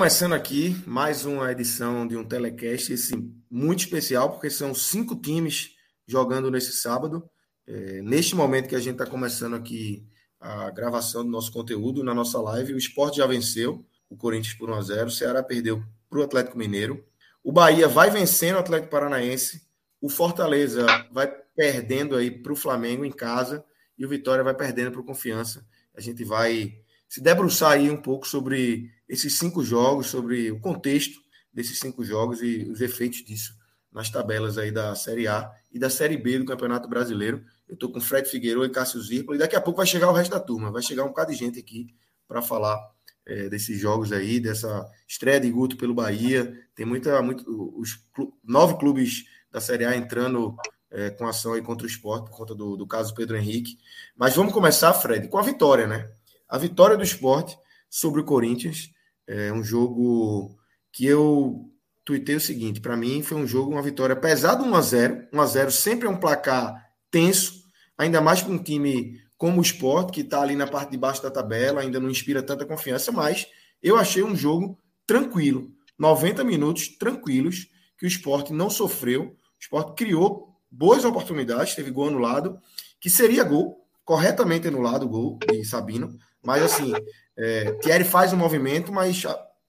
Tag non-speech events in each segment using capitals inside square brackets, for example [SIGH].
Começando aqui mais uma edição de um telecast esse muito especial, porque são cinco times jogando nesse sábado. É, neste momento que a gente está começando aqui a gravação do nosso conteúdo na nossa live, o esporte já venceu o Corinthians por 1 a 0 o Ceará perdeu para o Atlético Mineiro. O Bahia vai vencendo o Atlético Paranaense. O Fortaleza vai perdendo aí para o Flamengo em casa. E o Vitória vai perdendo para o Confiança. A gente vai se debruçar aí um pouco sobre esses cinco jogos, sobre o contexto desses cinco jogos e os efeitos disso nas tabelas aí da Série A e da Série B do Campeonato Brasileiro. Eu estou com Fred Figueiredo e Cássio Zirpoli, e daqui a pouco vai chegar o resto da turma, vai chegar um bocado de gente aqui para falar é, desses jogos aí, dessa estreia de Guto pelo Bahia. Tem muita, muito, os clu nove clubes da Série A entrando é, com ação aí contra o esporte, por conta do, do caso Pedro Henrique. Mas vamos começar, Fred, com a vitória, né? A vitória do esporte sobre o Corinthians. É um jogo que eu tuitei o seguinte: para mim foi um jogo, uma vitória pesada 1 a 0 1 a 0 sempre é um placar tenso, ainda mais para um time como o Sport, que está ali na parte de baixo da tabela, ainda não inspira tanta confiança, mas eu achei um jogo tranquilo. 90 minutos tranquilos, que o esporte não sofreu. O esporte criou boas oportunidades, teve gol anulado, que seria gol, corretamente anulado o gol de Sabino, mas assim, é, Thierry faz o um movimento, mas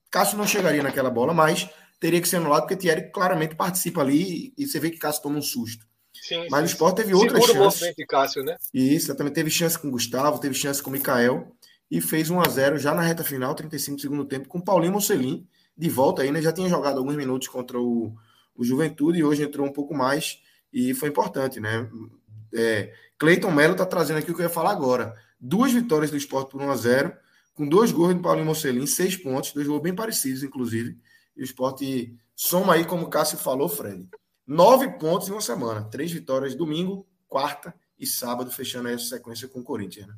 Cássio não chegaria naquela bola, mas teria que ser anulado, porque Thierry claramente participa ali e você vê que Cássio toma um susto. Sim, mas sim. o Sport teve outras Segura chances. de Cássio, né? Isso, também teve chance com o Gustavo, teve chance com o Mikael e fez 1 a 0 já na reta final, 35 do segundo tempo, com Paulinho Mocelin de volta aí, né? Já tinha jogado alguns minutos contra o, o Juventude e hoje entrou um pouco mais e foi importante, né? É, Cleiton Melo tá trazendo aqui o que eu ia falar agora. Duas vitórias do Sport por 1 a 0 com dois gols do Paulinho Mocelin, seis pontos, dois gols bem parecidos, inclusive. E o esporte soma aí, como o Cássio falou, Fred. Nove pontos em uma semana. Três vitórias domingo, quarta e sábado, fechando essa sequência com o Corinthians. Né?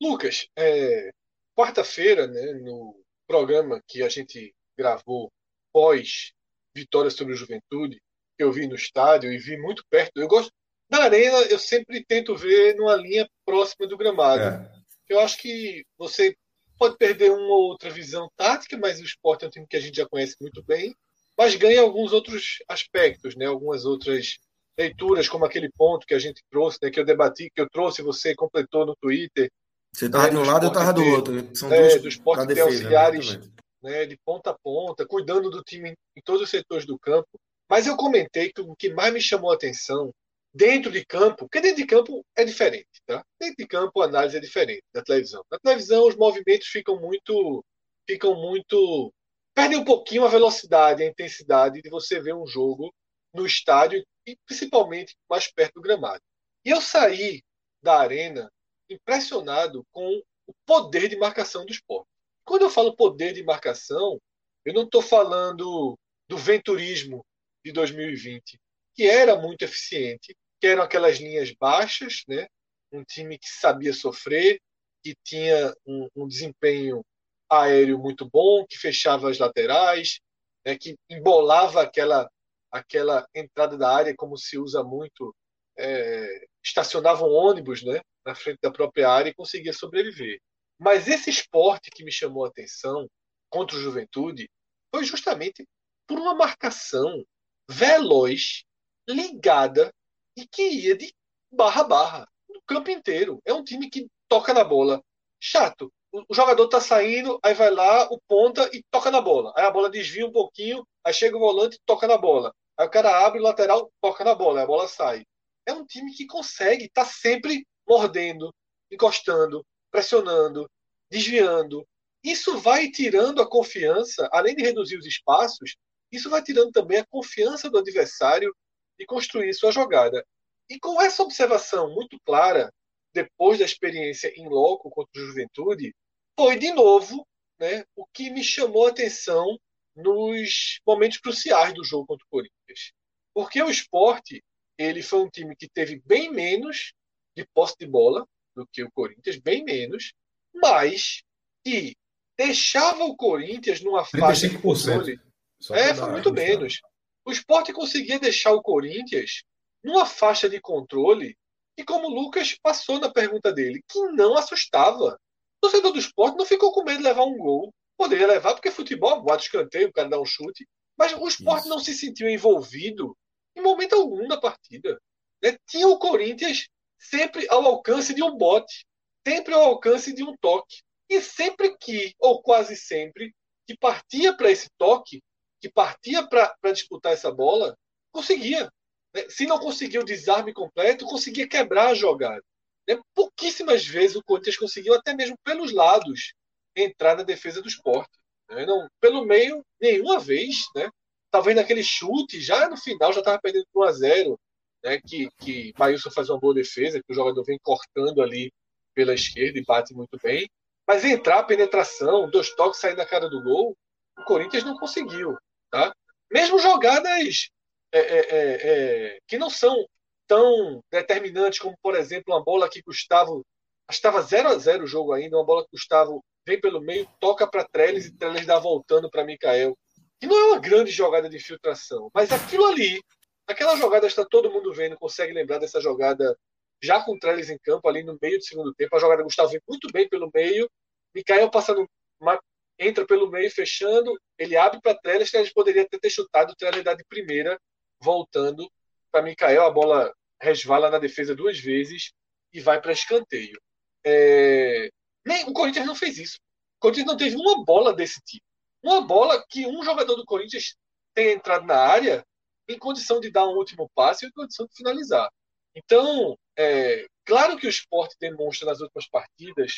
Lucas, é, quarta-feira, né, no programa que a gente gravou pós vitória sobre o Juventude, eu vi no estádio e vi muito perto. Eu gosto na arena, eu sempre tento ver numa linha próxima do gramado. É. Eu acho que você pode perder uma ou outra visão tática, mas o esporte é um time que a gente já conhece muito bem, mas ganha alguns outros aspectos, né? algumas outras leituras, como aquele ponto que a gente trouxe, né? que eu debati, que eu trouxe, você completou no Twitter. Você estava né? de um lado, eu estava do outro. São é, do esporte ter auxiliares né? de ponta a ponta, cuidando do time em todos os setores do campo. Mas eu comentei que o que mais me chamou a atenção dentro de campo, porque dentro de campo é diferente, tá? Dentro de campo a análise é diferente da televisão. Na televisão os movimentos ficam muito ficam muito perdem um pouquinho a velocidade, a intensidade de você ver um jogo no estádio e principalmente mais perto do gramado. E eu saí da arena impressionado com o poder de marcação do esporte. Quando eu falo poder de marcação, eu não estou falando do venturismo de 2020, que era muito eficiente, que eram aquelas linhas baixas, né? um time que sabia sofrer, que tinha um, um desempenho aéreo muito bom, que fechava as laterais, né? que embolava aquela, aquela entrada da área, como se usa muito, é, estacionava um ônibus né? na frente da própria área e conseguia sobreviver. Mas esse esporte que me chamou a atenção contra o Juventude foi justamente por uma marcação veloz, ligada e que ia de barra a barra no campo inteiro. É um time que toca na bola. Chato. O jogador tá saindo, aí vai lá, o ponta e toca na bola. Aí a bola desvia um pouquinho, aí chega o volante e toca na bola. Aí o cara abre o lateral, toca na bola, a bola sai. É um time que consegue tá sempre mordendo, encostando, pressionando, desviando. Isso vai tirando a confiança, além de reduzir os espaços, isso vai tirando também a confiança do adversário de construir sua jogada. E com essa observação muito clara, depois da experiência em loco contra o Juventude, foi de novo né, o que me chamou a atenção nos momentos cruciais do jogo contra o Corinthians. Porque o esporte ele foi um time que teve bem menos de posse de bola do que o Corinthians, bem menos, mas que deixava o Corinthians numa faixa de controle. É, foi muito menos. O esporte conseguia deixar o Corinthians numa faixa de controle e como o Lucas passou na pergunta dele, que não assustava. O torcedor do esporte não ficou com medo de levar um gol. Poderia levar, porque futebol, bate escanteio, o cara dá um chute. Mas o esporte Isso. não se sentiu envolvido em momento algum da partida. Né? Tinha o Corinthians sempre ao alcance de um bote, sempre ao alcance de um toque. E sempre que, ou quase sempre, que partia para esse toque, que partia para disputar essa bola, conseguia. Né? Se não conseguia o desarme completo, conseguia quebrar a jogada. Né? Pouquíssimas vezes o Corinthians conseguiu, até mesmo pelos lados, entrar na defesa do esporte. Né? Não, pelo meio, nenhuma vez. Né? Talvez naquele chute, já no final, já estava perdendo por 1 a 0 né? que, que faz uma boa defesa, que o jogador vem cortando ali pela esquerda e bate muito bem. Mas entrar, penetração, dois toques, sair da cara do gol, o Corinthians não conseguiu. Tá? Mesmo jogadas é, é, é, é, que não são tão determinantes como, por exemplo, uma bola que Gustavo. Estava 0 a 0 o jogo ainda, uma bola que Gustavo vem pelo meio, toca para Trellis e Trellis dá voltando para Mikael. Que não é uma grande jogada de infiltração, mas aquilo ali, aquela jogada está todo mundo vendo, consegue lembrar dessa jogada já com Trellis em campo, ali no meio do segundo tempo. A jogada Gustavo vem muito bem pelo meio, Mikael passando entra pelo meio, fechando, ele abre para Trellis, gente poderia ter, ter chutado Trellis de primeira, voltando para Mikael, a bola resvala na defesa duas vezes e vai para escanteio. É... Nem, o Corinthians não fez isso. O Corinthians não teve uma bola desse tipo. Uma bola que um jogador do Corinthians tenha entrado na área em condição de dar um último passe e em condição de finalizar. Então, é, claro que o esporte demonstra nas últimas partidas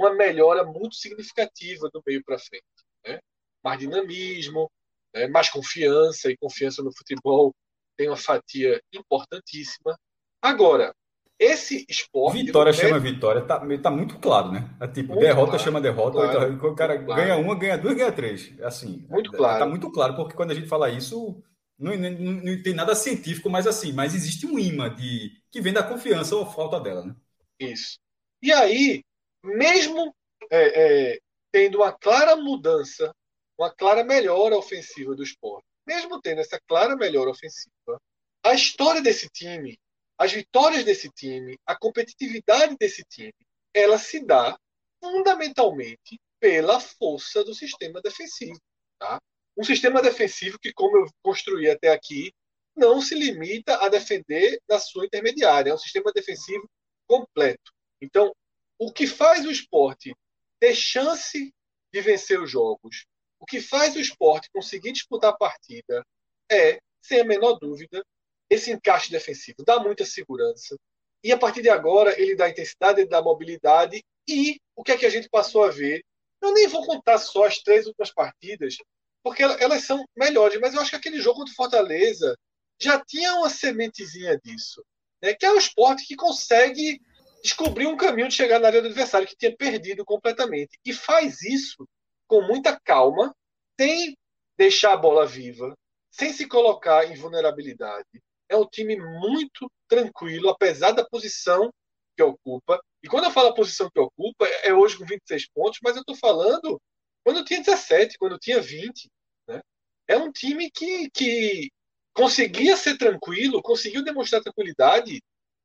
uma melhora muito significativa do meio para frente. Né? Mais dinamismo, né? mais confiança, e confiança no futebol tem uma fatia importantíssima. Agora, esse esporte. Vitória chama vitória, tá, tá muito claro, né? É tipo, muito derrota claro, chama derrota, claro, o cara claro. ganha uma, ganha duas, ganha três. É assim. Muito claro. Tá muito claro, porque quando a gente fala isso, não, não, não, tem nada científico, mas assim, mas existe um imã de que vem da confiança ou falta dela, né? Isso. E aí, mesmo é, é, tendo uma clara mudança, uma clara melhora ofensiva do esporte, mesmo tendo essa clara melhora ofensiva, a história desse time, as vitórias desse time, a competitividade desse time, ela se dá fundamentalmente pela força do sistema defensivo. Tá? Um sistema defensivo que, como eu construí até aqui, não se limita a defender na sua intermediária. É um sistema defensivo completo. Então, o que faz o esporte ter chance de vencer os jogos, o que faz o esporte conseguir disputar a partida é, sem a menor dúvida, esse encaixe defensivo. Dá muita segurança. E a partir de agora, ele dá intensidade, ele dá mobilidade. E o que é que a gente passou a ver? Eu nem vou contar só as três últimas partidas, porque elas são melhores, mas eu acho que aquele jogo do Fortaleza já tinha uma sementezinha disso. Né? Que é o esporte que consegue descobrir um caminho de chegar na área do adversário que tinha perdido completamente. E faz isso com muita calma, sem deixar a bola viva, sem se colocar em vulnerabilidade. É um time muito tranquilo, apesar da posição que ocupa. E quando eu falo a posição que ocupa, é hoje com 26 pontos, mas eu estou falando quando tinha 17, quando tinha 20. Né? É um time que, que conseguia ser tranquilo, conseguiu demonstrar tranquilidade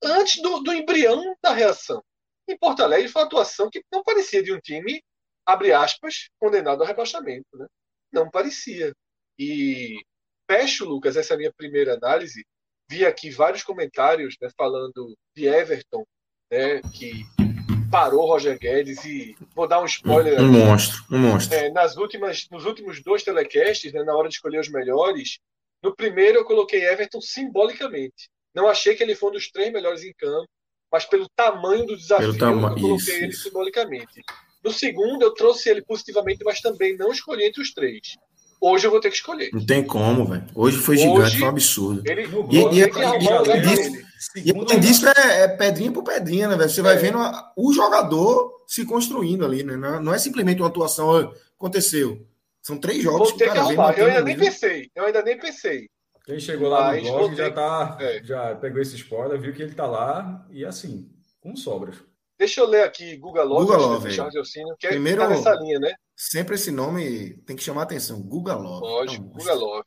antes do, do embrião da reação. Em Porto Alegre foi uma atuação que não parecia de um time abre aspas, condenado ao rebaixamento. Né? Não parecia. E fecho, Lucas, essa é a minha primeira análise. Vi aqui vários comentários né, falando de Everton, né, que parou Roger Guedes e vou dar um spoiler. Um, monstro, um monstro. É, nas últimas, nos últimos dois telecasts, né, na hora de escolher os melhores, No primeiro eu coloquei Everton simbolicamente. Não achei que ele foi um dos três melhores em campo, mas pelo tamanho do desafio tama... eu coloquei isso, ele isso. simbolicamente. No segundo eu trouxe ele positivamente, mas também não escolhi entre os três. Hoje eu vou ter que escolher. Não tem como, velho. Hoje foi Hoje, gigante, foi um absurdo. Ele, e, e, e, além disso, é, é, pedrinha por pedrinha, né, velho? Você é. vai vendo a, o jogador se construindo ali, né? Não, não é simplesmente uma atuação, aconteceu. São três jogos vou ter que, cara, arrumar. Eu ainda nem pensei. Eu ainda nem pensei. Quem chegou lá Mas no blog já, tá, é. já pegou esse spoiler, viu que ele tá lá e assim, com sobras. Deixa eu ler aqui Google Love, Guga Love que é Primeiro, tá nessa linha, né? Sempre esse nome tem que chamar a atenção. Google Love. Lógico, Google [LAUGHS] Love.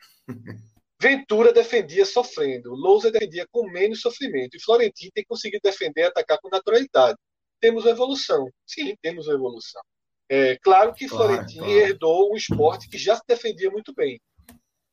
Ventura defendia sofrendo, Lousa defendia com menos sofrimento e Florentino tem conseguido defender e atacar com naturalidade. Temos uma evolução. Sim, temos uma evolução. É claro que claro, Florentino claro. herdou um esporte que já se defendia muito bem,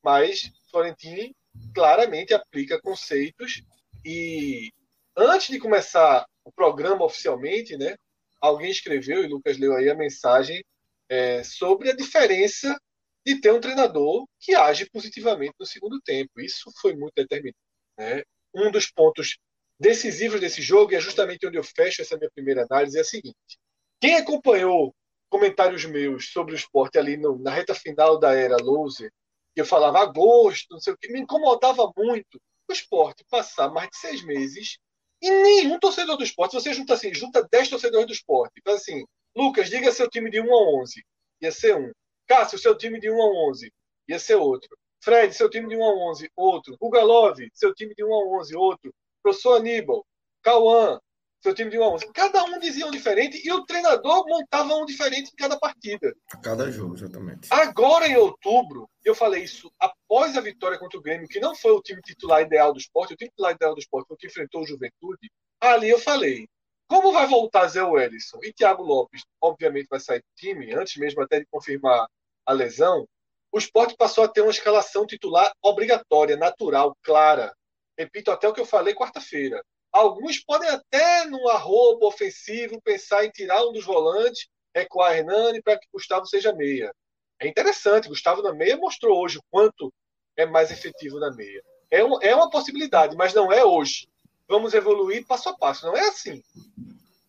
mas Florentino claramente aplica conceitos e antes de começar o programa oficialmente, né, alguém escreveu, e Lucas leu aí a mensagem, é, sobre a diferença de ter um treinador que age positivamente no segundo tempo. Isso foi muito determinante. Né? Um dos pontos decisivos desse jogo, e é justamente onde eu fecho essa minha primeira análise, é a seguinte. Quem acompanhou comentários meus sobre o esporte ali no, na reta final da era Loser, eu falava agosto, não sei o que, me incomodava muito o esporte passar mais de seis meses e nenhum torcedor do esporte, você junta assim, junta 10 torcedores do esporte, faz assim, Lucas, diga seu time de 1 a 11, ia ser um. Cássio, seu time de 1 a 11, ia ser outro. Fred, seu time de 1 a 11, outro. Gugalov, seu time de 1 a 11, outro. Professor Aníbal, Cauã, seu time de 1 a 11. Cada um dizia um diferente e o treinador montava um diferente em cada partida. Cada jogo, exatamente. Agora, em outubro, eu falei isso após a vitória contra o Grêmio, que não foi o time titular ideal do esporte, o time titular ideal do esporte foi o que enfrentou o Juventude. Ali eu falei, como vai voltar Zé Wellison e Thiago Lopes, obviamente vai sair do time, antes mesmo até de confirmar a lesão, o esporte passou a ter uma escalação titular obrigatória, natural, clara. Repito até o que eu falei quarta-feira. Alguns podem até, no arrobo ofensivo, pensar em tirar um dos volantes, recuar Hernani para que Gustavo seja meia. É interessante, Gustavo na meia mostrou hoje o quanto é mais efetivo na meia. É, um, é uma possibilidade, mas não é hoje. Vamos evoluir passo a passo. Não é assim.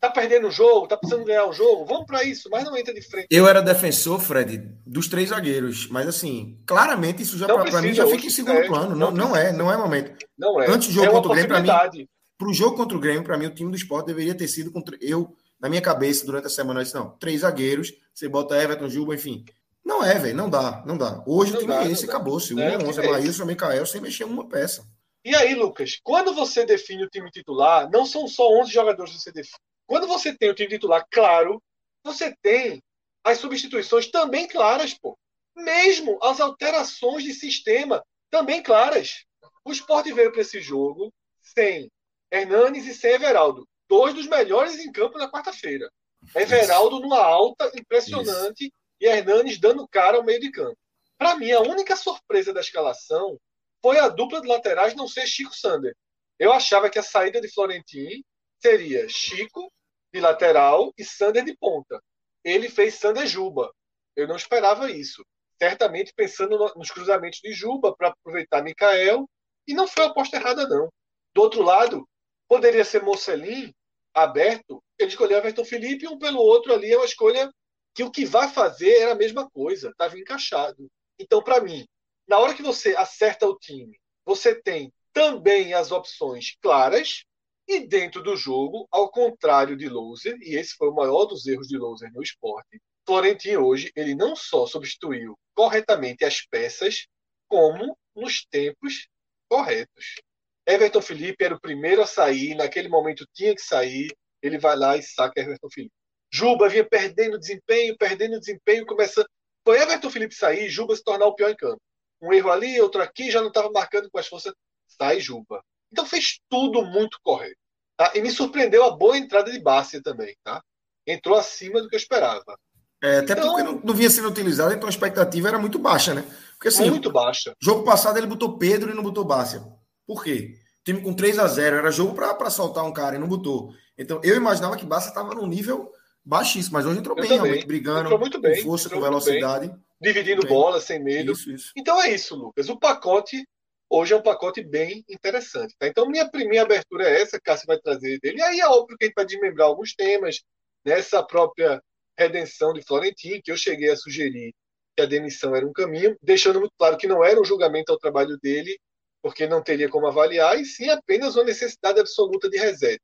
Tá perdendo o jogo, tá precisando ganhar o jogo, vamos para isso, mas não entra de frente. Eu era defensor, Fred, dos três zagueiros, mas assim, claramente isso já para mim já fica em segundo é, plano. Não, não, não é, não é momento. Não é. Antes do jogo é contra o Grêmio, para mim, para o jogo contra o Grêmio, para mim, o time do esporte deveria ter sido contra. Eu, na minha cabeça, durante a semana, eu disse: não, três zagueiros, você bota Everton, Juba, enfim. Não é, velho, não dá, não dá. Hoje não o time dá, é esse, acabou-se. O é, 11 é Maílson, Micael, sem mexer uma peça. E aí, Lucas, quando você define o time titular, não são só 11 jogadores que você define. Quando você tem o time titular claro, você tem as substituições também claras, pô. Mesmo as alterações de sistema também claras. O Sport veio para esse jogo sem Hernanes e sem Everaldo. Dois dos melhores em campo na quarta-feira. Everaldo numa alta impressionante Isso. e Hernanes dando cara ao meio de campo. Para mim, a única surpresa da escalação foi a dupla de laterais não ser Chico Sander. Eu achava que a saída de Florentin seria Chico de lateral e Sander de ponta. Ele fez Sander Juba. Eu não esperava isso. Certamente pensando nos cruzamentos de Juba para aproveitar Mikael. E não foi uma aposta errada, não. Do outro lado, Poderia ser Mocelin aberto, ele escolheu Everton Felipe, um pelo outro ali é uma escolha que o que vai fazer era a mesma coisa, estava encaixado. Então, para mim, na hora que você acerta o time, você tem também as opções claras e dentro do jogo, ao contrário de Loser, e esse foi o maior dos erros de Loser no esporte, Florentino hoje, ele não só substituiu corretamente as peças, como nos tempos corretos. Everton Felipe era o primeiro a sair, naquele momento tinha que sair, ele vai lá e saca Everton Felipe. Juba vinha perdendo desempenho, perdendo desempenho, começando. Foi Everton Felipe sair, Juba se tornar o pior em campo. Um erro ali, outro aqui, já não estava marcando com as forças. Sai Juba. Então fez tudo muito correto. Tá? E me surpreendeu a boa entrada de Bárcia também. Tá? Entrou acima do que eu esperava. É, até então, porque não, não, vinha sendo utilizado, então a expectativa era muito baixa, né? Porque assim, muito baixa. Jogo passado ele botou Pedro e não botou Bárcia. Por quê? time com 3 a 0 era jogo para soltar um cara e não botou. Então eu imaginava que Barça estava num nível baixíssimo, mas hoje entrou eu bem, também. realmente, brigando, entrou muito bem, com força, com velocidade. Dividindo bola, sem medo. Isso, isso. Então é isso, Lucas. O pacote hoje é um pacote bem interessante. Tá? Então, minha primeira abertura é essa, Cássio vai trazer dele. E aí é óbvio que a gente vai desmembrar alguns temas, nessa própria redenção de Florentino, que eu cheguei a sugerir que a demissão era um caminho, deixando muito claro que não era um julgamento ao trabalho dele, porque não teria como avaliar, e sim apenas uma necessidade absoluta de reset.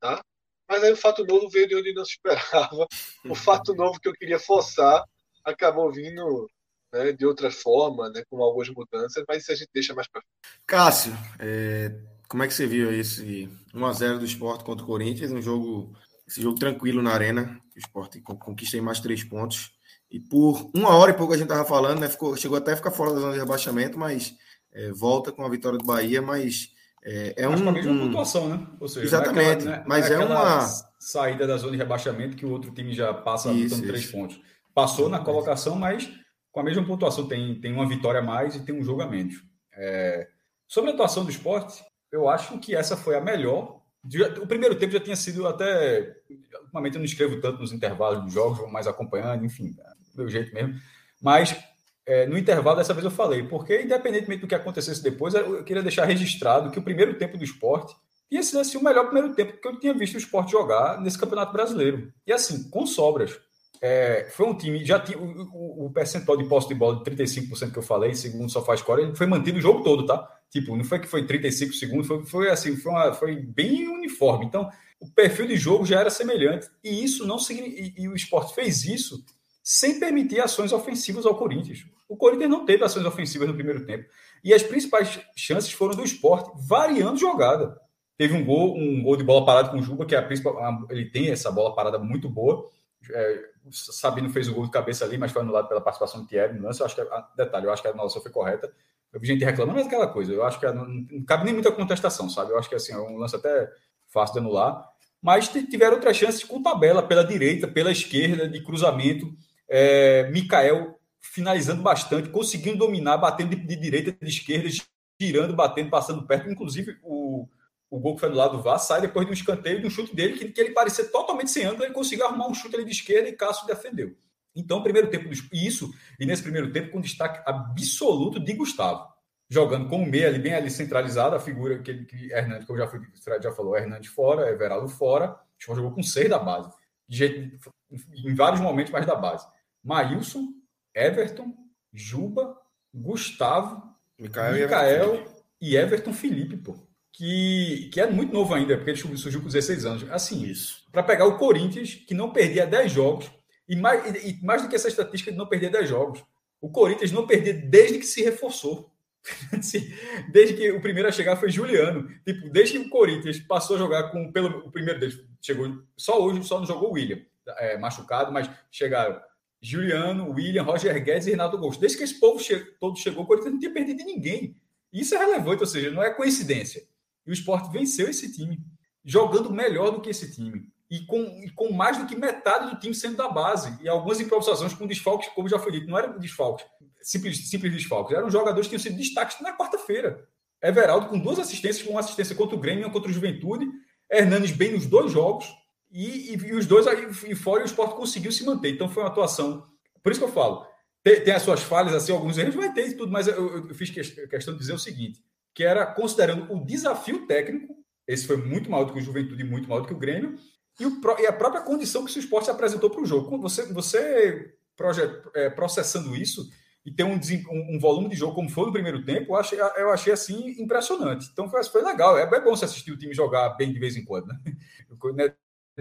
Tá? Mas aí o fato novo veio de onde não se esperava. O fato [LAUGHS] novo que eu queria forçar acabou vindo né, de outra forma, né, com algumas mudanças, mas isso a gente deixa mais para frente. Cássio, é, como é que você viu esse 1x0 do esporte contra o Corinthians? Um jogo, esse jogo tranquilo na arena, o esporte conquista mais três pontos. E por uma hora e pouco a gente estava falando, né, ficou, chegou até a ficar fora da zona de rebaixamento, mas é, volta com a vitória do Bahia, mas é, é mas um, com a mesma um... pontuação, né? Ou seja, exatamente, é aquela, né, mas é, é uma saída da zona de rebaixamento que o outro time já passa isso, três pontos. Passou na colocação, mas com a mesma pontuação, tem, tem uma vitória a mais e tem um jogo a menos. É... Sobre a atuação do esporte, eu acho que essa foi a melhor. O primeiro tempo já tinha sido até. Ultimamente eu não escrevo tanto nos intervalos dos jogos, vou mais acompanhando, enfim, do meu jeito mesmo. Mas é, no intervalo dessa vez eu falei, porque independentemente do que acontecesse depois, eu queria deixar registrado que o primeiro tempo do esporte tinha sido assim, o melhor primeiro tempo que eu tinha visto o esporte jogar nesse campeonato brasileiro. E assim, com sobras. É, foi um time, já tinha o, o, percentual de posse de bola de 35% que eu falei, segundo só faz score, ele foi mantido o jogo todo, tá? Tipo, não foi que foi 35 segundos, foi, foi assim, foi, uma, foi bem uniforme. Então, o perfil de jogo já era semelhante. E isso não e, e o esporte fez isso sem permitir ações ofensivas ao Corinthians. O Corinthians não teve ações ofensivas no primeiro tempo. E as principais chances foram do esporte, variando jogada. Teve um gol, um gol de bola parada com o Juba, que é a principal. Ele tem essa bola parada muito boa. É, Sabino fez o gol de cabeça ali, mas foi anulado pela participação do Thierry no lance. Eu acho que, detalhe, eu acho que a anulação foi correta. Eu vi gente reclamando, mas é aquela coisa, eu acho que não, não cabe nem muita contestação, sabe? Eu acho que assim, é um lance até fácil de anular. Mas tiveram outras chances com tabela pela direita, pela esquerda, de cruzamento. É, Mikael finalizando bastante, conseguindo dominar, batendo de, de direita, de esquerda, girando, batendo, passando perto. Inclusive, o, o gol que foi do lado do VAR sai depois de um escanteio, de um chute dele, que, que ele parecia totalmente sem ângulo, ele conseguiu arrumar um chute ali de esquerda e Cássio defendeu. Então, primeiro tempo, isso, e nesse primeiro tempo, com destaque absoluto de Gustavo. Jogando com o meia ali, bem ali centralizado, a figura que, que Hernandes, como já, fui, já falou, Hernandes fora, Everaldo fora, jogou com seis da base. Jeito, em vários momentos mais da base. Maílson, Everton, Juba, Gustavo, Micael, e Everton Felipe, pô que, que é muito novo ainda, porque ele surgiu com 16 anos. Assim, isso. Para pegar o Corinthians, que não perdia 10 jogos, e mais, e mais do que essa estatística de não perder 10 jogos, o Corinthians não perdia desde que se reforçou. [LAUGHS] desde que o primeiro a chegar foi Juliano. Tipo, desde que o Corinthians passou a jogar com. Pelo, o primeiro deles chegou. Só hoje só não jogou o William, é, machucado, mas chegaram Juliano, William, Roger Guedes e Renato Gosto. Desde que esse povo che todo chegou, o Corinthians não tinha perdido ninguém. Isso é relevante, ou seja, não é coincidência. E o esporte venceu esse time, jogando melhor do que esse time. E com, e com mais do que metade do time sendo da base. E algumas improvisações com desfalques, como já foi dito, não eram desfalques, simples, simples desfalques. Eram jogadores que tinham sido destaques na quarta-feira. Everaldo com duas assistências, com uma assistência contra o Grêmio e uma contra o Juventude. Hernanes bem nos dois jogos. E, e, e os dois aí e fora o esporte conseguiu se manter. Então foi uma atuação. Por isso que eu falo, tem, tem as suas falhas, assim, alguns erros, vai ter tudo, mas eu, eu fiz questão de dizer o seguinte: que era considerando o desafio técnico, esse foi muito maior do que o Juventude muito maior do que o Grêmio, e, o, e a própria condição que o esporte se apresentou para o jogo. Você, você projet, é, processando isso e ter um, um, um, volume de jogo como foi no primeiro tempo, eu achei, eu achei assim impressionante. Então foi, foi legal. É, é bom você assistir o time jogar bem de vez em quando. Né? [LAUGHS]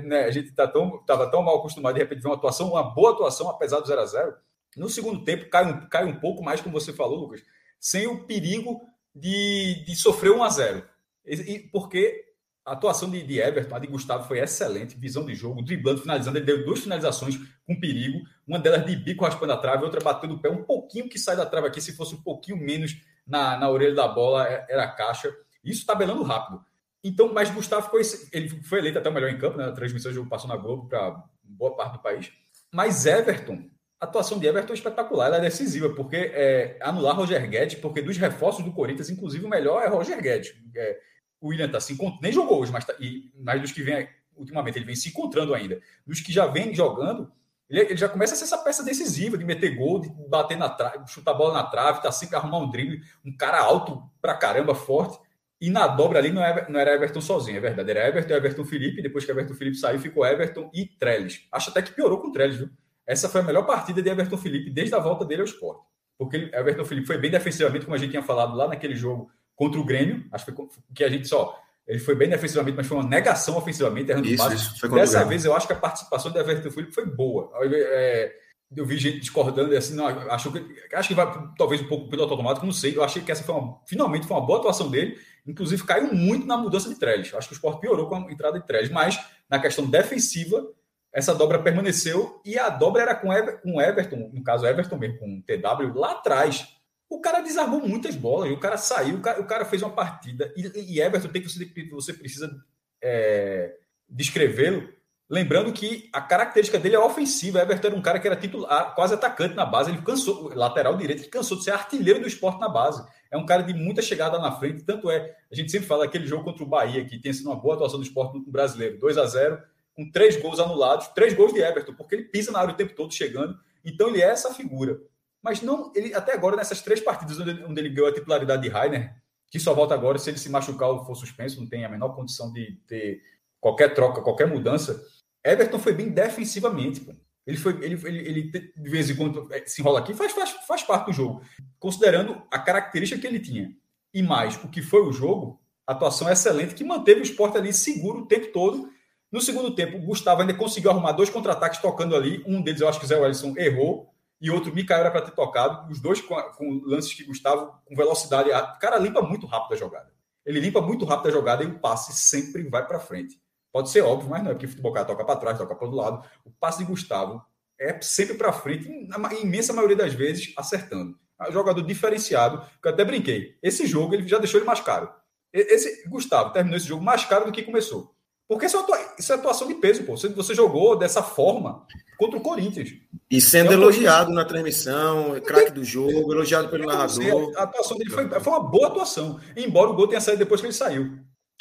né, a gente estava tá tão, tão mal acostumado de repente ver uma atuação, uma boa atuação, apesar do 0 a 0 No segundo tempo, cai um, cai um pouco mais, como você falou, Lucas, sem o perigo de, de sofrer 1 a 0 e, Porque a atuação de, de, Everton, a de Gustavo foi excelente, visão de jogo, driblando, finalizando. Ele deu duas finalizações com perigo, uma delas de bico raspando a trave, outra batendo o pé um pouquinho que sai da trave aqui. Se fosse um pouquinho menos na, na orelha da bola, é, era a caixa. Isso tabelando rápido. Então, mas Gustavo ele foi eleito até o melhor em campo, né? A transmissão do jogo passou na Globo para boa parte do país. Mas Everton a atuação de Everton é espetacular, ela é decisiva, porque é, anular Roger Guedes, porque dos reforços do Corinthians, inclusive o melhor é Roger Guedes. É, o William tá se nem jogou hoje, mas, tá, e, mas dos que vem ultimamente ele vem se encontrando ainda. Dos que já vem jogando, Ele, ele, já começa a ser essa peça decisiva de meter gol, de bater na trave, chutar a bola na trave, tá sempre arrumar um drible, um cara alto pra caramba, forte. E na dobra ali não era, é, não era Everton sozinho, é verdade. Era Everton e Everton Felipe. Depois que Everton Felipe saiu, ficou Everton e Trellis. Acho até que piorou com o Trellis, viu? Essa foi a melhor partida de Everton Felipe desde a volta dele ao esporte. Porque ele, Everton Felipe foi bem defensivamente, como a gente tinha falado lá naquele jogo contra o Grêmio. Acho que, foi, que a gente só. Ele foi bem defensivamente, mas foi uma negação ofensivamente, errando isso, Isso, Dessa vez, eu acho que a participação de Everton Felipe foi boa. É, eu vi gente discordando assim, não, acho que acho que vai talvez um pouco piloto automático, não sei. Eu achei que essa foi uma, finalmente foi uma boa atuação dele, inclusive caiu muito na mudança de Trellis. Acho que o Sport piorou com a entrada de Trellis, mas na questão defensiva, essa dobra permaneceu e a dobra era com Ever, com Everton, no caso Everton mesmo com TW lá atrás. O cara desarmou muitas bolas, o cara saiu, o cara, o cara fez uma partida e, e Everton tem que você, você precisa é, descrevê-lo Lembrando que a característica dele é ofensiva. Everton era um cara que era titular, quase atacante na base. Ele cansou, lateral direito, que cansou de ser artilheiro do esporte na base. É um cara de muita chegada na frente. Tanto é, a gente sempre fala aquele jogo contra o Bahia, que tem sido uma boa atuação do esporte brasileiro 2 a 0 com três gols anulados, três gols de Everton, porque ele pisa na área o tempo todo chegando. Então ele é essa figura. Mas não, ele até agora, nessas três partidas onde ele, onde ele ganhou a titularidade de Rainer, que só volta agora se ele se machucar ou for suspenso, não tem a menor condição de ter qualquer troca, qualquer mudança Everton foi bem defensivamente. Pô. Ele foi, ele, ele, ele, de vez em quando é, se enrola aqui, faz, faz, faz parte do jogo. Considerando a característica que ele tinha e mais o que foi o jogo, atuação excelente que manteve o esporte ali seguro o tempo todo. No segundo tempo, o Gustavo ainda conseguiu arrumar dois contra-ataques tocando ali. Um deles, eu acho que o Zé Wellison errou, e outro Mikael era para ter tocado. Os dois com, com, lances que Gustavo, com velocidade. O cara limpa muito rápido a jogada. Ele limpa muito rápido a jogada e o passe sempre vai para frente. Pode ser óbvio, mas não é porque o futebol cara toca para trás, toca para o lado. O passe de Gustavo é sempre para frente, na imensa maioria das vezes acertando. É um jogador diferenciado, que eu até brinquei. Esse jogo ele já deixou ele mais caro. Esse Gustavo terminou esse jogo mais caro do que começou. Porque isso é, atua, isso é atuação de peso, pô. Você, você, jogou dessa forma contra o Corinthians. E sendo é elogiado na transmissão, craque do jogo, elogiado pelo narrador. A atuação dele foi, foi uma boa atuação. Embora o gol tenha saído depois que ele saiu.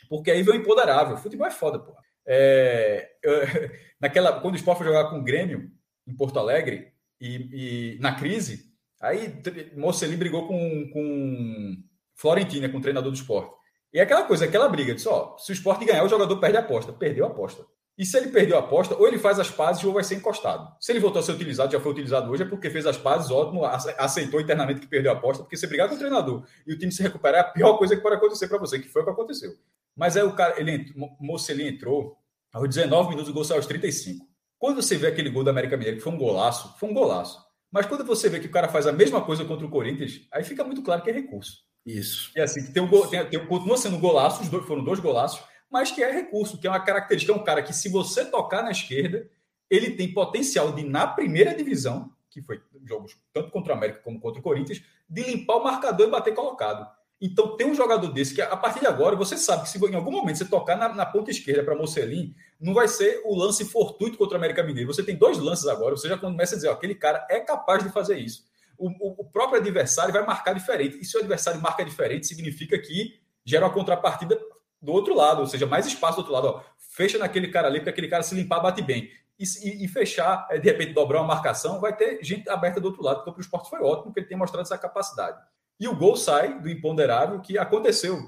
Porque aí veio o empoderável. Futebol é foda, pô. É, eu, [LAUGHS] naquela, quando o Sport foi jogar com o Grêmio, em Porto Alegre, e, e na crise, aí Mocelin brigou com, com Florentina, com o treinador do esporte. E é aquela coisa, aquela briga, disse, ó, se o esporte ganhar, o jogador perde a aposta. Perdeu a aposta. E se ele perdeu a aposta, ou ele faz as pazes ou vai ser encostado. Se ele voltou a ser utilizado, já foi utilizado hoje, é porque fez as pazes, ótimo, aceitou internamente que perdeu a aposta, porque se brigar com o treinador e o time se recuperar, é a pior coisa que pode acontecer para você, que foi o que aconteceu. Mas aí o cara, ele Mocelin entrou, aos 19 minutos, o gol saiu aos 35. Quando você vê aquele gol da América Mineiro, que foi um golaço, foi um golaço. Mas quando você vê que o cara faz a mesma coisa contra o Corinthians, aí fica muito claro que é recurso. Isso. E assim, tem um gol, tem, tem, continua sendo um golaço, os dois, foram dois golaços, mas que é recurso, que é uma característica, é um cara que se você tocar na esquerda, ele tem potencial de, na primeira divisão, que foi jogos tanto contra o América como contra o Corinthians, de limpar o marcador e bater colocado. Então, tem um jogador desse que, a partir de agora, você sabe que se em algum momento você tocar na, na ponta esquerda para Mocelin, não vai ser o lance fortuito contra o América Mineiro. Você tem dois lances agora, você já começa a dizer, ó, aquele cara é capaz de fazer isso. O, o, o, próprio adversário vai marcar diferente. E se o adversário marca diferente, significa que gera uma contrapartida do outro lado, ou seja, mais espaço do outro lado. Ó. Fecha naquele cara ali, para aquele cara se limpar, bate bem. E, e, e, fechar, é, de repente, dobrar uma marcação, vai ter gente aberta do outro lado. Então, para o esporte foi ótimo, porque ele tem mostrado essa capacidade. E o gol sai do imponderável que aconteceu.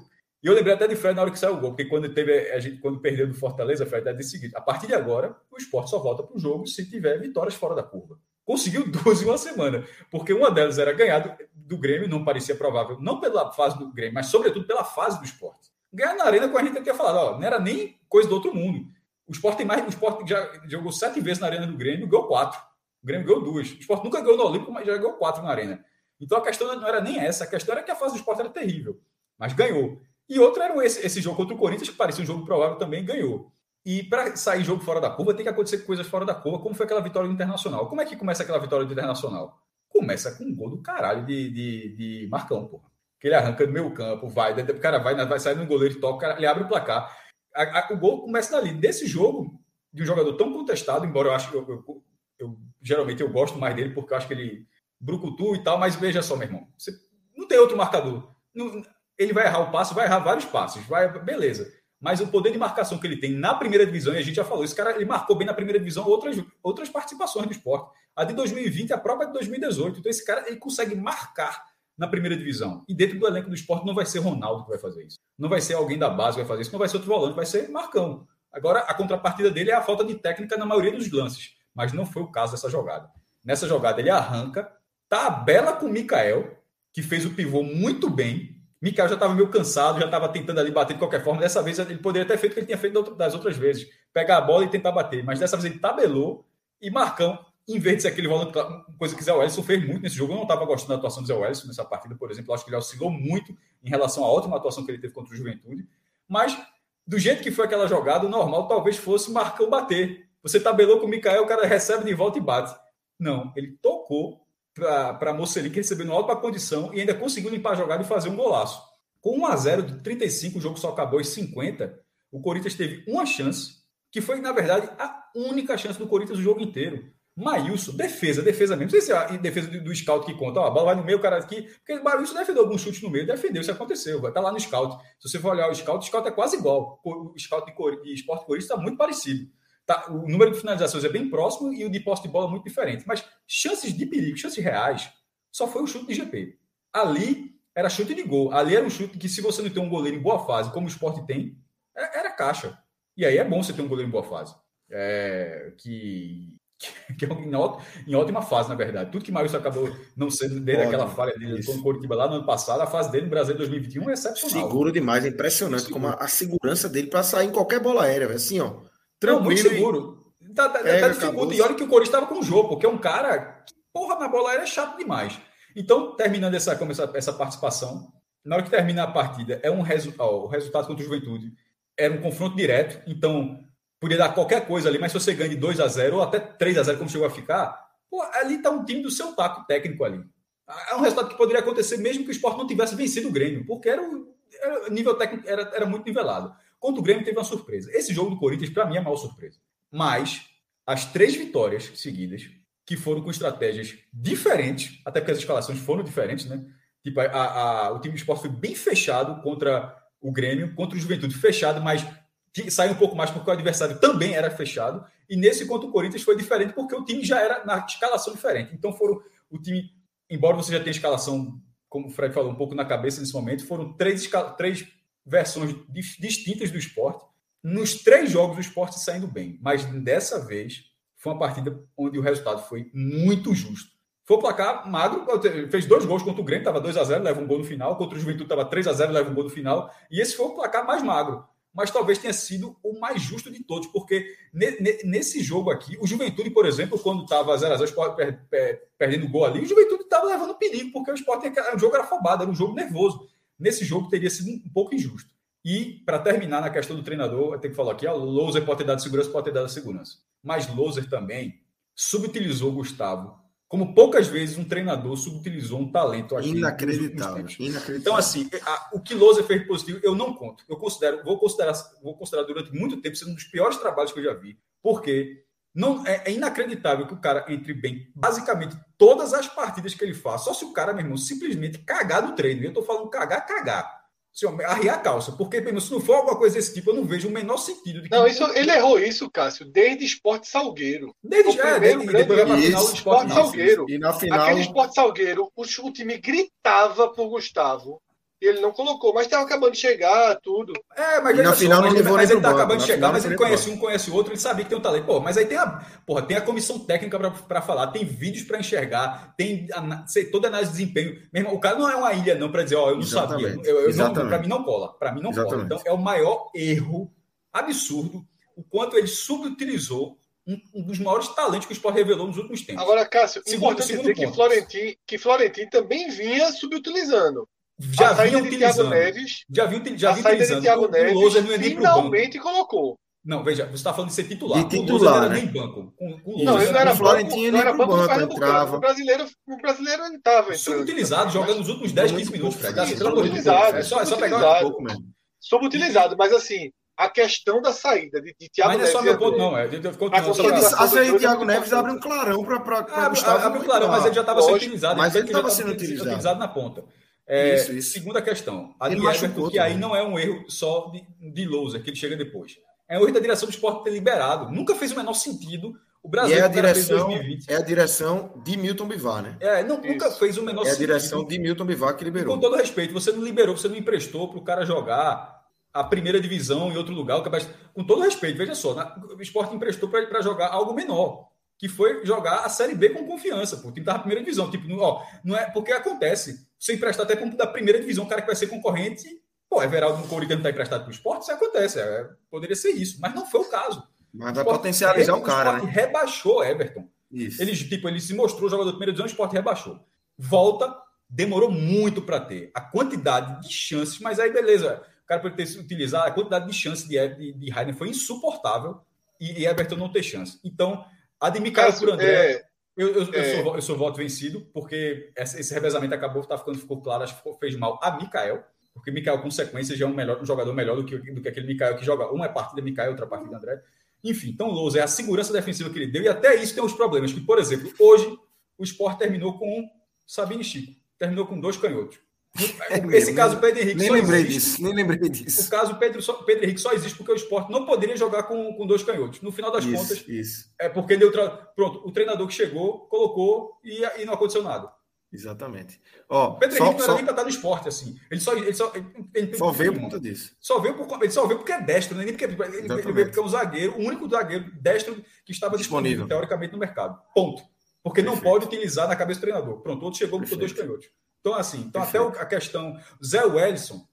E eu lembrei até de Fred na hora que saiu o gol, porque quando teve a gente quando perdeu do Fortaleza, Fred até disse seguinte: a partir de agora, o esporte só volta para o jogo se tiver vitórias fora da curva. Conseguiu [LAUGHS] duas em uma semana, porque uma delas era ganhar do, do Grêmio, não parecia provável, não pela fase do Grêmio, mas sobretudo pela fase do esporte. Ganhar na arena, com a gente tinha falado, ó, não era nem coisa do outro mundo. O esporte tem mais, o esporte já jogou sete vezes na arena do Grêmio, ganhou quatro. O Grêmio ganhou duas. O esporte nunca ganhou no Olímpico, mas já ganhou quatro na arena. Então a questão não era nem essa, a questão era que a fase do esporte era terrível, mas ganhou. E outro era esse, esse jogo contra o Corinthians, que parecia um jogo provável, também ganhou. E para sair jogo fora da curva, tem que acontecer coisas fora da curva, como foi aquela vitória do Internacional. Como é que começa aquela vitória do Internacional? Começa com um gol do caralho de, de, de Marcão, porra. Que ele arranca do meio campo, vai, o cara vai, vai sair no goleiro, toca, ele abre o placar. A, a, o gol começa dali. Desse jogo, de um jogador tão contestado, embora eu acho que eu, eu, eu, geralmente eu gosto mais dele, porque eu acho que ele brucutu e tal, mas veja só, meu irmão, você não tem outro marcador. Não, ele vai errar o passo, vai errar vários passos, vai, beleza. mas o poder de marcação que ele tem na primeira divisão, e a gente já falou, esse cara ele marcou bem na primeira divisão outras, outras participações do esporte. A de 2020, a própria de 2018. Então, esse cara ele consegue marcar na primeira divisão. E dentro do elenco do esporte não vai ser Ronaldo que vai fazer isso. Não vai ser alguém da base que vai fazer isso, não vai ser outro volante, vai ser Marcão. Agora, a contrapartida dele é a falta de técnica na maioria dos lances. Mas não foi o caso dessa jogada. Nessa jogada, ele arranca, tabela com o Mikael, que fez o pivô muito bem, Mikael já estava meio cansado, já estava tentando ali bater de qualquer forma. Dessa vez ele poderia ter feito o que ele tinha feito das outras vezes: pegar a bola e tentar bater. Mas dessa vez ele tabelou e Marcão, em vez de ser aquele volante, coisa que Zé Wellison fez muito nesse jogo. Eu não estava gostando da atuação do Zé Wellison nessa partida, por exemplo. Eu acho que ele oscilou muito em relação à ótima atuação que ele teve contra o Juventude. Mas, do jeito que foi aquela jogada, o normal talvez fosse Marcão bater. Você tabelou com o Mikael, o cara recebe de volta e bate. Não, ele tocou para Mocelin, que recebeu no alto a condição e ainda conseguiu limpar a jogada e fazer um golaço. Com 1 a 0 de 35, o jogo só acabou em 50. O Corinthians teve uma chance, que foi, na verdade, a única chance do Corinthians o jogo inteiro. Maílson, defesa, defesa mesmo. Não sei se é defesa do, scout que conta. Ó, a bola vai no meio, o cara aqui. Porque Maílson defendeu algum chute no meio, defendeu, isso aconteceu. Vai estar tá lá no scout. Se você for olhar o scout, o scout é quase igual. O scout de, de esporte Corinthians está muito parecido. Tá, o número de finalizações é bem próximo e o de posse de bola é muito diferente. Mas chances de perigo, chances reais, só foi o chute de GP. Ali era chute de gol. Ali era um chute que, se você não tem um goleiro em boa fase, como o esporte tem, é, era caixa. E aí é bom você ter um goleiro em boa fase. É, que, [LAUGHS] que é em, ótima fase, na verdade. Tudo que Maurício acabou não sendo desde aquela falha dele com o Coritiba lá no ano passado, a fase dele no Brasil 2021 é excepcional. Seguro demais, é impressionante Seguro. como a, a, segurança dele para sair em qualquer bola aérea, assim, ó. Tranquilo. Não, muito seguro. Tá, tá, é, tá dificulta. E olha que o Corinthians estava com o jogo, porque é um cara que, porra, na bola é chato demais. Então, terminando essa, essa, essa participação, na hora que termina a partida, é um resu ó, o resultado contra o Juventude era um confronto direto, então podia dar qualquer coisa ali, mas se você ganha de 2 a 0 ou até 3 a 0 como chegou a ficar, pô, ali está um time do seu taco técnico ali. É um resultado que poderia acontecer mesmo que o esporte não tivesse vencido o Grêmio, porque era, era nível técnico era, era muito nivelado. Contra o Grêmio teve uma surpresa. Esse jogo do Corinthians, para mim, é a maior surpresa. Mas as três vitórias seguidas, que foram com estratégias diferentes, até porque as escalações foram diferentes, né? Tipo, a, a, o time do esporte foi bem fechado contra o Grêmio, contra o Juventude fechado, mas saiu um pouco mais porque o adversário também era fechado. E nesse contra o Corinthians foi diferente porque o time já era na escalação diferente. Então foram o time, embora você já tenha escalação, como o Fred falou, um pouco na cabeça nesse momento, foram três, três versões distintas do esporte. Nos três jogos, o esporte saindo bem. Mas dessa vez, foi uma partida onde o resultado foi muito justo. Foi o placar magro, fez dois gols contra o Grêmio, estava 2 a 0 leva um gol no final. Contra o Juventude estava 3 a 0 leva um gol no final. E esse foi o placar mais magro. Mas talvez tenha sido o mais justo de todos, porque nesse jogo aqui, o Juventude, por exemplo, quando estava 0 a 0 o Sport perdendo gol ali, o Juventude estava levando perigo, porque o Sport, o jogo era afobado, era um jogo nervoso nesse jogo teria sido um pouco injusto. E, para terminar na questão do treinador, eu tenho que falar aqui: o Loser pode ter dado segurança, pode ter dado segurança. Mas Loser também subutilizou Gustavo, como poucas vezes um treinador subutilizou um talento. Aqui inacreditável, inacreditável. Então, assim, a, o que Loser fez positivo, eu não conto. Eu considero, vou considerar, vou considerar durante muito tempo sendo um dos piores trabalhos que eu já vi. Porque não, é, é, inacreditável que o cara entre bem basicamente todas as partidas que ele faz. Só se o cara, meu irmão, simplesmente cagar no treino. Eu tô falando cagar, cagar. Assim, arriar a calça. Porque, meu irmão, se não for alguma coisa desse tipo, eu não vejo o menor sentido. De não, isso, ele errou isso, Cássio, desde Esporte Salgueiro. Desde, é, desde, grande, depois vai final do Esporte Salgueiro. E na final... Aquele Esporte Salgueiro, o, o time gritava por Gustavo e ele não colocou, mas estava acabando de chegar, tudo. É, mas, na final não levou mas ele tá acabando de chegar, mas ele conhece um, conhece o outro, ele sabia que tem um talento. Pô, mas aí tem a, porra, tem a comissão técnica para falar, tem vídeos para enxergar, tem a, toda a análise de desempenho. Mesmo, o cara não é uma ilha não para dizer, ó, oh, eu não Exatamente. sabia. Eu, eu não, para mim não cola, para mim não Exatamente. cola. Então é o maior erro absurdo o quanto ele subutilizou um, um, dos maiores talentos que o esporte revelou nos últimos tempos. Agora, Cássio, segundo, importante segundo dizer ponto. que Florentin, que Florentin também vinha subutilizando já vinha utilizando. Neves, já vinha, já vinha utilizando. Thiago o, Neves, o não é nem finalmente colocou. Não, veja, você está falando de ser titular. De titular, o não era né? nem banco. Com, com não, ele não era Florentinho não era banco, banco entrava. O brasileiro, o brasileiro ele estava. Subutilizado, jogando nos últimos 10, 15 minutos, Fred. Subutilizado. É só, é só pegar um pouco mesmo. Subutilizado, mas assim, a questão da saída de, de Thiago Neves. Mas não é só meu ponto, não. É, a saída de Thiago Neves abre um clarão para Gustavo. Abre um clarão, mas ele já estava sendo utilizado. Mas ele estava sendo utilizado. utilizado na ponta. É, isso, isso. Segunda questão. A ele de Everton, que aí não é um erro só de, de Lousa, que ele chega depois. É um erro da direção do esporte ter liberado. Nunca fez o menor sentido o Brasil e é a direção, é a direção de Milton Bivar, né? É, não, nunca fez o menor sentido. É a direção de Milton Bivar que liberou. Com todo respeito, você não liberou, você não emprestou para o cara jogar a primeira divisão em outro lugar. Com todo respeito, veja só, o esporte emprestou para jogar algo menor, que foi jogar a Série B com confiança. Pô, o time estava na primeira divisão. Tipo, ó, não é, porque acontece. Você emprestar até como da primeira divisão, o cara que vai ser concorrente, pô, Everaldo no Corinthians não está emprestado para o esporte, isso acontece. É, poderia ser isso, mas não foi o caso. Mas vai potencializar o cara. O esporte né? rebaixou Everton. Isso. Ele, tipo, ele se mostrou jogador da primeira divisão, o esporte rebaixou. Volta, demorou muito para ter a quantidade de chances, mas aí beleza. O cara pode ter se utilizado, a quantidade de chances de, de, de Heiden foi insuportável e, e Everton não ter chance. Então, a de Mikael por André. É, eu, eu, é... eu, sou, eu sou voto vencido, porque esse, revezamento acabou, tá ficando, ficou claro, acho que fez mal a Mikael, porque Mikael, com sequência, já é um, melhor, um jogador melhor do que, do que aquele Mikael que joga uma é partida Mikael, outra partida André. Enfim, então Lousa é a segurança defensiva que ele deu, e até isso tem uns problemas. Que, por exemplo, hoje o Sport terminou com Sabine Chico, terminou com dois canhotos. É Esse caso, Pedro Henrique. Nem lembrei existe. disso, nem lembrei disso. O caso Pedro, Pedro Henrique só existe porque o esporte não poderia jogar com, com dois canhotos. No final das isso, contas, isso. é porque deu. Tra... Pronto, o treinador que chegou, colocou e, e não aconteceu nada. Exatamente. Ó, Pedro só, Henrique não era nem para estar no esporte, assim. Ele só, ele só, ele, ele, só veio por conta disso. Só veio, por, ele só veio porque é destro, né? nem porque, ele, ele veio porque é um zagueiro, o único zagueiro destro que estava disponível, disponível teoricamente, no mercado. Ponto. Porque Perfeito. não pode utilizar na cabeça do treinador. Pronto, outro chegou com dois canhotos. Então, assim, então até a questão. Zé Wellison,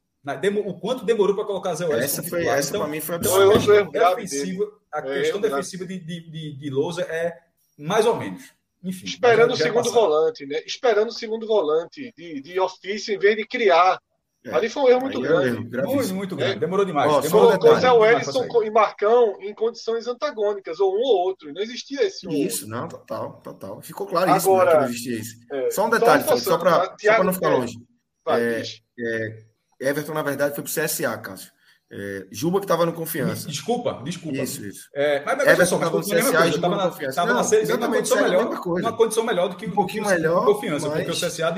o quanto demorou para colocar Zé Wellison? Essa, foi, essa então, para mim foi então, a questão defensiva, a questão defensiva de, de, de, de Lousa é mais ou menos. Enfim, esperando o segundo volante, né? Esperando o segundo volante de, de ofício em vez de criar. É, Ali foi um erro muito grande. muito, muito grande. Demorou demais. Oh, Demorou demais. Zé Wellison e Marcão em condições antagônicas, ou um ou outro. Não existia esse um. Isso, não, total, total. Ficou claro isso, Agora, que não existia isso. É, só um detalhe, só, só para não ficar longe. Vai, é, é, Everton, na verdade, foi para o CSA, Cássio. É, Juba que estava no confiança. Desculpa, desculpa. Isso, isso. É, mas, mas Everton estava no CSA e Juba confiança. Estava na exatamente uma condição, melhor, uma condição melhor do que um pouquinho melhor, confiança, mas... porque o CSA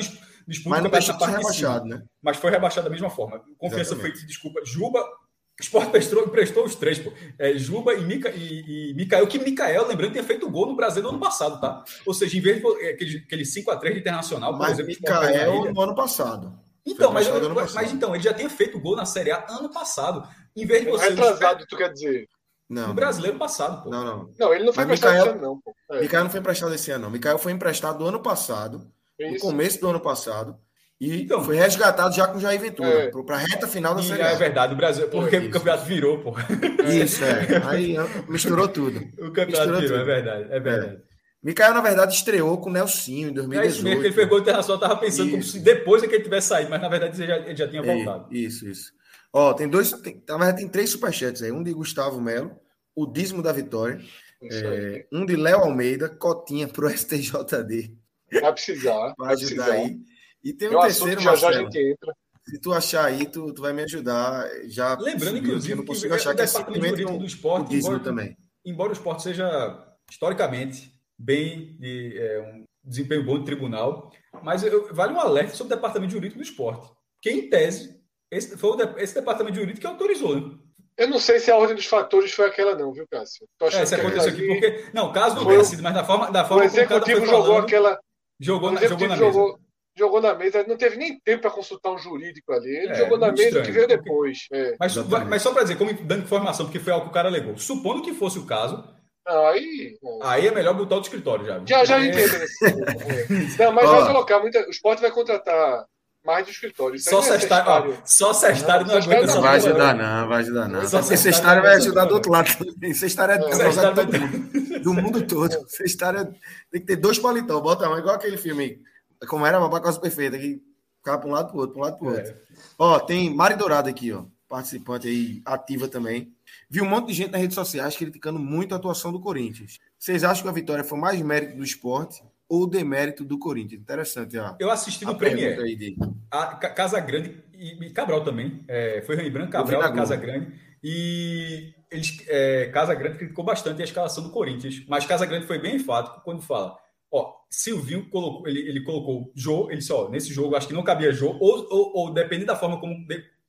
disputa mas não ser rebaixado, né? Mas foi rebaixado da mesma forma. Confiança exatamente. foi, desculpa, Juba, o Sport prestou, emprestou os três, pô. É, Juba e, Mica, e, e Mikael, que Mikael, lembrando, tinha feito gol no Brasil no ano passado, tá? Ou seja, em vez de aquele, aquele 5x3 de internacional, por mas exemplo, Mikael no ano passado. Então, mas, eu, mas, então, ele já tinha feito gol na Série A ano passado. Em vez de você. Retrasado, tu quer dizer? Não. No brasileiro passado, pô. Não, não. Não, ele não foi mas emprestado Micael, esse ano, não, pô. É. Mikael não foi emprestado esse ano, não. Mikael foi emprestado do ano passado, Isso. no começo do ano passado. E então, foi resgatado já com o Jair Ventura, é. para a reta final da Série A. É verdade, o Brasil, porque é o campeonato virou, pô. [LAUGHS] Isso, é. Aí misturou tudo. [LAUGHS] O campeonato misturou virou, tudo. é verdade, é verdade. É. Mikael, na verdade, estreou com o Nelsinho em 2018. É isso mesmo, que ele pegou o Internacional, tava pensando isso. como se depois é que ele tivesse saído, mas na verdade ele já, ele já tinha é, voltado. Isso, isso. Ó, tem dois, tem, na verdade tem três superchats aí, um de Gustavo Melo, o dízimo da vitória, é, um de Léo Almeida, cotinha pro [LAUGHS] STJD. Vai precisar. Vai ajudar precisar. aí. E tem um terceiro, já, já a gente entra. Se tu achar aí, tu, tu vai me ajudar. Já Lembrando, inclusive, eu não consigo achar que é simplesmente um, do esporte, um embora, também. Embora o esporte seja historicamente bem de é, um desempenho bom de tribunal, mas eu, vale um alerta sobre o departamento jurídico do esporte, que em tese esse foi o, esse departamento jurídico que autorizou. Né? Eu não sei se a ordem dos fatores foi aquela não, viu, Cássio? É, se aconteceu aqui porque não, caso não tenha sido, mas da forma da forma o executivo jogou falando, aquela jogou na, jogou na mesa. Jogou, jogou na mesa, não teve nem tempo para consultar um jurídico ali. Ele é, jogou na mesa estranho, que veio depois. É. Mas, mas, só para dizer, como dando informação, porque foi algo que o cara alegou. Supondo que fosse o caso, aí. Aí é melhor botar o escritório já. Já, já é... entendo. [LAUGHS] não, mas vai colocar muita. O esporte vai contratar mais do escritório. só cestário. Só cestário não, não aguenta essa Vai ajudar, não, vai ajudar, não. Só cestário vai ajudar do outro lado também. Cestário é, é todo mundo, do mundo todo. [LAUGHS] Cestário tem que ter dois palitão. Bota igual aquele filme. Como era uma Casa Perfeita, que ficava para um lado para o outro, para um lado para o outro. É. Ó, tem Mari Dourado aqui, ó. Participante aí, ativa também. Vi um monte de gente nas redes sociais criticando muito a atuação do Corinthians. Vocês acham que a vitória foi mais mérito do esporte ou demérito do Corinthians? Interessante. Ó, Eu assisti no Premier. De... A Casa Grande e Cabral também. É, foi Rembrandt Cabral da Casa Grande. E eles, é, Casa Grande criticou bastante a escalação do Corinthians. Mas Casa Grande foi bem enfático quando fala. Ó, Silvinho colocou, ele, ele colocou Jô, ele disse, ó, nesse jogo acho que não cabia Jô, ou, ou, ou dependendo da forma como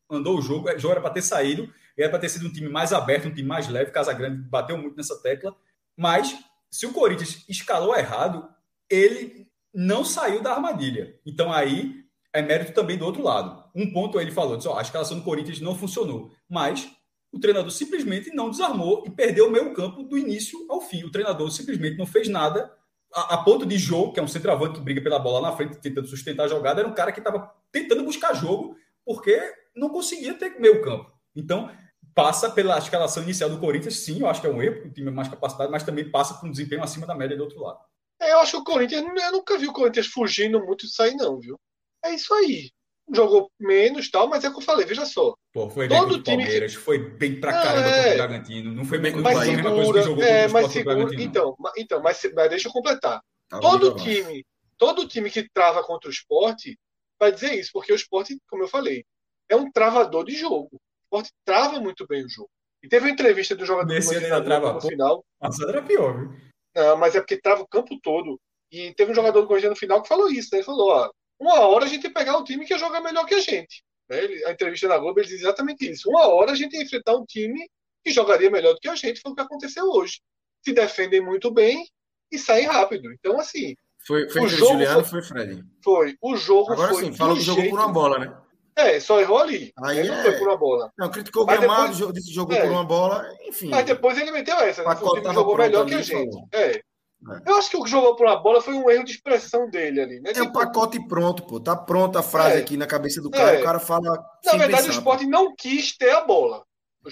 andou o jogo, Jô era para ter saído, era para ter sido um time mais aberto, um time mais leve, Casa Grande bateu muito nessa tecla, mas se o Corinthians escalou errado, ele não saiu da armadilha. Então aí é mérito também do outro lado. Um ponto ele falou, disse, ó, a escalação do Corinthians não funcionou, mas o treinador simplesmente não desarmou e perdeu o meio campo do início ao fim. O treinador simplesmente não fez nada a, a ponto de jogo, que é um centroavante que briga pela bola na frente, tentando sustentar a jogada, era um cara que estava tentando buscar jogo, porque não conseguia ter meio campo. Então, passa pela escalação inicial do Corinthians, sim, eu acho que é um erro, o time é mais capacitado, mas também passa por um desempenho acima da média do outro lado. É, eu acho que o Corinthians, eu nunca vi o Corinthians fugindo muito disso aí, não, viu? É isso aí. Jogou menos tal, mas é o que eu falei, veja só. Pô, foi bem Todo time Palmeiras, que... foi bem pra caramba é... contra o Bragantino. Não foi bem contra o segura, mesma coisa que jogou é, mas segura, então, então mas, mas deixa eu completar. Tá todo time, todo time que trava contra o esporte vai dizer isso, porque o esporte, como eu falei, é um travador de jogo. O esporte trava muito bem o jogo. E teve uma entrevista do jogador Nesse do trava no final. Nossa, era pior, viu? Não, mas é porque trava o campo todo. E teve um jogador do Corinthians no final que falou isso, né? Ele falou, ó, uma hora a gente ia pegar um time que ia jogar melhor que a gente. Né? A entrevista na Globo ele diz exatamente isso. Uma hora a gente ia enfrentar um time que jogaria melhor do que a gente, foi o que aconteceu hoje. Se defendem muito bem e saem rápido. Então, assim. Foi, foi o jogo Juliano foi, foi Fred. Foi. O jogo Agora foi. sim, falou que jogou por uma bola, né? É, só errou ali. Aí não é... foi por uma bola. Não, criticou o Gramado, disse jogou é. por uma bola, enfim. Mas depois ele meteu essa, né? O time jogou melhor que a gente. É. é. Eu acho que o que jogou por uma bola foi um erro de expressão dele ali. Né? É o tipo, pacote pronto, pô. Tá pronta a frase é. aqui na cabeça do cara. É. O cara fala. Na verdade, pensar, o esporte pô. não quis ter a bola.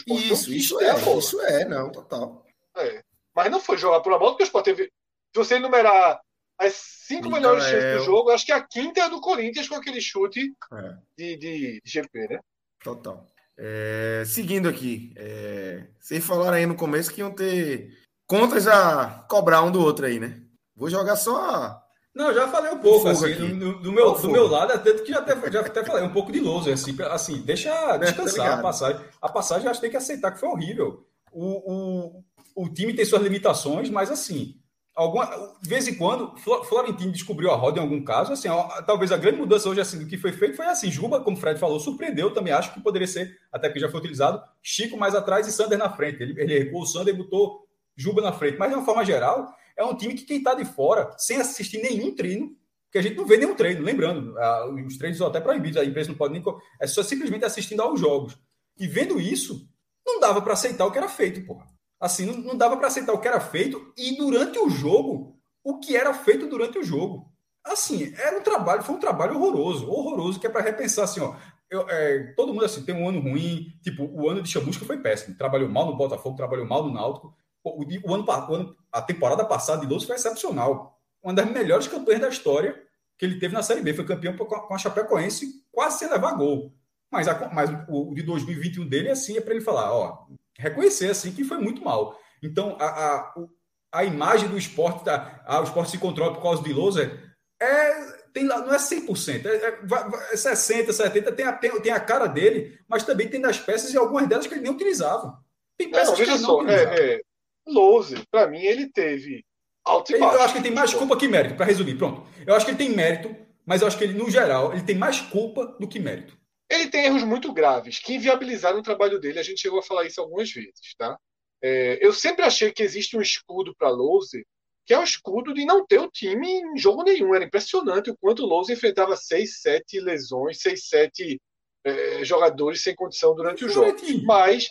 Isso, isso é. Isso é, não, total. É. Mas não foi jogar por uma bola, porque o esporte teve. Se você enumerar as cinco melhores chances do jogo, acho que a quinta é do Corinthians com aquele chute é. de, de, de GP, né? Total. É, seguindo aqui, é, vocês falaram aí no começo que iam ter contas a cobrar um do outro aí, né? Vou jogar só. Não, já falei um pouco, assim, do, do, meu, do meu lado, até que já até, já até falei um pouco de lousa, assim, assim, deixa [LAUGHS] é, descansar tá a passagem. A passagem acho que tem que aceitar que foi horrível. O, o, o time tem suas limitações, mas assim, alguma, de vez em quando, Florentino descobriu a roda em algum caso. Assim, ó, talvez a grande mudança hoje assim, do que foi feito foi assim: Juba, como o Fred falou, surpreendeu. Também acho que poderia ser, até que já foi utilizado, Chico mais atrás e Sander na frente. Ele, ele recuou o Sander e botou Juba na frente. Mas, de uma forma geral, é um time que quem está de fora, sem assistir nenhum treino, que a gente não vê nenhum treino, lembrando, os treinos são até proibidos, a imprensa não pode nem. É só simplesmente assistindo aos jogos. E vendo isso, não dava para aceitar o que era feito, porra. Assim, não, não dava para aceitar o que era feito e durante o jogo, o que era feito durante o jogo. Assim, era um trabalho, foi um trabalho horroroso, horroroso, que é para repensar assim, ó. Eu, é, todo mundo assim tem um ano ruim, tipo, o ano de Chamusca foi péssimo. Trabalhou mal no Botafogo, trabalhou mal no Náutico. O, o, ano, o ano, a temporada passada de Louço foi excepcional. Uma das melhores campanhas da história que ele teve na Série B. Foi campeão com a Chapecoense, quase sem levar gol. Mas, a, mas o, o de 2021 dele, assim, é para ele falar, ó, reconhecer assim que foi muito mal. Então, a, a, a imagem do esporte, tá, ah, o esporte se controla por causa de loser, é, tem, não é 100%, é, é, é 60%, 70%, tem a, tem, tem, a cara dele, mas também tem das peças e algumas delas que ele nem utilizava. Tem peças não, que ele não É, é, loser, para mim, ele teve alto e baixo. Eu acho que ele tem mais culpa que mérito, para resumir, pronto. Eu acho que ele tem mérito, mas eu acho que ele, no geral, ele tem mais culpa do que mérito. Ele tem erros muito graves que inviabilizaram o trabalho dele. A gente chegou a falar isso algumas vezes, tá? É, eu sempre achei que existe um escudo para Louser, que é o escudo de não ter o time em jogo nenhum. Era impressionante o quanto o Louser enfrentava seis, sete lesões, seis, sete é, jogadores sem condição durante o jogo. Mas,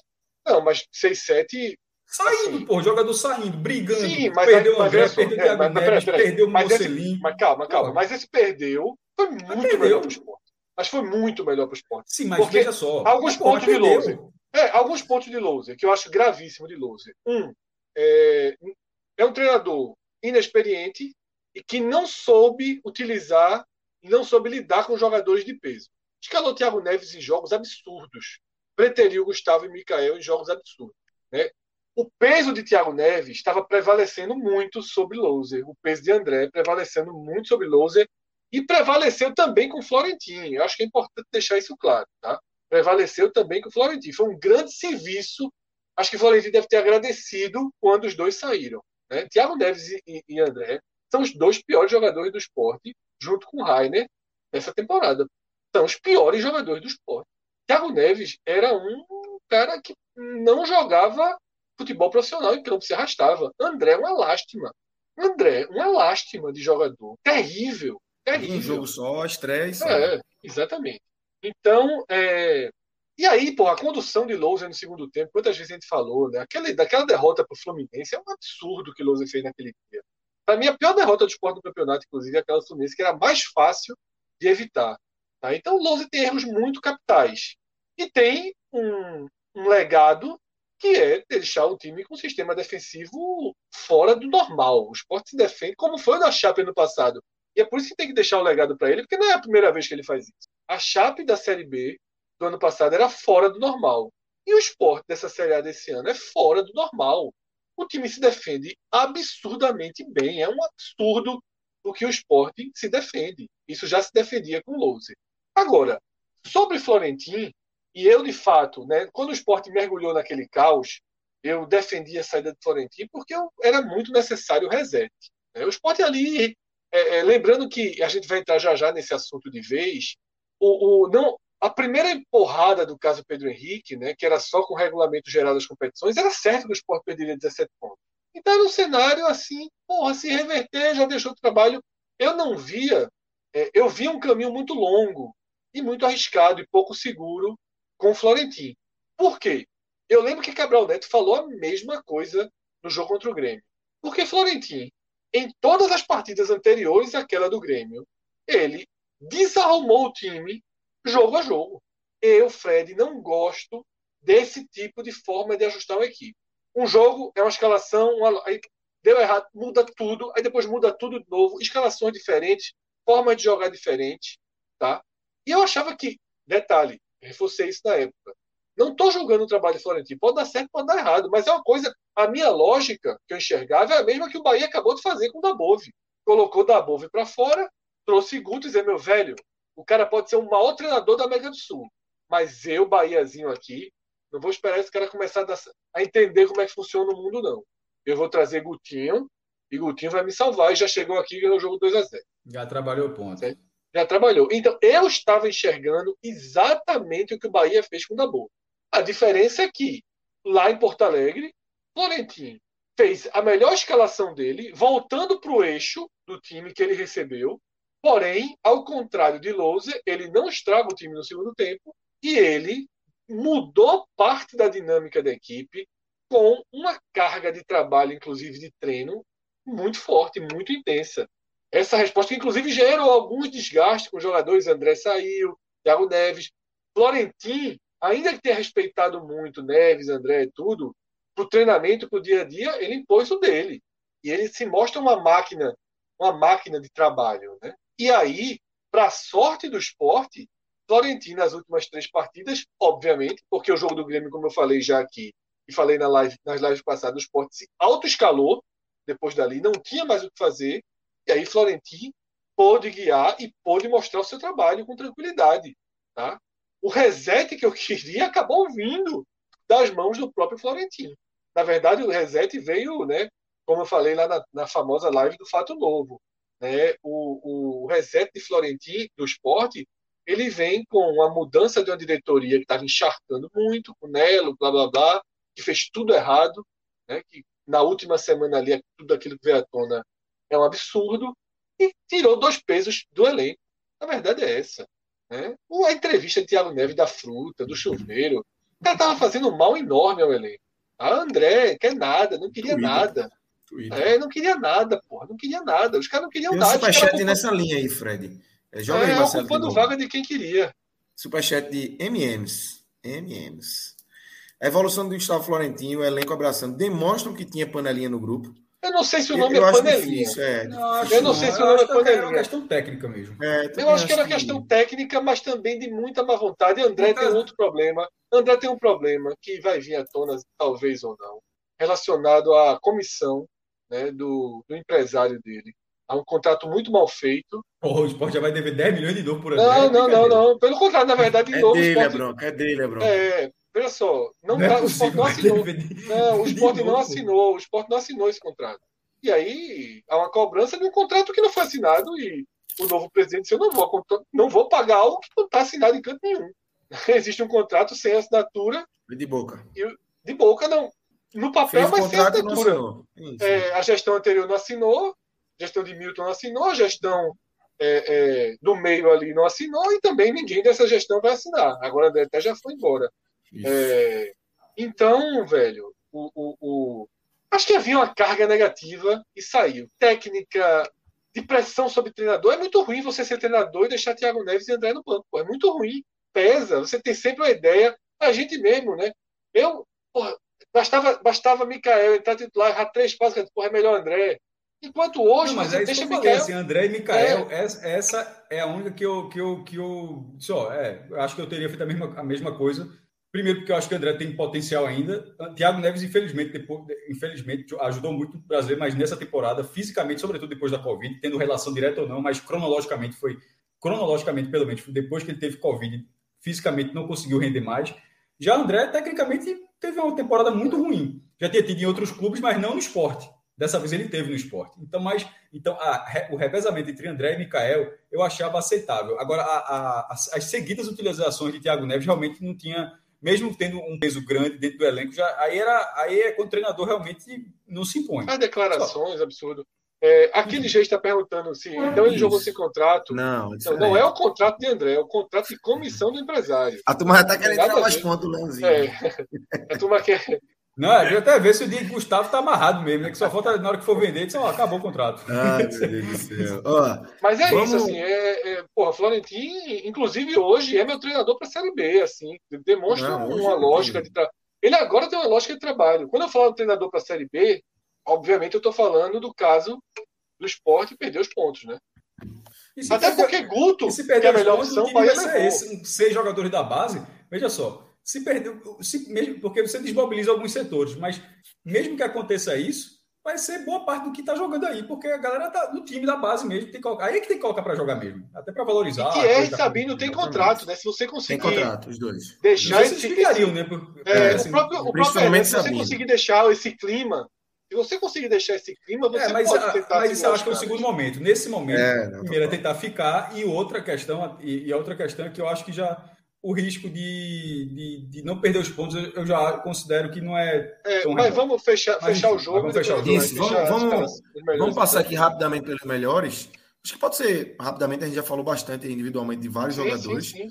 não, mas seis, sete Saindo, assim, pô, jogador saindo, brigando. Sim, mas perdeu o André, perdeu o Thiago é, Neves, perdeu o Mocelin. Mas calma, calma. Mas esse perdeu foi muito melhor pro esporte mas foi muito melhor para o esporte. Sim, mas Porque veja só. Alguns pontos de loser. É, alguns pontos de loser, que eu acho gravíssimo de loser. Um, é, é um treinador inexperiente e que não soube utilizar não soube lidar com jogadores de peso. Escalou Thiago Neves em jogos absurdos. Preteriu Gustavo e Mikael em jogos absurdos. Né? O peso de Thiago Neves estava prevalecendo muito sobre Loser. O peso de André prevalecendo muito sobre Loser e prevaleceu também com Florentino. Eu acho que é importante deixar isso claro. Tá? Prevaleceu também com Florentino. Foi um grande serviço. Acho que Florentino deve ter agradecido quando os dois saíram. Né? Tiago Neves e, e André são os dois piores jogadores do esporte, junto com Rainer, nessa temporada. São os piores jogadores do esporte. Thiago Neves era um cara que não jogava futebol profissional em campo, se arrastava. André é uma lástima. André, uma lástima de jogador. Terrível. terrível. Um jogo só, estresse. É, exatamente. Então, é... e aí, pô, a condução de Lousa no segundo tempo, quantas vezes a gente falou, né? Aquela, daquela derrota para o Fluminense é um absurdo que Lousa fez naquele dia. Para mim, a pior derrota do esporte do campeonato, inclusive, é aquela do Fluminense, que era mais fácil de evitar. Tá? Então, Lousa tem erros muito capitais. E tem um, um legado que é deixar o time com um sistema defensivo fora do normal. O esporte se defende como foi o da Chape no passado. E é por isso que tem que deixar o legado para ele, porque não é a primeira vez que ele faz isso. A Chape da Série B do ano passado era fora do normal. E o esporte dessa Série A desse ano é fora do normal. O time se defende absurdamente bem. É um absurdo o que o esporte se defende. Isso já se defendia com o Louse. Agora, sobre Florentin, e eu, de fato, né, quando o esporte mergulhou naquele caos, eu defendi a saída de Florentino porque eu, era muito necessário o reset. Né? O esporte ali, é, é, lembrando que a gente vai entrar já já nesse assunto de vez, o, o, não, a primeira empurrada do caso Pedro Henrique, né, que era só com o regulamento geral das competições, era certo que o esporte perderia 17 pontos. Então era um cenário assim, porra, se reverter, já deixou o trabalho. Eu não via, é, eu via um caminho muito longo e muito arriscado e pouco seguro com o Florentino. Por quê? Eu lembro que Cabral Neto falou a mesma coisa no jogo contra o Grêmio. Porque Florentino, em todas as partidas anteriores àquela do Grêmio, ele desarrumou o time jogo a jogo. Eu, Fred, não gosto desse tipo de forma de ajustar uma equipe. Um jogo é uma escalação, uma, aí deu errado, muda tudo, aí depois muda tudo de novo, escalações diferentes, forma de jogar diferente, tá? E eu achava que, detalhe, reforcei isso na época. Não estou julgando o trabalho de Florentino. Pode dar certo, pode dar errado. Mas é uma coisa. A minha lógica que eu enxergava é a mesma que o Bahia acabou de fazer com o Dabove. Colocou o Dabove para fora, trouxe Guto e disse: meu velho, o cara pode ser o maior treinador da América do Sul. Mas eu, Bahiazinho aqui, não vou esperar esse cara começar a, dar, a entender como é que funciona o mundo, não. Eu vou trazer Gutinho e Gutinho vai me salvar. E já chegou aqui e ganhou o jogo 2 a 0 Já trabalhou ponto. É já trabalhou. Então, eu estava enxergando exatamente o que o Bahia fez com o Dabu. A diferença é que, lá em Porto Alegre, Florentino fez a melhor escalação dele, voltando para o eixo do time que ele recebeu. Porém, ao contrário de Louser, ele não estraga o time no segundo tempo e ele mudou parte da dinâmica da equipe com uma carga de trabalho, inclusive de treino, muito forte, muito intensa essa resposta, que inclusive gerou alguns desgastes com os jogadores. André saiu, Thiago Neves. Florentin, ainda que tenha respeitado muito Neves, André e tudo, para o treinamento, para o dia a dia, ele impôs o dele. E ele se mostra uma máquina, uma máquina de trabalho. Né? E aí, para sorte do esporte, Florentino, nas últimas três partidas, obviamente, porque o jogo do Grêmio, como eu falei já aqui, e falei na live, nas lives passadas, o esporte se autoescalou depois dali, não tinha mais o que fazer, e aí Florentino pôde guiar e pôde mostrar o seu trabalho com tranquilidade. Tá? O reset que eu [LAUGHS] queria acabou vindo das mãos do próprio Florentino. Na verdade, o reset veio, né, como eu falei lá na, na famosa live do Fato Novo. Né, o, o reset de Florentino, do esporte, ele vem com a mudança de uma diretoria que estava encharcando muito, com Nelo, blá blá blá, que fez tudo errado, né, que na última semana ali tudo aquilo que veio à tona é um absurdo e tirou dois pesos do elenco. A verdade é essa. Né? A entrevista de Thiago Neves da fruta, do chuveiro, o cara estava fazendo um mal enorme ao elenco. A ah, André quer nada, não queria Twitter. nada. Twitter. É, não queria nada, porra, não queria nada. Os caras não queriam Tem nada. Superchat nessa linha aí, Fred. É, joga é, aí, Marcelo. ocupando vaga de quem queria. Superchat de MMs. MMs. A evolução do Gustavo Florentino, o elenco abraçando, demonstram que tinha panelinha no grupo. Eu não sei se o nome eu é panelinha. Difícil, é, não, eu não sei se o nome é panelinha. É uma questão técnica mesmo. É, eu acho que era uma questão técnica, mas também de muita má vontade. André tem outro problema. André tem um problema que vai vir à tona, talvez ou não, relacionado à comissão né, do, do empresário dele. Há um contrato muito mal feito. Oh, o esporte já vai dever 10 milhões de novo por ano. Não, não, não, não. Pelo contrário, na verdade, de é novo. Dele, esporte... é bronca, é dele, é bronca. É, Veja só, não, não é tá, o esporte não assinou. Não, o [LAUGHS] esporte não assinou, o esporte não assinou esse contrato. E aí há uma cobrança de um contrato que não foi assinado e o novo presidente disse: eu não vou, não vou pagar algo que não está assinado em canto nenhum. [LAUGHS] Existe um contrato sem assinatura. De boca. E, de boca, não. No papel, mas sem assinatura. É, a gestão anterior não assinou, a gestão de Milton não assinou, a gestão é, é, do meio ali não assinou e também ninguém dessa gestão vai assinar. Agora até já foi embora. É, então, velho, o, o, o, acho que havia uma carga negativa e saiu. Técnica de pressão sobre treinador é muito ruim você ser treinador e deixar Thiago Neves e André no banco. É muito ruim. Pesa. Você tem sempre uma ideia. A gente mesmo, né? Eu, porra, bastava, bastava Mikael entrar titular, errar três passos, porra, é melhor André. Enquanto hoje, não, mas é deixa Mikael... assim, André e Mikael, é. essa é a única que eu, que eu, que eu só, é, acho que eu teria feito a mesma, a mesma coisa. Primeiro, porque eu acho que o André tem potencial ainda. Thiago Neves, infelizmente, depois, infelizmente, ajudou muito o brasileiro, mas nessa temporada, fisicamente, sobretudo depois da Covid, tendo relação direta ou não, mas cronologicamente foi, cronologicamente, pelo menos, depois que ele teve Covid, fisicamente não conseguiu render mais. Já André, tecnicamente, teve uma temporada muito ruim. Já tinha tido em outros clubes, mas não no esporte. Dessa vez ele teve no esporte. Então, mas, então a, o revezamento entre André e Mikael eu achava aceitável. Agora, a, a, as, seguidas utilizações de Thiago Neves realmente não tinha, mesmo tendo um peso grande dentro do elenco, já, aí, era, aí é quando o treinador realmente não se impõe. As declarações, Só. absurdo. É, aquele jeito está perguntando se então ele Isso. jogou sem contrato. Não, não, não, é o contrato de André, é o contrato de comissão do empresário. A turma já está querendo tirar mais pontos do Leãozinho. É, a turma quer, não, a gente até ver se o de Gustavo tá amarrado mesmo, né? Que só falta na hora que for vender, diz, ó, acabou o contrato. Ai, meu Deus do céu. [LAUGHS] Mas é vamos... isso, assim, é, é, porra, Florentin, inclusive hoje, é meu treinador para a Série B, assim, demonstra Não, uma lógica de trabalho. Ele agora tem uma lógica de trabalho. Quando eu falo de treinador para a Série B, obviamente eu estou falando do caso do esporte perder os pontos, né? Até perder, porque Guto, se perder que é a melhor opção, vai ser esse, seis jogadores da base, veja só, se perdeu, se, mesmo, porque você desmobiliza alguns setores, mas mesmo que aconteça isso, vai ser boa parte do que está jogando aí, porque a galera tá no time da base mesmo, tem que colocar, aí é que tem que colocar para jogar mesmo, até para valorizar. E é, Sabino tem contrato, né? Se você conseguir. Tem contrato, os dois. Deixar esse, explicariam, né? Por, é, é, assim, o próprio, o próprio é, se você conseguir deixar esse clima se você conseguir deixar esse clima, você é, mas, pode tentar. Mas isso eu acho que é o segundo momento. Nesse momento, é, primeiro é tentar ficar, e outra questão, e, e, a outra questão é que eu acho que já o risco de, de, de, não perder os pontos, eu já considero que não é. é mas vamos fechar, mas, fechar o jogo. Vamos fechar o jogo. Isso, vamos, vamos, vamos passar aqui rapidamente pelos melhores. Acho que pode ser rapidamente, a gente já falou bastante individualmente de vários sim, jogadores. Sim, sim.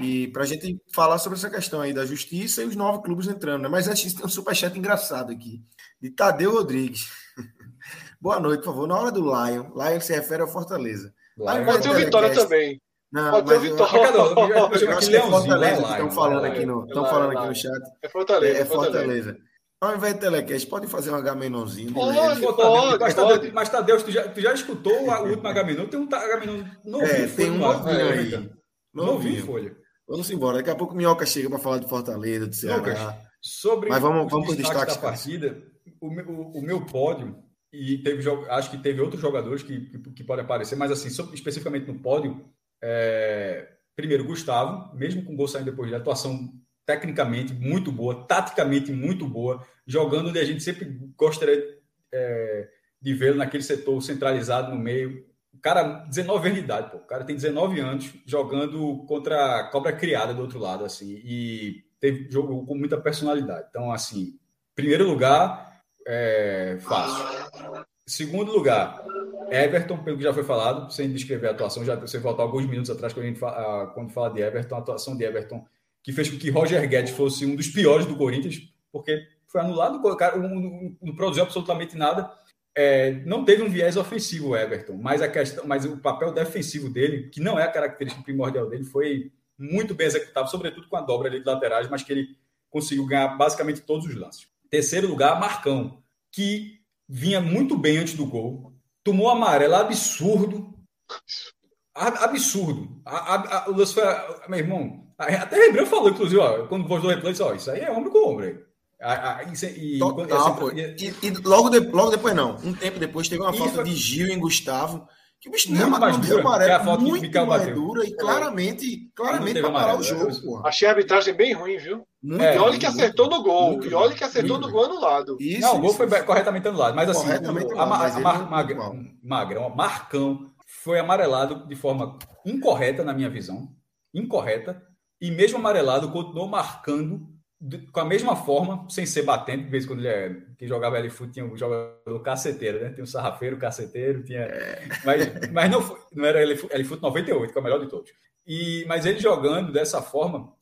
E para a gente falar sobre essa questão aí da justiça e os novos clubes entrando. Né? Mas antes tem um superchat engraçado aqui, de Tadeu Rodrigues. [LAUGHS] Boa noite, por favor. Na hora do Lion, Lion se refere ao Fortaleza. Pode ter o Vitória também. Não, Pode ter Vitória. Eu, acho que é Fortaleza estão falando aqui no, estão falando aqui no chat. É Fortaleza. É, Fortaleza. Ao invés de telecast, pode fazer um Agamenonzinho. Pode, pode, mas, Tadeu, mas Tadeu, tu já, tu já escutou o último Agamenon? Tem um Agamenon novinho. É, tem um novinho aí. Novinho, Folha. Vamos embora. Daqui a pouco o Minhoca chega para falar de Fortaleza, do Ceará. Lucas, sobre mas vamos, vamos para os destaques da partida, o, o, o meu pódio, e teve, acho que teve outros jogadores que, que, que podem aparecer, mas assim, especificamente no pódio, é, primeiro, Gustavo, mesmo com o gol saindo depois de atuação tecnicamente muito boa, taticamente muito boa, jogando onde a gente sempre gostaria é, de vê-lo naquele setor centralizado no meio. O cara, 19 anos de idade, pô. o cara tem 19 anos jogando contra a cobra criada do outro lado, assim, e teve jogo com muita personalidade. Então, assim, primeiro lugar, é, fácil. Segundo lugar, Everton, pelo que já foi falado, sem descrever a atuação, já você voltou alguns minutos atrás quando, a gente fala, quando fala de Everton, a atuação de Everton, que fez com que Roger Guedes fosse um dos piores do Corinthians, porque foi anulado, o cara não, não produziu absolutamente nada. É, não teve um viés ofensivo o Everton, mas a questão, mas o papel defensivo dele, que não é a característica primordial dele, foi muito bem executado, sobretudo com a dobra ali de laterais, mas que ele conseguiu ganhar basicamente todos os lances. Terceiro lugar, Marcão, que vinha muito bem antes do gol, tomou amarelo absurdo. Absurdo. A, a, a, o lance foi. Meu irmão, até Rembrandt falou, inclusive, ó, quando voz do replay, ó, isso aí é ombro com. A, e, Total, e, e, e, logo, de, logo depois, não. Um tempo depois, teve uma falta foi... de Gil em Gustavo, que o bicho muito mais dura, amarelo, a foto muito que mais dura e claramente, claramente para parar o jogo. Porra. Achei a arbitragem bem ruim, viu? Muito é, e olha que acertou no gol. E olha que acertou no gol anulado. Isso, não, o gol foi corretamente anulado. Mas assim, o, a, a, a, Magrão, Marcão, foi amarelado de forma incorreta, na minha visão. Incorreta. E mesmo amarelado, continuou marcando com a mesma forma, sem ser batente, de vez em quando ele é, que jogava LFUT tinha um jogador caceteiro, né? Tinha um sarrafeiro, caceteiro, tinha. É. Mas, mas não, foi, não era LFUT 98, que é o melhor de todos. E, mas ele jogando dessa forma,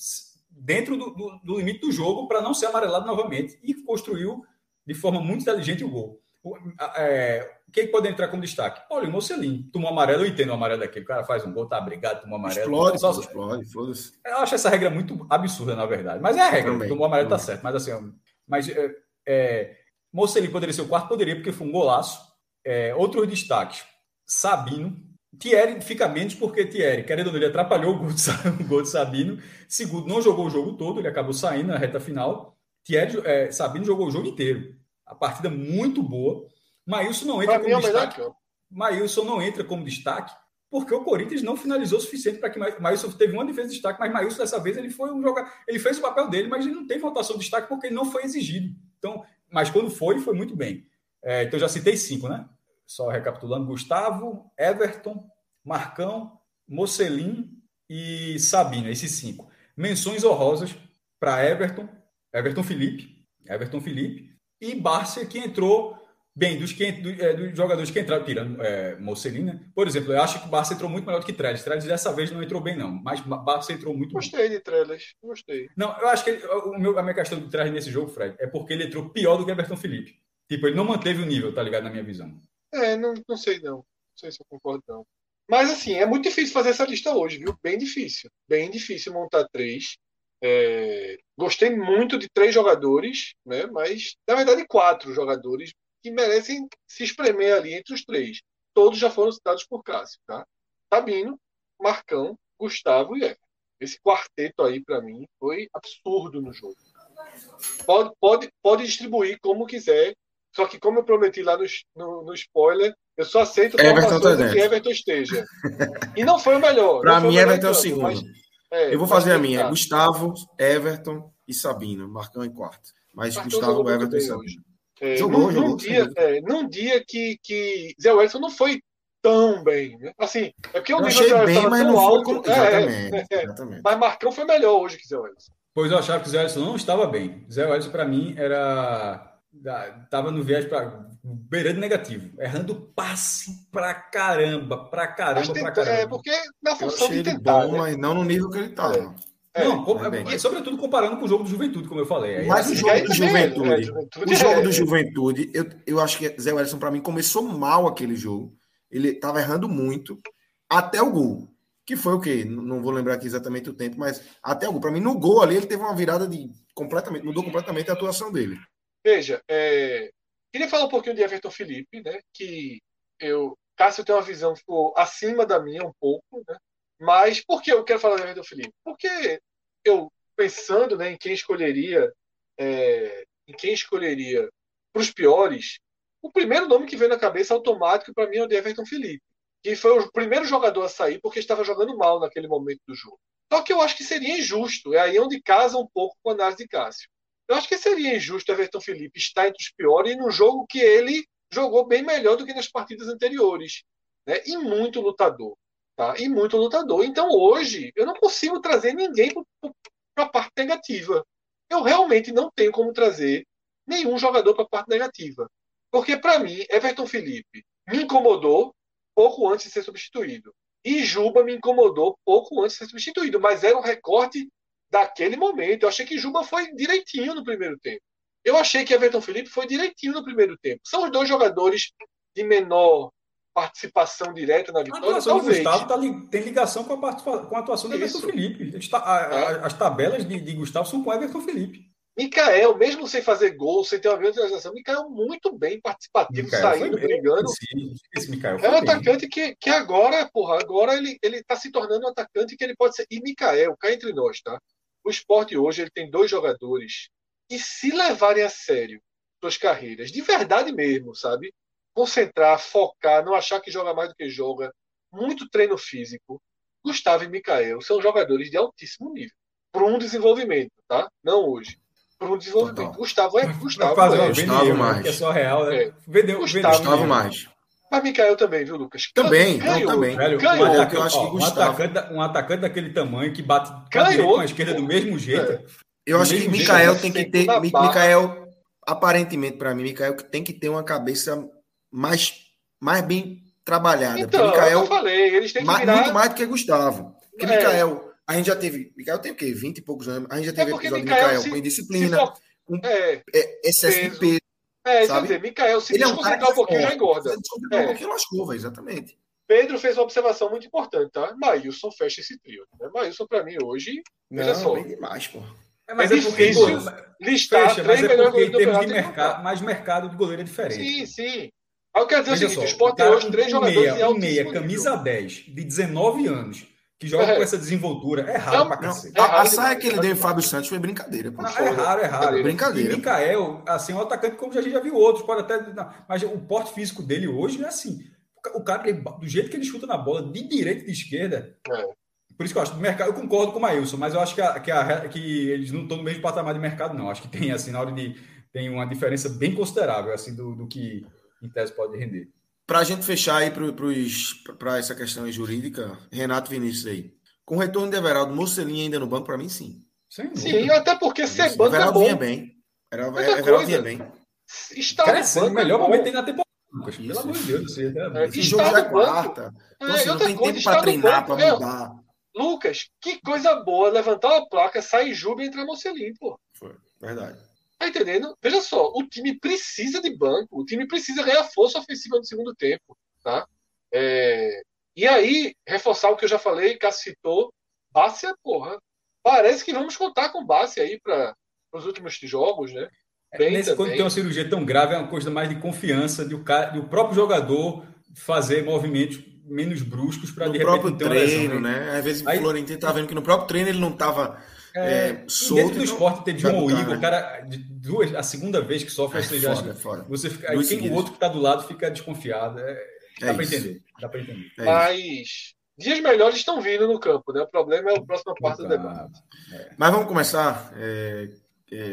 dentro do, do, do limite do jogo, para não ser amarelado novamente, e construiu de forma muito inteligente o gol. O, é, quem pode entrar como destaque? Olha, o Mocelin. Tomou amarelo, eu entendo o amarelo daquele. O cara faz um gol, tá brigado, tomou amarelo. Explode, só... explode, foda-se. Eu acho essa regra muito absurda, na verdade. Mas é a regra. Também, tomou amarelo, tá também. tá certo. Mas assim, mas é, é, Mocelin poderia ser o quarto? Poderia, porque foi um golaço. É, outros destaques. Sabino. Thierry fica menos porque Thierry, querendo ou não, ele atrapalhou o gol, de, [LAUGHS] o gol de Sabino. Segundo, não jogou o jogo todo, ele acabou saindo na reta final. Thierry, é, Sabino jogou o jogo inteiro. A partida muito boa. Maílson não entra como é destaque. Maílson não entra como destaque porque o Corinthians não finalizou o suficiente para que Maílson teve uma defesa de destaque, mas Maílson dessa vez ele foi um jogador, ele fez o papel dele, mas ele não teve votação de destaque porque ele não foi exigido. Então, mas quando foi, foi muito bem. É, então já citei cinco, né? Só recapitulando: Gustavo, Everton, Marcão, Mocelin e Sabino, esses cinco. Menções honrosas para Everton, Everton Felipe, Everton Felipe e Barça que entrou Bem, dos, que, do, é, dos jogadores que entraram, tirando é, Mocelina, por exemplo, eu acho que o Barça entrou muito melhor do que Trellis. Trellis dessa vez não entrou bem, não. Mas Barça entrou muito Gostei bem. de Trellis, gostei. Não, eu acho que ele, o meu, a minha questão do Trellis nesse jogo, Fred, é porque ele entrou pior do que Everton Felipe. Tipo, ele não manteve o nível, tá ligado, na minha visão. É, não, não sei não. Não sei se eu concordo, não. Mas, assim, é muito difícil fazer essa lista hoje, viu? Bem difícil. Bem difícil montar três. É... Gostei muito de três jogadores, né? mas, na verdade, quatro jogadores que merecem se espremer ali entre os três. Todos já foram citados por Cássio, tá? Sabino, Marcão, Gustavo e Everton. Esse quarteto aí, para mim, foi absurdo no jogo. Pode, pode, pode distribuir como quiser, só que como eu prometi lá no, no, no spoiler, eu só aceito Everton tá que Everton esteja. E não foi o melhor. Para mim, Everton é o segundo. Mas, é, eu vou fazer a minha. Gustavo, Everton e Sabino. Marcão em quarto. Mas Gustavo, Everton e Sabino. Hoje. É, jogou, num, jogou. Num dia, é, num dia que, que Zé Wellington não foi tão bem. Né? Assim, é porque o nível Zé Wellington tão alto. Como... Exatamente, é, é, exatamente. Mas Marcão foi melhor hoje que Zé Wellington. Pois eu achava que o Zé Wellington não estava bem. Zé Wellington, para mim, era. Tava no viés para beirando negativo, errando passe pra caramba, pra caramba, pra caramba. É, porque na função de tentar, bom, né? mas não no nível que ele estava. É. É, não, é, sobretudo comparando com o jogo do Juventude, como eu falei. Mas o jogo do Juventude, é, Juventude, o jogo do Juventude, eu, eu acho que Zé Wellison, para mim, começou mal aquele jogo. Ele estava errando muito até o gol. Que foi o quê? Não vou lembrar aqui exatamente o tempo, mas até o gol. Para mim, no gol ali, ele teve uma virada de completamente, mudou completamente a atuação dele. Veja, é, queria falar um pouquinho de Everton Felipe, né? Que eu, Cássio tem uma visão ficou acima da minha um pouco, né? Mas por que eu quero falar de Everton Felipe? Porque eu, pensando né, em quem escolheria, é, em quem escolheria para os piores, o primeiro nome que veio na cabeça automático para mim é o de Everton Felipe, que foi o primeiro jogador a sair porque estava jogando mal naquele momento do jogo. Só que eu acho que seria injusto, é aí onde casa um pouco com a análise de Cássio. Eu acho que seria injusto Everton Felipe estar entre os piores num jogo que ele jogou bem melhor do que nas partidas anteriores. Né? E muito lutador tá? e muito lutador. Então hoje eu não consigo trazer ninguém para a parte negativa. Eu realmente não tenho como trazer nenhum jogador para a parte negativa. Porque para mim, Everton Felipe me incomodou pouco antes de ser substituído. E Juba me incomodou pouco antes de ser substituído. Mas era um recorte daquele momento. Eu achei que Juba foi direitinho no primeiro tempo. Eu achei que Everton Felipe foi direitinho no primeiro tempo. São os dois jogadores de menor participação direta na vitória. A atuação talvez. do Gustavo tá, tem ligação com a, com a atuação de Everton Felipe. Está, a, é. as tabelas de, de, Gustavo são com Everton Felipe. Mikael, mesmo sem fazer gol, sem ter uma grande realização, Mikael muito bem participativo, Mikael saindo, brigando. Esse Mikael é um atacante que, que agora, porra, agora ele, ele tá se tornando um atacante que ele pode ser. E Mikael, cá entre nós, tá? O esporte hoje ele tem dois jogadores que, se levarem a sério suas carreiras, de verdade mesmo, sabe? Concentrar, focar, não achar que joga mais do que joga, muito treino físico. Gustavo e Mikael são jogadores de altíssimo nível. Para um desenvolvimento, tá? Não hoje. Para um desenvolvimento. Total. Gustavo é Gustavo. Fazer é. Gustavo mais. Que é só real, né? É. Vendeu, Gustavo, Gustavo mais. Mas Mikael também, viu, Lucas? Também, ganhou, não, também. Velho, ganhou. Um atacante, eu acho que ó, Gustavo... um, atacante, um atacante daquele tamanho que bate ganhou, com a esquerda do mesmo jeito. É. Eu acho que Mikael tem que ter. Mikael, aparentemente, para mim, Mikael tem que ter uma cabeça mais, mais bem trabalhada. Então, Mikael, eu falei, eles têm que virar... Muito mais do que Gustavo. Porque é. Mikael, a gente já teve. Mikael tem o quê? 20 e poucos anos. A gente já é teve é episódio de Mikael com indisciplina, for... com é, é, excesso peso. de peso. É, sabe? Dizer, Mikael, se ele é um cara um pouquinho, já engorda. Se é. um pouquinho, lascou, exatamente. Pedro fez uma observação muito importante, tá? Maílson fecha esse trio. Né? Maílson, para mim, hoje, Não, veja só. Bem demais, pô. É, mas é, é difícil listar fecha, três mas é porque em termos de mercado, mais mercado de goleiro é diferente. Sim, sim. Eu quero dizer Veja o seguinte: só, o Sport tem hoje três jogadores meia, de meia, camisa 10, de 19 anos, que joga é. com essa desenvoltura. É raro não, pra cacete. É a, a saia que ele deu em Fábio Santos foi brincadeira. Não, é raro, é raro. É brincadeira. E Mikael, assim, um atacante como a gente já viu outros, pode até. Mas o porte físico dele hoje é assim. O cara, ele, do jeito que ele chuta na bola, de direita e de esquerda. É. Por isso que eu acho, mercado, eu concordo com o Maílson, mas eu acho que, a, que, a, que eles não estão no mesmo patamar de mercado, não. Acho que tem, assim, na hora de. Tem uma diferença bem considerável, assim, do, do que em tese pode render. Para a gente fechar aí para essa questão jurídica, Renato Vinícius aí. Com o retorno de Everaldo, Mocelinho ainda no banco, para mim, sim. Sim, até porque ser banco Everaldo é bom. vinha bem. Era, Everaldo vinha bem. Está no banco, o melhor é momento tem na temporada. Lucas, pelo amor de Deus. Você, é, Esse jogo já é quarta. Então, assim, é, não tem tempo para treinar, para mudar. Lucas, que coisa boa levantar uma placa, sair Juba e entrar Mocelinho, pô. Foi, verdade. Tá entendendo? Veja só, o time precisa de banco, o time precisa ganhar força ofensiva no segundo tempo, tá? É... E aí, reforçar o que eu já falei, Cássio citou, Bárcia, porra, parece que vamos contar com Bárcia aí para os últimos jogos, né? É, Bem Nesse, quando tem uma cirurgia tão grave, é uma coisa mais de confiança de o, cara, de o próprio jogador fazer movimentos menos bruscos para de repente próprio treino, né? né? Às vezes aí, o Florentino tá vendo que no próprio treino ele não estava é, é, solto. Dentro do esporte ter John ou Igor, o cara, duas, a segunda vez que sofre, é, você já, foda, foda. você fica, aí quem, o outro que está do lado fica desconfiado. É, é dá para entender. Dá para entender. É Mas dias melhores estão vindo no campo, né? O problema é o próximo parte do debate. Mas vamos começar,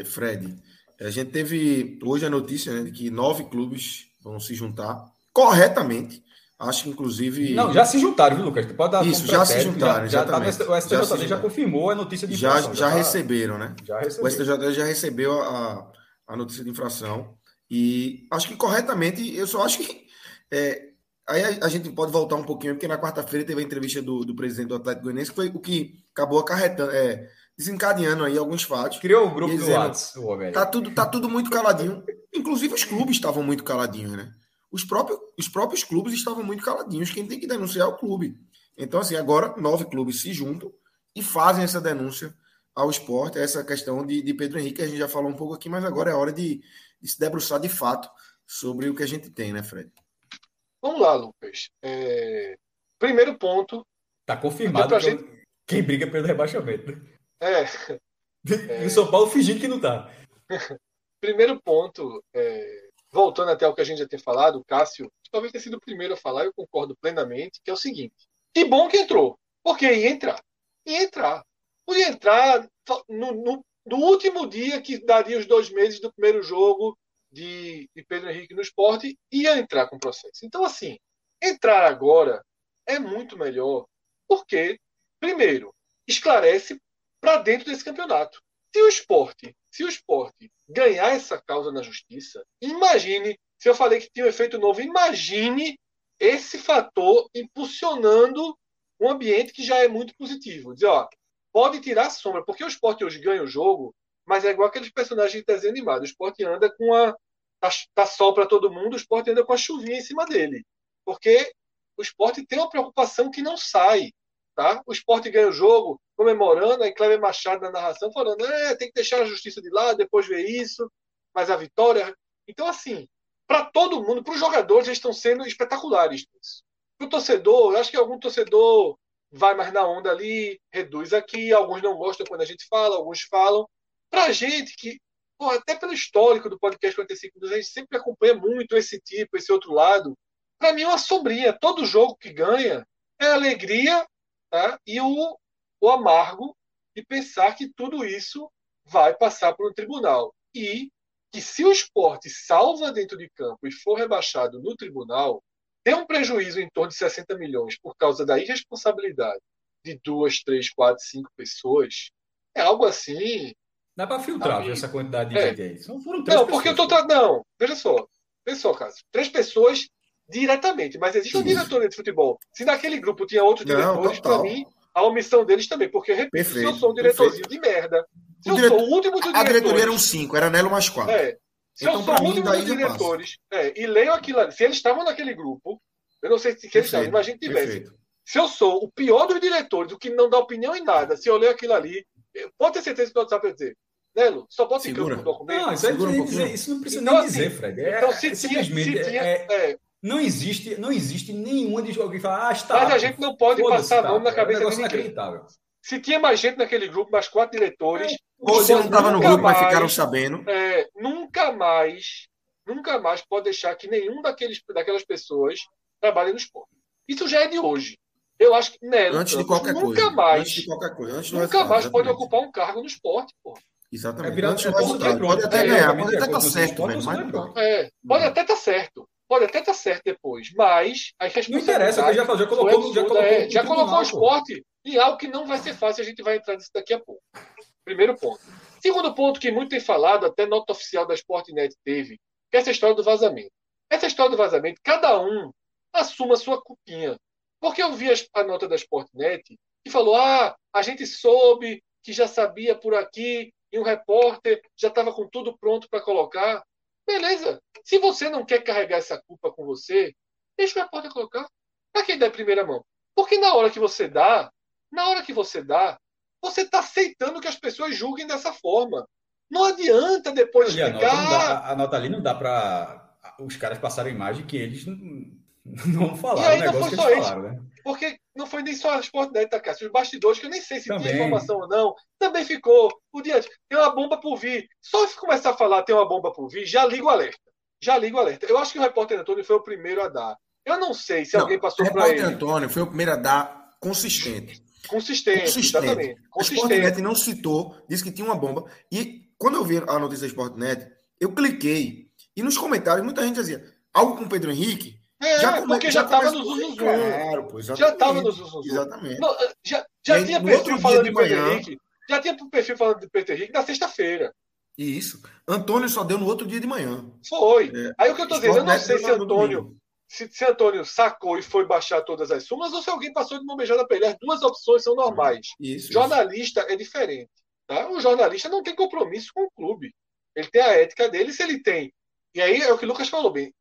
Fred. A gente teve hoje a notícia né, de que nove clubes vão se juntar corretamente Acho que, inclusive. Não, já se juntaram, viu, Lucas? Pode dar Isso, já se juntaram. Já, já tá o STJD já, já, confirmou a notícia de infração. Já, já, já tá... receberam, né? Já receberam. O STJD já recebeu a, a notícia de infração. E acho que corretamente, eu só acho que. É, aí a, a, gente pode voltar um pouquinho, porque na quarta-feira teve a entrevista do, do presidente do Atlético Goianiense, que foi o que acabou acarretando, é, desencadeando aí alguns fatos. Criou o grupo do WhatsApp. Tá tudo, tá tudo muito caladinho. Inclusive os clubes estavam muito caladinhos, né? Os próprios, os próprios clubes estavam muito caladinhos. Quem tem que denunciar é o clube. Então, assim, agora nove clubes se juntam e fazem essa denúncia ao esporte, essa questão de, de Pedro Henrique, a gente já falou um pouco aqui, mas agora é hora de, de se debruçar de fato sobre o que a gente tem, né, Fred? Vamos lá, Lucas. É... Primeiro ponto. Está confirmado que gente... quem briga pelo rebaixamento. Né? É. é... o São Paulo fingindo que não está. [LAUGHS] Primeiro ponto. É voltando até o que a gente já tem falado, o Cássio talvez tenha sido o primeiro a falar, eu concordo plenamente, que é o seguinte: que bom que entrou, porque ia entrar. Ia entrar. Podia entrar no, no, no último dia que daria os dois meses do primeiro jogo de, de Pedro Henrique no esporte, ia entrar com o processo. Então, assim, entrar agora é muito melhor, porque, primeiro, esclarece para dentro desse campeonato. Se o esporte, se o esporte ganhar essa causa na justiça, imagine, se eu falei que tinha um efeito novo, imagine esse fator impulsionando um ambiente que já é muito positivo. Dizer, ó, pode tirar a sombra, porque o esporte hoje ganha o jogo, mas é igual aqueles personagens de desenho animado. O esporte anda com a. Tá, tá sol para todo mundo, o esporte anda com a chuvinha em cima dele. Porque o esporte tem uma preocupação que não sai. Tá? O esporte ganha o jogo comemorando, aí Cleber Machado na narração falando, é, tem que deixar a justiça de lado, depois ver isso, mas a vitória. Então, assim, para todo mundo, para os jogadores, eles estão sendo espetaculares. Para o torcedor, eu acho que algum torcedor vai mais na onda ali, reduz aqui, alguns não gostam quando a gente fala, alguns falam. Para a gente que até pelo histórico do podcast 45 minutos, a gente sempre acompanha muito esse tipo, esse outro lado. Para mim é uma sombrinha. Todo jogo que ganha é alegria tá? e o, o amargo de pensar que tudo isso vai passar por um tribunal. E que se o esporte salva dentro de campo e for rebaixado no tribunal, tem um prejuízo em torno de 60 milhões por causa da irresponsabilidade de duas, três, quatro, cinco pessoas, é algo assim. Dá para filtrar essa quantidade de é. gente. Não, foram três não porque eu tô. Tra... Não, veja só. Veja só, caso. Três pessoas diretamente, mas existe um diretor de futebol. Se naquele grupo tinha outros diretores, para mim, a omissão deles também, porque, repito, perfeito, se eu sou um diretorzinho perfeito. de merda, se eu sou o último dos diretores... A diretoria eram cinco, era Nelo mais quatro. É, se então, eu sou o último dos diretores é, e leio aquilo ali, se eles estavam naquele grupo, eu não sei se eles estavam, imagina que tivesse. Se eu sou o pior dos diretores, o que não dá opinião em nada, se eu ler aquilo ali, pode ter certeza que o WhatsApp vai dizer. Nelo, só bota em campo o documento. Não, isso, é um dizer, isso não precisa então, nem assim, dizer, Fred. É, então, se é, simplesmente se tinha, é, é, não existe, não existe nenhuma de jogo que fala, ah, está. Mas a gente não pode passar a mão na cabeça é um de inacreditável. Se tinha mais gente naquele grupo, mais quatro diretores. Ou você não estava no grupo, mas ficaram sabendo. É, nunca mais, nunca mais pode deixar que nenhum daqueles, daquelas pessoas trabalhe no esporte. Isso já é de hoje. Eu acho que Nelo antes de qualquer nunca coisa. mais, antes de qualquer coisa, antes nunca mais pode ocupar um cargo no esporte, pô. Exatamente. É antes do resultado. Pode até ganhar, pode até estar tá certo, velho, mas não. É, pode até estar tá certo. Pode até estar tá certo depois, mas a Não interessa, já, já colocou, já colocou, é, já colocou o esporte em algo que não vai ser fácil, a gente vai entrar nisso daqui a pouco. Primeiro ponto. Segundo ponto que muito tem falado, até nota oficial da Sportnet teve, que é essa história do vazamento. Essa história do vazamento, cada um assuma a sua culpinha. Porque eu vi a nota da Sportnet e falou: ah, a gente soube que já sabia por aqui e um repórter já estava com tudo pronto para colocar. Beleza. Se você não quer carregar essa culpa com você, deixa o repórter colocar. Para quem der primeira mão. Porque na hora que você dá, na hora que você dá, você está aceitando que as pessoas julguem dessa forma. Não adianta depois explicar. A nota, dá, a nota ali não dá para os caras passarem imagem que eles [LAUGHS] não, falaram o negócio que eles falaram, né? Porque não foi nem só a Sport Net, tá, Cássio? Os bastidores, que eu nem sei se também. tinha informação ou não, também ficou. O diante, tem uma bomba por vir. Só se começar a falar tem uma bomba por vir, já liga o alerta. Já liga o alerta. Eu acho que o repórter Antônio foi o primeiro a dar. Eu não sei se não, alguém passou para ele. O repórter Antônio foi o primeiro a dar consistente. Consistente, consistente. exatamente. Consistente. Sportnet não citou, disse que tinha uma bomba. E quando eu vi a notícia da Sportnet, eu cliquei. E nos comentários, muita gente dizia algo com o Pedro Henrique. É, já come, porque já estava no Zuzu. Claro, pô, já estava no Zuzu. Exatamente. Não, já já tinha perfil falando de, de Pedro Henrique. Já tinha perfil falando de Pedro Henrique na sexta-feira. Isso. Antônio só deu no outro dia de manhã. Foi. É. Aí o que eu estou dizendo, eu não sei se Antônio, se, se Antônio sacou e foi baixar todas as sumas ou se alguém passou de uma beijada para ele. As duas opções são normais. Isso, jornalista isso. é diferente. Tá? O jornalista não tem compromisso com o clube. Ele tem a ética dele. Se ele tem e aí é o que o Lucas falou bem.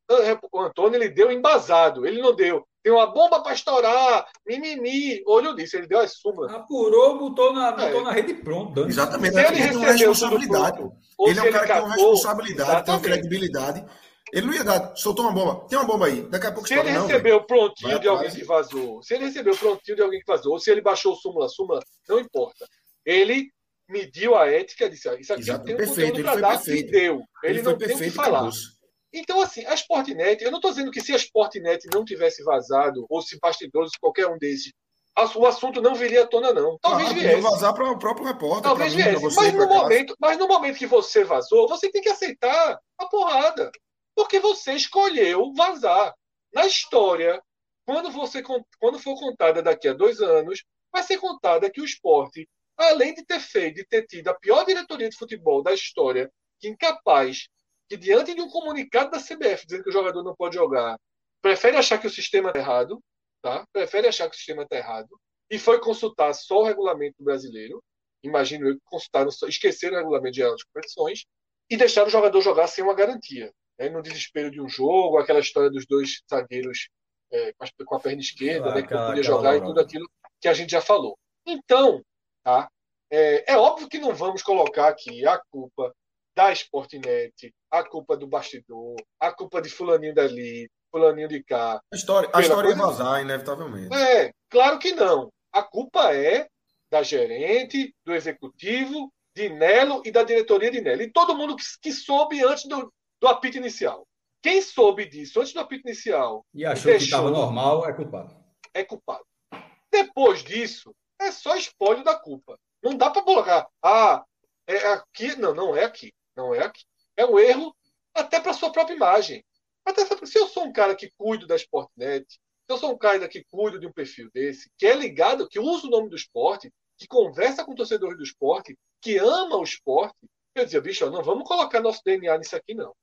O Antônio ele deu embasado, ele não deu. Tem uma bomba para estourar, mimimi. Olho disso, ele deu as súmulas. Apurou, botou na, botou é. na rede pronto. Exatamente. Se ele recebeu responsabilidade. Pronto, ele é um cara que tem uma responsabilidade, tem uma credibilidade. Ele não ia dar, soltou uma bomba. Tem uma bomba aí. Daqui a pouco Se ele não, recebeu o prontinho Vai de alguém que vazou, se ele recebeu o prontinho de alguém que vazou, ou se ele baixou o súmula, súmula, não importa. Ele mediu a ética disse: Isso aqui Exato, tem um perfeito, conteúdo para dar perfeito. e deu. Ele, ele não tem o que falar. Então, assim, a Sportnet, eu não estou dizendo que se a Sportnet não tivesse vazado, ou se bastidores, qualquer um desses, o assunto não viria à tona, não. Talvez ah, viesse. vazar para o próprio repórter. Talvez mim, viesse. Você, mas, no momento, mas no momento que você vazou, você tem que aceitar a porrada. Porque você escolheu vazar. Na história, quando, você, quando for contada daqui a dois anos, vai ser contada que o esporte além de ter feito, de ter tido a pior diretoria de futebol da história, que incapaz, que diante de um comunicado da CBF dizendo que o jogador não pode jogar, prefere achar que o sistema está errado, tá? prefere achar que o sistema está errado, e foi consultar só o regulamento brasileiro, imagino eu que consultaram, esqueceram o regulamento geral das competições, e deixaram o jogador jogar sem uma garantia. Né? No desespero de um jogo, aquela história dos dois zagueiros é, com a perna esquerda, ah, né, que não podia jogar e tudo aquilo que a gente já falou. Então, Tá? É, é óbvio que não vamos colocar aqui a culpa da Sportnet, a culpa do bastidor, a culpa de fulaninho dali, fulaninho de cá. A história, a história coisa... ia vazar, inevitavelmente. É, claro que não. A culpa é da gerente, do executivo, de Nelo e da diretoria de Nelo. E todo mundo que, que soube antes do, do apito inicial. Quem soube disso antes do apito inicial e achou deixou, que estava normal é culpado. É culpado. Depois disso, é só espólio da culpa. Não dá para colocar, ah, é aqui. Não, não é aqui. Não é aqui. É um erro até para sua própria imagem. Até se eu sou um cara que cuido da Sportnet, se eu sou um cara que cuido de um perfil desse, que é ligado, que usa o nome do esporte, que conversa com torcedores do esporte, que ama o esporte, eu dizia, bicho, não vamos colocar nosso DNA nisso aqui, não.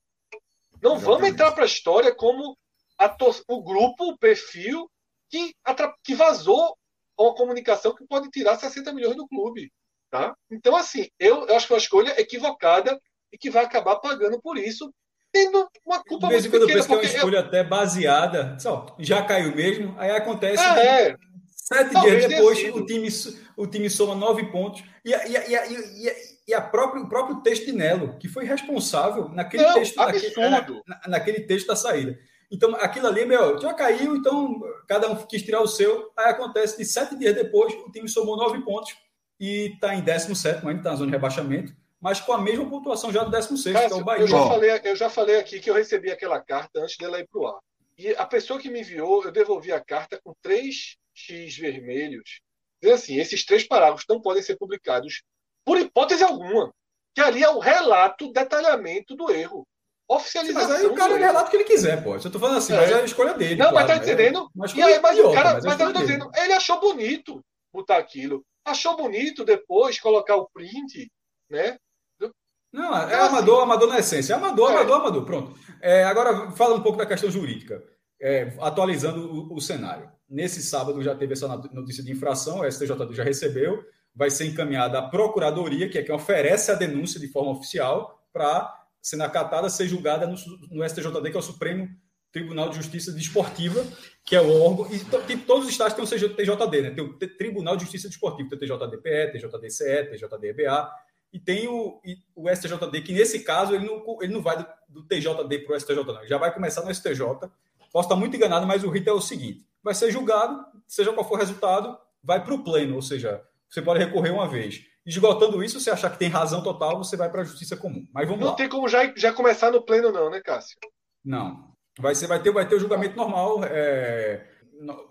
Não Exatamente. vamos entrar para a história como a o grupo, o perfil que, que vazou uma comunicação que pode tirar 60 milhões do clube. Tá? Então, assim, eu, eu acho que é uma escolha equivocada e que vai acabar pagando por isso, tendo uma culpa muito pequena. Eu penso que é uma escolha eu... até baseada, só, já caiu mesmo, aí acontece... Ah, é. Sete Talvez dias depois, o time, o time soma nove pontos. E, a, e, a, e, a, e a própria, o próprio texto de Nelo, que foi responsável naquele Não, texto naquele, na, naquele texto da saída. Então, aquilo ali, meu, já caiu, então cada um quis tirar o seu. Aí acontece que sete dias depois, o time somou nove pontos e está em 17, ainda está na zona de rebaixamento, mas com a mesma pontuação já do 16, Cássio, que é o Bahia. Eu já, falei, eu já falei aqui que eu recebi aquela carta antes dela ir para o ar. E a pessoa que me enviou, eu devolvi a carta com três X vermelhos. Dizendo assim: esses três parágrafos não podem ser publicados por hipótese alguma. Que ali é o relato, detalhamento do erro. Oficialização. Sim, mas aí o cara relata o que ele quiser, pô. Eu tô falando assim, é. mas é a escolha dele. Não, claro, mas tá né? entendendo? Mas, e aí, mas o cara, mas, mas eu tô dizendo, ele achou bonito botar aquilo. Achou bonito depois colocar o print, né? Não, é, é assim. amador, amador na essência. É amador, é. amador, amador. Pronto. É, agora, fala um pouco da questão jurídica, é, atualizando o, o, cenário. Nesse sábado já teve essa notícia de infração, o STJD já recebeu, vai ser encaminhada à Procuradoria, que é quem oferece a denúncia de forma oficial, para sendo acatada, ser julgada no, no, STJD, que é o Supremo Tribunal de Justiça Desportiva, que é o órgão. E todos os estados têm o TJD, né? Tem o Tribunal de Justiça Desportiva, tem o TJDPE, TJDCE, TJDEBA, e tem o, o STJD, que nesse caso ele não, ele não vai do, do TJD para o STJ, não. Ele já vai começar no STJ. Posso estar muito enganado, mas o rito é o seguinte: vai ser julgado, seja qual for o resultado, vai para o pleno, ou seja, você pode recorrer uma vez. Esgotando isso, você achar que tem razão total, você vai para a justiça comum. Mas vamos não lá. Não tem como já, já começar no pleno, não, né, Cássio? Não. Vai, ser, vai, ter, vai ter o julgamento normal. É...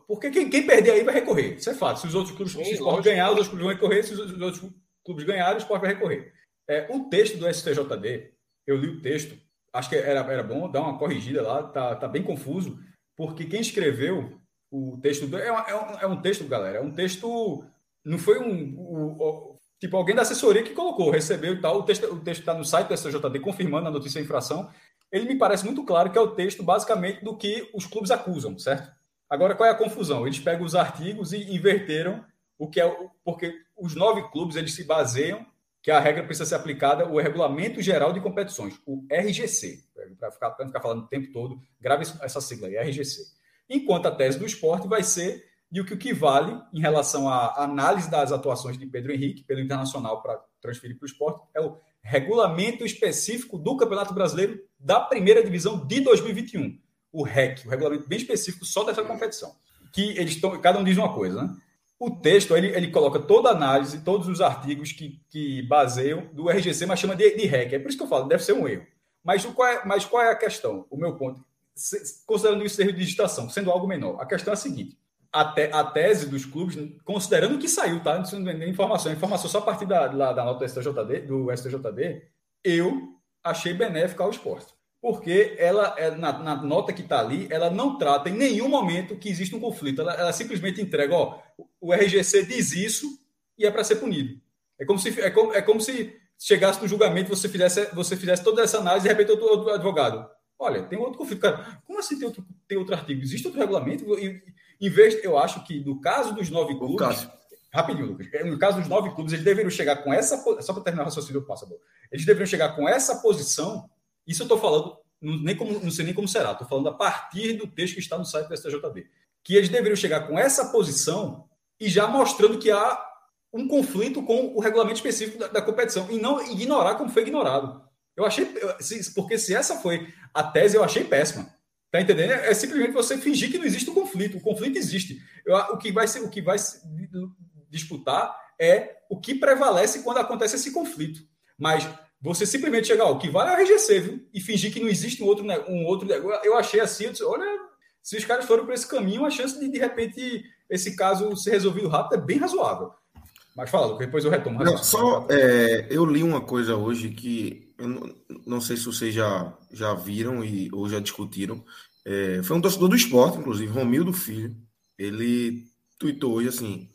Porque quem, quem perder aí vai recorrer. Isso é fato. Se os outros clubes Sim, se ganhar, os outros clubes vão recorrer. Se os outros clubes ganharem, o esporte vai recorrer. É, o texto do STJD, eu li o texto, acho que era, era bom dar uma corrigida lá, tá, tá bem confuso, porque quem escreveu o texto do, é, um, é um texto, galera, é um texto não foi um, um, tipo alguém da assessoria que colocou, recebeu e tal. O texto está no site do STJD confirmando a notícia de infração. Ele me parece muito claro que é o texto basicamente do que os clubes acusam, certo? Agora qual é a confusão? Eles pegam os artigos e inverteram o que é porque os nove clubes eles se baseiam que a regra precisa ser aplicada o Regulamento Geral de Competições, o RGC, para ficar, ficar falando o tempo todo, grave essa sigla aí, RGC. Enquanto a tese do esporte vai ser e o que, o que vale em relação à análise das atuações de Pedro Henrique pelo Internacional para transferir para o esporte é o regulamento específico do Campeonato Brasileiro da primeira divisão de 2021. O REC, o regulamento bem específico só dessa competição. Que eles estão, cada um diz uma coisa, né? O texto, ele, ele coloca toda a análise, todos os artigos que, que baseiam do RGC, mas chama de, de REC. É por isso que eu falo, deve ser um erro. Mas qual é, mas qual é a questão? O meu ponto, considerando isso erro de digitação, sendo algo menor, a questão é a seguinte: a, te, a tese dos clubes, considerando que saiu, tá? Não é informação, informação só a partir da, da, da nota do STJD, do STJD, eu achei benéfica ao esporte. Porque ela, é, na, na nota que está ali, ela não trata em nenhum momento que existe um conflito. Ela, ela simplesmente entrega, ó, o RGC diz isso e é para ser punido. É como se, é como, é como se chegasse no julgamento, você fizesse, você fizesse toda essa análise e de repente outro, advogado. Olha, tem outro conflito. Cara, como assim tem outro, tem outro artigo? Existe outro regulamento? E, em vez, eu acho que no caso dos nove clubes. Rapidinho, Lucas. No caso dos nove clubes, eles deveriam chegar com essa. Só para terminar o raciocínio do passador. Eles deveriam chegar com essa posição. Isso eu estou falando, nem como, não sei nem como será, estou falando a partir do texto que está no site do STJB. Que eles deveriam chegar com essa posição e já mostrando que há um conflito com o regulamento específico da, da competição e não ignorar como foi ignorado. Eu achei, porque se essa foi a tese, eu achei péssima. Tá entendendo? É, simplesmente você fingir que não existe o um conflito. O conflito existe. Eu, o que vai ser, o que vai disputar é é o que prevalece quando acontece esse conflito. Mas você simplesmente chegar, ó, o que vale é o RGC, viu? E fingir que não existe um outro, um outro negócio. Eu achei assim, eu disse, olha, se os caras foram por esse caminho, a chance de, de repente, esse caso ser resolvido rápido é bem razoável. Mas fala, depois eu retomo. Não, só é, eu li uma coisa hoje que eu não, sei se vocês já, já viram e, ou já discutiram. É, foi um torcedor do esporte, inclusive, Romildo Filho. Ele tweetou hoje assim: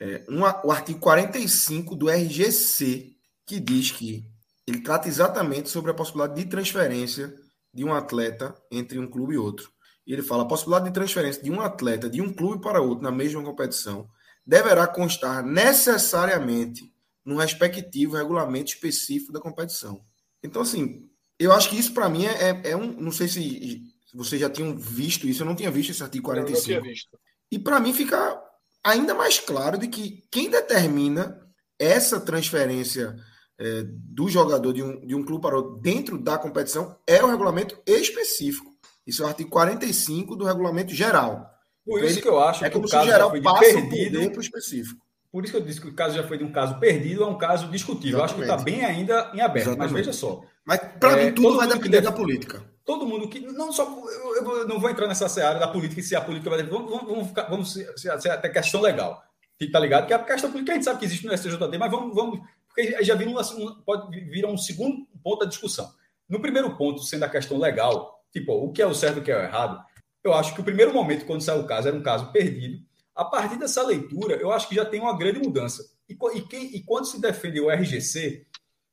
é, um, o artigo 45 do RGC, que diz que ele trata exatamente sobre a possibilidade de transferência de um atleta entre um clube e outro. E ele fala: a possibilidade de transferência de um atleta de um clube para outro na mesma competição deverá constar necessariamente no respectivo regulamento específico da competição. Então, assim, eu acho que isso para mim é, é, é, um. Não sei se vocês já tinham visto isso, eu não tinha visto esse artigo 45. Eu não tinha visto. E para mim fica ainda mais claro de que quem determina essa transferência é, do jogador de um, de um clube para outro dentro da competição é o regulamento específico. Isso é o artigo 45 do regulamento geral. Por isso que eu acho é que o caso geral foi passa perdido para o específico. Por isso que eu disse que o caso já foi de um caso perdido a um caso discutível. Acho que está bem ainda em aberto, Exatamente. mas veja só. Mas para é, mim tudo vai depender da política. Todo mundo que. Não só. Eu, eu, não vou entrar nessa seara da política e se a política vai. Vamos, vamos, vamos, ficar, vamos ser, ser até questão legal. Tá ligado? Que a questão política a gente sabe que existe no STJD, mas vamos. vamos porque já vira um, pode vir um segundo ponto da discussão. No primeiro ponto, sendo a questão legal, tipo, o que é o certo e o que é o errado, eu acho que o primeiro momento, quando saiu o caso, era um caso perdido. A partir dessa leitura, eu acho que já tem uma grande mudança. E, e, quem, e quando se defende o RGC,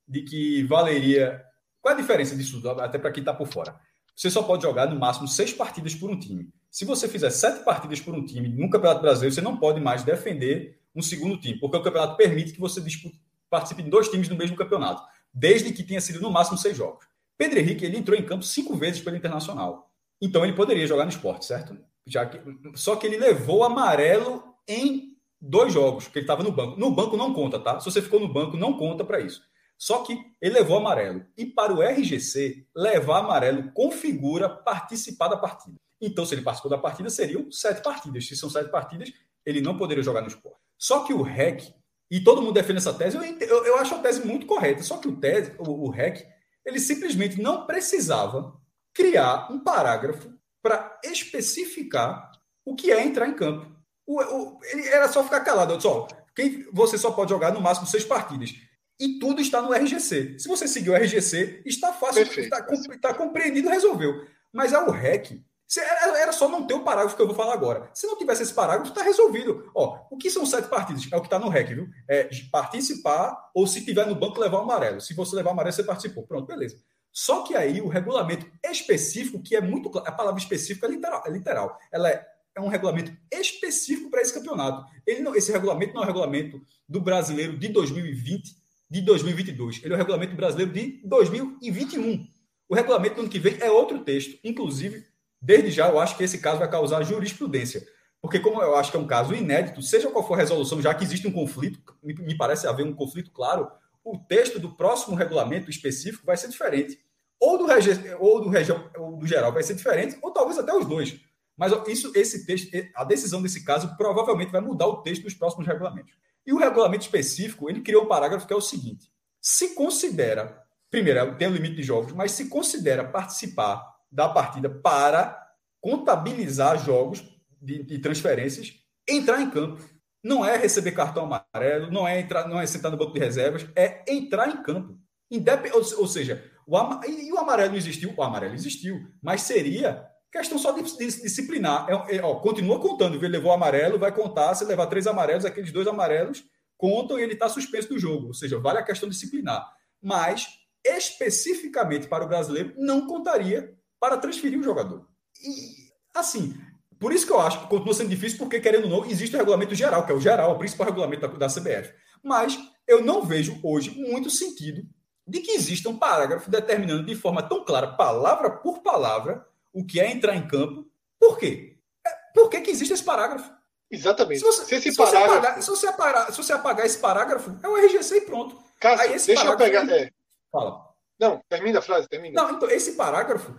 de que valeria. Qual é a diferença disso, até para quem está por fora? Você só pode jogar no máximo seis partidas por um time. Se você fizer sete partidas por um time no Campeonato Brasileiro, você não pode mais defender um segundo time, porque o campeonato permite que você dispute, participe de dois times no mesmo campeonato, desde que tenha sido no máximo seis jogos. Pedro Henrique ele entrou em campo cinco vezes pelo Internacional. Então ele poderia jogar no esporte, certo? Já que, só que ele levou amarelo em dois jogos, que ele estava no banco. No banco não conta, tá? Se você ficou no banco, não conta para isso. Só que ele levou amarelo. E para o RGC, levar amarelo configura participar da partida. Então, se ele participou da partida, seriam sete partidas. Se são sete partidas, ele não poderia jogar no esporte. Só que o REC, e todo mundo defende essa tese, eu, eu, eu acho a tese muito correta. Só que o, tese, o, o REC, ele simplesmente não precisava criar um parágrafo para especificar o que é entrar em campo. O, o, ele era só ficar calado. Só, quem, você só pode jogar no máximo seis partidas. E tudo está no RGC. Se você seguir o RGC, está fácil, Perfeito. está, está compreendido, resolveu. Mas é o REC. Era só não ter o parágrafo que eu vou falar agora. Se não tivesse esse parágrafo, está resolvido. Ó, o que são sete partidas? É o que está no REC, viu? É participar ou se tiver no banco levar o amarelo. Se você levar o amarelo, você participou. Pronto, beleza. Só que aí o regulamento específico, que é muito claro, a palavra específica é literal, é literal. ela é, é um regulamento específico para esse campeonato. Ele não, esse regulamento não é o regulamento do brasileiro de 2020, de 2022. Ele é o regulamento brasileiro de 2021. O regulamento do ano que vem é outro texto. Inclusive, desde já, eu acho que esse caso vai causar jurisprudência. Porque, como eu acho que é um caso inédito, seja qual for a resolução, já que existe um conflito, me parece haver um conflito claro o texto do próximo regulamento específico vai ser diferente. Ou do, regi ou do, região, ou do geral vai ser diferente, ou talvez até os dois. Mas isso, esse texto, a decisão desse caso provavelmente vai mudar o texto dos próximos regulamentos. E o regulamento específico, ele criou um parágrafo que é o seguinte: se considera, primeiro, tem o limite de jogos, mas se considera participar da partida para contabilizar jogos de, de transferências, entrar em campo não é receber cartão amarelo, não é entrar, não é sentar no banco de reservas, é entrar em campo. Indep ou, ou, seja, o e o amarelo não existiu, o amarelo existiu, mas seria questão só de, de, disciplinar. É, é, ó, continua contando, ele levou amarelo, vai contar, se levar três amarelos, aqueles dois amarelos contam e ele está suspenso do jogo. Ou seja, vale a questão disciplinar. Mas, especificamente para o brasileiro, não contaria para transferir o jogador. E, assim, por isso que eu acho que continua sendo difícil, porque, querendo ou não, existe o regulamento geral, que é o geral, o principal regulamento da, da CBF. Mas eu não vejo hoje muito sentido de que exista um parágrafo determinando de forma tão clara, palavra por palavra, o que é entrar em campo. Por quê? É, por que, que existe esse parágrafo? Exatamente. Se você, se esse se parágrafo... você, apagar, se, você apagar, se você apagar esse parágrafo, é o RGC e pronto. Cássio, Aí esse deixa eu pegar. É... Fala. Não, termina a frase, termina. Não, então, esse parágrafo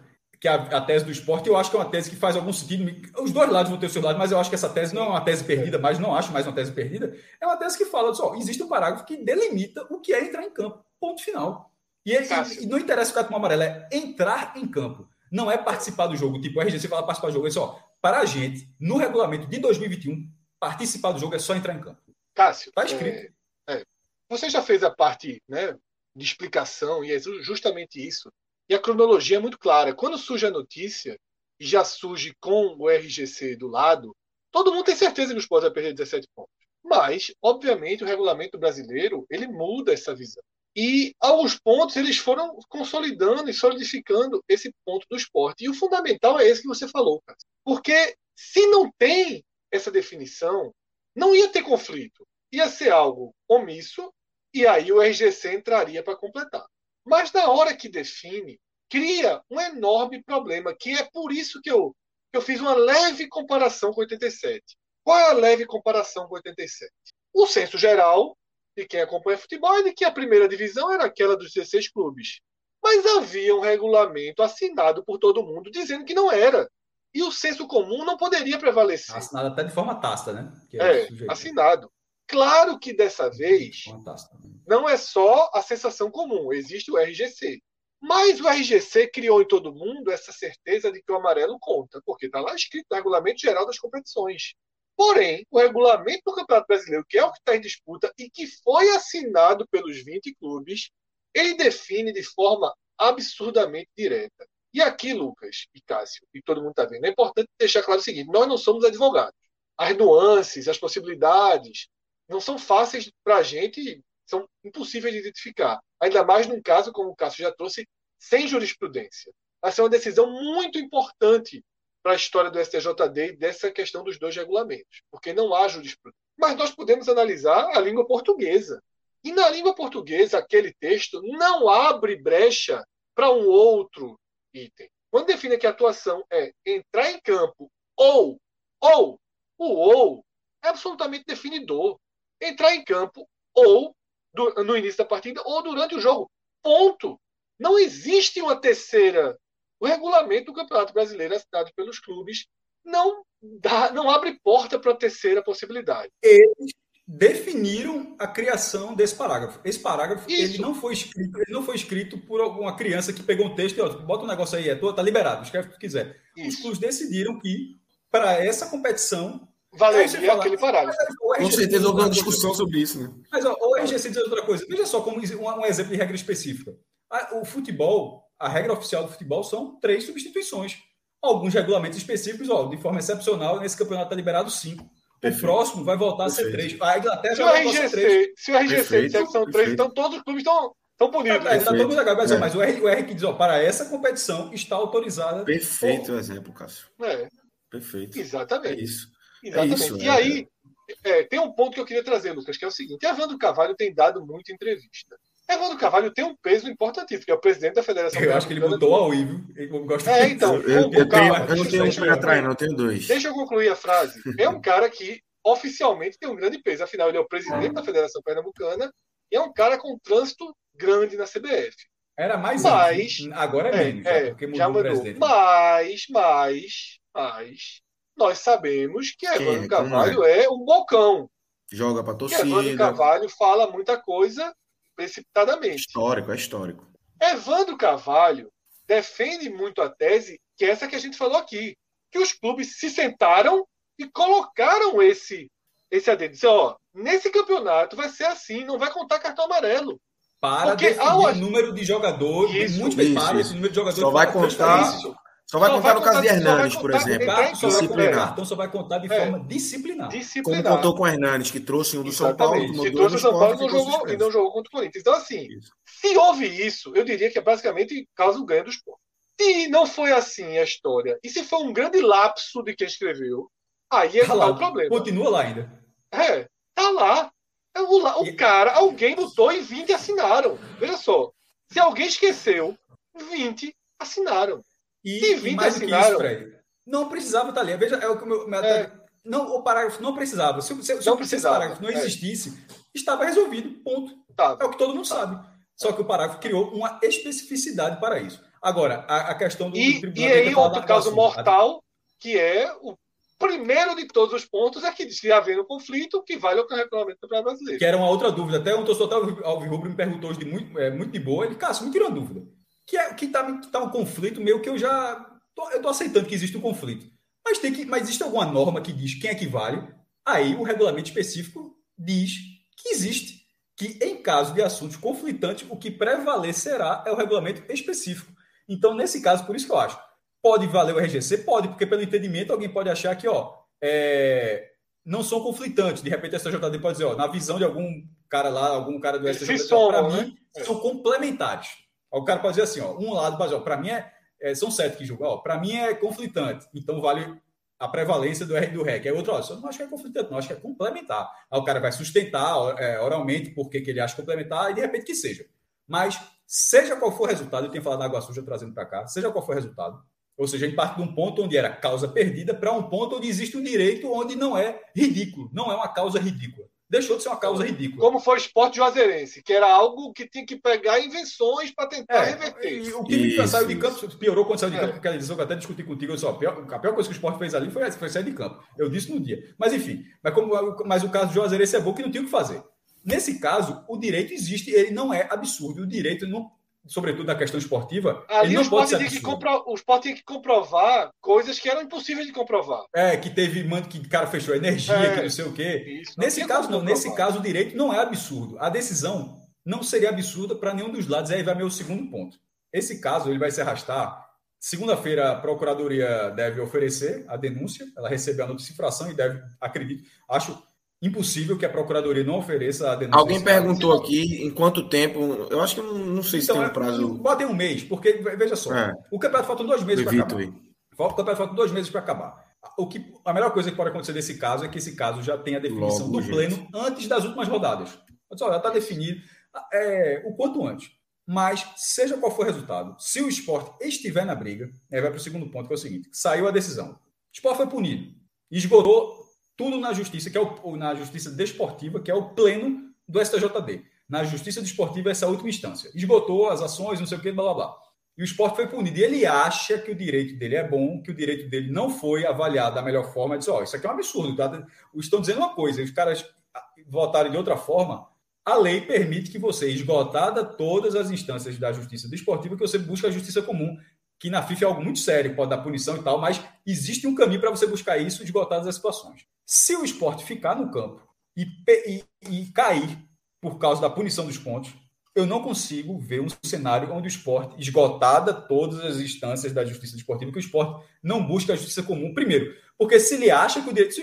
que a, a, tese do esporte, eu acho que é uma tese que faz algum sentido. Os dois lados vão ter o seu lado, mas eu acho que essa tese não é uma tese perdida, mas não acho mais uma tese perdida. É uma tese que fala só, existe um parágrafo que delimita o que é entrar em campo. Ponto final. E, ele, e não interessa o cartão amarelo, é entrar em campo. Não é participar do jogo. Tipo, a RGC fala participar do jogo. É só, para a gente, no regulamento de 2021, participar do jogo é só entrar em campo. Cássio, está escrito. É, é. Você já fez a parte né, de explicação, e é justamente isso e a cronologia é muito clara. Quando surge a notícia, e já surge com o RGC do lado, todo mundo tem certeza que o Sport vai perder 17 pontos. Mas, obviamente, o regulamento brasileiro ele muda essa visão. E alguns pontos eles foram consolidando e solidificando esse ponto do esporte. E o fundamental é esse que você falou, cara. Porque se não tem essa definição, não ia ter conflito. Ia ser algo omisso, e aí o RGC entraria para completar. Mas na hora que define, cria um enorme problema, que é por isso que eu, que eu fiz uma leve comparação com 87. Qual é a leve comparação com 87? O senso geral de quem acompanha futebol é de que a primeira divisão era aquela dos 16 clubes. Mas havia um regulamento assinado por todo mundo dizendo que não era. E o senso comum não poderia prevalecer. Assinado até de forma tácita, né? é, é assinado. Claro que dessa vez não é só a sensação comum, existe o RGC. Mas o RGC criou em todo mundo essa certeza de que o amarelo conta, porque está lá escrito no Regulamento Geral das Competições. Porém, o regulamento do Campeonato Brasileiro, que é o que está em disputa e que foi assinado pelos 20 clubes, ele define de forma absurdamente direta. E aqui, Lucas e Cássio, e todo mundo está vendo, é importante deixar claro o seguinte: nós não somos advogados. As nuances, as possibilidades, não são fáceis para a gente, são impossíveis de identificar. Ainda mais num caso, como o Cássio já trouxe, sem jurisprudência. Essa é uma decisão muito importante para a história do STJD e dessa questão dos dois regulamentos, porque não há jurisprudência. Mas nós podemos analisar a língua portuguesa. E na língua portuguesa, aquele texto não abre brecha para um outro item. Quando define que a atuação é entrar em campo ou, ou, o ou é absolutamente definidor entrar em campo ou no início da partida ou durante o jogo. Ponto. Não existe uma terceira. O regulamento do Campeonato Brasileiro assinado pelos clubes não dá, não abre porta para a terceira possibilidade. Eles definiram a criação desse parágrafo. Esse parágrafo ele não foi escrito, ele não foi escrito por alguma criança que pegou um texto e ó, bota um negócio aí, é tua, tá liberado, escreve o que quiser. Isso. Os clubes decidiram que para essa competição valeria aquele parágrafo. Com certeza houve uma discussão sobre isso, né? Mas ó, o RGC diz outra coisa. Veja só como um, um exemplo de regra específica. O futebol, a regra oficial do futebol são três substituições. Alguns regulamentos específicos, ó, de forma excepcional, nesse campeonato está liberado cinco. O próximo vai voltar Perfeito. a ser três. A Inglaterra se vai voltar a ser três. Se o RGC disser que são três, então todos os clubes estão Estão punidos. É, tá todo mundo mas, é. mas o R, o R que diz, ó, para essa competição está autorizada. Perfeito o exemplo, Cássio. É. Perfeito. Exatamente. É isso. Exatamente. É isso, e aí, é, tem um ponto que eu queria trazer, Lucas, que é o seguinte: Evandro Carvalho tem dado muita entrevista. Evandro Carvalho tem um peso importantíssimo, que é o presidente da Federação Eu acho que ele botou ao vivo. É, então. Eu, eu, calma, tenho, eu não tenho um pé atrás, não, tenho dois. Deixa eu concluir a frase. É um cara que oficialmente tem um grande peso, afinal, ele é o presidente da Federação Pernambucana e é um cara com um trânsito grande na CBF. Era mais mas, antes, agora é menos, é, já, porque mudou, já mudou. o presidente. Mas, mas, mas, nós sabemos que Evandro é? Carvalho é? é um bocão. Joga para torcida. Evandro Carvalho fala muita coisa precipitadamente. Histórico, é histórico. Evandro Carvalho defende muito a tese que é essa que a gente falou aqui, que os clubes se sentaram e colocaram esse esse adendo. Disse, ó, nesse campeonato vai ser assim, não vai contar cartão amarelo. Para Porque definir ao... o número de jogadores, muito isso, para esse número de jogadores. Só vai contar só vai só contar vai no caso de Hernandes, por exemplo. Só disciplinar. Então só vai contar de forma é. disciplinar. disciplinar. Como contou com o Hernandes, que trouxe um do São Paulo, que trouxe o São Paulo e não jogou, e não jogou contra o Corinthians. Então, assim, isso. se houve isso, eu diria que é basicamente caso ganho do esporte. Se não foi assim a história, e se foi um grande lapso de quem escreveu, aí é tá lá, o problema. Continua lá ainda. É, tá lá. É o, o cara, alguém botou e 20 assinaram. Veja só. Se alguém esqueceu, 20 assinaram. E, e mais assinaram. Isso, Fred, não precisava estar ali. Veja, é o que o meu. É. Não, o parágrafo não precisava. Se, se, se, não precisava. parágrafo não é. existisse, é. estava resolvido. Ponto. Tá. É o que todo mundo sabe. Só que o parágrafo criou uma especificidade para isso. Agora, a, a questão do. E, e aí, outro caso mortal, que é o primeiro de todos os pontos, é que se haver um conflito, que vale o regulamento do Brasileiro. Que era uma outra dúvida. Até um torcedor Alvirrubro me perguntou hoje de muito, é, muito de boa. Ele, Cássio, me tirou uma dúvida. Que, é, que, tá, que tá um conflito meio que eu já. Tô, eu tô aceitando que existe um conflito. Mas, tem que, mas existe alguma norma que diz quem é que vale? Aí o regulamento específico diz que existe. Que em caso de assuntos conflitantes, o que prevalecerá é o regulamento específico. Então, nesse caso, por isso que eu acho, pode valer o RGC? Pode, porque pelo entendimento alguém pode achar que, ó, é, não são conflitantes. De repente, a STJD pode dizer, ó, na visão de algum cara lá, algum cara do STJD, para né? mim, são complementares. O cara pode dizer assim, ó, um lado para mim é, é, são sete que julgam, para mim é conflitante, então vale a prevalência do R do REC. Aí outro, ó, eu não acho que é conflitante, não, acho que é complementar. Aí o cara vai sustentar é, oralmente porque que ele acha complementar e de repente que seja. Mas seja qual for o resultado, eu tenho falado da água suja trazendo para cá, seja qual for o resultado, ou seja, a gente parte de um ponto onde era causa perdida para um ponto onde existe um direito onde não é ridículo, não é uma causa ridícula. Deixou de ser uma causa ridícula. Como foi o esporte juazeirense, que era algo que tinha que pegar invenções para tentar é, reverter. o time que saiu de campo piorou quando saiu de é. campo, aquela edição que eu até discuti contigo. Eu disse, ó, a, pior, a pior coisa que o esporte fez ali foi, foi sair de campo. Eu disse no dia. Mas enfim, mas, como, mas o caso do Juazeirense é bom que não tinha o que fazer. Nesse caso, o direito existe, ele não é absurdo. O direito não sobretudo na questão esportiva, Ali ele não pode ser que compro... O esporte que comprovar coisas que eram impossíveis de comprovar. É, que teve, mano, que o cara fechou energia, é, que não sei o quê. Nesse caso, não. Nesse caso, o direito não é absurdo. A decisão não seria absurda para nenhum dos lados. Aí vai meu segundo ponto. Esse caso, ele vai se arrastar. Segunda-feira, a Procuradoria deve oferecer a denúncia. Ela recebeu a notificação e deve, acredito, acho impossível que a Procuradoria não ofereça a denúncia. Alguém perguntou aqui em quanto tempo. Eu acho que não, não sei se então, tem um prazo. Bota um mês, porque, veja só, é. o campeonato faltam dois meses para acabar. O campeonato faltam dois meses para acabar. O que, a melhor coisa que pode acontecer nesse caso é que esse caso já tenha a definição Logo, do pleno gente. antes das últimas rodadas. Só, já está definido é, o quanto antes. Mas, seja qual for o resultado, se o esporte estiver na briga, aí vai para o segundo ponto, que é o seguinte: saiu a decisão. O esporte foi punido, esgotou tudo na justiça, que é o, na justiça desportiva, que é o pleno do STJD. Na justiça desportiva, essa última instância. Esgotou as ações, não sei o que, blá blá blá. E o esporte foi punido. E ele acha que o direito dele é bom, que o direito dele não foi avaliado da melhor forma. Ele diz: Ó, oh, isso aqui é um absurdo. Tá? Estão dizendo uma coisa, os caras votaram de outra forma. A lei permite que você, esgotada todas as instâncias da justiça desportiva, que você busque a justiça comum, que na FIFA é algo muito sério, pode dar punição e tal, mas existe um caminho para você buscar isso esgotadas as situações. Se o esporte ficar no campo e, e, e, cair por causa da punição dos pontos, eu não consigo ver um cenário onde o esporte, esgotada todas as instâncias da justiça desportiva, que o esporte não busca a justiça comum. Primeiro, porque se ele acha que o direito. Se,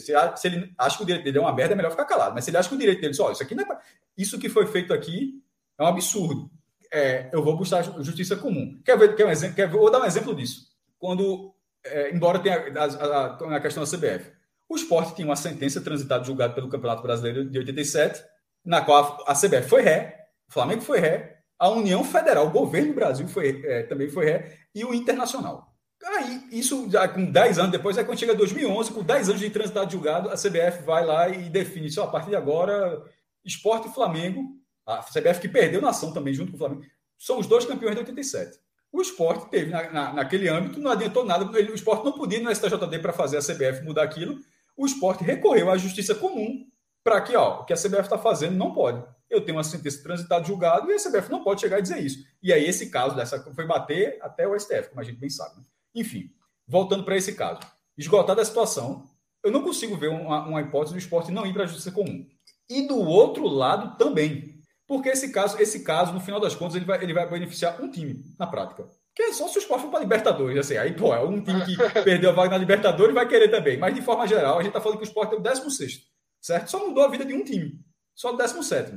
se, ele acha que o direito dele é uma merda, é melhor ficar calado. Mas se ele acha que o direito dele, olha, isso aqui é. Isso que foi feito aqui é um absurdo. É, eu vou buscar a justiça comum. Quer ver, quer um exemplo? Quer, vou dar um exemplo disso. Quando, é, embora tenha a, a, a, questão da CBF, o esporte tinha uma sentença transitada julgada pelo Campeonato Brasileiro de 87, na qual a CBF foi ré, o Flamengo foi ré, a União Federal, o governo do Brasil foi, é, também foi ré, e o Internacional. Aí, isso já com 10 anos depois, aí quando chega 2011, com 10 anos de transitado julgado, a CBF vai lá e define, só a partir de agora, esporte e Flamengo, a CBF que perdeu na ação também junto com o Flamengo, são os dois campeões de 87. O esporte teve, na, na, naquele âmbito, não adiantou nada, o esporte não podia ir no STJD para fazer a CBF mudar aquilo, o esporte recorreu à justiça comum para que, ó, o que a CBF está fazendo não pode. Eu tenho uma sentença transitada julgado e a CBF não pode chegar e dizer isso. E aí, esse caso dessa foi bater até o STF, como a gente bem sabe. Né? Enfim, voltando para esse caso. Esgotada a situação, eu não consigo ver uma, uma hipótese do esporte não ir para a justiça comum. E do outro lado também. Porque esse caso, esse caso, no final das contas, ele vai, ele vai beneficiar um time, na prática. Que é só se o esporte for para Libertadores, assim. Aí, pô, é um time que [LAUGHS] perdeu a vaga na Libertadores vai querer também. Mas, de forma geral, a gente está falando que o esporte é o 16, certo? Só mudou a vida de um time. Só o 17.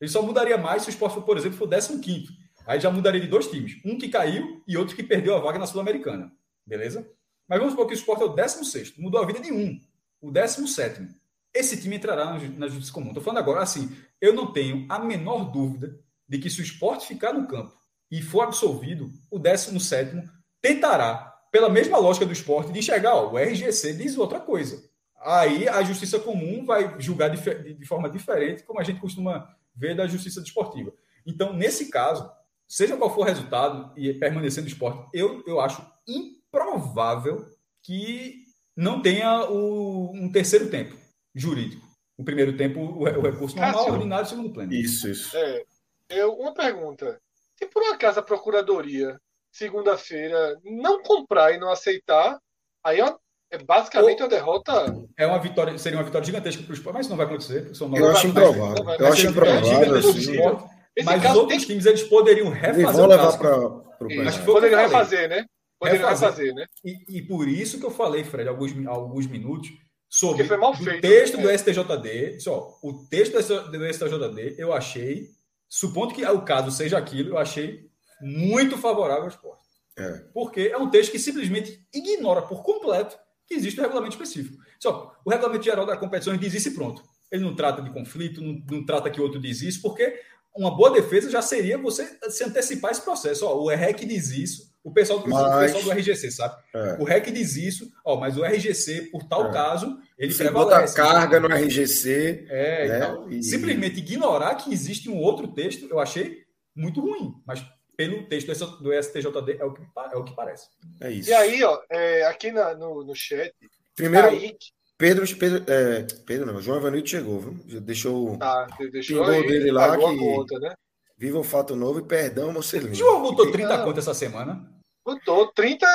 Ele só mudaria mais se o esporte, por exemplo, for o 15. Aí já mudaria de dois times. Um que caiu e outro que perdeu a vaga na Sul-Americana. Beleza? Mas vamos supor que o esporte é o 16. Mudou a vida de um. O 17. Esse time entrará na justiça comum. Estou falando agora assim. Eu não tenho a menor dúvida de que se o esporte ficar no campo e for absolvido, o 17 tentará, pela mesma lógica do esporte, de enxergar, ó, o RGC diz outra coisa. Aí a justiça comum vai julgar de, de forma diferente, como a gente costuma ver da justiça desportiva. Então, nesse caso, seja qual for o resultado e permanecendo no esporte, eu, eu acho improvável que não tenha o, um terceiro tempo jurídico. O primeiro tempo, o, o recurso normal, Cássio, ordinário, segundo plano. Isso, isso. É, eu, uma pergunta. Se por um acaso a procuradoria, segunda-feira, não comprar e não aceitar, aí é, é basicamente Ou, uma derrota. É uma vitória, seria uma vitória gigantesca para o esporte, mas isso não vai acontecer. São eu acho improvável. Eu acho improvável. Assim, mas os outros times eles poderiam refazer. Eles vão levar para o Acho que poderiam refazer, né? Poderiam refazer, né? E, e, por isso que eu falei, Fred, alguns, alguns minutos sobre foi mal feito, o texto né? do STJD. Só, o texto do STJD eu achei, supondo que o caso seja aquilo, eu achei muito favorável ao esporte. É. Porque é um texto que simplesmente ignora por completo que existe um regulamento específico. Só, o regulamento geral da competição diz isso e pronto. Ele não trata de conflito, não, não trata que outro diz isso, porque uma boa defesa já seria você se antecipar esse processo. Ó, o REC diz isso, o pessoal, mas... o pessoal do RGC, sabe? É. O REC diz isso, ó, mas o RGC, por tal é. caso, ele Você prevalece. Bota carga no RGC. É, né? então, e... simplesmente ignorar que existe um outro texto, eu achei muito ruim, mas pelo texto do STJD é o que, é o que parece. É isso. E aí, ó, é, aqui na, no, no chat. Primeiro, Kaique, Pedro, Pedro, é, Pedro não, João Evanildo chegou, viu? Já deixou, tá, deixou aí, dele lá que conta, né? Viva o fato novo e perdão, Mocelino. João botou 30 não, contas essa semana? Botou 30,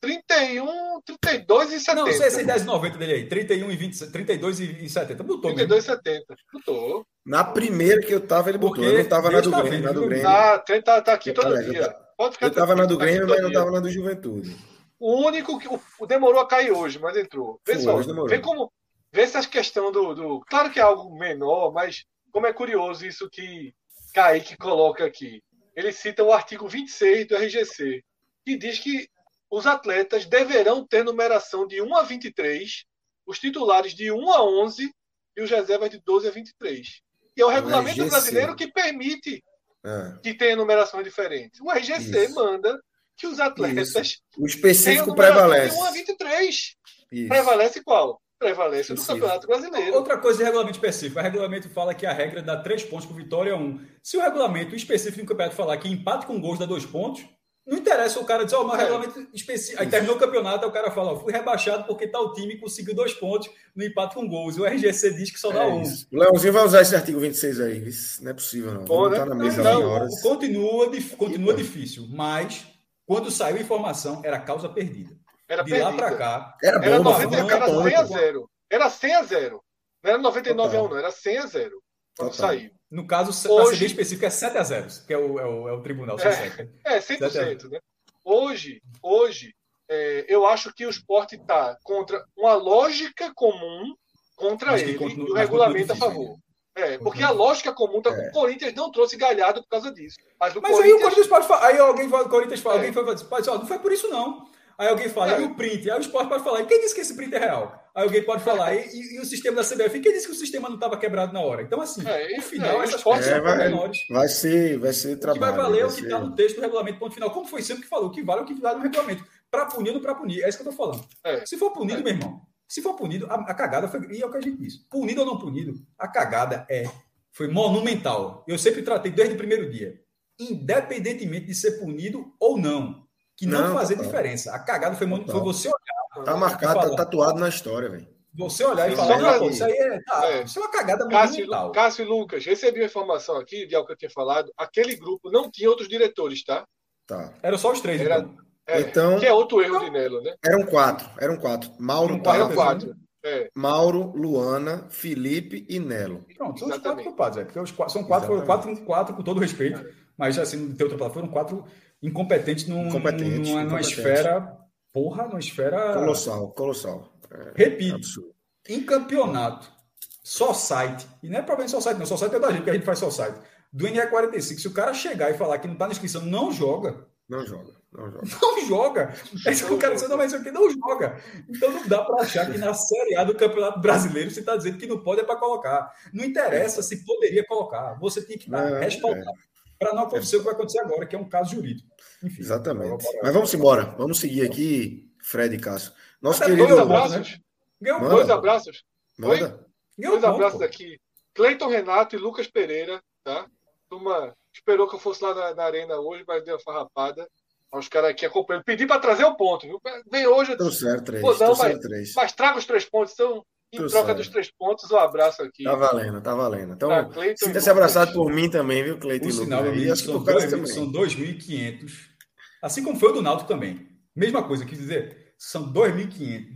31, 32 e 70. Não, sei se 10 90 dele aí, 31 e 20, 32 e 70. Botou 32 e 70. Botou. Na primeira que eu tava, ele botou. Porque eu não tava na do tá Grêmio. Na do Grêmio. Ah, tá, tá aqui todo dia. Pode ficar eu tava na do tá Grêmio, mas não tava na do Juventude. O único que o, demorou a cair hoje, mas entrou. Vê só, vê como. Vê essa questão do, do. Claro que é algo menor, mas como é curioso isso que Kaique coloca aqui. Ele cita o artigo 26 do RGC, que diz que os atletas deverão ter numeração de 1 a 23, os titulares de 1 a 11 e os reservas de 12 a 23. E é o regulamento o brasileiro que permite é. que tenha numerações diferentes. O RGC Isso. manda que os atletas. Isso. O específico prevalece. 1 a 23. Isso. Prevalece qual? Prevalece do Campeonato Brasileiro. Outra coisa de regulamento específico. O regulamento fala que a regra dá três pontos por vitória um. Se o regulamento específico do campeonato falar que empate com gols dá dois pontos, não interessa o cara dizer, ó, oh, mas é. regulamento específico. Aí terminou o campeonato, aí o cara fala, ó, fui rebaixado porque tal time conseguiu dois pontos no empate com gols. E o RGC diz que só dá é um. Isso. O Leãozinho vai usar esse artigo 26 aí. Isso não é possível, não. Pô, não tá na mesa não, horas. Continua, continua difícil, mas quando saiu a informação, era causa perdida. Era de perdida. lá para cá. Era, era, 90, era 100 a 0. Era 100 a 0. Não era 99 Total. a 1, não. Era 100 a 0. Quando Total. saiu. No caso, Hoje... para ser específico, é 7 a 0, que é o, é o, é o tribunal. É, é 100%. Né? Hoje, hoje é, eu acho que o esporte está contra uma lógica comum contra ele continua, e o regulamento a favor. É, porque a lógica comum tá, é. o Corinthians não trouxe galhado por causa disso. Mas, o mas Corinthians... aí o Corinthians pode falar, aí alguém o Corinthians fala, é. alguém fala, pode, não foi por isso não. Aí alguém fala, é. e o print? Aí o esporte pode falar, e quem disse que esse print é real? Aí alguém pode falar, e, e, e o sistema da CBF? E quem disse que o sistema não estava quebrado na hora? Então, assim, é, no final, é, essas coisas são vai, menores. Vai ser, vai ser trabalho. O que vai valer é o que está no texto do regulamento, ponto final. Como foi sempre que falou, o que vale é o que vale no regulamento. Para punir ou não para punir. É isso que eu estou falando. É. Se for punido, meu irmão, se for punido, a, a, cagada foi. E é o que a gente disse. Punido ou não punido, a cagada é foi monumental. Eu sempre tratei desde o primeiro dia. Independentemente de ser punido ou não. Que não, não fazer diferença. A cagada foi, foi você olhar. Tá marcado, tá tatuado na história, velho. Você olhar e falar, pô, isso aí é, tá, é. Isso é uma cagada Cássio, monumental. Cássio Lucas, recebi uma informação aqui de algo que eu tinha falado. Aquele grupo não tinha outros diretores, tá? Tá. Eram só os três, Era, então. É, então. Que é outro erro de Nelo, né? Eram quatro, eram quatro. Mauro eram quatro. É. Mauro, Luana, Felipe e Nelo. Pronto, são os quatro culpados. É, porque os quatro, são quatro, foram quatro, quatro com todo respeito, é. mas assim, não tem outra palavra, foram quatro incompetentes, num, incompetentes numa, numa esfera. Porra, numa esfera. Colossal, colossal. É, Repito, em campeonato, só site, e não é problema só site, não, só site é da gente, que a gente faz só site. Do NE45, se o cara chegar e falar que não está na inscrição, não joga. Não joga. Não joga. Não joga. É isso que o cara não, mas isso aqui não joga. Então não dá para achar que na Série A do Campeonato Brasileiro você está dizendo que não pode é para colocar. Não interessa se poderia colocar. Você tem que estar respaldado é. para não acontecer é. o que vai acontecer agora, que é um caso jurídico. Enfim, Exatamente. Mas vamos embora. Vamos seguir aqui, Fred e Cássio. Nosso querido. Dois abraços. Ganhou dois abraços. Manda. Dois abraços aqui. Cleiton Renato e Lucas Pereira, tá? Uma esperou que eu fosse lá na, na arena hoje, mas deu uma farrapada. Os caras aqui acompanhando. Pedi para trazer o ponto, viu? Vem hoje. Deu certo, três. Pô, não, mas, três. mas traga os três pontos. Então, em Tô troca certo. dos três pontos, um abraço aqui. Tá valendo, tá valendo. Então, tá, sinta-se abrçado por mim também, viu, Cleiton? sinal, e acho são, dois, são 2.500. Assim como foi o do Náutico também. Mesma coisa, quis dizer, são 2.500.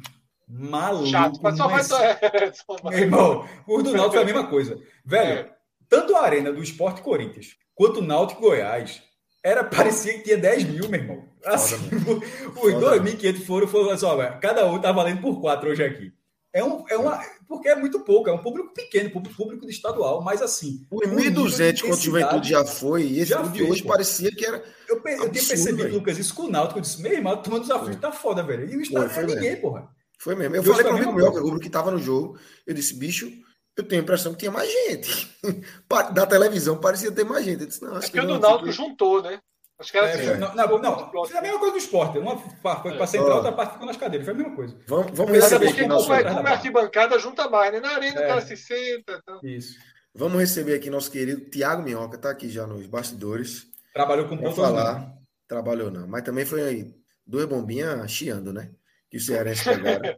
Maluco. Chato, mas só mas... [LAUGHS] vai. Meu irmão, o do Náutico é a mesma coisa. Velho, é. tanto a arena do Esporte Corinthians quanto o Náutico Goiás era, parecia que tinha 10 mil, meu irmão. Assim, os 2.500 foram, foram só, cada um tá valendo por 4 hoje aqui. É, um, é uma. Porque é muito pouco, é um público pequeno, público, público de estadual, mas assim. O 1.200 quando o Juventude já foi, e esse já de hoje pô. parecia que era. Eu, eu tinha percebido, véio. Lucas, isso com o Náutico. Eu disse, meu irmão, tomando desafio tá foda, velho. E o estádio é ninguém, porra. Foi mesmo. Eu falei com o amigo meu, que o que tava no jogo, eu disse, bicho, eu tenho a impressão que tinha mais gente. [LAUGHS] da televisão parecia ter mais gente. Eu disse, não, acho é que, que o do Náutico juntou, né? Os caras é, não, não, não, é a mesma coisa do esporte. Uma foi para central, outra parte ficou nas cadeiras. Foi a mesma coisa. Vamos, vamos receber aqui nosso... como, é, como é arquibancada, junta mais, né? Na arena é. o cara se senta. Então... Isso. Vamos receber aqui nosso querido Tiago Minhoca, tá aqui já nos bastidores. Trabalhou com o falar. Não. Trabalhou não, mas também foi aí duas bombinhas chiando, né? Que o Cearense pegaram.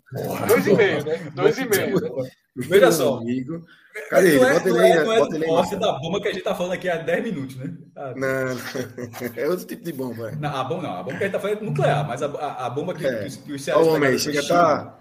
Dois e meio, né? Dois e meio. Né? Veja só. Amigo. Cadê ele? Bota ele aí. Não é, bota ele aí. da bomba que a gente tá falando aqui há 10 minutos, né? Ah, não, [LAUGHS] é outro tipo de bomba. Não, a bomba não. A bomba que a gente tá falando é nuclear, mas a, a, a bomba que, é. que, que os Ceará. O homem, chega tá.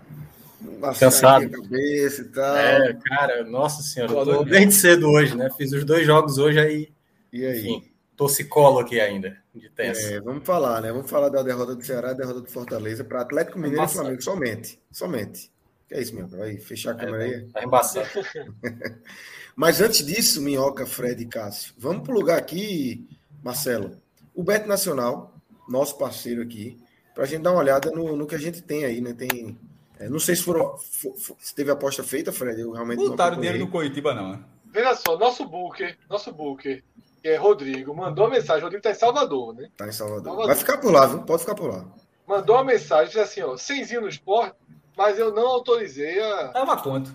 Cansado. Cabeça e tal. É, cara, nossa senhora, eu tô bem de cedo hoje, né? Fiz os dois jogos hoje aí. E aí? Enfim, torcicolo aqui ainda, de tenso. É, vamos falar, né? Vamos falar da derrota do Ceará e derrota do Fortaleza para Atlético Mineiro Nossa. e Flamengo somente. Somente. Que é isso, meu? Vai fechar a é, câmera aí? Tá embaçado. [LAUGHS] Mas antes disso, Minhoca, Fred e Cássio, vamos para o lugar aqui, Marcelo. O Beto Nacional, nosso parceiro aqui, para a gente dar uma olhada no, no, que a gente tem aí, né? Tem. É, não sei se foram. For, for, se teve aposta feita, Fred. Eu realmente Botaram dinheiro no Coitiba, não, né? Veja só, nosso booker, nosso booker, que é Rodrigo, mandou uma mensagem. Rodrigo está em Salvador, né? Está em Salvador. Salvador. Vai ficar por lá, viu? Pode ficar por lá. Mandou uma mensagem, disse assim, ó, cenzinho no esporte, mas eu não autorizei a. Tava quanto?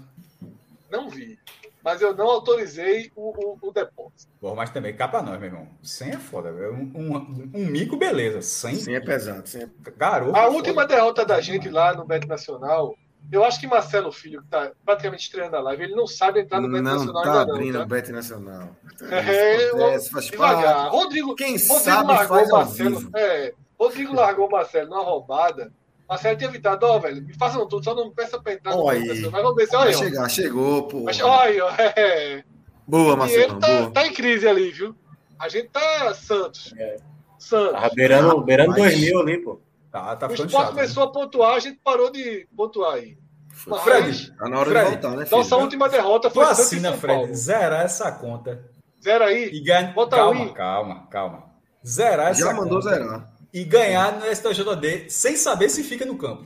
Não vi. Mas eu não autorizei o, o, o depósito. Bom, mas também cá pra nós, meu irmão. 100 é foda, velho. Um, um, um, mico, beleza. 100, 100 é pesado. 100 é... Garoto. A é última foda. derrota da gente lá no Bet Nacional, eu acho que Marcelo Filho, que tá praticamente estreando a live, ele não sabe entrar no Bet não Nacional tá ainda abrindo não. Tá? Bet Nacional. É, acontece, faz devagar. Rodrigo, Quem Rodrigo sabe largou faz Marcelo. É, Rodrigo largou o Marcelo numa roubada Marcelo tinha evitado, ó, velho, me façam tudo, só não me peça pra entrar no aí. Mas vamos ver se olha. Vai chegar, chegou, pô. Mas, olha, [LAUGHS] é. Boa, Marcelo. Tá, boa. tá em crise ali, viu? A gente tá Santos. É. Santos. Tá beirando, beirando 2 mil ali, pô. Tá, tá o esporte começou né? a pontuar, a gente parou de pontuar aí. Mas, Fred, tá na hora Fred, de voltar, né? Filho? Nossa última derrota foi assina, Fred, Paulo. zerar essa conta. Zera aí. E ganha... Bota calma, calma, calma. Zerar essa Já mandou conta. zerar. E ganhar no STJD sem saber se fica no campo.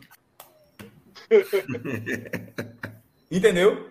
[LAUGHS] Entendeu?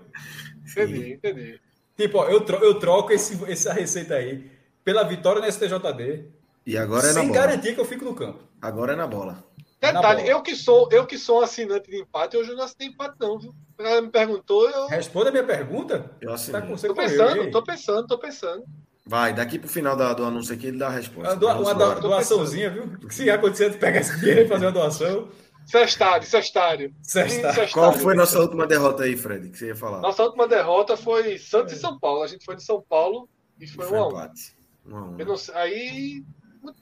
Entendi, entendi. Tipo, ó, eu, troco, eu troco esse, essa receita aí pela vitória no STJD. E agora é sem na garantir que eu fico no campo. Agora é na bola. Detalhe, bola. eu que sou, eu que sou assinante de empate, hoje eu não assinei empate, não, viu? Ela me perguntou, eu. Responda a minha pergunta. Eu assinei. Tá tô pensando, eu, tô pensando, tô pensando. Vai, daqui pro final da, do anúncio aqui ele dá a resposta. Uma, uma, uma doaçãozinha, viu? Se acontecer, tu pega esse dinheiro e fazer uma doação. Sextário, sextário. Sextário. Qual foi nossa última derrota aí, Fred, que você ia falar? Nossa última derrota foi Santos e São Paulo. A gente foi de São Paulo e foi, foi um empate. Um não sei, aí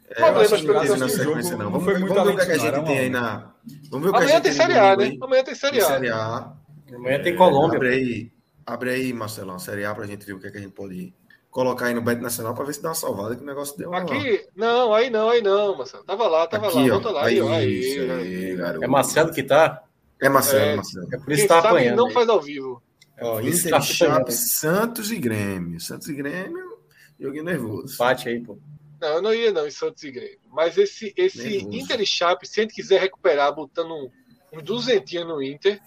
é, problemas pelo menos na sequência, não. Vamos, vamos ver o que a gente tem aí na. Vamos ver o que Amanhã tem Série A, né? Amanhã tem Série A. Série A. Amanhã tem Colômbia. Abre aí, abre aí, Marcelão, Série A pra gente ver o que, é que a gente pode colocar aí no Bet Nacional para ver se dá uma salvada que o negócio deu. Aqui, não, aí não, aí não, Marcelo. Tava lá, tava Aqui, lá, volta lá. Aí, aí, aí, aí É Marcelo que tá? É Marcelo, é, Marcelo. É por isso que tá apanhando. não faz ao vivo. Ó, Inter tá Chape, Santos e Grêmio. Santos e Grêmio, joguinho nervoso. Empate aí, pô. Não, eu não ia não em Santos e Grêmio. Mas esse, esse Inter e Chape, se a gente quiser recuperar, botando um, uns duzentinhos no Inter,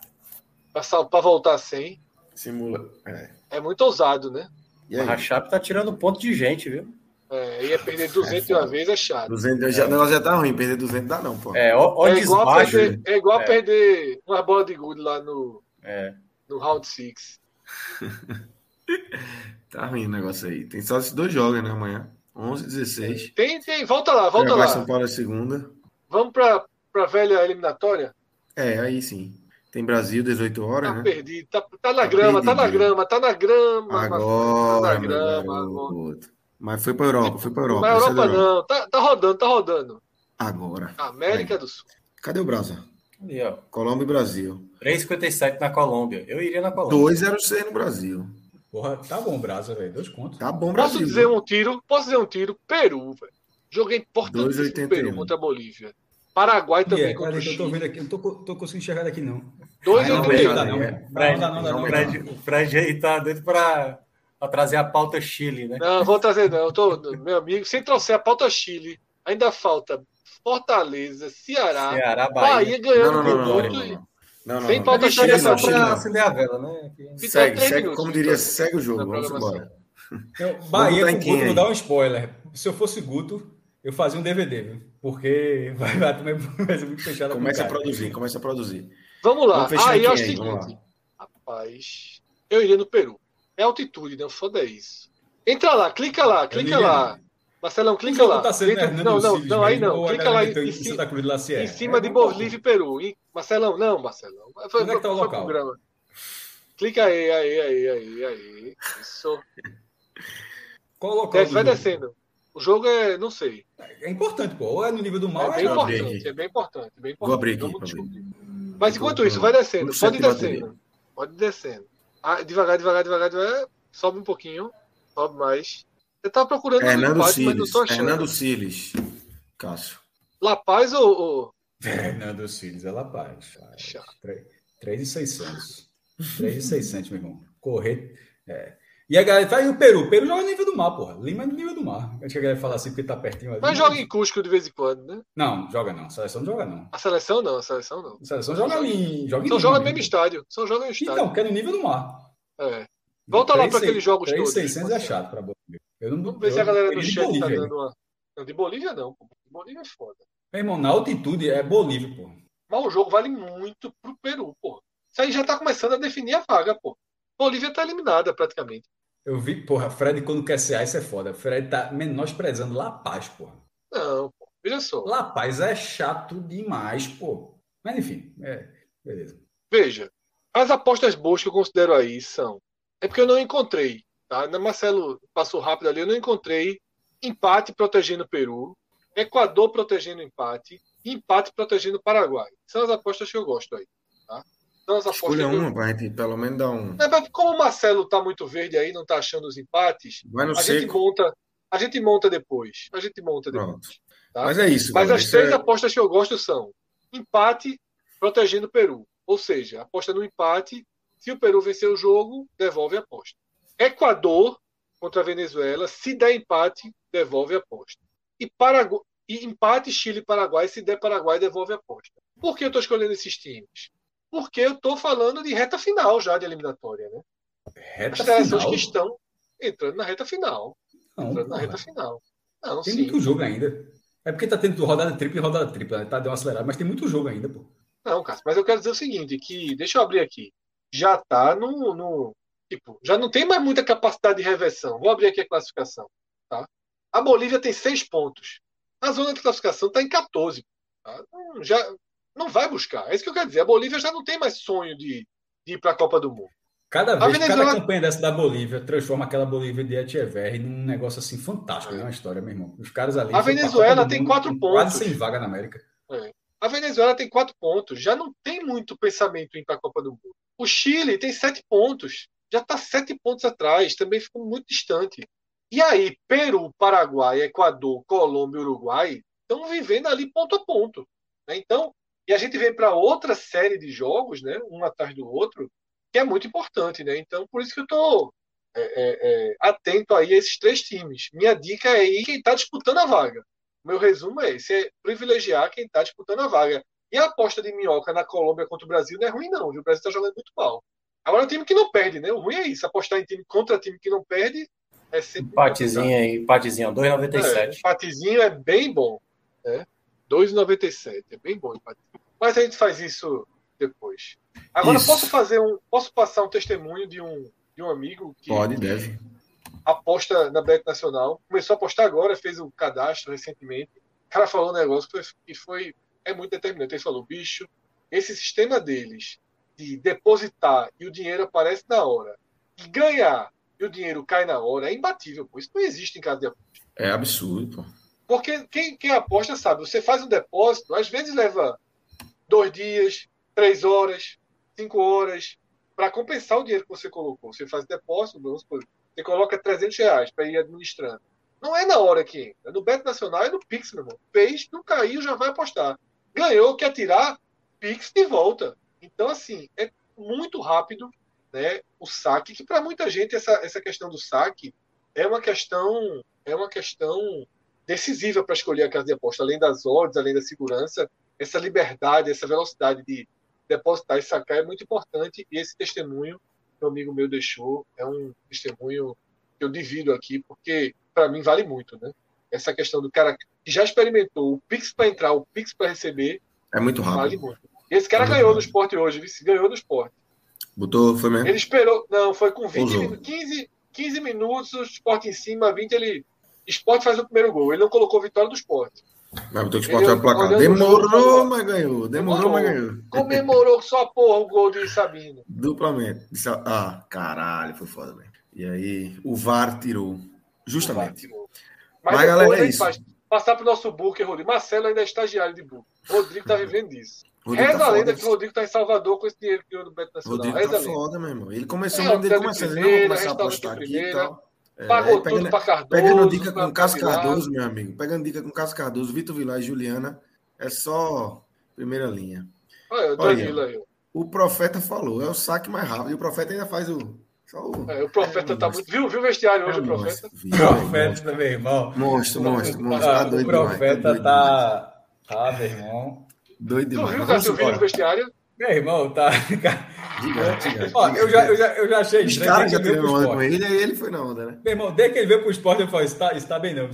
para voltar a 100... Simula. É. é muito ousado, né? Mas a Chape tá tirando ponto de gente, viu? É, ia perder 200 é, uma vez é chato. 200, já, é. O negócio já tá ruim, perder 200 dá não, pô. É, ó, ó é, igual perder, é igual é. perder uma bola de gude lá no, é. no round 6. [LAUGHS] tá ruim o negócio aí. Tem só esses dois jogos, né, amanhã. 11, 16. Tem, tem. Volta lá, volta lá. São Paulo é segunda. Vamos para a velha eliminatória? É, aí sim. Tem Brasil, 18 horas, tá né? Perdido. Tá, tá na tá grama, perdido. tá na grama, tá na grama. Agora, tá na grama. Agora. Mas foi para Europa, foi para Europa. Na Europa, Europa não. Tá, tá rodando, tá rodando. Agora. América aí. do Sul. Cadê o Brasil? Ali, ó. Colômbia e Brasil. 3,57 na Colômbia. Eu iria na Colômbia. 2,06 no Brasil. Porra, tá bom, Brasil, velho. Dois contos. Tá bom, Brasil. Posso dizer um tiro? Posso dizer um tiro? Peru, velho. Joguei importante Peru contra a Bolívia. Paraguai também yeah, contra o Chile. Eu tô vendo aqui, não tô, tô conseguindo enxergar daqui, não. 2,81. Não, não, não, não, não. O Fred aí tá doido pra, pra trazer a pauta Chile, né? Não, vou trazer, não. Eu tô, meu amigo, se trouxer a pauta Chile, ainda falta Fortaleza, Ceará, Ceará Bahia. Bahia ganhando não, não, não, não, não, Sem pauta Chile, é só pra acender a vela, né? Segue, segue, como diria, segue o jogo. Vamos embora. Bahia com Guto, não dá um spoiler. Se eu fosse Guto, eu fazia um DVD, viu? Porque vai, vai, vai ser muito fechado. Começa a produzir, começa a produzir. Vamos lá. Vamos aí é o seguinte. Rapaz, eu iria no Peru. É altitude, né? Foda isso. Entra lá, clica lá, clica lá. Marcelão, clica lá. Tá Entra... Não, não, não, aí não. Clica lá em, em, cima, em cima de Bolívia e Peru. Marcelão, não, Marcelão. Onde é que tá o local? Programa. Clica aí, aí, aí, aí, aí. Isso. Qual o local? Vai descendo. O jogo é, não sei. É importante, pô. Ou é no nível do mal, é bem, é importante, é bem importante, é bem importante. Vou abrir aqui. Vamos Mas enquanto isso, vai descendo. Pode ir descendo. Pode ir descendo. Ah, devagar, devagar, devagar, devagar. Sobe um pouquinho. Sobe mais. Você tava procurando Hernando empate, mas não tô achando. Hernando Siles. Cássio. La Paz ou. ou... Hernando Siles é La Paz. 3,600. 3,600, meu irmão. Correr. É. E a galera fala, e o Peru? O Peru joga no nível do mar, porra. Lima é no nível do mar. Acho que a galera fala assim porque tá pertinho ali. Mas joga em Cusco de vez em quando, né? Não, joga não. A seleção não joga não. A seleção não, a seleção não. A seleção joga ali. Joga em Só joga no mesmo estádio. Só joga no estádio. Então, que é no nível do mar. É. Volta 3, lá para aqueles jogos 3, todos. 600 é chato para Bolívia. Eu não, Vamos ver se a galera do chat Bolívia, tá dando uma. Não, de Bolívia não. De Bolívia é foda. Meu irmão, na altitude é Bolívia, pô. Mas o jogo vale muito pro Peru, pô. Isso aí já tá começando a definir a vaga, pô. Bolívia tá eliminada praticamente. Eu vi, porra, Fred quando quer ser isso é foda. Fred tá menosprezando La Paz, porra. Não, pô. Veja só. La Paz é chato demais, pô. Mas enfim, é. Beleza. Veja, as apostas boas que eu considero aí são. É porque eu não encontrei, tá? Marcelo passou rápido ali, eu não encontrei empate protegendo o Peru, Equador protegendo o empate, e empate protegendo o Paraguai. São as apostas que eu gosto aí, tá? Então, as Escolha uma, vai pelo menos dar um. É, como o Marcelo está muito verde aí, não está achando os empates, a seco. gente monta, a gente monta depois. A gente monta depois. Tá? Mas é isso. Mas as isso três é... apostas que eu gosto são empate protegendo o Peru. Ou seja, aposta no empate. Se o Peru vencer o jogo, devolve a aposta. Equador contra a Venezuela, se der empate, devolve a aposta. E, Paragu... e empate Chile e Paraguai, se der Paraguai, devolve a aposta. Por que eu estou escolhendo esses times? porque eu estou falando de reta final já de eliminatória, né? Reta As seleções que estão entrando na reta final. Não, entrando porra. na reta final. Não, tem sim. muito jogo ainda. É porque tá tendo rodada tripla e rodada tripla, né? Tá deu uma acelerada, mas tem muito jogo ainda, pô. Não, Cássio, mas eu quero dizer o seguinte, que deixa eu abrir aqui. Já tá no, no tipo, já não tem mais muita capacidade de reversão. Vou abrir aqui a classificação, tá? A Bolívia tem seis pontos. A zona de classificação está em 14. Tá? Já não vai buscar. É isso que eu quero dizer. A Bolívia já não tem mais sonho de, de ir para a Copa do Mundo. Cada vez, Venezuela... cada campanha dessa da Bolívia transforma aquela Bolívia de Etcheverry num negócio assim fantástico, é. uma história, meu irmão. Os caras ali. A Venezuela tem quatro pontos. Quase sem vaga na América. É. A Venezuela tem quatro pontos. Já não tem muito pensamento em ir para a Copa do Mundo. O Chile tem sete pontos. Já está sete pontos atrás. Também ficou muito distante. E aí, Peru, Paraguai, Equador, Colômbia Uruguai estão vivendo ali ponto a ponto. Né? Então, e a gente vem para outra série de jogos, né, um atrás do outro, que é muito importante. Né? Então, por isso que eu estou é, é, é, atento aí a esses três times. Minha dica é ir quem está disputando a vaga. Meu resumo é esse: é privilegiar quem está disputando a vaga. E a aposta de minhoca na Colômbia contra o Brasil não é ruim, não. O Brasil está jogando muito mal. Agora, o time que não perde, né? O ruim é isso. Apostar em time contra time que não perde é sempre. Empatezinho aí, empatezinho, 2,97. É, empatezinho é bem bom. Né? 2,97. É bem bom empate. Mas a gente faz isso depois. Agora, isso. posso fazer um. Posso passar um testemunho de um, de um amigo que. Pode, deve. aposta na Bet Nacional. Começou a apostar agora, fez o cadastro recentemente. O cara falou um negócio que foi, que foi é muito determinante. Ele falou, bicho, esse sistema deles de depositar e o dinheiro aparece na hora, e ganhar e o dinheiro cai na hora, é imbatível. Pô. Isso não existe em casa de aposta. É absurdo. Pô. Porque quem, quem aposta sabe, você faz um depósito, às vezes leva dois dias, três horas, cinco horas, para compensar o dinheiro que você colocou. Você faz depósito, você coloca 300 reais para ir administrando. Não é na hora que entra. No Beto Nacional é no Pix, meu irmão. Fez, não caiu, já vai apostar. Ganhou, quer tirar, Pix de volta. Então, assim, é muito rápido né, o saque, que para muita gente essa, essa questão do saque é uma questão é uma questão decisiva para escolher a casa de aposta, além das odds, além da segurança, essa liberdade, essa velocidade de depositar e sacar é muito importante e esse testemunho que um amigo meu deixou é um testemunho que eu divido aqui porque para mim vale muito, né? Essa questão do cara que já experimentou o Pix para entrar, o Pix para receber, é muito rápido. Vale muito. Esse cara ganhou no esporte hoje, ganhou no esporte. Botou, foi mesmo? Ele esperou, não, foi com 20 15, 15 minutos, o esporte em cima, 20, ele. Esporte faz o primeiro gol. Ele não colocou vitória do esporte. Mas botou o esporte no placar. Demorou, mas ganhou. Demorou, mas ganhou. Comemorou só porra o gol de Sabino. Duplamente. Ah, caralho, foi foda, velho. E aí, o VAR tirou. Justamente. Mas, mas galera, é isso. Faz, passar pro nosso Booker, Rodrigo. Marcelo ainda é estagiário de Booker. Rodrigo tá vivendo disso. Rodrigo Reza tá a lenda que o Rodrigo tá em Salvador com esse dinheiro que ganhou do Beto Nacional. Rodrigo Reza tá foda, meu irmão. Ele começou, é, ele começou, ele não começar a apostar aqui e tal. É, Pagou pegando, tudo pra Cardoso. Pegando dica com Cássio Cardoso, meu amigo. Pegando dica com Cássio Cardoso, Vitor Vilar e Juliana. É só primeira linha. Olha, aí. O profeta falou, é o saque mais rápido. E o profeta ainda faz o. O... É, o profeta é, tá muito. Viu, viu o vestiário hoje, é, o profeta? Vi, profeta, meu irmão. Monstro, monstro, monstro. Tá doido o profeta demais, tá. Tá, meu irmão. Doido demais. Tu viu o Cássio vindo no vestiário? Meu irmão, tá. [LAUGHS] Diga, diga, Ó, eu, já, eu, já, eu já achei Os caras já tiveram onda com ele, aí ele foi na onda, né? Meu irmão, desde que ele veio pro esporte, eu falei, está, está bem não. [LAUGHS]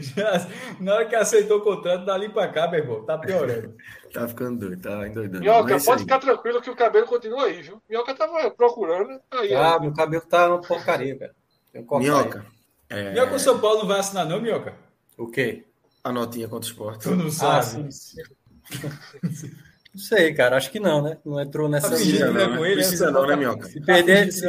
já, na hora que aceitou o contrato, dali pra cá, meu irmão, tá piorando. [LAUGHS] tá ficando doido, tá endoidando. Minhoca, é pode ficar tranquilo que o cabelo continua aí, viu? Minhoca tava procurando. Aí, ah, meu cabelo tá uma porcaria, cara. Minhoca. É... Minhoca, o São Paulo não vai assinar não, Minhoca? O quê? A notinha contra o esporte. Tu não sabe. Ah, sim, sim. [LAUGHS] Não sei, cara. Acho que não, né? Não entrou nessa. Não precisa, não, né? Ele, precisa não, né, Minhoca? Se perder. Se...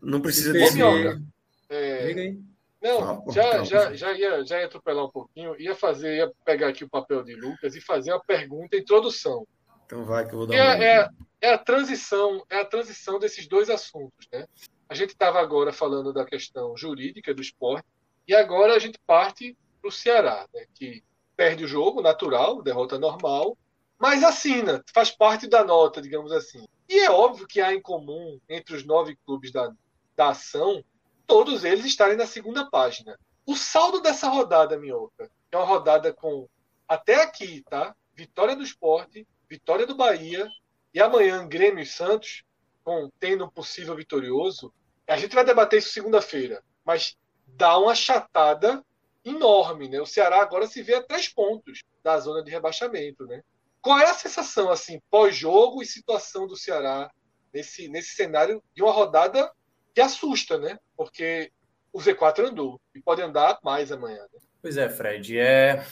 Não precisa desse. Minhoca. É... Não, ah, já, já, já, ia, já ia atropelar um pouquinho. Ia fazer, ia pegar aqui o papel de Lucas e fazer uma pergunta, introdução. Então vai que eu vou dar é, é, é, a transição, é a transição desses dois assuntos, né? A gente estava agora falando da questão jurídica do esporte e agora a gente parte para o Ceará, né? Que perde o jogo, natural, derrota normal, mas assina, faz parte da nota, digamos assim. E é óbvio que há em comum entre os nove clubes da, da ação, todos eles estarem na segunda página. O saldo dessa rodada, Minhoca, é uma rodada com, até aqui, tá? Vitória do esporte, vitória do Bahia, e amanhã Grêmio e Santos, com, tendo um possível vitorioso. A gente vai debater isso segunda-feira, mas dá uma chatada enorme, né? O Ceará agora se vê a três pontos da zona de rebaixamento, né? Qual é a sensação, assim, pós-jogo e situação do Ceará nesse, nesse cenário de uma rodada que assusta, né? Porque o Z4 andou e pode andar mais amanhã. Né? Pois é, Fred. É...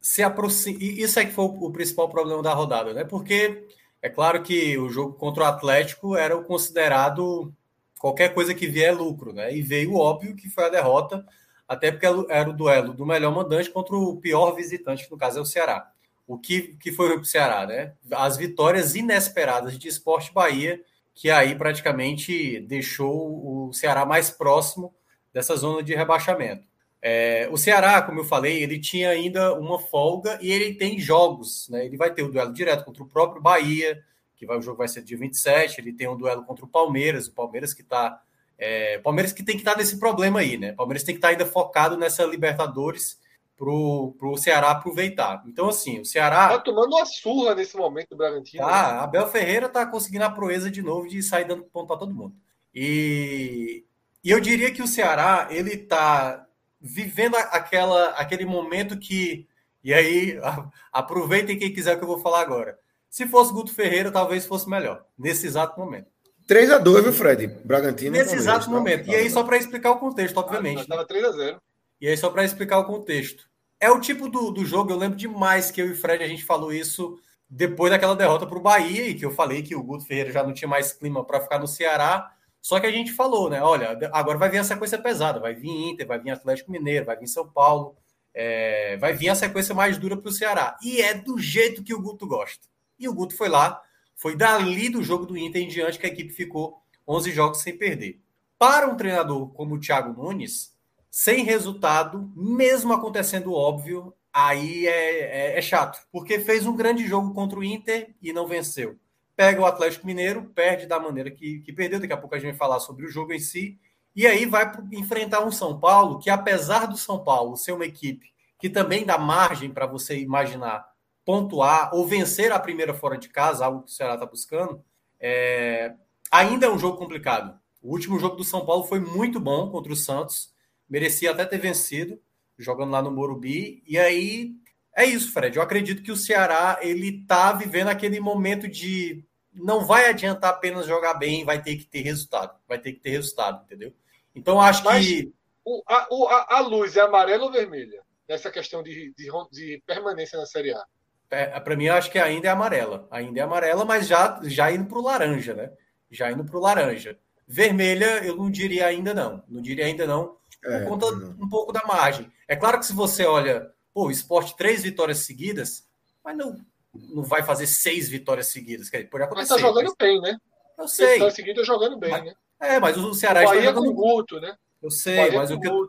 Se aproxima... Isso é que foi o principal problema da rodada, né? Porque é claro que o jogo contra o Atlético era o considerado qualquer coisa que vier é lucro, né? E veio óbvio que foi a derrota, até porque era o duelo do melhor mandante contra o pior visitante, que no caso é o Ceará o que, que foi para o Ceará, né? As vitórias inesperadas de Esporte Bahia, que aí praticamente deixou o Ceará mais próximo dessa zona de rebaixamento. É, o Ceará, como eu falei, ele tinha ainda uma folga e ele tem jogos, né? Ele vai ter o um duelo direto contra o próprio Bahia, que vai, o jogo vai ser dia 27, ele tem um duelo contra o Palmeiras, o Palmeiras que está. É, Palmeiras que tem que estar tá nesse problema aí, né? Palmeiras tem que estar tá ainda focado nessa Libertadores pro, pro Ceará aproveitar. Então, assim, o Ceará. Tá tomando uma surra nesse momento do Bragantino. Tá, né? Abel Ferreira tá conseguindo a proeza de novo de sair dando ponto para todo mundo. E, e eu diria que o Ceará, ele tá vivendo aquela, aquele momento que. E aí, [LAUGHS] aproveitem quem quiser o que eu vou falar agora. Se fosse Guto Ferreira, talvez fosse melhor, nesse exato momento. 3x2, viu, Fred? Bragantino. Nesse exato tá? momento. Tá, e aí, só para explicar o contexto, obviamente. Estava 3x0. E aí, só para explicar o contexto. É o tipo do, do jogo, eu lembro demais que eu e o Fred a gente falou isso depois daquela derrota para o Bahia, e que eu falei que o Guto Ferreira já não tinha mais clima para ficar no Ceará. Só que a gente falou, né? Olha, agora vai vir a sequência pesada, vai vir Inter, vai vir Atlético Mineiro, vai vir São Paulo, é, vai vir a sequência mais dura para o Ceará. E é do jeito que o Guto gosta. E o Guto foi lá, foi dali do jogo do Inter em diante que a equipe ficou 11 jogos sem perder. Para um treinador como o Thiago Nunes, sem resultado, mesmo acontecendo óbvio, aí é, é, é, chato, porque fez um grande jogo contra o Inter e não venceu. Pega o Atlético Mineiro, perde da maneira que, que perdeu, daqui a pouco a gente vai falar sobre o jogo em si, e aí vai enfrentar um São Paulo que, apesar do São Paulo ser uma equipe que também dá margem para você imaginar pontuar ou vencer a primeira fora de casa, algo que o Ceará está buscando, é... ainda é um jogo complicado. O último jogo do São Paulo foi muito bom contra o Santos, merecia até ter vencido, jogando lá no Morumbi. E aí é isso, Fred. Eu acredito que o Ceará ele tá vivendo aquele momento de não vai adiantar apenas jogar bem, vai ter que ter resultado, vai ter que ter resultado, entendeu? Então acho Mas que o, a, a, a, luz é amarela ou vermelha nessa questão de, de, de permanência na Série A? É, para mim, acho que ainda é amarela. Ainda é amarela, mas já, já indo para o laranja, né? Já indo para o laranja. Vermelha, eu não diria ainda não. Não diria ainda não, por é, conta não. um pouco da margem. É claro que se você olha, pô, o esporte três vitórias seguidas, mas não, não vai fazer seis vitórias seguidas. Quer dizer, pode acontecer. Mas tá jogando mas... bem, né? Eu sei. Vitória seguida jogando bem, mas... né? É, mas o Ceará o está jogando... com Guto, né? Eu sei, mas o que eu...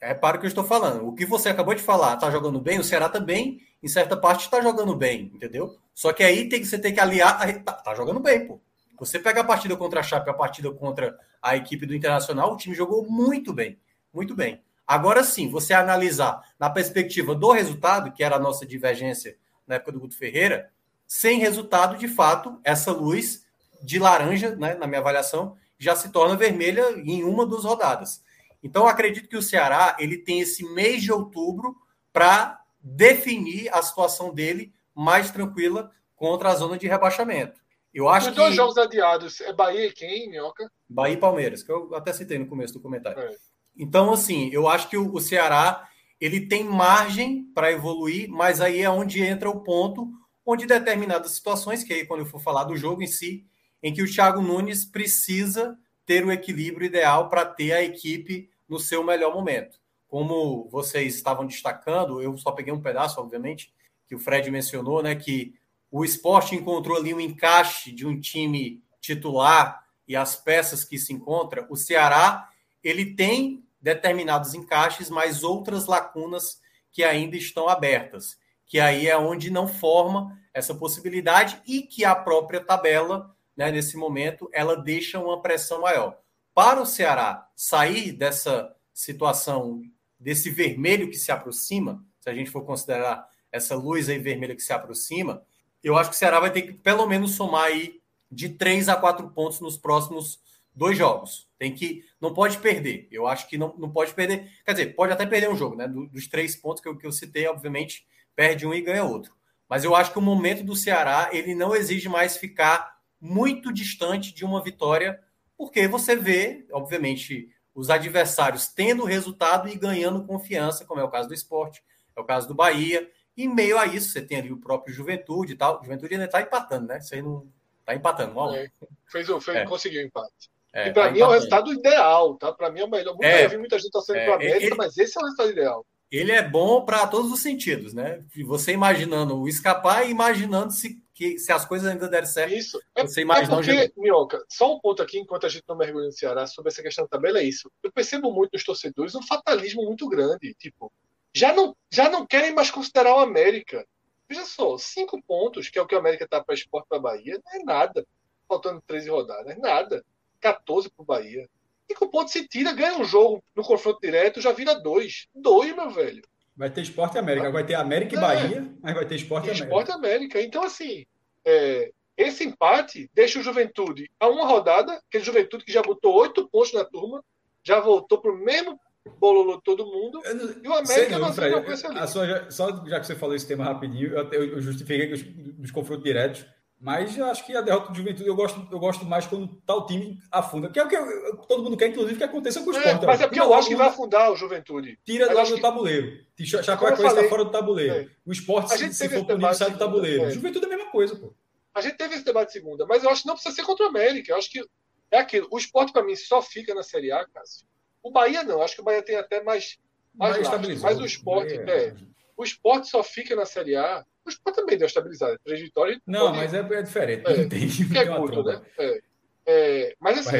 É para o que eu estou falando. O que você acabou de falar, tá jogando bem, o Ceará também, em certa parte, está jogando bem, entendeu? Só que aí tem que você tem que aliar. Tá, tá, jogando bem, pô. Você pega a partida contra a Chape, a partida contra a equipe do Internacional, o time jogou muito bem. Muito bem. Agora sim, você analisar na perspectiva do resultado, que era a nossa divergência na época do Guto Ferreira, sem resultado, de fato, essa luz de laranja, né, na minha avaliação, já se torna vermelha em uma das rodadas. Então, acredito que o Ceará ele tem esse mês de outubro para definir a situação dele mais tranquila contra a zona de rebaixamento. Eu acho Os dois jogos adiados é Bahia e quem, Minhoca? Bahia e Palmeiras, que eu até citei no começo do comentário. É. Então, assim, eu acho que o, Ceará ele tem margem para evoluir, mas aí é onde entra o ponto onde determinadas situações, que aí quando eu for falar do jogo em si, em que o Thiago Nunes precisa ter o equilíbrio ideal para ter a equipe no seu melhor momento. Como vocês estavam destacando, eu só peguei um pedaço, obviamente, que o Fred mencionou, né, que o esporte encontrou ali um encaixe de um time titular e as peças que se encontram. O Ceará, ele tem determinados encaixes, mas outras lacunas que ainda estão abertas, que aí é onde não forma essa possibilidade e que a própria tabela, né, nesse momento, ela deixa uma pressão maior. Para o Ceará sair dessa situação, desse vermelho que se aproxima, se a gente for considerar essa luz aí vermelha que se aproxima, eu acho que o Ceará vai ter que pelo menos somar aí de três a quatro pontos nos próximos dois jogos. Tem que. Não pode perder. Eu acho que não, não pode perder. Quer dizer, pode até perder um jogo, né? Dos três pontos que eu, que eu citei, obviamente, perde um e ganha outro. Mas eu acho que o momento do Ceará ele não exige mais ficar muito distante de uma vitória, porque você vê, obviamente, os adversários tendo resultado e ganhando confiança, como é o caso do esporte, é o caso do Bahia. E meio a isso, você tem ali o próprio Juventude e tal. Juventude ainda está empatando, né? Isso aí não. Está empatando, mal. É, fez, fez, é. conseguiu empate. É, e para tá mim é o resultado ideal, tá? Para mim é o melhor. Muita, é, eu vi muita gente torcendo é, para América, ele, mas esse é o resultado ideal. Ele é bom para todos os sentidos, né? Você imaginando o escapar e imaginando se, que, se as coisas ainda derem certo. Isso. É, você imagina é porque, Minhoca, só um ponto aqui, enquanto a gente não mergulha no Ceará, sobre essa questão da tabela, é isso. Eu percebo muito nos torcedores um fatalismo muito grande. Tipo, já não, já não querem mais considerar o América. Veja só, cinco pontos, que é o que o América está para esporte para Bahia, não é nada. Faltando 13 rodadas, nada. 14 para o Bahia. E com ponto se tira, ganha um jogo no confronto direto, já vira dois. Dois, meu velho. Vai ter Esporte América. Vai ter América e é. Bahia, mas vai ter Esporte América. Esporte América. Então, assim, é, esse empate deixa o Juventude a uma rodada, aquele Juventude que já botou oito pontos na turma, já voltou para o mesmo bololô todo mundo. e o América não, Fred, a sua, Só já que você falou esse tema rapidinho, eu, eu justifiquei os, os confrontos diretos Mas eu acho que a derrota do Juventude eu gosto, eu gosto mais quando tá o time afunda. Que é o que eu, todo mundo quer, inclusive, que aconteça com o esporte. É, mas é porque eu acho que vai afundar o Juventude. Tira do, do que... tabuleiro. Chapecoense está fora do tabuleiro. É. O esporte, se, se for punido, sai do tabuleiro. É. Juventude é a mesma coisa, pô. A gente teve esse debate segunda, mas eu acho que não precisa ser contra o América. Eu acho que é aquilo. O esporte, para mim, só fica na Série A, Cássio. O Bahia não. Acho que o Bahia tem até mais. mais mas o esporte. É. é. O esporte só fica na Série A o Sport também deu estabilizado. Três vitórias. Não, pode... mas é, é, diferente. É, [LAUGHS] não tem, que é curto, né? É, é, mas assim,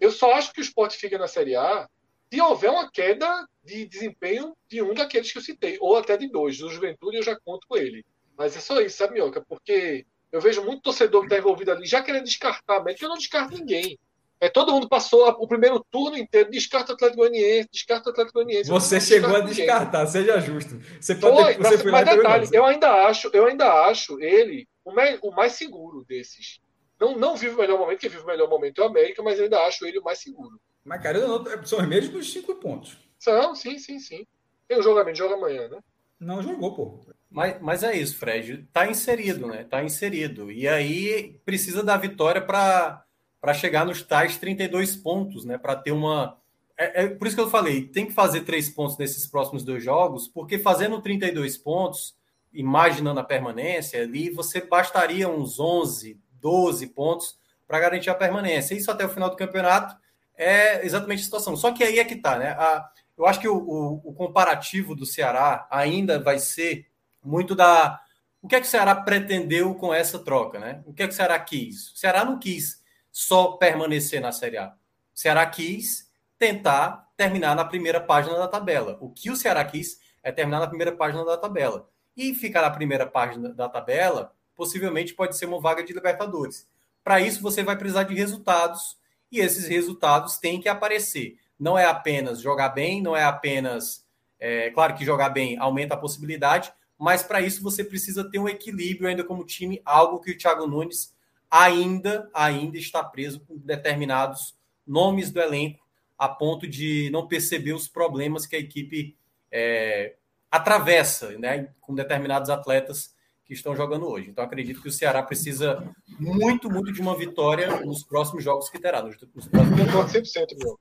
eu só acho que o Sport fica na Série A se houver uma queda de desempenho de um daqueles que eu citei, ou até de dois. Do Juventude eu já conto com ele. Mas é só isso, sabe, Mioca? Porque eu vejo muito torcedor que está envolvido ali já querendo descartar América. Eu não descarto ninguém. É, todo mundo passou o primeiro turno inteiro, descarta o Atlético Goianiense, descarta o Atlético Goianiense. Você chegou a descartar, ninguém. seja justo. Você pode foi, ter, você mas, foi mas detalhe, eu ainda acho, eu ainda acho ele o, me, o mais seguro desses. Não, não vive o melhor momento, quem vive o melhor momento é o América, mas eu ainda acho ele o mais seguro. Mas, cara, não, são os mesmos cinco pontos. São, sim, sim, sim. Tem o jogamento, joga amanhã, né? Não jogou, pô. Mas, mas é isso, Fred. Tá inserido, né? Tá inserido. E aí precisa da vitória para para chegar nos tais 32 pontos, né? Para ter uma. É, é, por isso que eu falei, tem que fazer três pontos nesses próximos dois jogos, porque fazendo 32 pontos, imaginando a permanência, ali você bastaria uns 11, 12 pontos para garantir a permanência. Isso até o final do campeonato é exatamente a situação. Só que aí é que tá, né? A, eu acho que o, o, o comparativo do Ceará ainda vai ser muito da. O que é que o Ceará pretendeu com essa troca, né? O que é que o Ceará quis? O Ceará não quis só permanecer na Série A. O Ceará quis tentar terminar na primeira página da tabela. O que o Ceará quis é terminar na primeira página da tabela. E ficar na primeira página da tabela, possivelmente pode ser uma vaga de Libertadores. Para isso, você vai precisar de resultados, e esses resultados têm que aparecer. Não é apenas jogar bem, não é apenas. É, claro que jogar bem aumenta a possibilidade, mas para isso você precisa ter um equilíbrio ainda como time, algo que o Thiago Nunes ainda, ainda está preso com determinados nomes do elenco, a ponto de não perceber os problemas que a equipe é, atravessa né, com determinados atletas que estão jogando hoje. Então, acredito que o Ceará precisa muito, muito de uma vitória nos próximos jogos que terá. Nos, nos próximos... 100%, meu.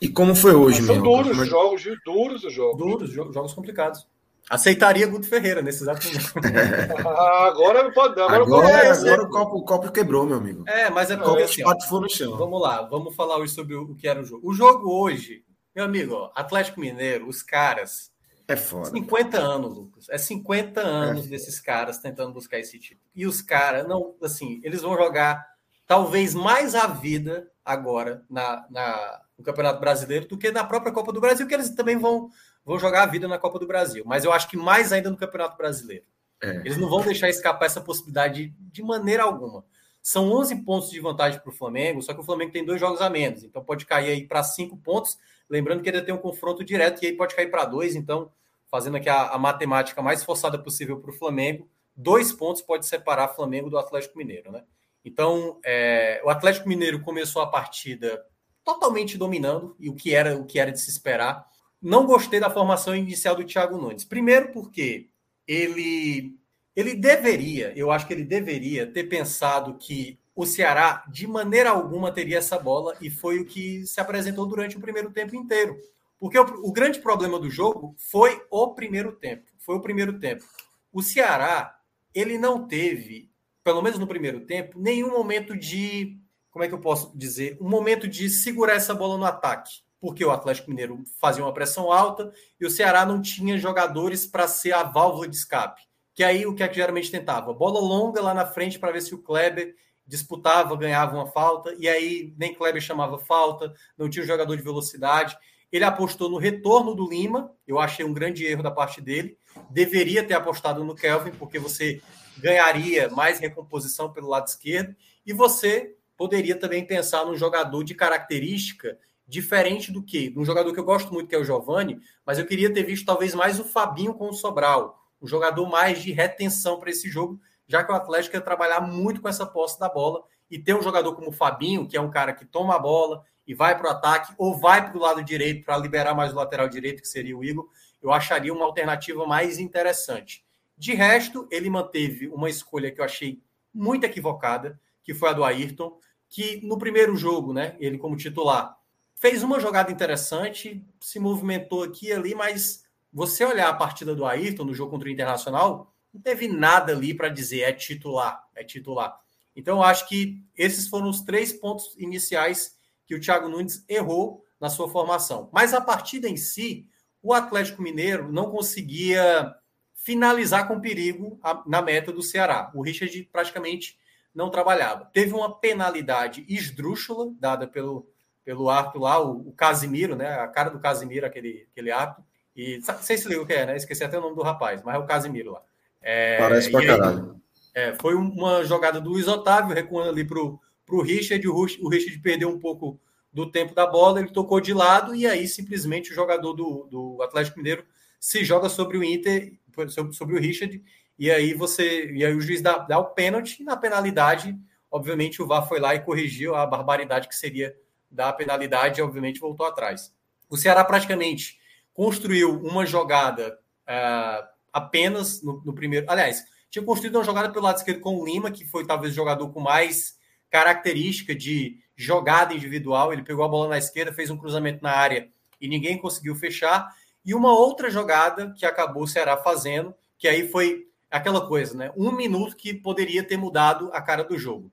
E como foi hoje, Mas São meu? duros os jogos, duros os jogos. Duros, jogos complicados. Aceitaria Guto Ferreira nesse exato momento. [LAUGHS] Agora pode Agora, agora, é, agora o, copo, o copo quebrou, meu amigo. É, mas é porque assim, for no chão. Vamos lá, vamos falar hoje sobre o que era o jogo. O jogo hoje, meu amigo, ó, Atlético Mineiro, os caras. É foda. 50 anos, Lucas. É 50 anos é desses caras tentando buscar esse título. E os caras, não, assim, eles vão jogar talvez mais a vida agora na, na, no Campeonato Brasileiro do que na própria Copa do Brasil, que eles também vão vão jogar a vida na Copa do Brasil. Mas eu acho que mais ainda no Campeonato Brasileiro. É. Eles não vão deixar escapar essa possibilidade de maneira alguma. São 11 pontos de vantagem para o Flamengo, só que o Flamengo tem dois jogos a menos, então pode cair aí para cinco pontos. Lembrando que ainda tem um confronto direto e aí pode cair para dois. Então, fazendo aqui a, a matemática mais forçada possível para o Flamengo, dois pontos pode separar Flamengo do Atlético Mineiro, né? Então, é, o Atlético Mineiro começou a partida totalmente dominando e o que era o que era de se esperar não gostei da formação inicial do Thiago Nunes. Primeiro, porque ele, ele deveria, eu acho que ele deveria ter pensado que o Ceará, de maneira alguma, teria essa bola e foi o que se apresentou durante o primeiro tempo inteiro. Porque o, o grande problema do jogo foi o primeiro tempo. Foi o primeiro tempo. O Ceará, ele não teve, pelo menos no primeiro tempo, nenhum momento de. Como é que eu posso dizer? Um momento de segurar essa bola no ataque porque o Atlético Mineiro fazia uma pressão alta e o Ceará não tinha jogadores para ser a válvula de escape. Que aí o que é que geralmente tentava? Bola longa lá na frente para ver se o Kleber disputava, ganhava uma falta, e aí nem Kleber chamava falta, não tinha um jogador de velocidade. Ele apostou no retorno do Lima, eu achei um grande erro da parte dele. Deveria ter apostado no Kelvin, porque você ganharia mais recomposição pelo lado esquerdo, e você poderia também pensar num jogador de característica diferente do que um jogador que eu gosto muito, que é o Giovani, mas eu queria ter visto talvez mais o Fabinho com o Sobral, um jogador mais de retenção para esse jogo, já que o Atlético ia trabalhar muito com essa posse da bola e ter um jogador como o Fabinho, que é um cara que toma a bola e vai para o ataque ou vai para o lado direito para liberar mais o lateral direito, que seria o Igor, eu acharia uma alternativa mais interessante. De resto, ele manteve uma escolha que eu achei muito equivocada, que foi a do Ayrton, que no primeiro jogo, né, ele como titular, fez uma jogada interessante, se movimentou aqui e ali, mas você olhar a partida do Ayrton no jogo contra o Internacional, não teve nada ali para dizer é titular, é titular. Então, eu acho que esses foram os três pontos iniciais que o Thiago Nunes errou na sua formação. Mas a partida em si, o Atlético Mineiro não conseguia finalizar com perigo na meta do Ceará. O Richard praticamente não trabalhava. Teve uma penalidade esdrúxula dada pelo, pelo árbitro lá, o, o Casimiro, né? A cara do Casimiro, aquele, aquele árbitro. E sei se liga o que é, né? Esqueci até o nome do rapaz, mas é o Casimiro lá. É, Parece pra caralho. É, foi uma jogada do Luiz Otávio, recuando ali pro, pro Richard. O, o Richard perdeu um pouco do tempo da bola, ele tocou de lado e aí simplesmente o jogador do, do Atlético Mineiro se joga sobre o Inter, sobre, sobre o Richard, e aí você e aí o juiz dá, dá o pênalti, e na penalidade, obviamente, o VAR foi lá e corrigiu a barbaridade que seria da penalidade, obviamente voltou atrás. O Ceará praticamente construiu uma jogada uh, apenas no, no, primeiro. Aliás, tinha construído uma jogada pelo lado esquerdo com o Lima, que foi talvez o jogador com mais característica de jogada individual. Ele pegou a bola na esquerda, fez um cruzamento na área e ninguém conseguiu fechar. E uma outra jogada que acabou o Ceará fazendo, que aí foi aquela coisa, né? Um minuto que poderia ter mudado a cara do jogo.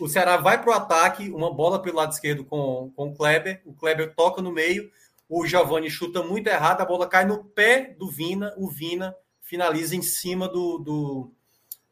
O Ceará vai para o ataque, uma bola pelo lado esquerdo com, com o Kleber, o Kleber toca no meio, o Giovanni chuta muito errado, a bola cai no pé do Vina, o Vina finaliza em cima do, do,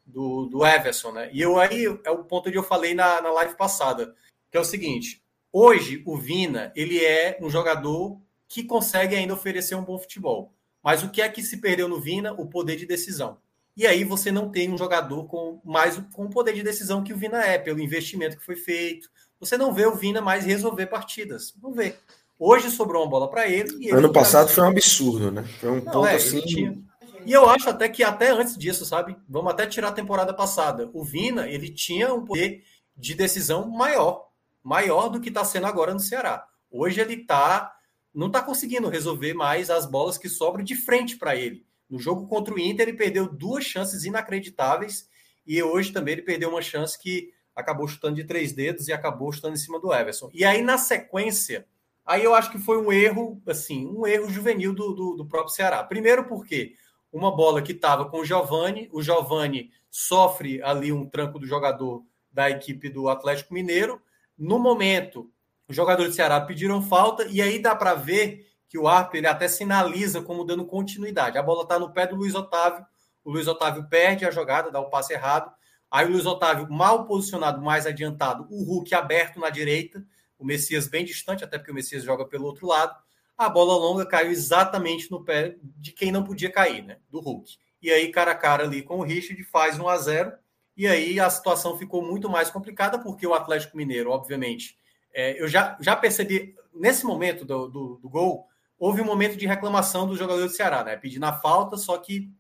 do, do Everson, né? E eu aí é o ponto que eu falei na, na live passada, que é o seguinte: hoje o Vina ele é um jogador que consegue ainda oferecer um bom futebol. Mas o que é que se perdeu no Vina? O poder de decisão. E aí você não tem um jogador com mais com o poder de decisão que o Vina é, pelo investimento que foi feito. Você não vê o Vina mais resolver partidas. Não vê. Hoje sobrou uma bola para ele. ele ano passado foi um absurdo, né? Foi um não, ponto é, assim. Tinha... E eu acho até que até antes disso, sabe? Vamos até tirar a temporada passada. O Vina, ele tinha um poder de decisão maior, maior do que está sendo agora no Ceará. Hoje ele tá não está conseguindo resolver mais as bolas que sobram de frente para ele. No jogo contra o Inter, ele perdeu duas chances inacreditáveis e hoje também ele perdeu uma chance que acabou chutando de três dedos e acabou chutando em cima do Everson. E aí, na sequência, aí eu acho que foi um erro, assim, um erro juvenil do, do, do próprio Ceará. Primeiro porque uma bola que estava com o Giovani, o Giovani sofre ali um tranco do jogador da equipe do Atlético Mineiro. No momento, os jogadores do Ceará pediram falta e aí dá para ver que o árbitro ele até sinaliza como dando continuidade. A bola está no pé do Luiz Otávio, o Luiz Otávio perde a jogada, dá o passe errado. Aí o Luiz Otávio mal posicionado, mais adiantado, o Hulk aberto na direita, o Messias bem distante, até porque o Messias joga pelo outro lado. A bola longa caiu exatamente no pé de quem não podia cair, né? Do Hulk. E aí, cara a cara ali com o Richard, faz 1 a 0 E aí a situação ficou muito mais complicada, porque o Atlético Mineiro, obviamente, é, eu já, já percebi, nesse momento do, do, do, gol, houve um momento de reclamação do jogador do Ceará, né? Pedindo a falta, só que,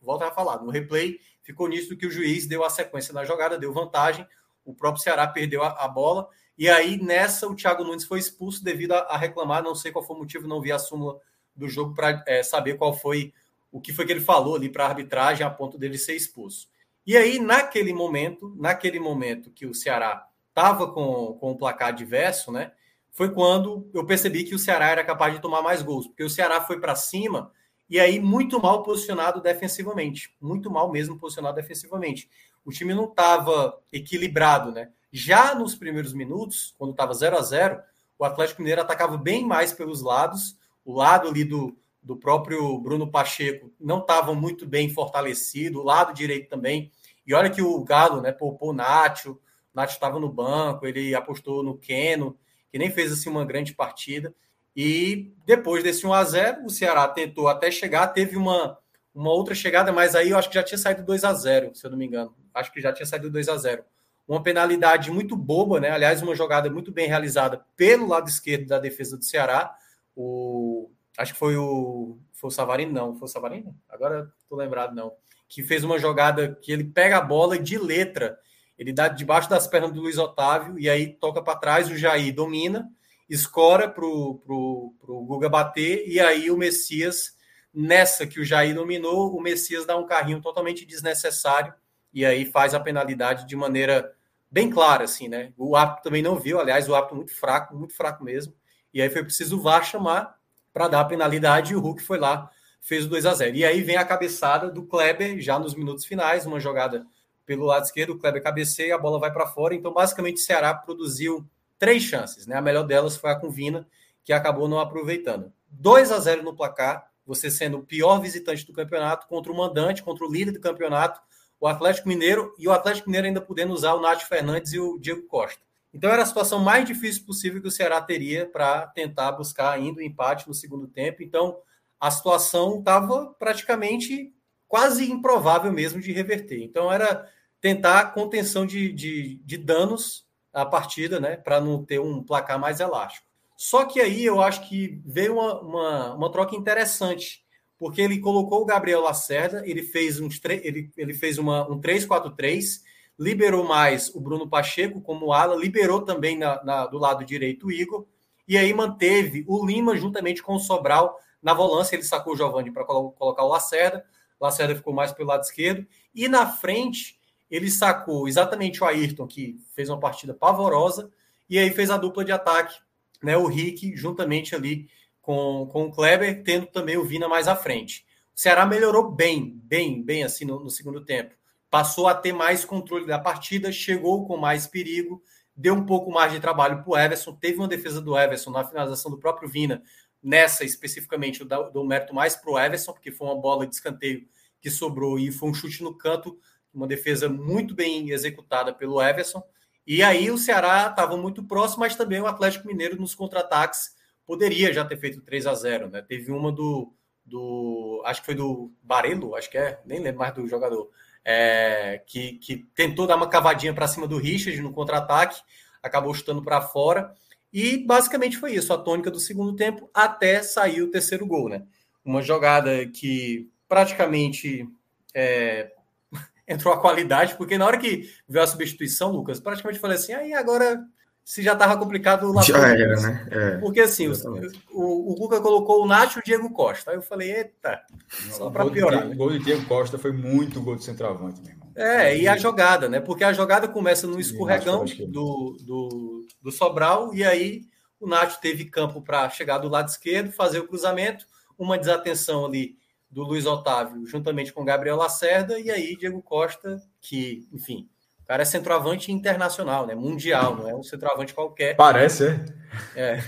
volta a falar, no replay ficou nisso que o juiz deu a sequência na jogada, deu vantagem, o próprio Ceará perdeu a, a bola, e aí nessa o Thiago Nunes foi expulso devido a, a, reclamar, não sei qual foi o motivo, não vi a súmula do jogo para é, saber qual foi o que foi que ele falou ali para a arbitragem a ponto dele ser expulso. E aí, naquele momento, naquele momento que o Ceará estava com, com o placar diverso, né? Foi quando eu percebi que o Ceará era capaz de tomar mais gols, porque o Ceará foi para cima e aí muito mal posicionado defensivamente, muito mal mesmo posicionado defensivamente. O time não estava equilibrado, né? Já nos primeiros minutos, quando estava 0 a 0 o Atlético Mineiro atacava bem mais pelos lados, o lado ali do, do próprio Bruno Pacheco não estava muito bem fortalecido, o lado direito também. E olha que o Galo, né, poupou o Nacho, o Nath estava no banco, ele apostou no Keno, que nem fez assim uma grande partida. E depois desse 1 a 0 o Ceará tentou até chegar, teve uma, uma outra chegada, mas aí eu acho que já tinha saído 2 a 0 se eu não me engano. Acho que já tinha saído 2 a 0 Uma penalidade muito boba, né? Aliás, uma jogada muito bem realizada pelo lado esquerdo da defesa do Ceará. O, acho que foi o, foi o Savarino, não. Foi o Savarino? Agora tô lembrado, não. Que fez uma jogada que ele pega a bola de letra ele dá debaixo das pernas do Luiz Otávio e aí toca para trás, o Jair domina, escora para o Guga bater e aí o Messias, nessa que o Jair dominou, o Messias dá um carrinho totalmente desnecessário e aí faz a penalidade de maneira bem clara, assim, né? O árbitro também não viu, aliás, o árbitro muito fraco, muito fraco mesmo. E aí foi preciso o VAR chamar para dar a penalidade e o Hulk foi lá, fez o 2 a 0 E aí vem a cabeçada do Kleber já nos minutos finais, uma jogada pelo lado esquerdo, o Kleber cabeceia, a bola vai para fora. Então, basicamente, o Ceará produziu três chances, né? A melhor delas foi a com Vina, que acabou não aproveitando. 2 a 0 no placar, você sendo o pior visitante do campeonato contra o mandante, contra o líder do campeonato, o Atlético Mineiro, e o Atlético Mineiro ainda podendo usar o Nath Fernandes e o Diego Costa. Então era a situação mais difícil possível que o Ceará teria para tentar buscar ainda o um empate no segundo tempo. Então a situação estava praticamente quase improvável mesmo de reverter. Então era tentar contenção de, de, de danos à partida, né, para não ter um placar mais elástico. Só que aí eu acho que veio uma, uma, uma troca interessante porque ele colocou o Gabriel Lacerda, ele fez, uns ele, ele fez uma, um 3-4-3, liberou mais o Bruno Pacheco como ala, liberou também na, na, do lado direito o Igor, e aí manteve o Lima juntamente com o Sobral na volância, ele sacou o Giovanni para colocar o Lacerda, Lacerda ficou mais pelo lado esquerdo, e na frente ele sacou exatamente o Ayrton, que fez uma partida pavorosa, e aí fez a dupla de ataque, né, o Rick, juntamente ali com, com o Kleber, tendo também o Vina mais à frente. O Ceará melhorou bem, bem, bem assim no, no segundo tempo. Passou a ter mais controle da partida, chegou com mais perigo, deu um pouco mais de trabalho para o Everson. Teve uma defesa do Everson na finalização do próprio Vina, nessa especificamente, eu dou mérito mais para o Everson, porque foi uma bola de escanteio que sobrou e foi um chute no canto, uma defesa muito bem executada pelo Everson. E aí o Ceará estava muito próximo, mas também o Atlético Mineiro nos contra-ataques poderia já ter feito 3 a 0 né? Teve uma do, do acho que foi do Barelo, acho que é, nem lembro mais do jogador, é, que, que tentou dar uma cavadinha para cima do Richard no contra-ataque, acabou chutando para fora. E basicamente foi isso, a tônica do segundo tempo, até sair o terceiro gol, né? Uma jogada que praticamente é, entrou a qualidade, porque na hora que veio a substituição, Lucas, praticamente falei assim, aí agora se já estava complicado lá. Já era, né? É, Porque assim, o, o, o Cuca colocou o Nacho e o Diego Costa. Aí eu falei, eita, só para piorar. O gol de Diego Costa foi muito gol de centroavante, meu irmão. É, e a jogada, né? Porque a jogada começa no escorregão do, do, do Sobral, e aí o Nacho teve campo para chegar do lado esquerdo, fazer o cruzamento, uma desatenção ali do Luiz Otávio, juntamente com Gabriel Lacerda, e aí Diego Costa, que, enfim, cara é centroavante internacional, né? Mundial, não é um centroavante qualquer. Parece, é. é.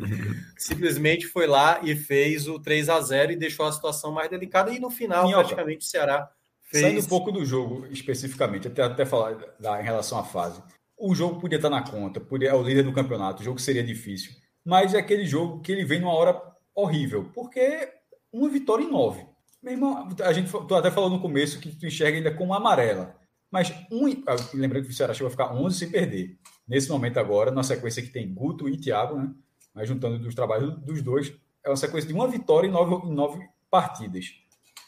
[LAUGHS] Simplesmente foi lá e fez o 3 a 0 e deixou a situação mais delicada. E no final, Minhoca, praticamente, o Ceará fez. Saindo um pouco do jogo especificamente, até, até falar da, em relação à fase. O jogo podia estar na conta, podia, é o líder do campeonato, o jogo seria difícil. Mas é aquele jogo que ele vem numa hora horrível, porque uma vitória em nove. Meu irmão, a gente tu até falou no começo que tu enxerga ainda como amarela. Mas um, ah, lembrando que o Ceará chegou a ficar 11 sem perder. Nesse momento agora, na sequência que tem Guto e Thiago, né? Mas juntando dos trabalhos dos dois, é uma sequência de uma vitória em nove, em nove partidas.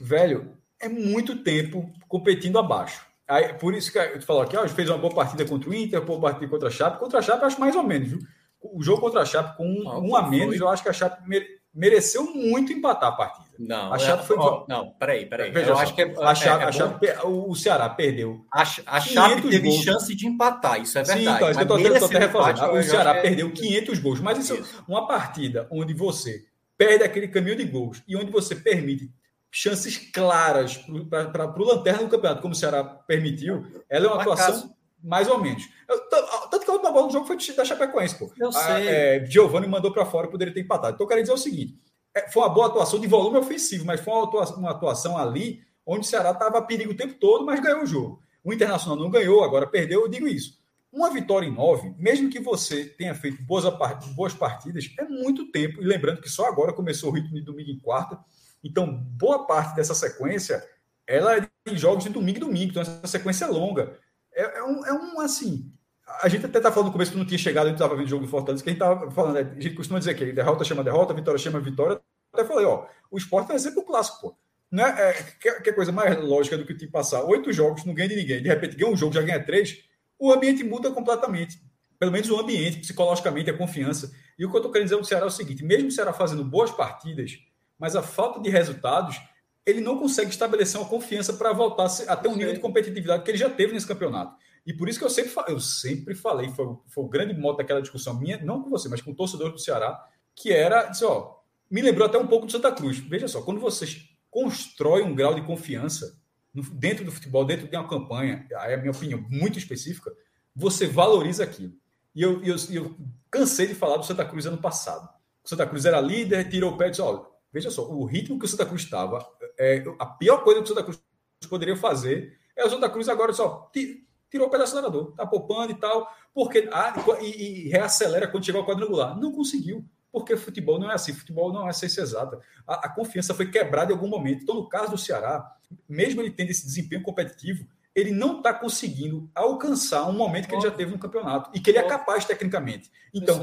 Velho, é muito tempo competindo abaixo. Aí, por isso que eu falou aqui, ó, fez uma boa partida contra o Inter, boa partida contra a Chape. Contra a Chape, eu acho mais ou menos, viu? O jogo contra a Chape com um, um a menos, eu acho que a Chape mereceu muito empatar a partida. Não, a Chape é, foi. Ó, não, peraí, peraí. Veja, eu só, acho que é, a Chape, é, é a Chape, o Ceará perdeu. A, a Chape teve gols. chance de empatar, isso é verdade. Sim, então, eu estou até refazendo. O Ceará é... perdeu 500 gols, mas isso, isso, uma partida onde você perde aquele caminho de gols e onde você permite chances claras para o lanterna do campeonato, como o Ceará permitiu, ela é uma atuação mais ou menos. Eu, tanto que a última bola do jogo foi da Chapecoense, pô. Eu sei. é, Giovanni mandou para fora, poderia ter empatado. Então, eu quero dizer o seguinte: é, foi uma boa atuação de volume ofensivo, mas foi uma atuação, uma atuação ali onde o Ceará estava a perigo o tempo todo, mas ganhou o jogo. O Internacional não ganhou, agora perdeu, eu digo isso. Uma vitória em nove, mesmo que você tenha feito boas, boas partidas, é muito tempo. E lembrando que só agora começou o ritmo de domingo em quarta. Então, boa parte dessa sequência ela é de jogos de domingo e domingo. Então, essa sequência é longa. É, é, um, é um, assim. A gente até tá falando no começo que não tinha chegado, a gente estava vendo o jogo do Fortaleza, que a gente estava falando, né? a gente costuma dizer que derrota chama derrota, vitória chama vitória. Até falei, ó, o esporte é um exemplo clássico, pô. Não é, é, que, que coisa mais lógica do que te passar oito jogos, não ganha de ninguém, de repente ganha um jogo, já ganha três, o ambiente muda completamente. Pelo menos o ambiente, psicologicamente, a confiança. E o que eu estou querendo dizer no Ceará é o seguinte: mesmo o Ceará fazendo boas partidas, mas a falta de resultados ele não consegue estabelecer uma confiança para voltar até um nível de competitividade que ele já teve nesse campeonato. E por isso que eu sempre, eu sempre falei, foi, foi o grande modo daquela discussão minha, não com você, mas com o torcedor do Ceará, que era, disse, ó, me lembrou até um pouco do Santa Cruz. Veja só, quando você constrói um grau de confiança dentro do futebol, dentro de uma campanha, aí é a minha opinião muito específica, você valoriza aquilo. E eu, eu, eu cansei de falar do Santa Cruz ano passado. O Santa Cruz era líder, tirou o pé e disse: olha, veja só, o ritmo que o Santa Cruz estava, é, a pior coisa que o Santa Cruz poderia fazer é o Santa Cruz agora só tirou o pé do acelerador, tá poupando e tal, porque ah, e, e, reacelera quando chegar ao quadrangular. Não conseguiu, porque futebol não é assim, futebol não é ciência exata. A, a confiança foi quebrada em algum momento. Então, no caso do Ceará, mesmo ele tendo esse desempenho competitivo, ele não está conseguindo alcançar um momento que ele já teve no campeonato e que ele é capaz tecnicamente. Então,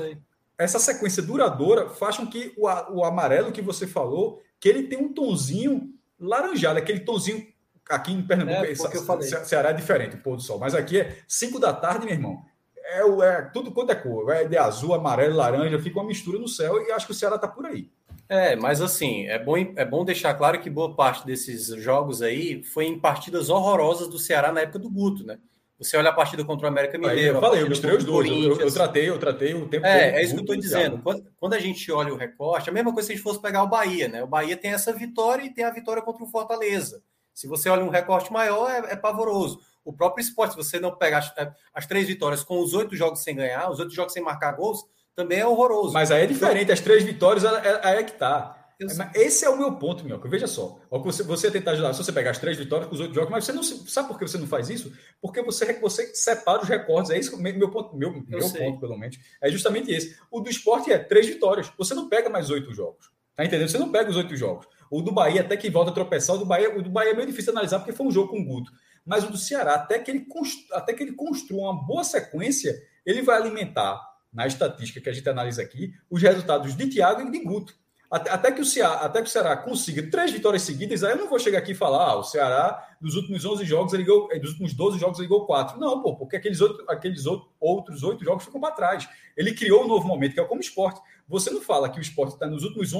essa sequência duradoura faz com que o, o amarelo que você falou, que ele tem um tonzinho laranjado, aquele tonzinho aqui em Pernambuco, é, Ce Ceará é diferente, o pôr do sol, mas aqui é 5 da tarde, meu irmão. É, é tudo quanto é cor, é de azul, amarelo, laranja, fica uma mistura no céu e acho que o Ceará está por aí. É, mas assim, é bom, é bom deixar claro que boa parte desses jogos aí foi em partidas horrorosas do Ceará na época do Guto, né? Você olha a partida contra o América Mineiro. eu falei, eu misturei os dois. Eu, eu, tratei, eu tratei o tempo É, é isso que eu estou dizendo. Quando, quando, a gente olha o recorte, a mesma coisa se a gente fosse pegar o Bahia, né? O Bahia tem essa vitória e tem a vitória contra o Fortaleza. Se você olha um recorte maior, é, é pavoroso. O próprio esporte, se você não pegar as, as, três vitórias com os oito jogos sem ganhar, os oito jogos sem marcar gols, também é horroroso. Mas aí é diferente, as três vitórias, aí é que tá. Esse é o meu ponto, Minhoca. Veja só. Você, você tentar ajudar, se você pegar as três vitórias com os oito jogos, mas você não sabe por que você não faz isso? Porque você, você separa os recordes. É isso meu ponto, meu, meu ponto, pelo menos. É justamente esse. O do esporte é três vitórias. Você não pega mais oito jogos. Tá entendendo? Você não pega os oito jogos. O do Bahia, até que volta a tropeçar, o do Bahia, o do Bahia é meio difícil de analisar porque foi um jogo com o Guto. Mas o do Ceará, até que ele, até que ele construa uma boa sequência, ele vai alimentar, na estatística que a gente analisa aqui, os resultados de Thiago e de Guto. Até, que o Ceará, até que o Ceará consiga três vitórias seguidas, aí eu não vou chegar aqui e falar, ah, o Ceará, dos últimos 11 jogos, ele ganhou, eh, dos últimos 12 jogos, ele ganhou quatro. Não, pô, porque aqueles, outro, aqueles outro, outros oito jogos ficam para trás. Ele criou um novo momento, que é como esporte. Você não fala que o esporte está nos últimos,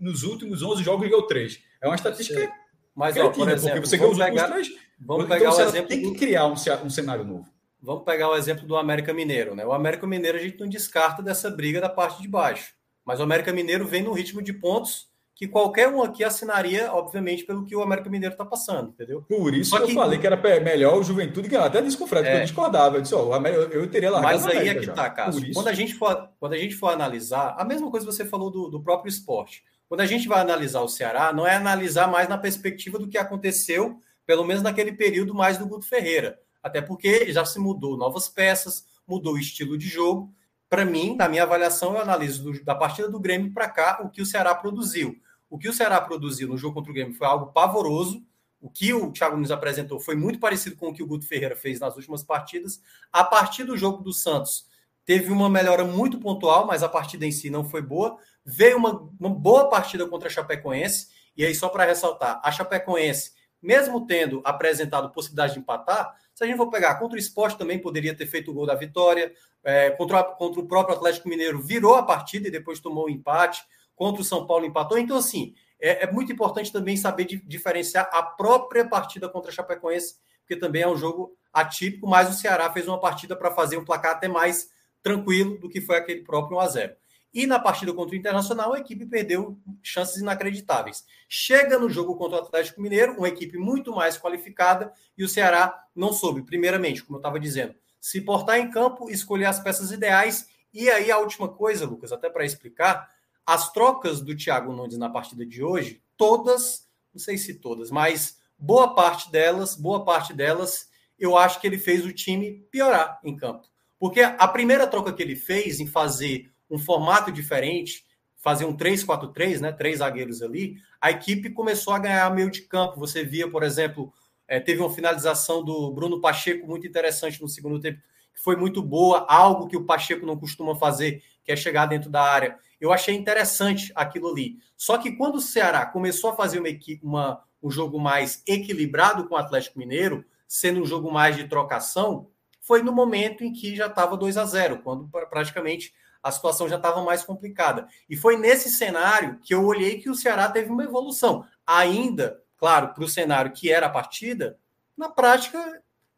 nos últimos 11 jogos, ele ganhou três. É uma estatística Mas, ó, por exemplo, porque você ganhou os últimos três. Vamos então, pegar o exemplo tem que criar um, um cenário novo. Vamos pegar o exemplo do América Mineiro, né? O América Mineiro a gente não descarta dessa briga da parte de baixo. Mas o América Mineiro vem no ritmo de pontos que qualquer um aqui assinaria, obviamente, pelo que o América Mineiro está passando, entendeu? Por isso que eu falei que era melhor o Juventude ganhar. Até disse com o Fred, é. eu discordava. Eu disse, ó, eu, eu teria largado Mas aí é que está, Cássio. Quando a, gente for, quando a gente for analisar, a mesma coisa que você falou do, do próprio esporte. Quando a gente vai analisar o Ceará, não é analisar mais na perspectiva do que aconteceu, pelo menos naquele período mais do Guto Ferreira. Até porque já se mudou novas peças, mudou o estilo de jogo. Para mim, na minha avaliação, eu analiso do, da partida do Grêmio para cá o que o Ceará produziu. O que o Ceará produziu no jogo contra o Grêmio foi algo pavoroso. O que o Thiago nos apresentou foi muito parecido com o que o Guto Ferreira fez nas últimas partidas. A partir do jogo do Santos, teve uma melhora muito pontual, mas a partida em si não foi boa. Veio uma, uma boa partida contra a Chapecoense. E aí, só para ressaltar, a Chapecoense, mesmo tendo apresentado possibilidade de empatar, se a gente for pegar contra o esporte, também poderia ter feito o gol da vitória. É, contra, contra o próprio Atlético Mineiro, virou a partida e depois tomou o um empate contra o São Paulo empatou. Então, assim, é, é muito importante também saber de, diferenciar a própria partida contra a Chapecoense, porque também é um jogo atípico, mas o Ceará fez uma partida para fazer um placar até mais tranquilo do que foi aquele próprio 1 a 0 E na partida contra o Internacional, a equipe perdeu chances inacreditáveis. Chega no jogo contra o Atlético Mineiro, uma equipe muito mais qualificada, e o Ceará não soube, primeiramente, como eu estava dizendo, se portar em campo, escolher as peças ideais. E aí a última coisa, Lucas, até para explicar, as trocas do Thiago Nunes na partida de hoje, todas, não sei se todas, mas boa parte delas, boa parte delas, eu acho que ele fez o time piorar em campo. Porque a primeira troca que ele fez em fazer um formato diferente, fazer um 3-4-3, né, três zagueiros ali, a equipe começou a ganhar meio de campo. Você via, por exemplo, é, teve uma finalização do Bruno Pacheco muito interessante no segundo tempo, que foi muito boa, algo que o Pacheco não costuma fazer, que é chegar dentro da área. Eu achei interessante aquilo ali. Só que quando o Ceará começou a fazer uma, uma, um jogo mais equilibrado com o Atlético Mineiro, sendo um jogo mais de trocação, foi no momento em que já estava 2 a 0 quando praticamente a situação já estava mais complicada. E foi nesse cenário que eu olhei que o Ceará teve uma evolução. Ainda claro, para o cenário que era a partida, na prática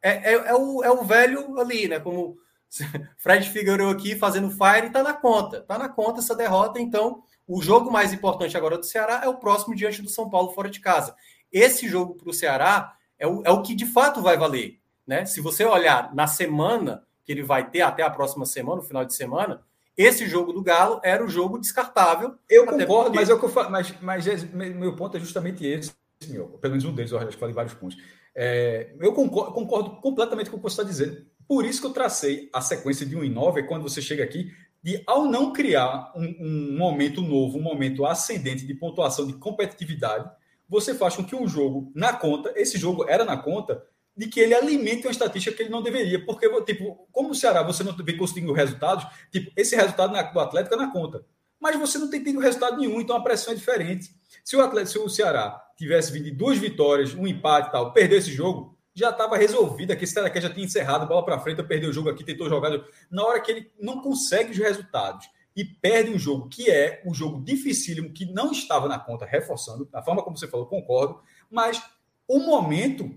é, é, é, o, é o velho ali, né? Como [LAUGHS] Fred Figueiredo aqui fazendo fire, está na conta. Está na conta essa derrota, então o jogo mais importante agora do Ceará é o próximo diante do São Paulo fora de casa. Esse jogo para o Ceará é o, é o que de fato vai valer. Né? Se você olhar na semana que ele vai ter até a próxima semana, no final de semana, esse jogo do Galo era o jogo descartável. Eu concordo, porque... mas, é o que eu falo, mas, mas é, meu ponto é justamente esse, pelo menos um deles, eu que falei vários pontos. É, eu concordo, concordo, completamente com o que você está dizendo. Por isso que eu tracei a sequência de 1 em 9, é quando você chega aqui, de ao não criar um, um momento novo, um momento ascendente de pontuação, de competitividade, você faz com que um jogo na conta, esse jogo era na conta, de que ele alimente uma estatística que ele não deveria. Porque, tipo, como o Ceará você não vem conseguindo resultados, tipo, esse resultado do Atlético é na conta. Mas você não tem tido resultado nenhum, então a pressão é diferente. Se o, Atlético, se o Ceará tivesse vindo duas vitórias, um empate e tal, perder esse jogo, já estava resolvido. Aqui esse Telequest já tinha encerrado, bola para frente, perdeu o jogo aqui, tentou jogar. Na hora que ele não consegue os resultados e perde um jogo que é um jogo dificílimo, que não estava na conta, reforçando, da forma como você falou, concordo, mas o momento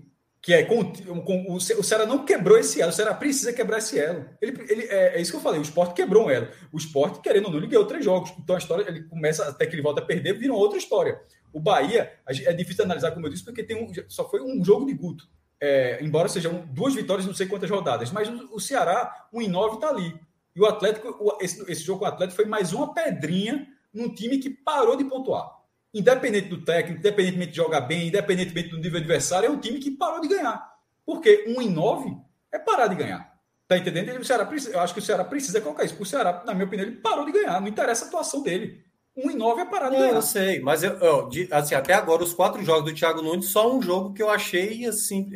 que é com, com, o, Ceará não quebrou esse elo, o Ceará precisa quebrar esse elo. Ele, ele, é, é isso que eu falei, o esporte quebrou um elo. O esporte, querendo ou não, ele ganhou três jogos. Então a história, ele começa, até que ele volta a perder, vira outra história. O Bahia, é difícil analisar, como eu disse, porque tem um, só foi um jogo de Guto. É, embora sejam duas vitórias, não sei quantas rodadas, mas o, o Ceará, um em nove, está ali. E o Atlético, o, esse, esse jogo com o Atlético foi mais uma pedrinha num time que parou de pontuar independente do técnico, independentemente de jogar bem, independentemente do nível adversário, é um time que parou de ganhar. Porque um em nove é parar de ganhar. Tá entendendo? O Ceará precisa, eu acho que o Ceará precisa colocar isso. O Ceará, na minha opinião, ele parou de ganhar. Não interessa a atuação dele. Um em nove é parar de ganhar. Eu sei, mas eu, eu, assim, até agora, os quatro jogos do Thiago Nunes, só um jogo que eu achei assim.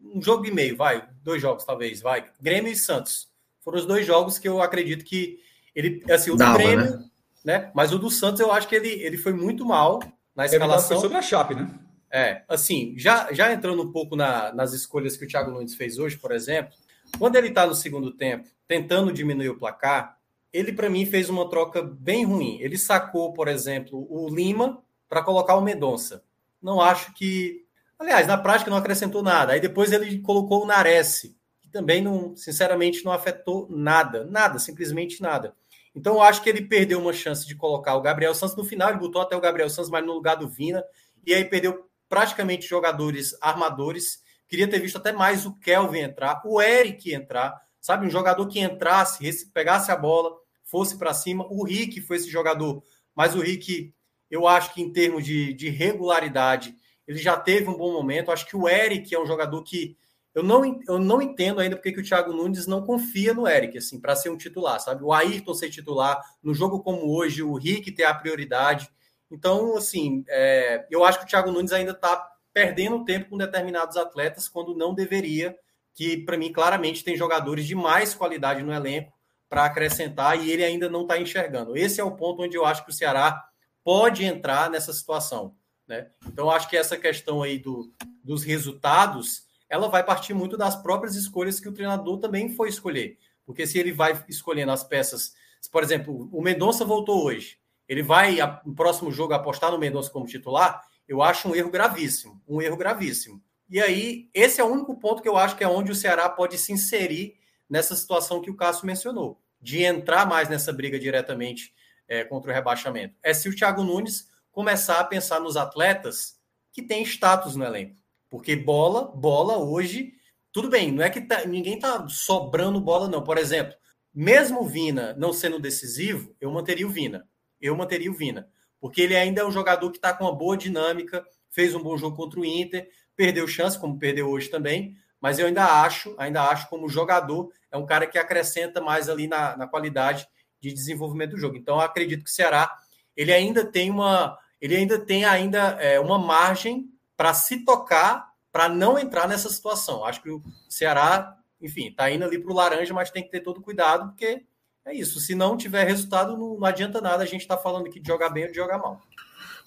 Um jogo e meio, vai. Dois jogos, talvez, vai. Grêmio e Santos. Foram os dois jogos que eu acredito que ele. Assim, o Dava, Grêmio. Né? Né? Mas o do Santos eu acho que ele, ele foi muito mal na escalação. Foi sobre a Chape, né? É, assim, já, já entrando um pouco na, nas escolhas que o Thiago Nunes fez hoje, por exemplo, quando ele está no segundo tempo, tentando diminuir o placar, ele, para mim, fez uma troca bem ruim. Ele sacou, por exemplo, o Lima para colocar o Medonça. Não acho que. Aliás, na prática não acrescentou nada. Aí depois ele colocou o Nares, que também, não, sinceramente, não afetou nada. Nada, simplesmente nada. Então, eu acho que ele perdeu uma chance de colocar o Gabriel Santos. No final, ele botou até o Gabriel Santos, mas no lugar do Vina. E aí perdeu praticamente jogadores armadores. Queria ter visto até mais o Kelvin entrar, o Eric entrar. Sabe, um jogador que entrasse, pegasse a bola, fosse para cima. O Rick foi esse jogador. Mas o Rick, eu acho que em termos de, de regularidade, ele já teve um bom momento. Acho que o Eric é um jogador que eu não, eu não entendo ainda porque que o Thiago Nunes não confia no Eric, assim, para ser um titular, sabe? O Ayrton ser titular, no jogo como hoje, o Rick ter a prioridade. Então, assim, é, eu acho que o Thiago Nunes ainda está perdendo tempo com determinados atletas quando não deveria, que para mim claramente tem jogadores de mais qualidade no elenco para acrescentar e ele ainda não está enxergando. Esse é o ponto onde eu acho que o Ceará pode entrar nessa situação. Né? Então, acho que essa questão aí do, dos resultados ela vai partir muito das próprias escolhas que o treinador também foi escolher. Porque se ele vai escolhendo as peças, por exemplo, o Mendonça voltou hoje, ele vai no próximo jogo apostar no Mendonça como titular, eu acho um erro gravíssimo, um erro gravíssimo. E aí, esse é o único ponto que eu acho que é onde o Ceará pode se inserir nessa situação que o Cássio mencionou, de entrar mais nessa briga diretamente é, contra o rebaixamento. É se o Thiago Nunes começar a pensar nos atletas que têm status no elenco. Porque bola, bola hoje, tudo bem, não é que tá, ninguém tá sobrando bola, não. Por exemplo, mesmo o Vina não sendo decisivo, eu manteria o Vina. Eu manteria o Vina. Porque ele ainda é um jogador que está com uma boa dinâmica, fez um bom jogo contra o Inter, perdeu chance, como perdeu hoje também, mas eu ainda acho, ainda acho como jogador, é um cara que acrescenta mais ali na, na qualidade de desenvolvimento do jogo. Então, acredito que o Ceará ele ainda tem uma, ele ainda tem ainda é, uma margem para se tocar, para não entrar nessa situação. Acho que o Ceará, enfim, está indo ali para o laranja, mas tem que ter todo cuidado, porque é isso. Se não tiver resultado, não, não adianta nada a gente estar tá falando aqui de jogar bem ou de jogar mal.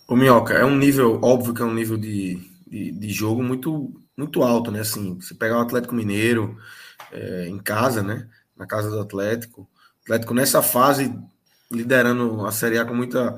O Minhoca, é um nível, óbvio que é um nível de, de, de jogo muito, muito alto, né? Assim, você pegar o Atlético Mineiro é, em casa, né? Na casa do Atlético. O Atlético nessa fase liderando a Série A com muita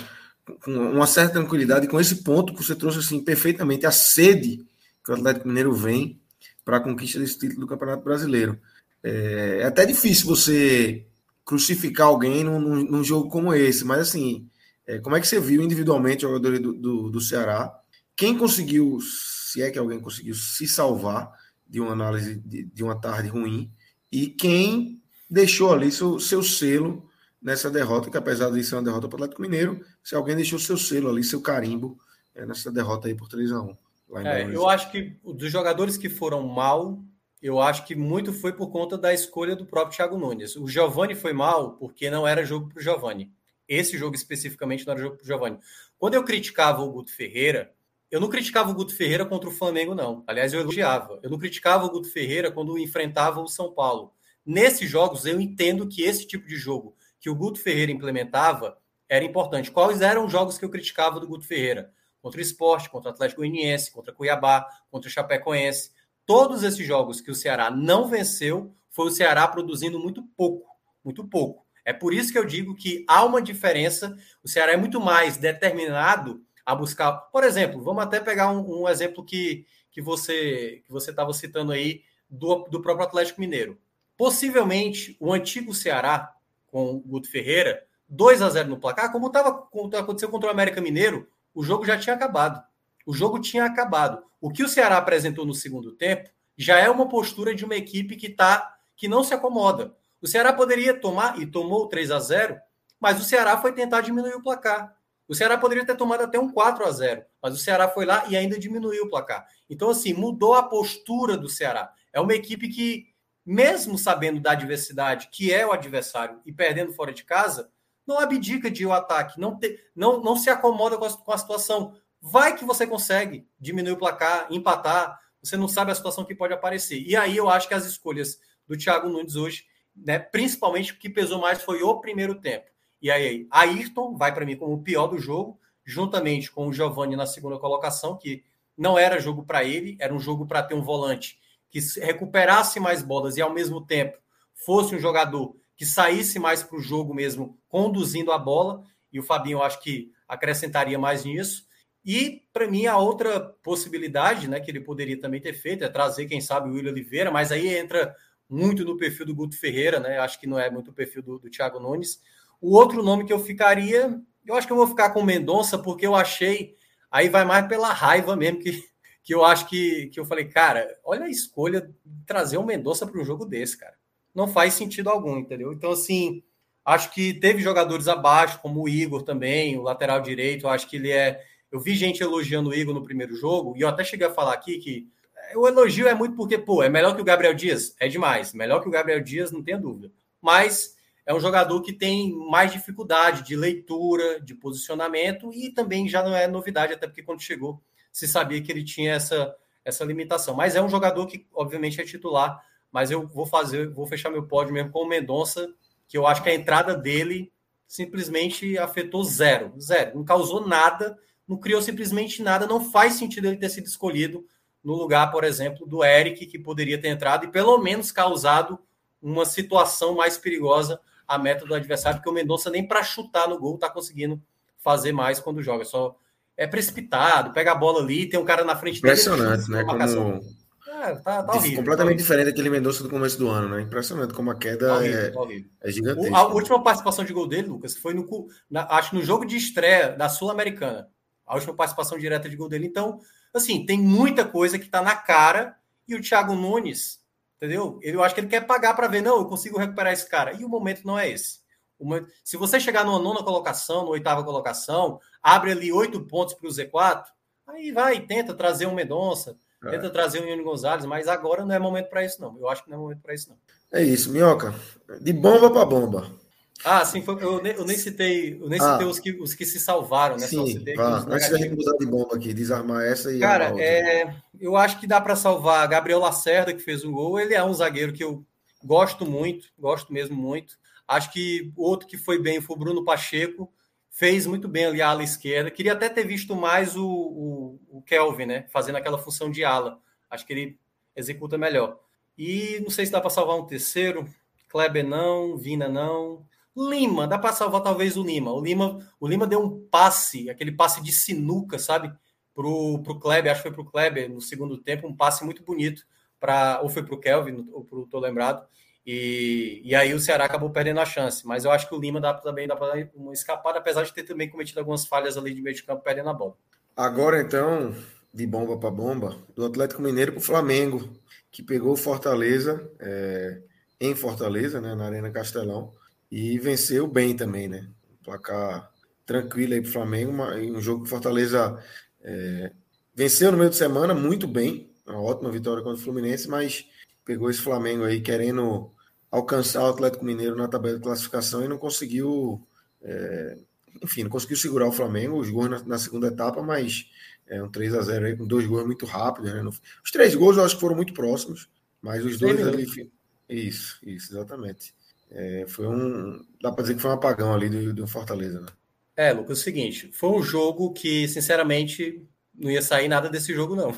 com uma certa tranquilidade, com esse ponto que você trouxe assim perfeitamente, a sede que o Atlético Mineiro vem para a conquista desse título do Campeonato Brasileiro. É, é, até difícil você crucificar alguém num, num jogo como esse, mas assim, é, como é que você viu individualmente os jogadores do, do, do Ceará? Quem conseguiu, se é que alguém conseguiu se salvar de uma análise de, de uma tarde ruim, e quem deixou ali seu, seu selo nessa derrota, que apesar de ser uma derrota para o Atlético Mineiro, se alguém deixou seu selo ali, seu carimbo, é, nessa derrota aí por 3 a 1 é, eu acho que dos jogadores que foram mal, eu acho que muito foi por conta da escolha do próprio Thiago Nunes. O Giovani foi mal porque não era jogo para o Giovani. Esse jogo especificamente não era jogo para o Giovani. Quando eu criticava o Guto Ferreira, eu não criticava o Guto Ferreira contra o Flamengo, não. Aliás, eu elogiava. Eu não criticava o Guto Ferreira quando enfrentava o São Paulo. Nesses jogos, eu entendo que esse tipo de jogo que o Guto Ferreira implementava era importante. Quais eram os jogos que eu criticava do Guto Ferreira? Contra o Esporte, contra o Atlético Goianiense, contra Cuiabá, contra o Chapecoense. Todos esses jogos que o Ceará não venceu, foi o Ceará produzindo muito pouco, muito pouco. É por isso que eu digo que há uma diferença. O Ceará é muito mais determinado a buscar. Por exemplo, vamos até pegar um, um exemplo que, que você que você estava citando aí do, do próprio Atlético Mineiro. Possivelmente o antigo Ceará com o Guto Ferreira, 2 a 0 no placar, como estava aconteceu contra o América Mineiro, o jogo já tinha acabado. O jogo tinha acabado. O que o Ceará apresentou no segundo tempo já é uma postura de uma equipe que tá que não se acomoda. O Ceará poderia tomar e tomou 3 a 0, mas o Ceará foi tentar diminuir o placar. O Ceará poderia ter tomado até um 4 a 0, mas o Ceará foi lá e ainda diminuiu o placar. Então assim, mudou a postura do Ceará. É uma equipe que mesmo sabendo da adversidade que é o adversário e perdendo fora de casa, não abdica de o um ataque, não, te, não, não se acomoda com a, com a situação. Vai que você consegue diminuir o placar, empatar, você não sabe a situação que pode aparecer. E aí eu acho que as escolhas do Thiago Nunes hoje, né, principalmente o que pesou mais foi o primeiro tempo. E aí, Ayrton vai para mim como o pior do jogo, juntamente com o Giovani na segunda colocação, que não era jogo para ele, era um jogo para ter um volante que recuperasse mais bolas e ao mesmo tempo fosse um jogador que saísse mais para o jogo mesmo, conduzindo a bola. E o Fabinho, eu acho que acrescentaria mais nisso. E, para mim, a outra possibilidade né, que ele poderia também ter feito é trazer, quem sabe, o William Oliveira, mas aí entra muito no perfil do Guto Ferreira, né? Acho que não é muito o perfil do, do Thiago Nunes. O outro nome que eu ficaria, eu acho que eu vou ficar com Mendonça, porque eu achei. Aí vai mais pela raiva mesmo que que eu acho que, que eu falei, cara, olha a escolha de trazer o Mendonça para um jogo desse, cara. Não faz sentido algum, entendeu? Então, assim, acho que teve jogadores abaixo, como o Igor também, o lateral direito. Eu acho que ele é. Eu vi gente elogiando o Igor no primeiro jogo, e eu até cheguei a falar aqui que o elogio é muito porque, pô, é melhor que o Gabriel Dias? É demais. Melhor que o Gabriel Dias, não tenha dúvida. Mas é um jogador que tem mais dificuldade de leitura, de posicionamento, e também já não é novidade, até porque quando chegou se sabia que ele tinha essa, essa limitação. Mas é um jogador que, obviamente, é titular. Mas eu vou fazer, vou fechar meu pódio mesmo com o Mendonça, que eu acho que a entrada dele simplesmente afetou zero. Zero. Não causou nada, não criou simplesmente nada. Não faz sentido ele ter sido escolhido no lugar, por exemplo, do Eric, que poderia ter entrado e pelo menos causado uma situação mais perigosa à meta do adversário, porque o Mendonça nem para chutar no gol está conseguindo fazer mais quando joga. Só é precipitado, pega a bola ali, tem um cara na frente dele. Impressionante, né? Como... É, tá, tá horrível, completamente tá diferente daquele Mendonça do começo do ano, né? Impressionante como a queda tá horrível, é, tá é gigantesca. A última participação de gol dele, Lucas, foi no na, acho no jogo de estreia da Sul-Americana. A última participação direta de gol dele. Então, assim, tem muita coisa que tá na cara e o Thiago Nunes, entendeu? Eu acho que ele quer pagar para ver, não, eu consigo recuperar esse cara. E o momento não é esse. Uma, se você chegar numa nona colocação, na oitava colocação, abre ali oito pontos para o Z4, aí vai, tenta trazer um Medonça, é. tenta trazer um Yuri Gonzalez, mas agora não é momento para isso, não. Eu acho que não é momento para isso, não. É isso, Minhoca. De bomba para bomba. Ah, sim, foi, eu, nem, eu nem citei, eu nem ah, citei os, que, os que se salvaram, né? Sim, citei vá. Antes da gente mudar de bomba aqui, desarmar essa e. Cara, é, eu acho que dá para salvar Gabriel Lacerda, que fez um gol. Ele é um zagueiro que eu gosto muito, gosto mesmo muito. Acho que outro que foi bem foi o Bruno Pacheco, fez muito bem ali a ala esquerda. Queria até ter visto mais o, o, o Kelvin, né? Fazendo aquela função de ala. Acho que ele executa melhor. E não sei se dá para salvar um terceiro. Kleber não, Vina não. Lima, dá para salvar talvez o Lima. O Lima, o Lima deu um passe, aquele passe de sinuca, sabe? Pro, pro Kleber, acho que foi pro Kleber no segundo tempo, um passe muito bonito para ou foi pro Kelvin, ou pro tô lembrado. E, e aí o Ceará acabou perdendo a chance. Mas eu acho que o Lima dá também dá para uma escapada, apesar de ter também cometido algumas falhas ali de meio de campo perdendo a bola. Agora então, de bomba para bomba, do Atlético Mineiro para o Flamengo, que pegou Fortaleza é, em Fortaleza, né, na Arena Castelão, e venceu bem também, né? Um placar tranquilo aí para o Flamengo, uma, um jogo que Fortaleza é, venceu no meio de semana muito bem, uma ótima vitória contra o Fluminense, mas pegou esse Flamengo aí querendo alcançar o Atlético Mineiro na tabela de classificação e não conseguiu, é, enfim, não conseguiu segurar o Flamengo, os gols na, na segunda etapa, mas é um 3 a 0 aí com dois gols muito rápidos, né? Os três gols eu acho que foram muito próximos, mas os dois ali. Isso, isso, exatamente. É, foi um. Dá para dizer que foi um apagão ali do, do Fortaleza, né? É, Lucas, é o seguinte: foi um jogo que, sinceramente, não ia sair nada desse jogo, não.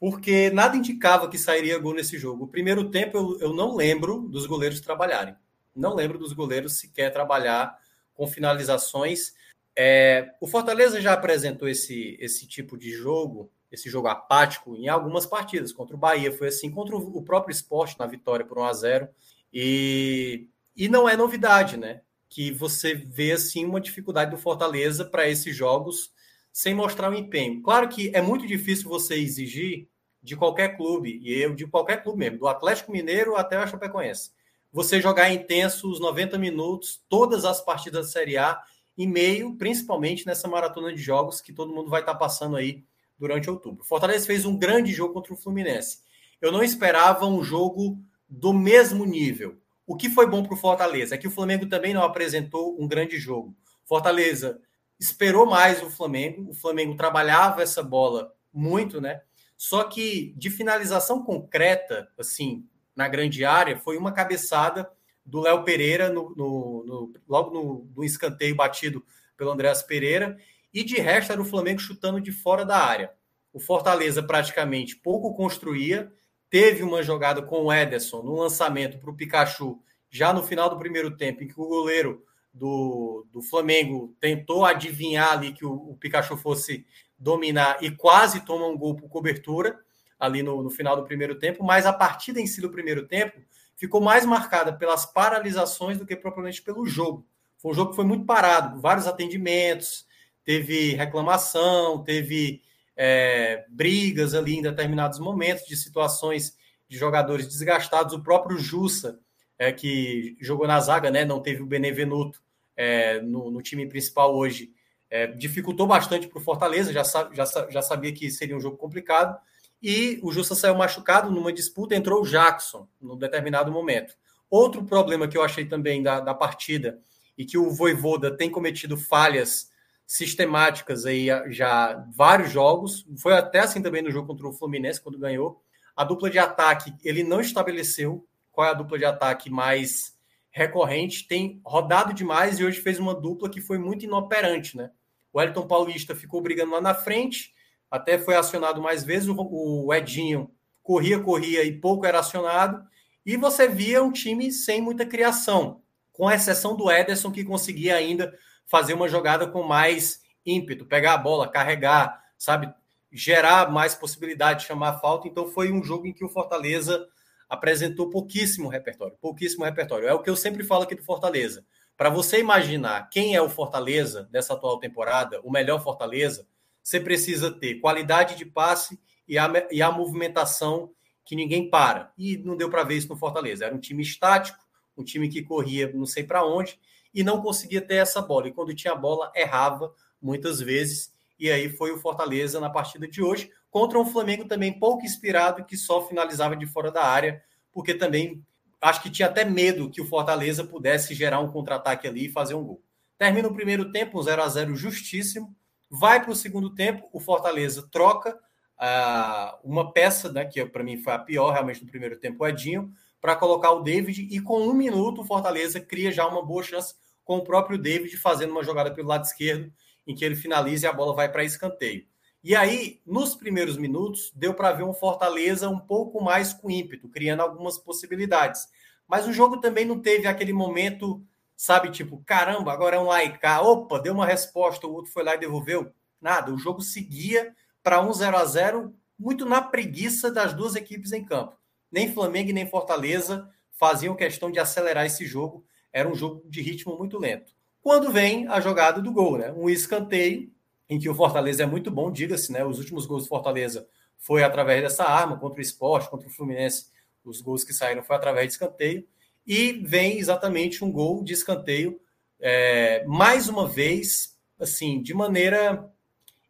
Porque nada indicava que sairia gol nesse jogo. O primeiro tempo eu, eu não lembro dos goleiros trabalharem. Não lembro dos goleiros sequer trabalhar com finalizações. É, o Fortaleza já apresentou esse, esse tipo de jogo, esse jogo apático, em algumas partidas. Contra o Bahia foi assim, contra o próprio esporte na vitória por 1 a 0 E, e não é novidade, né? Que você vê assim uma dificuldade do Fortaleza para esses jogos sem mostrar o um empenho. Claro que é muito difícil você exigir de qualquer clube, e eu de qualquer clube mesmo, do Atlético Mineiro até o Chapecoense, você jogar intenso os 90 minutos, todas as partidas da Série A e meio, principalmente nessa maratona de jogos que todo mundo vai estar passando aí durante outubro. Fortaleza fez um grande jogo contra o Fluminense. Eu não esperava um jogo do mesmo nível. O que foi bom para o Fortaleza é que o Flamengo também não apresentou um grande jogo. Fortaleza esperou mais o Flamengo, o Flamengo trabalhava essa bola muito, né? Só que de finalização concreta, assim, na grande área, foi uma cabeçada do Léo Pereira no, no, no, logo no, no escanteio batido pelo Andréas Pereira, e de resto era o Flamengo chutando de fora da área. O Fortaleza praticamente pouco construía, teve uma jogada com o Ederson no lançamento para o Pikachu já no final do primeiro tempo, em que o goleiro do, do Flamengo tentou adivinhar ali que o, o Pikachu fosse dominar e quase toma um gol por cobertura ali no, no final do primeiro tempo, mas a partida em si do primeiro tempo ficou mais marcada pelas paralisações do que propriamente pelo jogo. Foi um jogo que foi muito parado, vários atendimentos, teve reclamação, teve é, brigas ali em determinados momentos, de situações de jogadores desgastados. O próprio Jussa, é, que jogou na zaga, né, não teve o Benevenuto é, no, no, time principal hoje, é, dificultou bastante para o Fortaleza, já, já, já sabia que seria um jogo complicado e o Justa saiu machucado numa disputa, entrou o Jackson no determinado momento. Outro problema que eu achei também da, da partida e que o Voivoda tem cometido falhas sistemáticas aí já vários jogos, foi até assim também no jogo contra o Fluminense quando ganhou. A dupla de ataque, ele não estabeleceu qual é a dupla de ataque mais recorrente, tem rodado demais e hoje fez uma dupla que foi muito inoperante, né? O Elton Paulista ficou brigando lá na frente, até foi acionado mais vezes. O, Edinho corria, corria e pouco era acionado. E você via um time sem muita criação, com exceção do Ederson, que conseguia ainda fazer uma jogada com mais ímpeto, pegar a bola, carregar, sabe, gerar mais possibilidade de chamar a falta. Então foi um jogo em que o Fortaleza apresentou pouquíssimo repertório, pouquíssimo repertório. É o que eu sempre falo aqui do Fortaleza. Para você imaginar quem é o Fortaleza dessa atual temporada, o melhor Fortaleza, você precisa ter qualidade de passe e a, e a movimentação que ninguém para. E não deu para ver isso no Fortaleza. Era um time estático, um time que corria não sei para onde e não conseguia ter essa bola. E quando tinha bola, errava muitas vezes. E aí foi o Fortaleza na partida de hoje, contra um Flamengo também pouco inspirado, que só finalizava de fora da área, porque também acho que tinha até medo que o Fortaleza pudesse gerar um contra-ataque ali e fazer um gol. Termina o primeiro tempo, um 0 a 0 justíssimo. Vai para o segundo tempo, o Fortaleza troca uh, uma peça, né, que para mim foi a pior realmente no primeiro tempo, o Edinho, para colocar o David, e com um minuto o Fortaleza cria já uma boa chance com o próprio David fazendo uma jogada pelo lado esquerdo, em que ele finaliza e a bola vai para escanteio. E aí, nos primeiros minutos, deu para ver um Fortaleza um pouco mais com ímpeto, criando algumas possibilidades. Mas o jogo também não teve aquele momento sabe, tipo, caramba, agora é um laicar, opa, deu uma resposta, o outro foi lá e devolveu. Nada, o jogo seguia para um 0 a 0 muito na preguiça das duas equipes em campo. Nem Flamengo nem Fortaleza faziam questão de acelerar esse jogo, era um jogo de ritmo muito lento. Quando vem a jogada do gol, né? Um escanteio em que o Fortaleza é muito bom, diga-se, né? Os últimos gols do Fortaleza foi através dessa arma contra o esporte, contra o Fluminense. Os gols que saíram foi através de escanteio. E vem exatamente um gol de escanteio, é, mais uma vez, assim, de maneira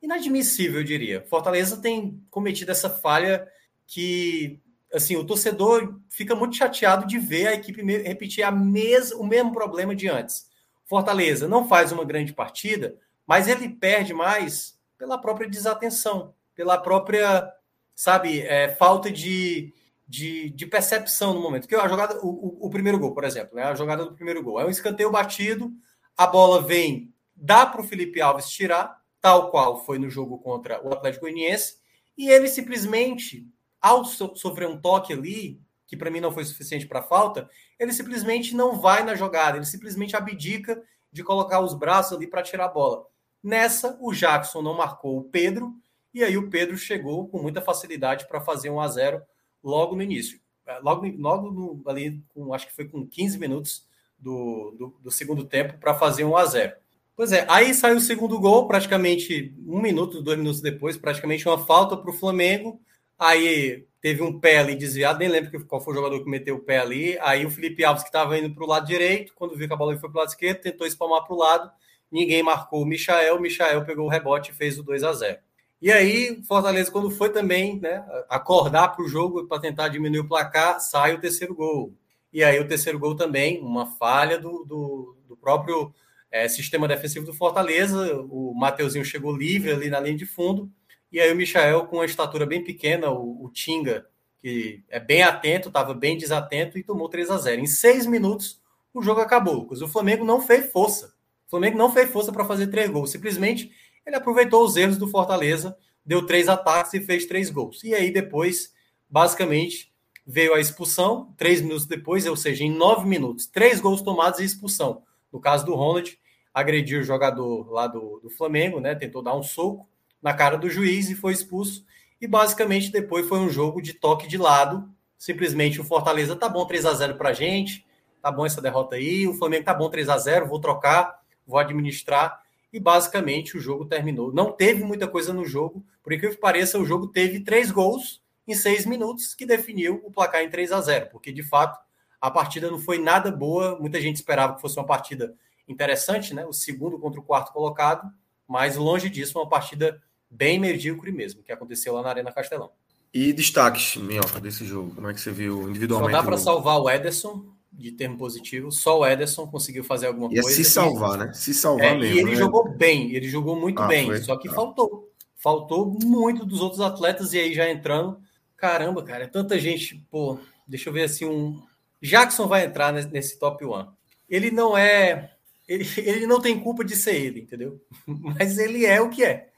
inadmissível, eu diria. Fortaleza tem cometido essa falha que, assim, o torcedor fica muito chateado de ver a equipe repetir a mes o mesmo problema de antes. Fortaleza não faz uma grande partida, mas ele perde mais pela própria desatenção, pela própria sabe, é, falta de, de, de, percepção no momento. Que a jogada, o, o, o, primeiro gol, por exemplo, né? A jogada do primeiro gol é um escanteio batido, a bola vem, dá para o Felipe Alves tirar, tal qual foi no jogo contra o Atlético Goianiense, e ele simplesmente, ao so, sofrer um toque ali, que para mim não foi suficiente para falta, ele simplesmente não vai na jogada, ele simplesmente abdica de colocar os braços ali para tirar a bola. Nessa, o Jackson não marcou o Pedro, e aí o Pedro chegou com muita facilidade para fazer um a 0 logo no início. É, logo, logo no, ali, com, acho que foi com 15 minutos do, do, do segundo tempo para fazer um a 0 Pois é, aí saiu o segundo gol, praticamente um minuto, dois minutos depois, praticamente uma falta para o Flamengo. Aí teve um pé ali desviado, nem lembro qual foi o jogador que meteu o pé ali. Aí o Felipe Alves, que estava indo para o lado direito, quando viu que a bola foi para o lado esquerdo, tentou espalmar para o lado. Ninguém marcou o Michael, o Michael pegou o rebote e fez o 2 a 0 e aí, Fortaleza, quando foi também né, acordar para o jogo para tentar diminuir o placar, sai o terceiro gol. E aí, o terceiro gol também, uma falha do, do, do próprio é, sistema defensivo do Fortaleza. O Mateuzinho chegou livre ali na linha de fundo. E aí, o Michael, com uma estatura bem pequena, o, o Tinga, que é bem atento, estava bem desatento e tomou 3 a 0 Em seis minutos, o jogo acabou. O Flamengo não fez força. O Flamengo não fez força para fazer três gols. Simplesmente ele aproveitou os erros do Fortaleza, deu três ataques e fez três gols. E aí depois, basicamente, veio a expulsão, três minutos depois, ou seja, em nove minutos, três gols tomados e expulsão. No caso do Ronald, agrediu o jogador lá do, do Flamengo, né? Tentou dar um soco na cara do juiz e foi expulso. E basicamente depois foi um jogo de toque de lado. Simplesmente o Fortaleza tá bom 3 a 0 pra gente, tá bom essa derrota aí. O Flamengo tá bom 3 a 0 vou trocar, vou administrar e basicamente o jogo terminou. Não teve muita coisa no jogo, por incrível que pareça, o jogo teve três gols em seis minutos, que definiu o placar em 3 a 0 porque de fato a partida não foi nada boa. Muita gente esperava que fosse uma partida interessante, né? O segundo contra o quarto colocado, mas longe disso, uma partida bem medíocre mesmo, que aconteceu lá na Arena Castelão. E destaques, Minhoca, desse jogo? Como é que você viu individualmente? Só dá para salvar o Ederson, de termo positivo. Só o Ederson conseguiu fazer alguma Ia coisa. se salvar, né? Se salvar é, mesmo. E ele né? jogou bem, ele jogou muito ah, bem. Foi? Só que ah. faltou. Faltou muito dos outros atletas. E aí já entrando. Caramba, cara, é tanta gente. Pô, deixa eu ver assim. Um... Jackson vai entrar nesse top 1. Ele não é. Ele, ele não tem culpa de ser ele, entendeu? [LAUGHS] Mas ele é o que é.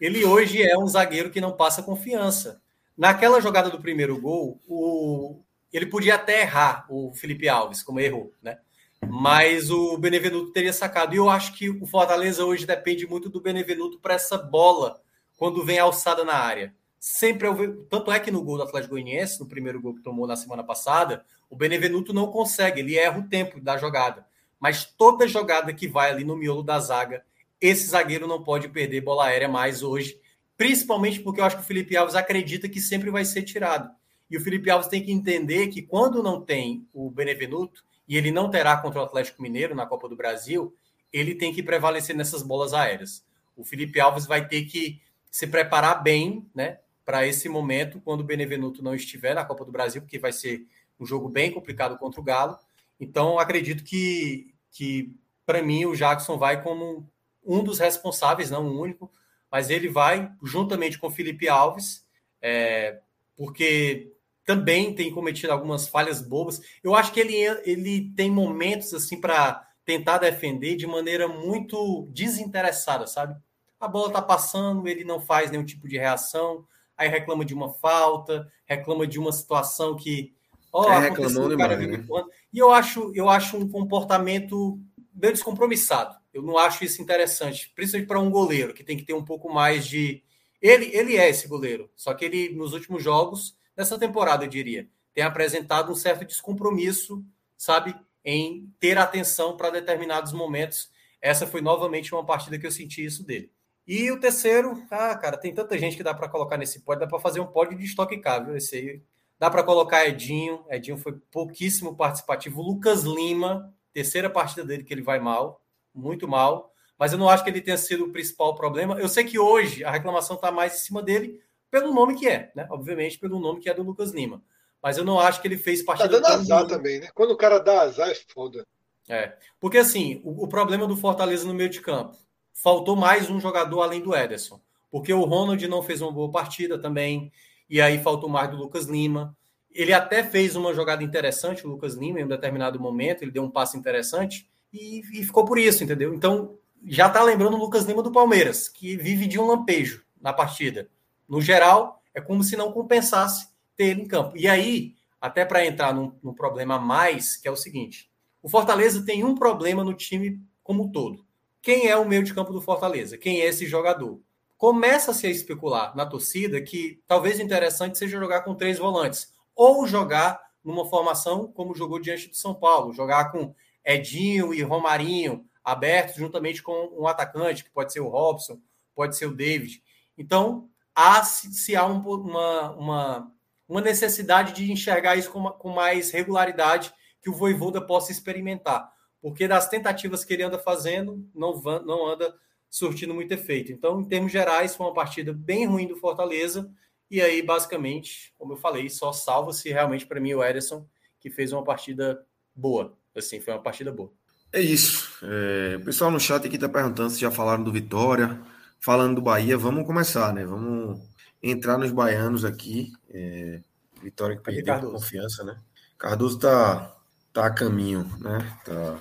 Ele hoje é um zagueiro que não passa confiança. Naquela jogada do primeiro gol, o, ele podia até errar o Felipe Alves, como errou, né? Mas o Benevenuto teria sacado. E eu acho que o Fortaleza hoje depende muito do Benevenuto para essa bola quando vem alçada na área. Sempre eu tanto é que no gol do Atlético Goianiense, no primeiro gol que tomou na semana passada, o Benevenuto não consegue, ele erra o tempo da jogada. Mas toda jogada que vai ali no miolo da zaga, esse zagueiro não pode perder bola aérea mais hoje, principalmente porque eu acho que o Felipe Alves acredita que sempre vai ser tirado. E o Felipe Alves tem que entender que quando não tem o Benevenuto, e ele não terá contra o Atlético Mineiro na Copa do Brasil, ele tem que prevalecer nessas bolas aéreas. O Felipe Alves vai ter que se preparar bem, né, para esse momento, quando o Benevenuto não estiver na Copa do Brasil, porque vai ser um jogo bem complicado contra o Galo. Então, acredito que, que para mim, o Jackson vai como um dos responsáveis, não o único, mas ele vai, juntamente com o Felipe Alves, é, porque também tem cometido algumas falhas bobas. Eu acho que ele, ele tem momentos assim para tentar defender de maneira muito desinteressada, sabe? A bola tá passando, ele não faz nenhum tipo de reação, aí reclama de uma falta, reclama de uma situação que, ó, é, aconteceu, o cara demais, né? E eu acho, eu acho um comportamento meio descompromissado. Eu não acho isso interessante, principalmente para um goleiro que tem que ter um pouco mais de. Ele, ele é esse goleiro, só que ele, nos últimos jogos, nessa temporada, eu diria, tem apresentado um certo descompromisso, sabe, em ter atenção para determinados momentos. Essa foi novamente uma partida que eu senti isso dele. E o terceiro, ah, cara, tem tanta gente que dá para colocar nesse pódio, dá para fazer um pódio de estoque viu? Esse aí dá para colocar Edinho. Edinho foi pouquíssimo participativo. Lucas Lima, terceira partida dele que ele vai mal, muito mal. Mas eu não acho que ele tenha sido o principal problema. Eu sei que hoje a reclamação está mais em cima dele pelo nome que é, né? Obviamente pelo nome que é do Lucas Lima. Mas eu não acho que ele fez partida. Tá dando azar também, né? Quando o cara dá azar é foda. É, porque assim, o, o problema do Fortaleza no meio de campo faltou mais um jogador além do Ederson. Porque o Ronald não fez uma boa partida também, e aí faltou mais do Lucas Lima. Ele até fez uma jogada interessante, o Lucas Lima, em um determinado momento, ele deu um passe interessante, e, e ficou por isso, entendeu? Então, já tá lembrando o Lucas Lima do Palmeiras, que vive de um lampejo na partida. No geral, é como se não compensasse ter ele em campo. E aí, até para entrar num, num problema mais, que é o seguinte: o Fortaleza tem um problema no time como um todo. Quem é o meio de campo do Fortaleza? Quem é esse jogador? Começa-se a especular na torcida que talvez interessante seja jogar com três volantes, ou jogar numa formação como jogou diante do São Paulo, jogar com Edinho e Romarinho abertos juntamente com um atacante, que pode ser o Robson, pode ser o David. Então, há se há um, uma, uma, uma necessidade de enxergar isso com, com mais regularidade que o Voivoda possa experimentar porque das tentativas que ele anda fazendo, não, não anda surtindo muito efeito. Então, em termos gerais, foi uma partida bem ruim do Fortaleza. E aí, basicamente, como eu falei, só salva se realmente para mim o Ederson, que fez uma partida boa. Assim, foi uma partida boa. É isso. É, o pessoal no chat aqui está perguntando se já falaram do Vitória. Falando do Bahia, vamos começar, né? Vamos entrar nos baianos aqui. É, Vitória que perdeu confiança, né? Cardoso está tá a caminho, né? Tá,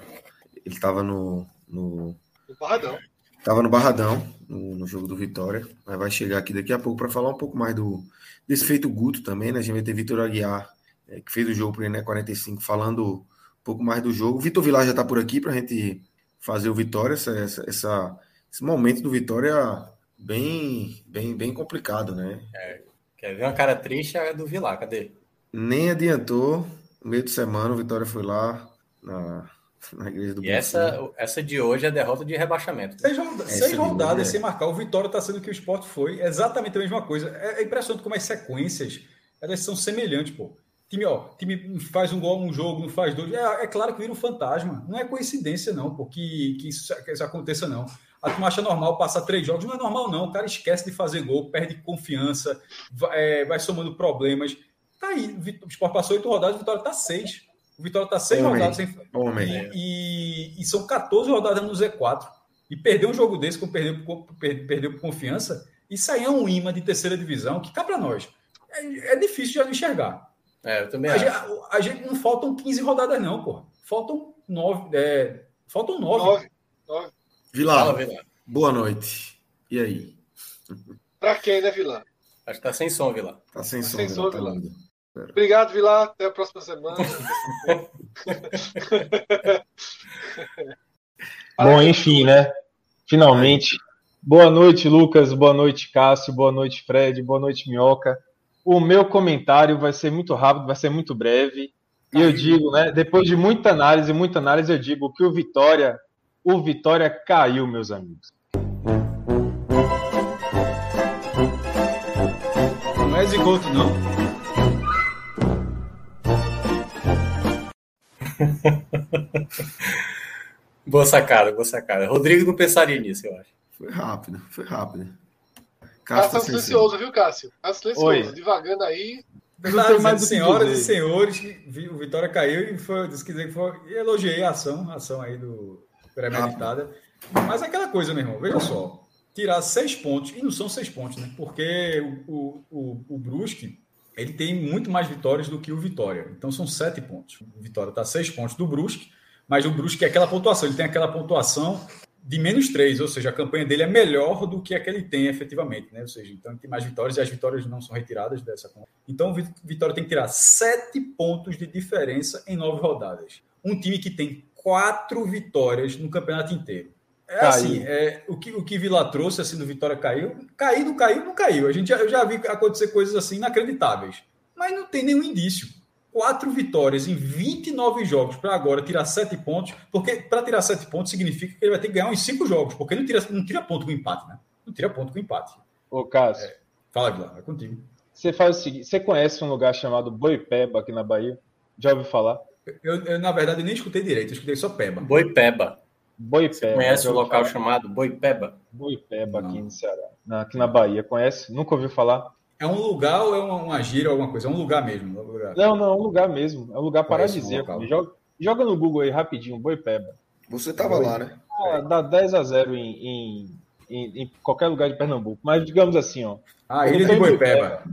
ele estava no, no, no Barradão. Tava no Barradão, no, no, jogo do Vitória, mas vai chegar aqui daqui a pouco para falar um pouco mais do desse feito Guto também, né? A gente vai ter Vitor Aguiar, é, que fez o jogo para ele, né? 45, falando um pouco mais do jogo. Vitor Vilar já está por aqui para a gente fazer o Vitória, essa, essa, essa, esse momento do Vitória bem, bem, bem complicado, né? É, quer ver uma cara triste é do Vilar, cadê? Nem adiantou, no meio de semana, o Vitória foi lá na, na igreja do E essa, essa de hoje é a derrota de rebaixamento. Seis, seis rodadas é. sem marcar. O Vitória está sendo o que o esporte foi. Exatamente a mesma coisa. É, é impressionante como as sequências elas são semelhantes, pô. Time, ó, time faz um gol um jogo, não faz dois. É, é claro que vira um fantasma. Não é coincidência, não, pô, que, que, isso, que isso aconteça, não. A turma acha normal passar três jogos. Não é normal, não. O cara esquece de fazer gol, perde confiança, vai, é, vai somando problemas. Tá aí, o Sport passou oito rodadas, o Vitória tá seis. O Vitória tá seis Homem. rodadas sem. Homem. E, e, e, são 14 rodadas no Z4. E perder um jogo desse, como perdeu, perdeu por confiança, isso aí é um imã de terceira divisão que cá para nós. É, é, difícil de enxergar. É, eu também a acho. Gente, a, gente não faltam 15 rodadas, não, pô. Faltam nove. É, faltam nove. Nove. nove. Vilar, Fala, Vilar, boa noite. E aí? Para quem, né, Vilar? Acho que tá sem som, Vila. Tá sem tá som, sem som, Vila. Tá Obrigado, Vila. Até a próxima semana. [LAUGHS] Bom, enfim, né? Finalmente. Boa noite, Lucas. Boa noite, Cássio. Boa noite, Fred. Boa noite, Minhoca. O meu comentário vai ser muito rápido, vai ser muito breve. E eu digo, né? Depois de muita análise, muita análise, eu digo que o Vitória, o Vitória caiu, meus amigos. Não é zigoto, não. [LAUGHS] boa sacada, boa sacada. Rodrigo não pensaria nisso, eu acho. Foi rápido, foi rápido. Cássio tá silencioso, viu, Cássio? Tá silencioso, Oi. devagando aí. Claro, mais senhoras e senhores, o Vitória caiu e foi, disse que foi, e elogiei a ação, a ação aí do premeditada. Mas aquela coisa, meu irmão, veja só tirar seis pontos, e não são seis pontos, né? Porque o, o, o, Brusque ele tem muito mais vitórias do que o Vitória. Então são sete pontos. O Vitória está seis pontos do Brusque, mas o Brusque é aquela pontuação, ele tem aquela pontuação de menos três, ou seja, a campanha dele é melhor do que a que ele tem efetivamente, né? Ou seja, então ele tem mais vitórias e as vitórias não são retiradas dessa conta. Então, o Vitória tem que tirar sete pontos de diferença em nove rodadas. Um time que tem quatro vitórias no campeonato inteiro. É caiu. assim, é, o, que, o que Vila trouxe assim do Vitória caiu, caiu, não caiu, não caiu. A gente já, eu já vi acontecer coisas assim inacreditáveis, mas não tem nenhum indício quatro vitórias em 29 jogos para agora tirar sete pontos, porque para tirar sete pontos significa que ele vai ter que ganhar uns cinco jogos, porque não tira, não tira ponto com empate, né? Não tira ponto com empate. Ô, Cássio. É, fala, Guilherme, é contigo. Você faz o seguinte: você conhece um lugar chamado Boipeba aqui na Bahia? Já ouviu falar? Eu, eu na verdade, nem escutei direito, eu escutei só Peba. Boipeba. Boipeba. Você conhece o um local falar? chamado Boipeba? Boipeba, aqui no Ceará. Aqui na Bahia. Conhece? Nunca ouviu falar? É um lugar ou é uma, uma gira ou alguma coisa? É um lugar mesmo? É um lugar. Não, não, é um lugar mesmo. É um lugar paradisíaco. Joga, joga no Google aí rapidinho, Boipeba. Você tava lá, né? Ah, dá 10 a 0 em, em, em, em, qualquer lugar de Pernambuco. Mas digamos assim, ó. Ah, Ilha de Boipeba.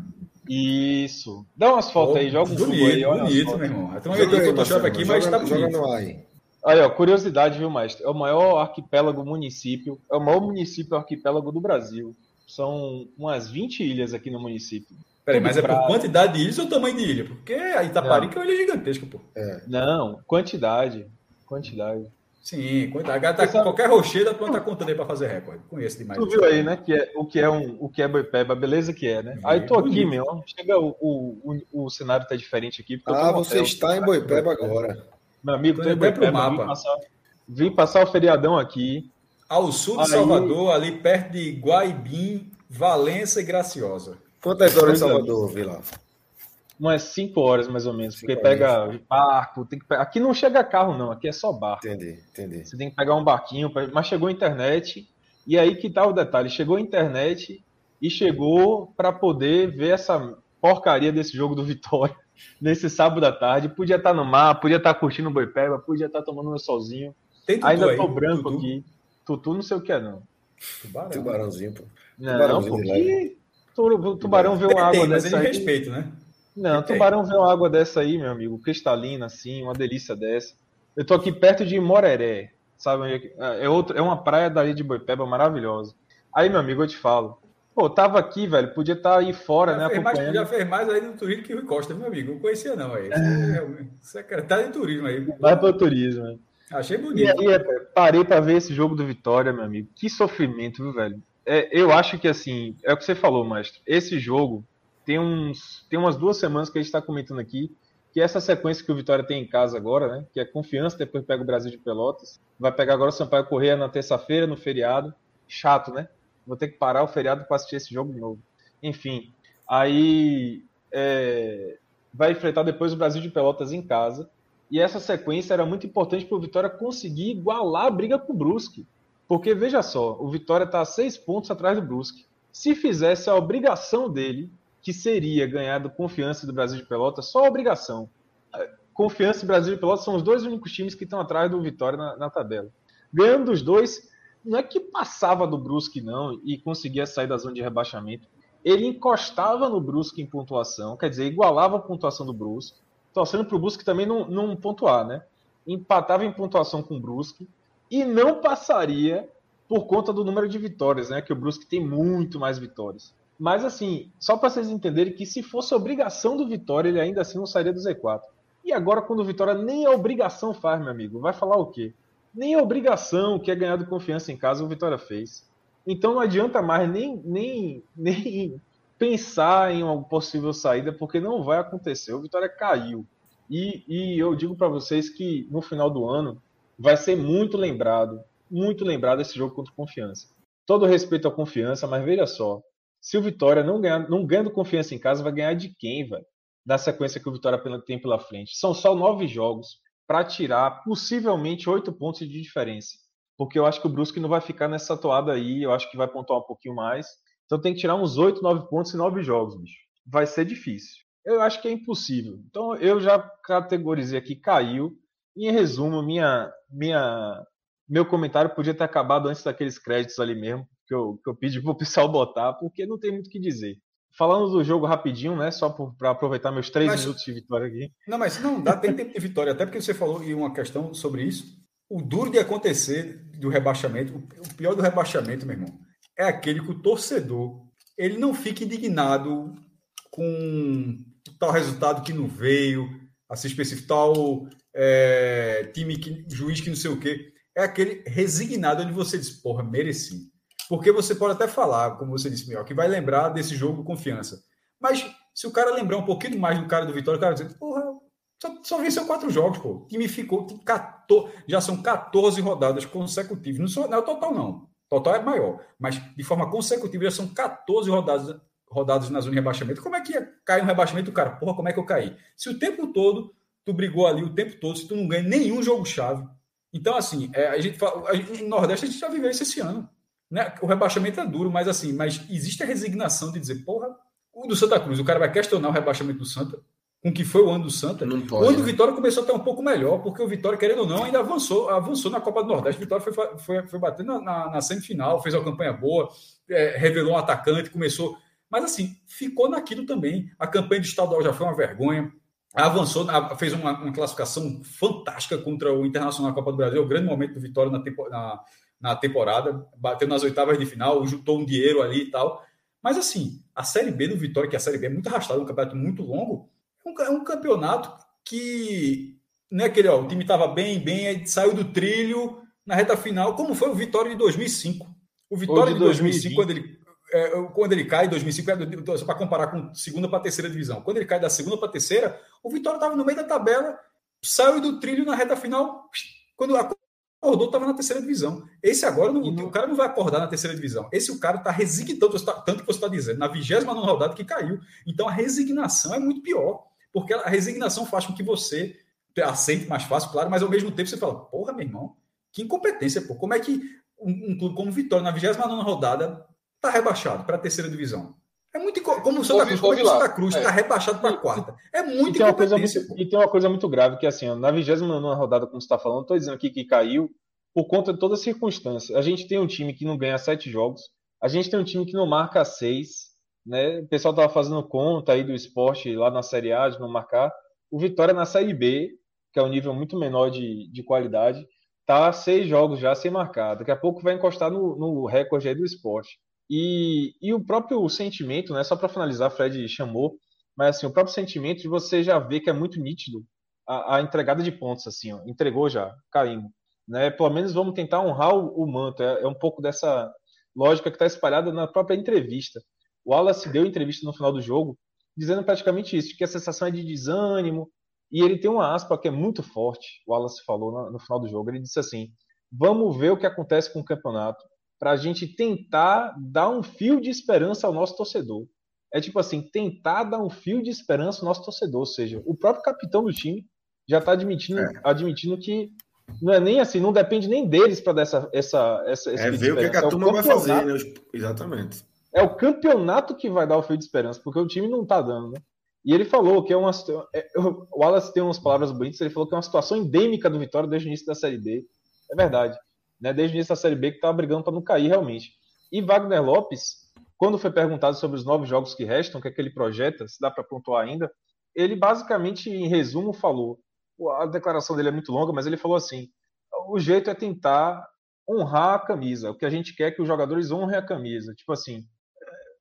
Isso. Dá umas fotos oh, aí, joga um bonito, Google aí. Olha bonito, meu irmão. Então eu tenho Photoshop aqui, mas tá bonito. Joga no aí. Aí, ó, curiosidade, viu, mestre? É o maior arquipélago município, é o maior município arquipélago do Brasil. São umas 20 ilhas aqui no município. Peraí, mas é por quantidade de ilhas ou tamanho de ilha? Porque a Itaparica é uma ilha gigantesca, pô. É. Não, quantidade. Quantidade. Sim, quantidade. Tá, qualquer rochedo a planta contando aí para fazer recorde. Conheço demais. Tu viu aí, né? Que é, o que é um, o que é boipeba, beleza que é, né? aí tô aqui, meu. Chega o, o, o, o cenário tá diferente aqui. ah, você hotel, está em boipeba agora. Meu amigo, tô em boipeba. Vim passar, vim passar o feriadão aqui. Ao sul de Aí... Salvador, ali perto de Guaibim, Valença e Graciosa. Quantas horas em Salvador, Vila? Umas 5 horas, mais ou menos. Porque pega barco, tem que. Aqui não chega carro, não. Aqui é só barco. Entendi, entendi. Você tem que pegar um barquinho, mas chegou a internet. E aí que tá o detalhe: chegou a internet e chegou para poder ver essa porcaria desse jogo do Vitória [LAUGHS] nesse sábado à tarde. Podia estar tá no mar, podia estar tá curtindo o Boipeba, podia estar tá tomando um solzinho. Ainda tô branco tutu. aqui. Tutu não sei o que é, não. Tubarão. Tubarãozinho, pô. Não, Tubarãozinho porque tubarão vê uma água tem, dessa aí. respeito, né? Não, tem. tubarão vê uma água dessa aí, meu amigo, cristalina, assim, uma delícia dessa. Eu tô aqui perto de Moreré, sabe? É, é, outro, é uma praia da ilha de Boipeba maravilhosa. Aí, meu amigo, eu te falo. Pô, tava aqui, velho, podia estar tá aí fora, já né? Fez mais, já fez mais aí no turismo que o Costa, meu amigo. Não conhecia, não. Aí. É. Secretário de turismo aí. Vai para o turismo, hein? Achei bonito. E aí, parei para ver esse jogo do Vitória, meu amigo. Que sofrimento, viu, velho? É, eu acho que, assim, é o que você falou, mestre. Esse jogo tem, uns, tem umas duas semanas que a gente está comentando aqui, que essa sequência que o Vitória tem em casa agora, né? Que é confiança, depois pega o Brasil de Pelotas. Vai pegar agora o Sampaio Correia na terça-feira, no feriado. Chato, né? Vou ter que parar o feriado para assistir esse jogo de novo. Enfim, aí é, vai enfrentar depois o Brasil de Pelotas em casa. E essa sequência era muito importante para o Vitória conseguir igualar a briga com o Brusque. Porque, veja só, o Vitória está a seis pontos atrás do Brusque. Se fizesse a obrigação dele, que seria ganhar do Confiança do Brasil de Pelotas, só obrigação. Confiança e Brasil de Pelotas são os dois únicos times que estão atrás do Vitória na, na tabela. Ganhando dos dois, não é que passava do Brusque, não, e conseguia sair da zona de rebaixamento. Ele encostava no Brusque em pontuação, quer dizer, igualava a pontuação do Brusque torcendo para o Brusque também não, não pontuar, né? Empatava em pontuação com o Brusque e não passaria por conta do número de vitórias, né? Que o Brusque tem muito mais vitórias. Mas assim, só para vocês entenderem que se fosse obrigação do Vitória, ele ainda assim não sairia do Z4. E agora, quando o Vitória nem a obrigação faz, meu amigo, vai falar o quê? Nem a obrigação que é ganhar do confiança em casa o Vitória fez. Então não adianta mais nem, nem, nem pensar em uma possível saída, porque não vai acontecer. O Vitória caiu. E, e eu digo para vocês que no final do ano vai ser muito lembrado, muito lembrado esse jogo contra o Confiança. Todo respeito à Confiança, mas veja só, se o Vitória não ganhar, não ganhando confiança em casa, vai ganhar de quem, velho? Da sequência que o Vitória tem pela frente. São só nove jogos para tirar possivelmente oito pontos de diferença. Porque eu acho que o Brusque não vai ficar nessa toada aí, eu acho que vai pontuar um pouquinho mais. Então tem que tirar uns 8, 9 pontos em 9 jogos, bicho. Vai ser difícil. Eu acho que é impossível. Então eu já categorizei aqui caiu. E, em resumo, minha, minha, meu comentário podia ter acabado antes daqueles créditos ali mesmo, que eu, que eu pedi pro pessoal botar, porque não tem muito o que dizer. Falando do jogo rapidinho, né? Só para aproveitar meus três mas, minutos de vitória aqui. Não, mas não, dá tem tempo de vitória, até porque você falou em uma questão sobre isso. o duro de acontecer do rebaixamento, o pior do rebaixamento, meu irmão, é aquele que o torcedor ele não fica indignado com tal resultado que não veio, assim específico, tal é, time que juiz que não sei o quê. É aquele resignado onde você diz, porra, mereci. Porque você pode até falar, como você disse, melhor, que vai lembrar desse jogo confiança. Mas se o cara lembrar um pouquinho mais do cara do Vitória, o cara vai dizer, porra, só, só venceu quatro jogos, pô. O time ficou 14, já são 14 rodadas consecutivas. Não, sou, não é o total, não. O total é maior. Mas de forma consecutiva já são 14 rodadas, rodadas na zona de rebaixamento. Como é que cai um rebaixamento do cara? Porra, como é que eu caí? Se o tempo todo tu brigou ali o tempo todo, se tu não ganha nenhum jogo-chave. Então, assim, é, a gente fala, a no Nordeste a gente já viveu isso esse ano. Né? O rebaixamento é duro, mas assim, mas existe a resignação de dizer, porra, o do Santa Cruz, o cara vai questionar o rebaixamento do Santa, com que foi o ano do Santa. Não pode, o ano do né? Vitória começou a estar um pouco melhor, porque o Vitória, querendo ou não, ainda avançou, avançou na Copa do Nordeste. O Vitória foi, foi, foi bater na, na, na, semifinal, fez uma campanha boa, é, revelou um atacante, começou. Mas assim, ficou naquilo também. A campanha do estadual já foi uma vergonha avançou, fez uma, uma, classificação fantástica contra o Internacional na Copa do Brasil, o grande momento do Vitória na, na, na, temporada, bateu nas oitavas de final, juntou um dinheiro ali e tal. Mas assim, a Série B do Vitória, que a Série B é muito arrastada, um campeonato muito longo, é um, é um campeonato que não é aquele, ó, o time estava bem, bem, saiu do trilho na reta final, como foi o Vitória de 2005. O Vitória de, de 2005, quando ele é, quando ele cai em 2005, é só para comparar com segunda para terceira divisão, quando ele cai da segunda para terceira, o Vitória estava no meio da tabela, saiu do trilho na reta final, quando acordou, estava na terceira divisão. Esse agora, não, o cara não vai acordar na terceira divisão. Esse o cara está resignando, tanto que você está dizendo, na 29 rodada que caiu. Então a resignação é muito pior, porque a resignação faz com que você aceite mais fácil, claro, mas ao mesmo tempo você fala, porra, meu irmão, que incompetência, pô. Como é que um, um clube como Vitória, na 29 rodada, está rebaixado para a terceira divisão. É muito como o Santa Cruz, como o Santa Cruz está é. rebaixado para a quarta. É muito e tem, uma coisa muito, e tem uma coisa muito grave que assim, na 29 rodada, como você está falando, estou dizendo aqui que caiu por conta de toda circunstância. A gente tem um time que não ganha sete jogos, a gente tem um time que não marca seis, né? O pessoal estava fazendo conta aí do esporte lá na Série A de não marcar. O Vitória na Série B, que é um nível muito menor de, de qualidade, tá seis jogos já sem marcar. Daqui a pouco vai encostar no, no recorde aí do esporte. E, e o próprio sentimento, né, só para finalizar, Fred chamou, mas assim, o próprio sentimento de você já ver que é muito nítido a, a entregada de pontos, assim, ó, entregou já, caímos. Né? Pelo menos vamos tentar honrar o, o manto, é, é, um pouco dessa lógica que está espalhada na própria entrevista. O Wallace deu entrevista no final do jogo, dizendo praticamente isso, que a sensação é de desânimo, e ele tem uma aspa que é muito forte, o Wallace falou no, no final do jogo, ele disse assim, vamos ver o que acontece com o campeonato, para a gente tentar dar um fio de esperança ao nosso torcedor. É tipo assim, tentar dar um fio de esperança ao nosso torcedor. Ou seja, o próprio capitão do time já está admitindo, é. admitindo que não é nem assim, não depende nem deles para dar essa, essa, essa É ver o que, a turma é vai fazer, né? Exatamente. É o campeonato que vai dar o fio de esperança, porque o time não está dando, né? E ele falou que é uma. É, o Wallace tem umas palavras bonitas, ele falou que é uma situação endêmica do Vitória desde o início da Série B. É verdade né, desde o início da Série B, que estava brigando para não cair realmente. E Wagner Lopes, quando foi perguntado sobre os nove jogos que restam, que é que ele projeta, se dá para pontuar ainda, ele basicamente, em resumo, falou: a declaração dele é muito longa, mas ele falou assim: o jeito é tentar honrar a camisa. O que a gente quer é que os jogadores honrem a camisa. Tipo assim,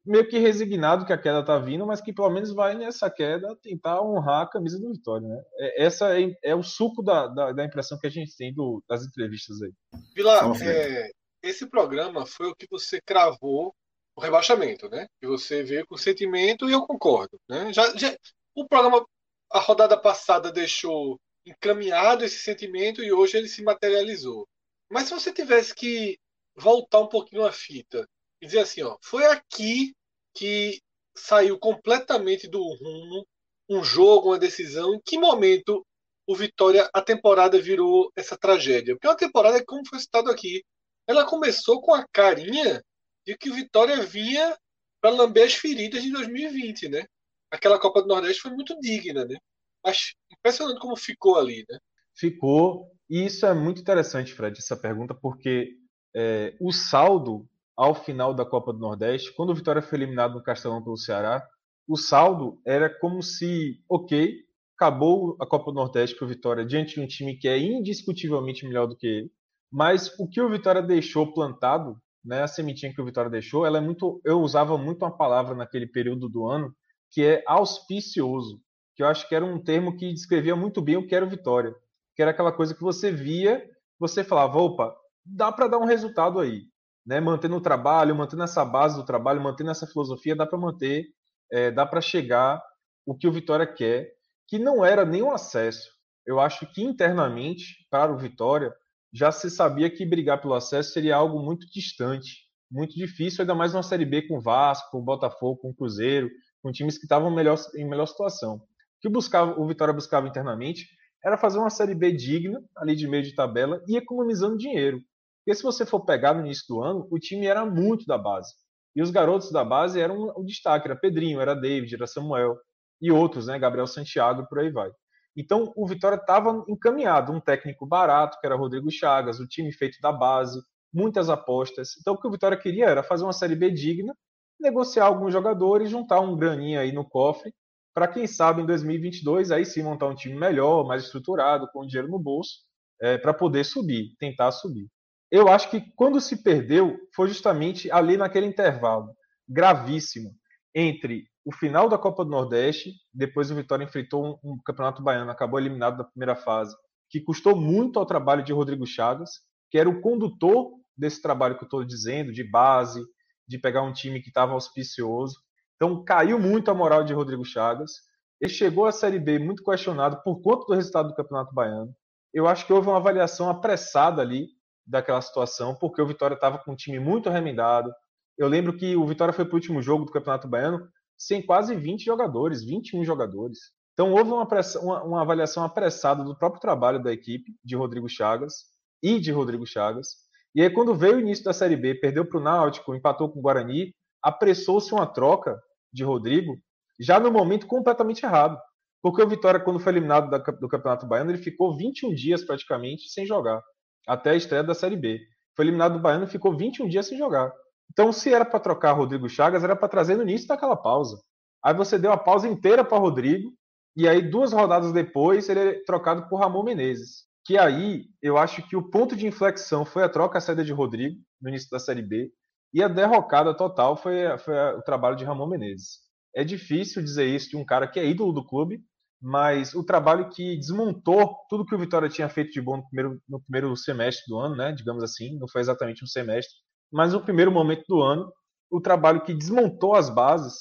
meio que resignado que a queda tá vindo, mas que pelo menos vai nessa queda tentar honrar a camisa do Vitória, né? É, essa é, é, o suco da, da, da, impressão que a gente tem do, das entrevistas aí. Vilar, é, esse programa foi o que você cravou o rebaixamento, né? E você veio com sentimento e eu concordo, né? Já, já, o programa, a rodada passada deixou encaminhado esse sentimento e hoje ele se materializou. Mas se você tivesse que voltar um pouquinho a fita e dizer assim, ó, foi aqui que saiu completamente do rumo um jogo, uma decisão. Em que momento o Vitória, a temporada virou essa tragédia? Porque uma temporada, como foi citado aqui, ela começou com a carinha de que o Vitória vinha para lamber as feridas de 2020, né? Aquela Copa do Nordeste foi muito digna, né? Mas impressionante como ficou ali, né? Ficou. E isso é muito interessante, Fred, essa pergunta, porque é, o saldo ao final da Copa do Nordeste, quando o Vitória foi eliminado no Castelão pelo Ceará, o saldo era como se, ok, acabou a Copa do Nordeste para o Vitória diante de um time que é indiscutivelmente melhor do que ele. Mas o que o Vitória deixou plantado, né, a sementinha que o Vitória deixou, ela é muito. Eu usava muito uma palavra naquele período do ano que é auspicioso, que eu acho que era um termo que descrevia muito bem o que era o Vitória, que era aquela coisa que você via, você falava, opa, dá para dar um resultado aí, né? Mantendo o trabalho, mantendo essa base do trabalho, mantendo essa filosofia, dá para manter, é, dá para chegar o que o Vitória quer que não era nenhum acesso. Eu acho que internamente, para o Vitória, já se sabia que brigar pelo acesso seria algo muito distante, muito difícil, ainda mais numa Série B com o Vasco, com o Botafogo, com o Cruzeiro, com times que estavam melhor, em melhor situação. O que buscava, o Vitória buscava internamente era fazer uma Série B digna, ali de meio de tabela, e economizando dinheiro. Porque se você for pegar no início do ano, o time era muito da base. E os garotos da base eram o destaque, era Pedrinho, era David, era Samuel e outros, né? Gabriel Santiago e por aí vai. Então o Vitória estava encaminhado, um técnico barato, que era Rodrigo Chagas, o time feito da base, muitas apostas. Então o que o Vitória queria era fazer uma Série B digna, negociar alguns jogadores, juntar um graninha aí no cofre, para quem sabe em 2022 aí sim montar um time melhor, mais estruturado, com dinheiro no bolso, é, para poder subir, tentar subir. Eu acho que quando se perdeu foi justamente ali naquele intervalo gravíssimo entre o final da Copa do Nordeste, depois o Vitória enfrentou um, um, Campeonato Baiano, acabou eliminado da primeira fase, que custou muito ao trabalho de Rodrigo Chagas, que era o condutor desse trabalho que eu estou dizendo, de base, de pegar um time que estava auspicioso. Então caiu muito a moral de Rodrigo Chagas. Ele chegou à Série B muito questionado por conta do resultado do Campeonato Baiano. Eu acho que houve uma avaliação apressada ali daquela situação, porque o Vitória estava com um time muito remendado. Eu lembro que o Vitória foi para o último jogo do Campeonato Baiano sem quase 20 jogadores, 21 jogadores. Então houve uma, uma, uma, avaliação apressada do próprio trabalho da equipe de Rodrigo Chagas e de Rodrigo Chagas. E aí quando veio o início da Série B, perdeu para o Náutico, empatou com o Guarani, apressou-se uma troca de Rodrigo já no momento completamente errado. Porque o Vitória, quando foi eliminado do Campeonato Baiano, ele ficou 21 dias praticamente sem jogar, até a estreia da Série B. Foi eliminado do Baiano e ficou 21 dias sem jogar. Então, se era para trocar Rodrigo Chagas, era para trazer no início daquela pausa. Aí você deu a pausa inteira para Rodrigo, e aí duas rodadas depois ele é trocado por Ramon Menezes. Que aí eu acho que o ponto de inflexão foi a troca a saída de Rodrigo no início da Série B, e a derrocada total foi, foi o trabalho de Ramon Menezes. É difícil dizer isso de um cara que é ídolo do clube, mas o trabalho que desmontou tudo que o Vitória tinha feito de bom no primeiro, no primeiro semestre do ano, né, digamos assim, não foi exatamente um semestre, mas no primeiro momento do ano, o trabalho que desmontou as bases,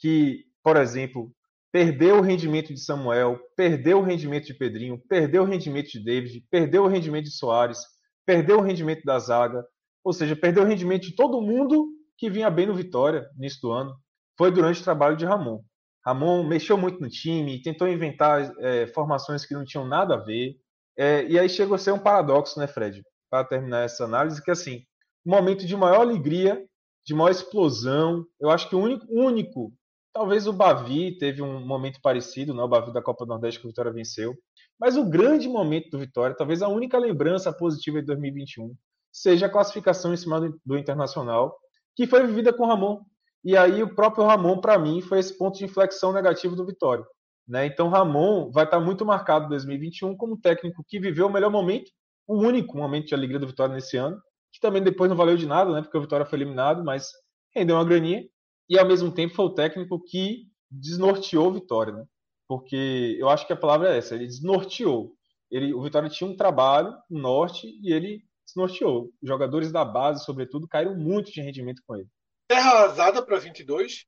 que, por exemplo, perdeu o rendimento de Samuel, perdeu o rendimento de Pedrinho, perdeu o rendimento de David, perdeu o rendimento de Soares, perdeu o rendimento da zaga, ou seja, perdeu o rendimento de todo mundo que vinha bem no Vitória nesse do ano. Foi durante o trabalho de Ramon. Ramon mexeu muito no time, tentou inventar é, formações que não tinham nada a ver. É, e aí chegou a ser um paradoxo, né, Fred? Para terminar essa análise, que assim, momento de maior alegria, de maior explosão. Eu acho que o único, único talvez o Bavi teve um momento parecido, né? o Bavi da Copa do Nordeste que o Vitória venceu. Mas o grande momento do Vitória, talvez a única lembrança positiva de 2021, seja a classificação em cima do, do Internacional, que foi vivida com o Ramon. E aí o próprio Ramon, para mim, foi esse ponto de inflexão negativo do Vitória. Né? Então Ramon vai estar muito marcado em 2021 como técnico que viveu o melhor momento, o único momento de alegria do Vitória nesse ano, que também depois não valeu de nada, né? Porque o Vitória foi eliminado, mas rendeu uma graninha. E ao mesmo tempo foi o técnico que desnorteou o Vitória, né? Porque eu acho que a palavra é essa, ele desnorteou. Ele, o Vitória tinha um trabalho, um norte, e ele desnorteou. Os jogadores da base, sobretudo, caíram muito de rendimento com ele. Terra arrasada para 22?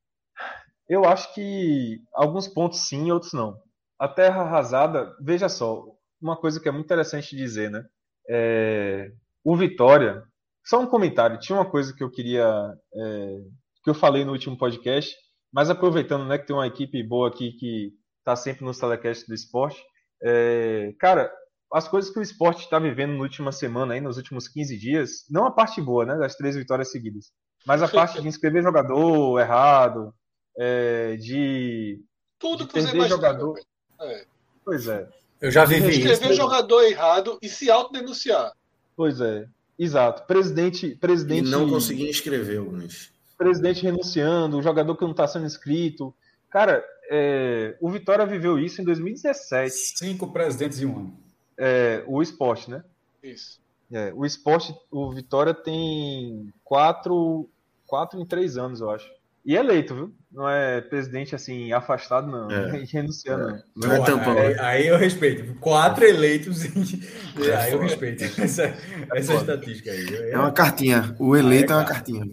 Eu acho que alguns pontos sim, outros não. A terra arrasada, veja só, uma coisa que é muito interessante dizer, né? É, o Vitória só um comentário. Tinha uma coisa que eu queria. É, que eu falei no último podcast, mas aproveitando né, que tem uma equipe boa aqui que está sempre no telecast do esporte. É, cara, as coisas que o esporte está vivendo na última semana, aí, nos últimos 15 dias, não a parte boa, né, das três vitórias seguidas, mas a parte de inscrever jogador errado, é, de. Tudo de que você jogador. É. Pois é. Eu já vivi Escrever isso. Escrever jogador errado e se autodenunciar. Pois é. Exato. Presidente, presidente. E não consegui inscrever alguns. Presidente renunciando, o jogador que não está sendo inscrito. Cara, é, o Vitória viveu isso em 2017. Cinco presidentes em um ano. É, o esporte, né? Isso. É, o esporte, o Vitória tem quatro, quatro em três anos, eu acho. E eleito, viu? Não é presidente assim, afastado, não. É. [LAUGHS] Renunciando, é. não. Não é tampão. Aí, aí, eu respeito. Quatro eleitos. É aí eu respeito. Essa, essa estatística aí. É uma cartinha. O eleito é, é uma cartinha.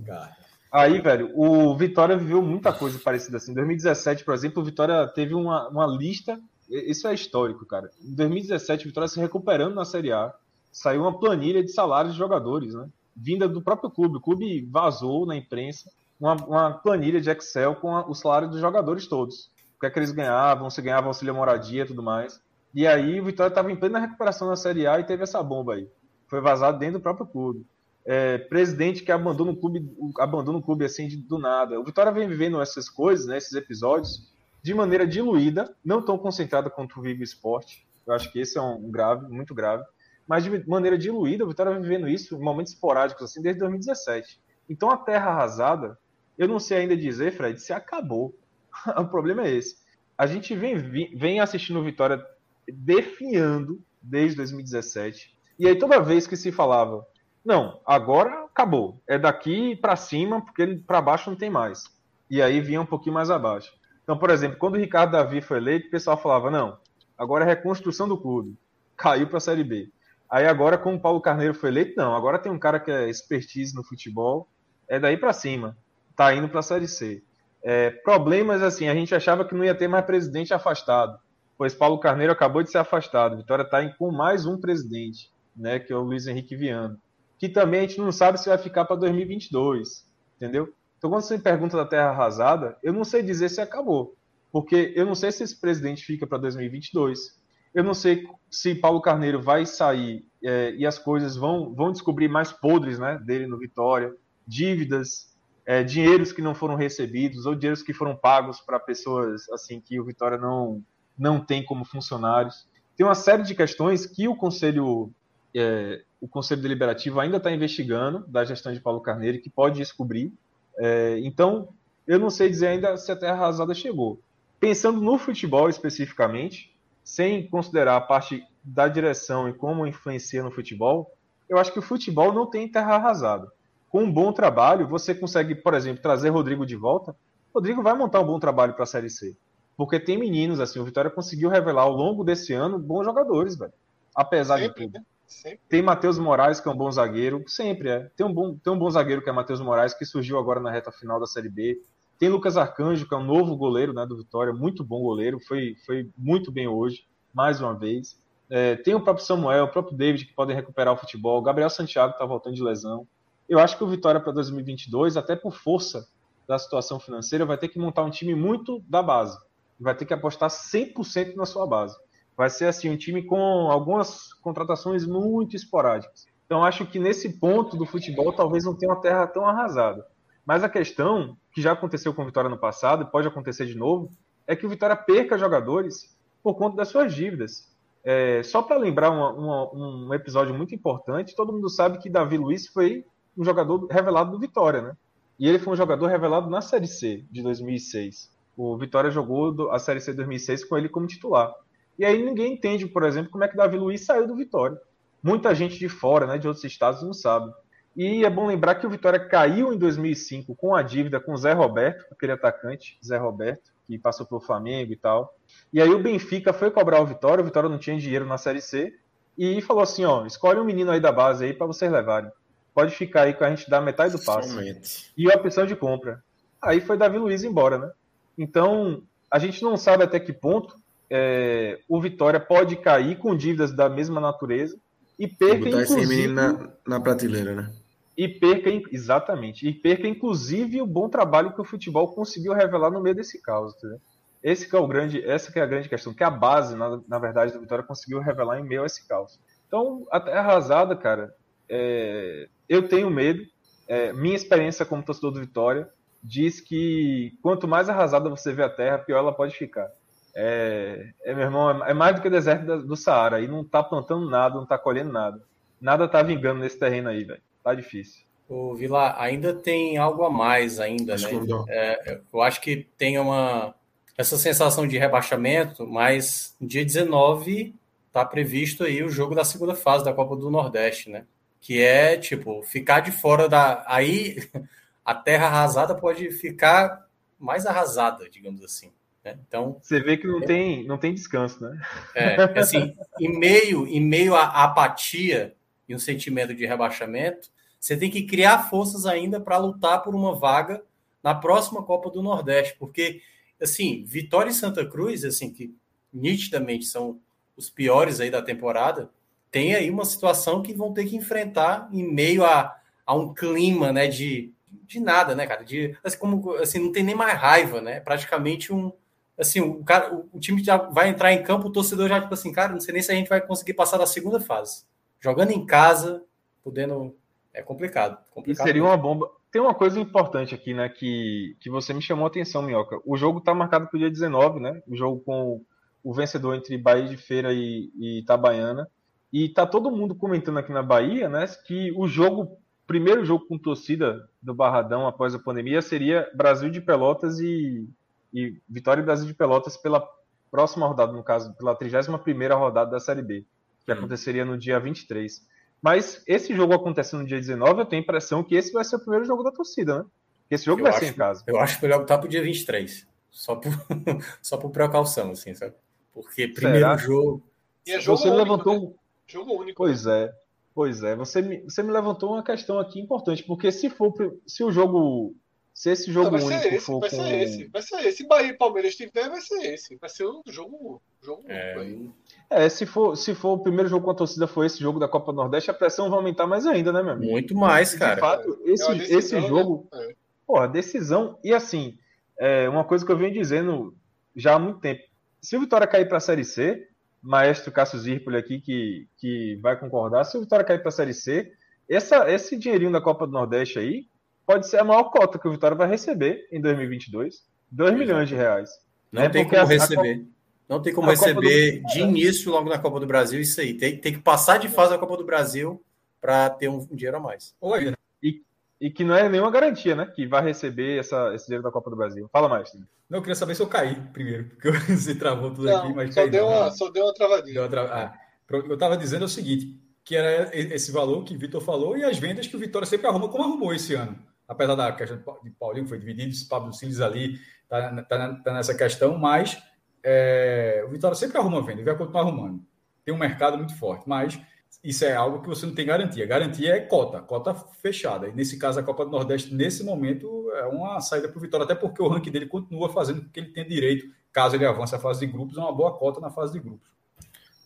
Aí, velho, o Vitória viveu muita coisa parecida assim. Em 2017, por exemplo, o Vitória teve uma, uma lista. Isso é histórico, cara. Em 2017, o Vitória se recuperando na Série A saiu uma planilha de salários de jogadores, né? Vinda do próprio clube. O clube vazou na imprensa uma, uma planilha de Excel com a, o salário dos jogadores todos. O que é que eles ganhavam, se ganhavam auxílio moradia e tudo mais. E aí o Vitória estava em plena recuperação na Série A e teve essa bomba aí. Foi vazado dentro do próprio clube. É, presidente que abandona o clube, abandona o clube assim de, do nada. O Vitória vem vivendo essas coisas, né, esses episódios, de maneira diluída, não tão concentrada quanto o Vivo Esporte. Eu acho que esse é um grave, muito grave mas de maneira diluída, o Vitória vem vivendo isso em momentos esporádicos, assim, desde 2017. Então a terra arrasada, eu não sei ainda dizer, Fred, se acabou. [LAUGHS] o problema é esse. A gente vem, vem assistindo o Vitória definhando desde 2017. E aí toda vez que se falava, não, agora acabou, é daqui para cima, porque para baixo não tem mais. E aí vinha um pouquinho mais abaixo. Então, por exemplo, quando o Ricardo Davi foi eleito, o pessoal falava, não, agora é reconstrução do clube. Caiu para a Série B. Aí agora, como o Paulo Carneiro foi eleito, não. Agora tem um cara que é expertise no futebol, é daí para cima. Tá indo para a Série C. É, problemas, assim, a gente achava que não ia ter mais presidente afastado, pois Paulo Carneiro acabou de ser afastado. Vitória está com mais um presidente, né, que é o Luiz Henrique Viano, que também a gente não sabe se vai ficar para 2022, entendeu? Então, quando você me pergunta da Terra Arrasada, eu não sei dizer se acabou, porque eu não sei se esse presidente fica para 2022. Eu não sei se Paulo Carneiro vai sair é, e as coisas vão, vão descobrir mais podres né, dele no Vitória, dívidas, é, dinheiros que não foram recebidos ou dinheiros que foram pagos para pessoas assim que o Vitória não, não tem como funcionários. Tem uma série de questões que o Conselho, é, o Conselho Deliberativo ainda está investigando da gestão de Paulo Carneiro que pode descobrir. É, então, eu não sei dizer ainda se a Terra Arrasada chegou. Pensando no futebol especificamente, sem considerar a parte da direção e como influencia no futebol, eu acho que o futebol não tem terra arrasada. Com um bom trabalho, você consegue, por exemplo, trazer Rodrigo de volta. Rodrigo vai montar um bom trabalho para a Série C. Porque tem meninos, assim, o Vitória conseguiu revelar ao longo desse ano bons jogadores, velho. Apesar sempre, de tudo. Né? Sempre. Tem Matheus Moraes, que é um bom zagueiro. Sempre é. Tem um bom, tem um bom zagueiro que é Matheus Moraes, que surgiu agora na reta final da Série B. Tem Lucas Arcanjo, que é um novo goleiro né, do Vitória, muito bom goleiro, foi, foi muito bem hoje, mais uma vez. É, tem o próprio Samuel, o próprio David, que podem recuperar o futebol. O Gabriel Santiago está voltando de lesão. Eu acho que o Vitória para 2022, até por força da situação financeira, vai ter que montar um time muito da base. Vai ter que apostar 100% na sua base. Vai ser assim um time com algumas contratações muito esporádicas. Então acho que nesse ponto do futebol talvez não tenha uma terra tão arrasada. Mas a questão, que já aconteceu com o Vitória no passado, e pode acontecer de novo, é que o Vitória perca jogadores por conta das suas dívidas. É, só para lembrar uma, uma, um episódio muito importante, todo mundo sabe que Davi Luiz foi um jogador revelado do Vitória, né? E ele foi um jogador revelado na Série C de 2006. O Vitória jogou a Série C de 2006 com ele como titular. E aí ninguém entende, por exemplo, como é que Davi Luiz saiu do Vitória. Muita gente de fora, né, de outros estados, não sabe. E é bom lembrar que o Vitória caiu em 2005 com a dívida com o Zé Roberto, aquele atacante, Zé Roberto, que passou pelo Flamengo e tal. E aí o Benfica foi cobrar o Vitória, o Vitória não tinha dinheiro na Série C, e falou assim, ó, escolhe um menino aí da base aí para vocês levarem. Pode ficar aí que a gente dá metade do passe. Somente. E a opção de compra. Aí foi Davi Luiz embora, né? Então, a gente não sabe até que ponto é, o Vitória pode cair com dívidas da mesma natureza e perca, inclusive... Na, na prateleira, né? E perca exatamente. E perca inclusive o bom trabalho que o futebol conseguiu revelar no meio desse caos entendeu? esse é o grande essa é a grande questão que a base na, na verdade do Vitória conseguiu revelar em meio a esse caos. Então a terra arrasada cara é, eu tenho medo. É, minha experiência como torcedor do Vitória diz que quanto mais arrasada você vê a terra pior ela pode ficar. É, é meu irmão é mais do que o deserto do Saara. E não tá plantando nada não tá colhendo nada. Nada tá vingando nesse terreno aí velho tá difícil. O Vila ainda tem algo a mais ainda, acho né? É, eu acho que tem uma essa sensação de rebaixamento, mas no dia 19 está previsto aí o jogo da segunda fase da Copa do Nordeste, né? Que é, tipo, ficar de fora da. Aí [LAUGHS] a terra arrasada pode ficar mais arrasada, digamos assim. Né? Então. Você vê que não, é... tem, não tem descanso, né? É, assim, em meio, em meio à apatia e um sentimento de rebaixamento, você tem que criar forças ainda para lutar por uma vaga na próxima Copa do Nordeste, porque assim, Vitória e Santa Cruz, assim, que nitidamente são os piores aí da temporada, tem aí uma situação que vão ter que enfrentar em meio a, a um clima, né, de, de nada, né, cara, de assim, como assim, não tem nem mais raiva, né? Praticamente um assim, o cara, o, o time já vai entrar em campo, o torcedor já tipo assim, cara, não sei nem se a gente vai conseguir passar da segunda fase. Jogando em casa, podendo é complicado, complicado. E seria uma bomba. Tem uma coisa importante aqui, né, que, que você me chamou a atenção, Minhoca. O jogo está marcado para o dia 19, né? O jogo com o vencedor entre Bahia de Feira e, e Itabaiana. E tá todo mundo comentando aqui na Bahia, né, que o jogo, primeiro jogo com torcida do Barradão após a pandemia seria Brasil de Pelotas e, e Vitória e Brasil de Pelotas pela próxima rodada, no caso, pela 31ª rodada da Série B, que hum. aconteceria no dia 23. Mas esse jogo acontecendo no dia 19, eu tenho a impressão que esse vai ser o primeiro jogo da torcida, né? Esse jogo eu vai acho, ser em casa. Eu acho melhor botar pro dia 23. Só por, [LAUGHS] só por precaução, assim, sabe? Porque primeiro Será? jogo. E é jogo Você único, levantou. Né? Jogo único. Pois é. Pois é. Você me, você me levantou uma questão aqui importante, porque se for. Se o jogo se esse jogo vai único esse, for vai com... ser esse, vai ser esse. Bahia e Palmeiras tiver, vai ser esse. Vai ser um jogo, jogo é... aí. É, se for, se for o primeiro jogo com a torcida for esse jogo da Copa do Nordeste, a pressão vai aumentar mais ainda, né, meu amigo? Muito mais, cara. De fato, esse, é decisão, esse né? jogo, né? é. porra, decisão. E assim, é uma coisa que eu venho dizendo já há muito tempo. Se o Vitória cair para a Série C, maestro Cássio Zirpoli aqui, que, que vai concordar, se o Vitória cair para a Série C, essa, esse dinheirinho da Copa do Nordeste aí, pode ser a maior cota que o Vitória vai receber em 2022. 2 milhões de reais. Não né? tem Porque como a, receber. A, não tem como receber do... de início logo na Copa do Brasil isso aí. Tem, tem que passar de fase da Copa do Brasil para ter um, dinheiro a mais. Oi. E, e que não é nenhuma garantia, né? Que vai receber essa, esse dinheiro da Copa do Brasil. Fala mais. Não, eu queria saber se eu caí primeiro, porque [LAUGHS] você travou tudo não, aqui, mas só caí, deu, uma, só deu uma travadinha. Deu uma tra... ah, eu estava dizendo o seguinte, que era esse valor que o Vitor falou e as vendas que o Vitória sempre arruma, como arrumou esse ano apesar da questão de Paulinho, que foi dividido, esse Pablo Siles ali está tá, tá nessa questão, mas é, o Vitória sempre arruma venda e vai continuar arrumando. Tem um mercado muito forte, mas isso é algo que você não tem garantia. Garantia é cota, cota fechada. E nesse caso, a Copa do Nordeste, nesse momento, é uma saída para o Vitória, até porque o ranking dele continua fazendo o que ele tem direito, caso ele avance a fase de grupos, é uma boa cota na fase de grupos.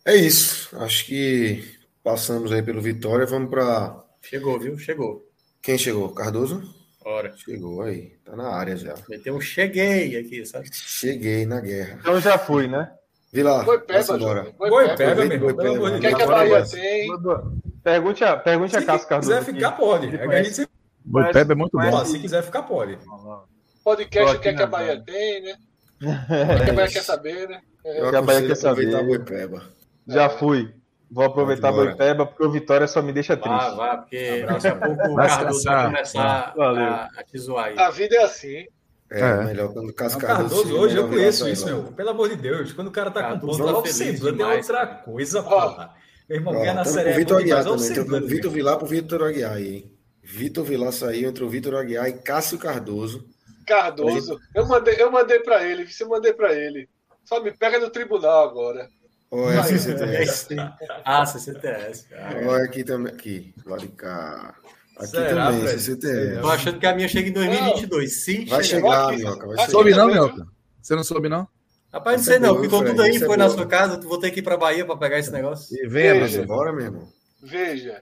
É isso. Acho que passamos aí pelo Vitória. Vamos para. Chegou, viu? Chegou. Quem chegou? Cardoso? Ora. Chegou aí. Tá na área já. Meteu um cheguei aqui, sabe? Cheguei na guerra. Então já fui, né? Vila. Foi pega, agora. Foi pega, mesmo. O que é que a Bahia tem? Pergunte a, pergunte a Cássio Cardoso. Se quiser ficar, pode. É a gente Boi Peba é muito bom. Se quiser ficar, pode. Podcast, o que é que a Bahia tem, né? [LAUGHS] O que a Bahia quer saber, né? Eu que a Bahia quer saber. Já fui. Vou aproveitar a Boipeba, porque o Vitória só me deixa triste. Vá, vá, porque daqui a pouco o Cardoso vai começar a, a te zoar aí. A vida é assim. É, é. melhor quando o Cardoso. Cardoso hoje eu conheço isso, meu. Pelo amor de Deus. Quando o cara tá Cardoso com ponto, logo semblante é outra coisa, porra. Meu irmão, ganha na série. Vitor Aguiar também. Vitor Vilar pro Vitor Aguiar aí. Vitor Vilar saiu entre o Vitor Aguiar e Cássio Cardoso. Cardoso. Eu mandei, eu mandei para ele, você mandei para ele. Só me pega no tribunal agora. Ou é CCTS? ah, CCTS. Ou é aqui também. Aqui, lá de cá. Aqui Será, também, Fred? CCTS. Tô achando que a minha chega em 2022. Sim, vai chegar, aqui. Minhoca. Vai chegar. Soube não, Minhoca? Você não soube, não? Rapaz, não sei não. Ficou tudo aí, foi na sua casa. Tu vou ter que ir pra Bahia pra pegar esse negócio. E venha, Veja. embora, meu irmão. Veja.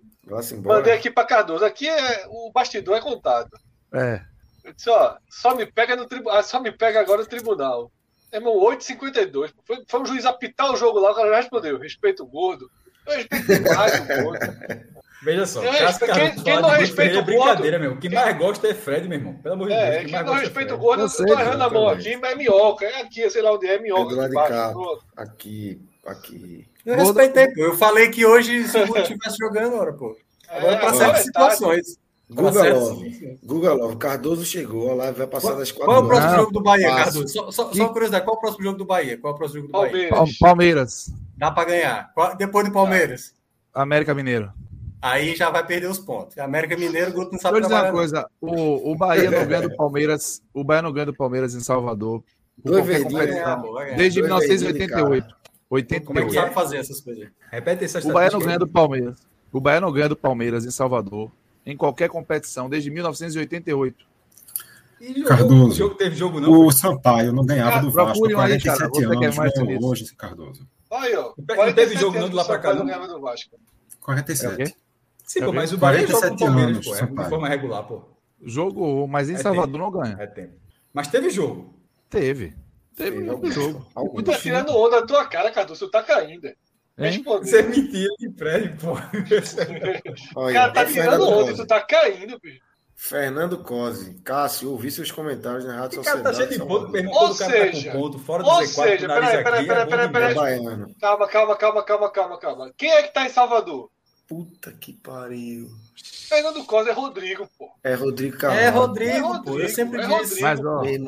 Mandei aqui pra Cardoso. Aqui é, o bastidor é contado. É. Eu disse, ó, só me pega no tribunal. Só me pega agora no tribunal. Irmão, 8,52. Foi, foi um juiz apitar o jogo lá, o cara já respondeu. Respeito o gordo. Eu respeito demais o gordo. [LAUGHS] Veja só, eu respeito, quem, quem não respeita o gordo. É brincadeira, meu. O que mais gosta é Fred, meu irmão. Pelo amor de é, Deus. Quem, quem não respeita o gordo, eu tô errando a mão aqui, mas é minhoca. É aqui, sei lá onde é, minhoca. É do lado de cá. Aqui, aqui. Eu respeitei, pô. Eu falei que hoje, se o Gordo estivesse [LAUGHS] jogando, ora, pô. Agora é, para certas situações. Guga Love. Guga Love. Cardoso chegou, lá vai passar das quatro Qual é o próximo jogo do Bahia, Cardoso? Só, só, só curiosidade, qual é o próximo jogo do Bahia? Qual é o próximo jogo do Bahia? Palmeiras. Palmeiras. Dá para ganhar. Depois do Palmeiras? América Mineiro. Aí já vai perder os pontos. América Mineiro, o Guto não sabe Deixa eu dizer uma coisa. O, o Bahia não ganha do Palmeiras. O Bahia não ganha do Palmeiras em Salvador. Dois verdinhos. Desde 1988. 88. Como é que sabe fazer essas coisas? Repete essa O Bahia não ganha do Palmeiras. O Bahia não ganha do Palmeiras em Salvador em qualquer competição desde 1988. E Cardoso, jogo, teve jogo não, o Sampaio não ganhava do Vasco há 47 aí, cara, anos, mais ganhou hoje, Cardoso. Aí, ó, não teve jogo não do lá pra cá. Não ganhava do Vasco. 47. É Sim, pô, mas o Bahia joga com o Palmeiras, pô, é de forma regular, pô. Jogou, mas em é Salvador tempo. não ganha. É tempo. Mas teve jogo. Teve. Teve muito jogo. Tu tá tirando onda da tua cara, Cardoso, tu tá caindo. Você é mentira de prédio, pô. [LAUGHS] o cara tá tirando onda, tu tá caindo, bicho. Fernando Cosi, Cássio, ouvi seus comentários na Rádio Sociedade. cara tá cheio de ponto, perguntou Ou seja, tá ponto, fora do ou Z4, seja, peraí, peraí, peraí, peraí, peraí. Calma, calma, calma, calma, calma, calma. Quem é que tá em Salvador? Puta que pariu. Fernando Cosi é Rodrigo, pô. É Rodrigo Carvalho. É Rodrigo, é Rodrigo pô. Eu sempre é disse. Mas, ó, é, é,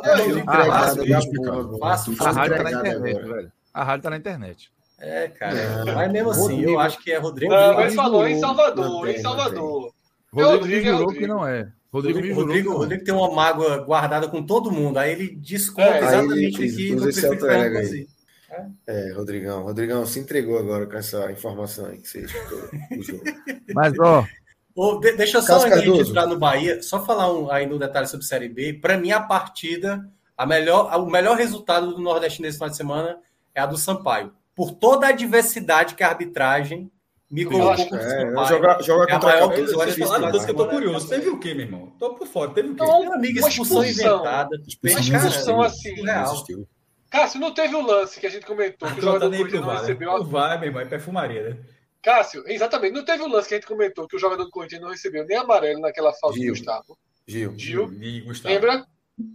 a, rádio, a rádio tá na internet, velho. A rádio tá na internet. É, cara. É. Mas mesmo assim, Rodrigo. eu acho que é Rodrigo. Não, mas falou em Salvador, em Salvador. Rodrigo, Rodrigo me jurou que não é. Rodrigo, Rodrigo, Rodrigo, Rodrigo, tem uma mágoa guardada com todo mundo. Aí ele desconta é, exatamente aqui no perfil Fernando é, é, Rodrigão. Rodrigão se entregou agora com essa informação aí que você escutou jogo. [LAUGHS] Mas, ó. Oh, de, deixa eu só, de entrar no Bahia, só falar um, aí no detalhe sobre Série B. Para mim, a partida, a melhor, o melhor resultado do Nordeste nesse final de semana é a do Sampaio por toda a diversidade que a arbitragem me colocou com é, jogar, jogar é contra a maior eu acho que eu tô curioso. Teve o quê, meu irmão? Tô por fora. Teve o quê? Não, amiga, expulsão, expulsão inventada. Expulsão assim. Real. Cássio, não teve o lance que a gente comentou, que o jogador do Corinthians não recebeu. Né? Vai, meu irmão, é perfumaria, né? Cássio, exatamente. Não teve o lance que a gente comentou, que o jogador do Corinthians não recebeu nem amarelo naquela falta do Gustavo. Gil. Gil. Gil. Gustavo. Lembra?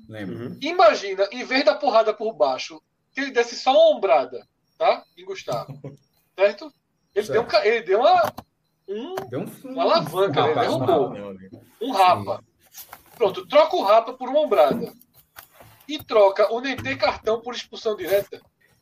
Lembro. Uhum. Imagina, em vez da porrada por baixo, que ele desse só uma ombrada tá? Em Gustavo. [LAUGHS] Certo? Ele, certo. Deu, ele deu uma. Um, deu um, uma alavanca, um ele derrubou. Um rapa. Pronto, troca o rapa por uma ombrada. E troca o nem tem cartão por expulsão direta.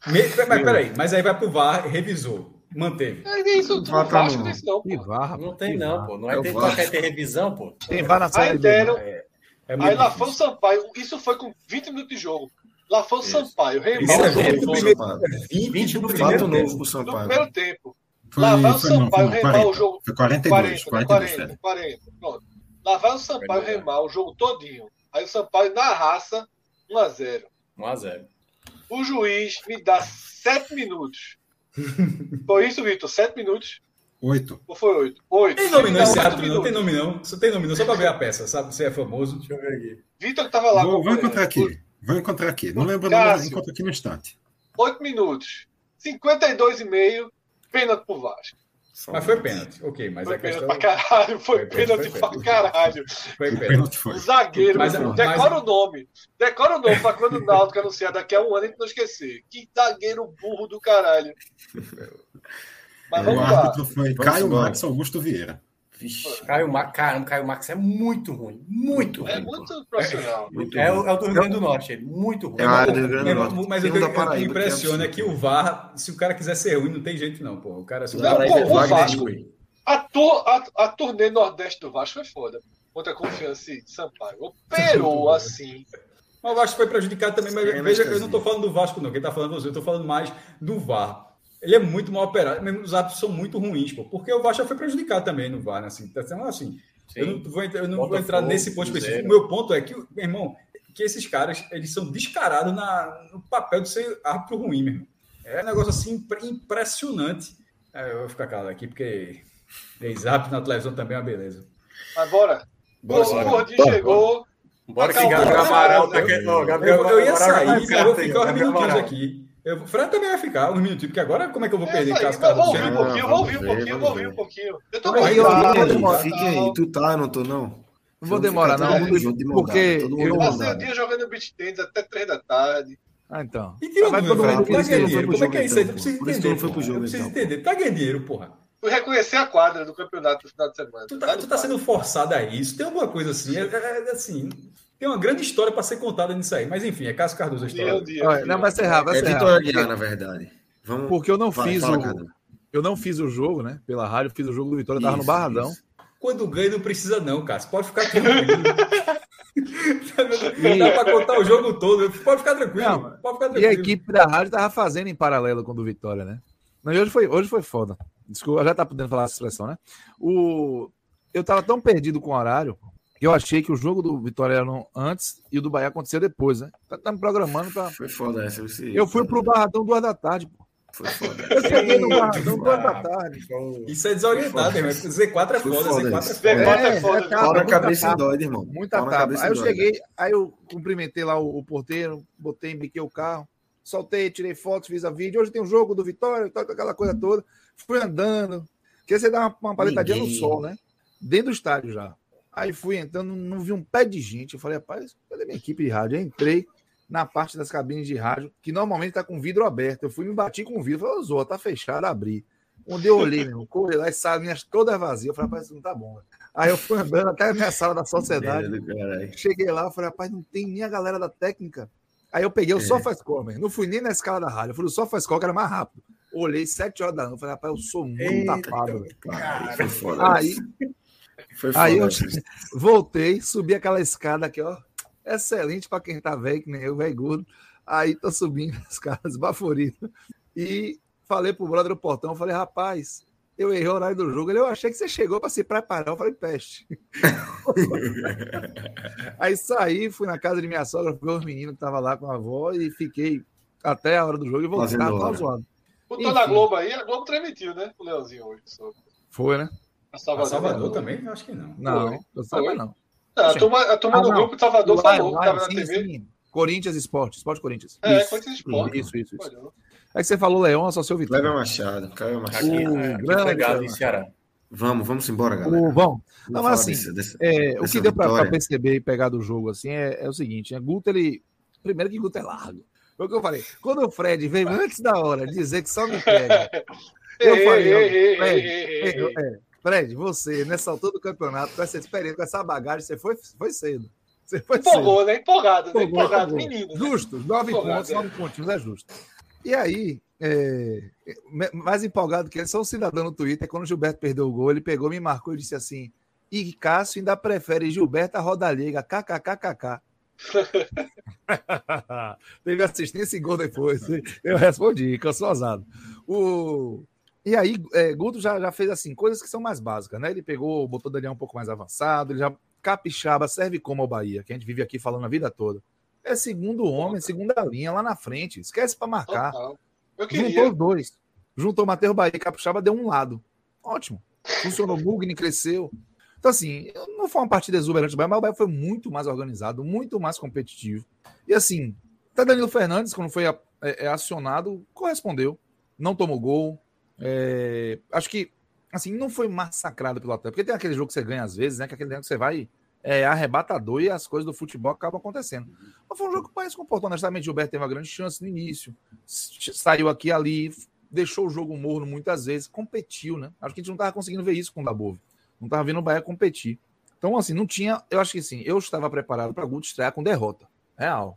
Me, mas peraí, mas aí vai pro VAR, revisou. Manteve. É isso, tu não desse não, pô. VAR, não tem não, pô. Não é, é tem que ter revisão, pô. Tem VAR na série. Aí deram. É, é aí lá foi o Sampaio. Isso foi com 20 minutos de jogo. Lá foi o Sampaio. Reembolso. o jogo. 20 no primeiro tempo. No primeiro tempo. Lá vai o Sampaio remar o jogo. Foi 42. 40, 40, 40. Pronto. Lá vai o Sampaio remar o jogo todinho. Aí o Sampaio na raça, 1x0. 1x0. O juiz me dá 7 minutos. [LAUGHS] Foi isso, Vitor? 7 minutos? 8. Ou foi 8? 8. Tem nome não esse árbitro, não tem nome não. Só tem nome não, só pra ver a peça, sabe? Você é famoso. Deixa eu ver aqui. Vitor que tava lá. Vou, vou encontrar aqui. Vou encontrar aqui. Não lembro nada, encontro aqui no instante. 8 minutos. 52,5. Pênalti pro Vasco. Mas foi pênalti, ok. Mas foi a questão. Pra caralho, foi, foi pênalti foi pra caralho. Foi pênalti. Foi. O zagueiro, mas, mas, decora mas... o nome. Decora o nome pra quando o Náutico anunciar daqui a um ano a gente não esquecer. Que zagueiro burro do caralho. [LAUGHS] Mas vamos o árbitro lá. foi Caio Max Augusto Vieira. Vixe. Caio, Ma... Caramba, Caio Max é muito ruim. Muito é ruim. É muito profissional. É, [LAUGHS] muito é, o, é, o do Rio Grande do Norte, ele. Muito ruim. É, é do Rio Grande do Norte. Mas o que me impressiona é que o VAR, se o cara quiser ser ruim, não tem jeito, não, pô. O cara se o não, pô, o Vasco. A, tur, a, a turnê Nordeste do Vasco foi foda. Outra confiança de Sampaio. Operou assim. Mas o Vasco foi prejudicado também, mas veja que eu não estou falando do Vasco, não. Quem está falando você, eu estou falando mais do VAR ele é muito mal operado. Mesmo os árbitros são muito ruins, pô, porque o Vasco foi prejudicado também no VAR, né? Assim, tá sendo assim. Sim. Eu não vou, eu não vou entrar nesse ponto específico. O meu ponto é que, meu irmão, que esses caras, eles são descarados na, no papel de ser árbitro ruim, meu irmão. É um negócio assim impressionante. É, eu vou ficar calado aqui, porque ex-árbitro na televisão também é uma beleza. Bora. bora o Gordinho chegou. Bora que Gabriel Amaral tá Gabriel, eu ia sair, eu vou ficar uns minutinhos aqui. Eu, o Fran também vai ficar uns minutinhos, porque agora como é que eu vou perder é cascada? Vou ouvir um pouquinho, vou ouvir um pouquinho, vou ouvir um pouquinho. Eu tô aí, aí, Fique aí, tu tá, não tô não. Não vou demorar, não, porque eu passei o dia jogando beat tênis até três da tarde. Ah, então. E tirou ah, todo mundo tá ganhando dinheiro. Como é que é isso aí? Eu preciso entender. Foi pro jogo, eu então. entender. Tá ganhando dinheiro, porra. fui reconhecer a quadra do campeonato no final de semana. Tu tá, tu tá sendo forçado a isso? Tem alguma coisa assim? É, é, é assim tem uma grande história para ser contada nisso aí. Mas enfim, é Cássio Cardoso a história. Dia, dia, Olha, não, vai ser rápido. É Vitória Guiar, na verdade. Vamos... Porque eu não vai, fiz fala, o. Eu não fiz o jogo, né? Pela rádio, fiz o jogo do Vitória, isso, tava no Barradão. Isso. Quando ganha, não precisa, não, cara. Você pode ficar tranquilo. não [LAUGHS] dá para contar o jogo todo. Pode ficar tranquilo. Não, pode ficar tranquilo. E a equipe da rádio tava fazendo em paralelo com o do Vitória, né? Não, hoje, foi, hoje foi foda. Desculpa, já tá podendo falar essa expressão, né? O... Eu tava tão perdido com o horário eu achei que o jogo do Vitória era antes e o do Bahia acontecia depois, né? Tá, tá me programando para. Foi foda essa. Você... Eu fui pro Barradão duas da tarde, pô. Foi foda. Eu cheguei no Barradão duas da tarde. Isso é desorientado, irmão. Z4 é foda, Z4 é foda. Z4 é foda. É, Fora a cabeça dói, irmão. Muita tapa. Aí eu cheguei, aí eu cumprimentei lá o, o porteiro, botei, embiquei o carro, soltei, tirei fotos, fiz a vídeo. Hoje tem um jogo do Vitória, aquela coisa toda. Fui andando. Porque você dá uma, uma paletadinha no sol, né? Dentro do estádio já. Aí fui entrando, não vi um pé de gente. Eu falei, rapaz, cadê minha equipe de rádio? Eu entrei na parte das cabines de rádio, que normalmente está com vidro aberto. Eu fui me bati com o vidro, falei, Zoa, tá fechado, abri. Onde eu olhei, meu, corri lá, as salinhas todas vazias. Eu falei, rapaz, isso não tá bom. Aí eu fui andando até a minha sala da sociedade. Cheguei lá, falei, rapaz, não tem nem a galera da técnica. Aí eu peguei o é. SofaScore, não fui nem na escala da rádio, eu fui no SofaScore, que era mais rápido. Olhei sete horas da noite, falei, rapaz, eu sou muito Eita, tapado. Cara, aí, foi foda, Aí eu [LAUGHS] voltei, subi aquela escada aqui, ó. Excelente para quem tá velho, que nem eu, velho gordo. Aí tô subindo as escadas, [LAUGHS] baforido. E falei pro brother do portão, falei, rapaz, eu errei o horário do jogo. Ele, eu achei que você chegou para se preparar. Eu falei, peste. [LAUGHS] Aí saí, fui na casa de minha sogra, fui os meninos que estavam lá com a avó e fiquei até a hora do jogo e voltei. Tava zoado. Botou na Globo aí, a Globo transmitiu, né? O Leozinho hoje. Foi, né? A Salvador, a Salvador também? Acho que não. Não, não, Salvador não. não. A turma, a turma ah, do não. grupo de Salvador falou que estava na sim, TV. Sim. Corinthians Esporte, Esporte Corinthians. É, isso. Corinthians Esporte. Isso, isso, isso. É que você falou Leão, só seu Vitor. Cleber Machado, Cleber Machado. Aqui, é, grande pegado em Ceará. Vamos, vamos embora, galera. O, vamos. Não, mas assim, desse, desse, é, o que deu para perceber e pegar do jogo assim é, é o seguinte: é Guto, ele. Primeiro que Guto é largo. Foi o que eu falei. Quando o Fred veio antes da hora dizer que só me pega, [LAUGHS] eu falei, Fred, você, nessa altura do campeonato, com essa experiência, com essa bagagem, você foi, foi cedo. Você foi Empolgou, cedo. né? Empolgado, né? Empolgado, menino. Né? Justo, nove Empolgado, pontos, é. nove pontinhos, é justo. E aí, é, mais empolgado que ele, só um cidadão no Twitter, quando o Gilberto perdeu o gol, ele pegou, me marcou e disse assim: e Cássio ainda prefere Gilberto a Rodallega, kkkk. [LAUGHS] Teve assistência e gol depois. Eu respondi, cansosado. O, e aí, é, Guto já, já fez assim, coisas que são mais básicas, né? Ele pegou, botou o Daniel um pouco mais avançado, ele já capixaba, serve como o Bahia, que a gente vive aqui falando a vida toda. É segundo homem, segunda linha lá na frente. Esquece para marcar. Juntou os dois. Juntou Matheus Bahia e Capixaba, deu um lado. Ótimo. Funcionou, Mugni cresceu. Então, assim, não foi uma partida exuberante do Bahia, mas o Bahia foi muito mais organizado, muito mais competitivo. E assim, até Danilo Fernandes, quando foi é, é, acionado, correspondeu. Não tomou gol, é, acho que assim, não foi massacrado pelo Atlético, porque tem aquele jogo que você ganha às vezes, né? Que aquele jogo que você vai é, arrebatador e as coisas do futebol acabam acontecendo. Mas foi um jogo que o país comportou. Honestamente, o Gilberto teve uma grande chance no início, saiu aqui ali, deixou o jogo morno muitas vezes, competiu, né? Acho que a gente não estava conseguindo ver isso com o Dabove. Não estava vendo o Bahia competir. Então, assim, não tinha. Eu acho que sim, eu estava preparado para Guto estrear com derrota. Real.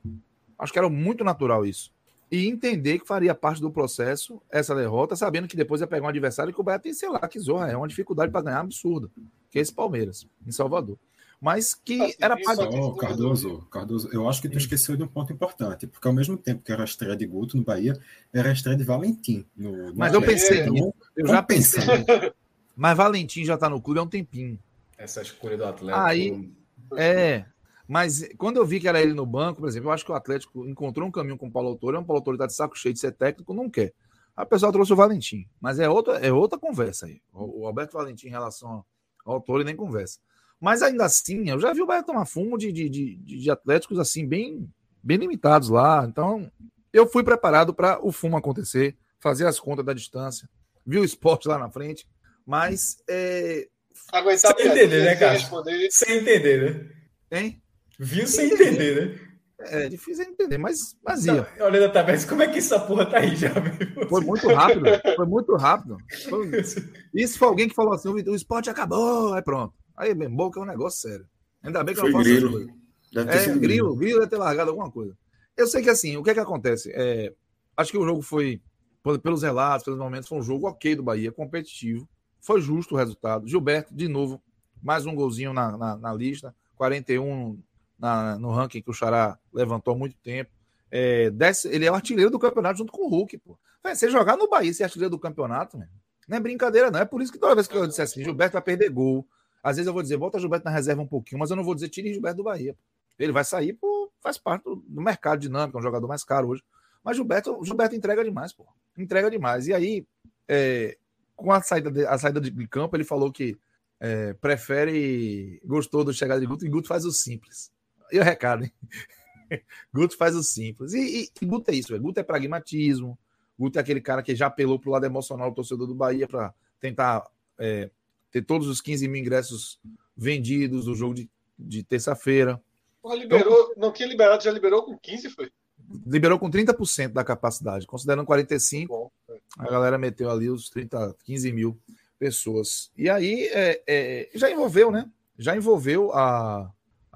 Acho que era muito natural isso e entender que faria parte do processo essa derrota, sabendo que depois ia pegar um adversário que o Bahia tem, sei lá, que zorra, é uma dificuldade para ganhar absurda, que é esse Palmeiras, em Salvador. Mas que assim, era parte. Oh, Cardoso, Cardoso, eu acho que tu esqueceu de um ponto importante, porque ao mesmo tempo que era a estreia de Guto no Bahia, era a estreia de Valentim. No, no Mas eu pensei, então, eu já pensei. Mas Valentim já está no clube há um tempinho. Essa escolha do Atlético. Aí, é, mas quando eu vi que era ele no banco, por exemplo, eu acho que o Atlético encontrou um caminho com o Paulo Autori. O Paulo Autori está de saco cheio de ser técnico, não quer. A pessoa trouxe o Valentim. Mas é outra, é outra conversa aí. O, o Alberto Valentim em relação ao Autori nem conversa. Mas ainda assim, eu já vi o Bahia tomar fumo de, de, de, de atléticos assim, bem, bem limitados lá. Então, eu fui preparado para o fumo acontecer, fazer as contas da distância, vi o esporte lá na frente, mas. É... Aguentar sem entender, né, cara? Sem entender, né? Hein? Viu sem entender, né? É difícil entender, mas vazia. Não, olhando a tabela, como é que essa porra tá aí já? Foi muito rápido, foi muito rápido. Foi... [LAUGHS] Isso foi alguém que falou assim: o esporte acabou, aí pronto. Aí, bem, boca é um negócio sério. Ainda bem que foi eu não faço grilo. Deve é, grilo, grilo, grilo deve ter largado alguma coisa. Eu sei que assim, o que é que acontece? É, acho que o jogo foi, pelos relatos, pelos momentos, foi um jogo ok do Bahia, competitivo. Foi justo o resultado. Gilberto, de novo, mais um golzinho na, na, na lista. 41 na, no ranking que o Xará levantou há muito tempo. É, ele é o artilheiro do campeonato junto com o Hulk. Pô. Você jogar no Bahia ser artilheiro do campeonato, né? não é brincadeira, não. É por isso que toda vez que eu disser assim, Gilberto vai perder gol. Às vezes eu vou dizer, bota Gilberto na reserva um pouquinho, mas eu não vou dizer, tire Gilberto do Bahia. Ele vai sair, pô, faz parte do, do mercado dinâmico, é um jogador mais caro hoje. Mas Gilberto, Gilberto entrega demais, pô. Entrega demais. E aí, é, com a saída, de, a saída de campo, ele falou que é, prefere, gostou do chegada de Guto e Guto faz o simples. E o recado, hein? [LAUGHS] Guto faz o simples. E, e, Guto é isso, véio. Guto é pragmatismo. Guto é aquele cara que já apelou pro lado emocional do torcedor do Bahia para tentar é, ter todos os 15 mil ingressos vendidos do jogo de, de terça-feira. Liberou, então, não tinha liberado, já liberou com 15, foi? Liberou com 30% da capacidade, considerando 45. Bom, é. A galera meteu ali os 30, 15 mil pessoas. E aí é, é, já envolveu, né? Já envolveu a,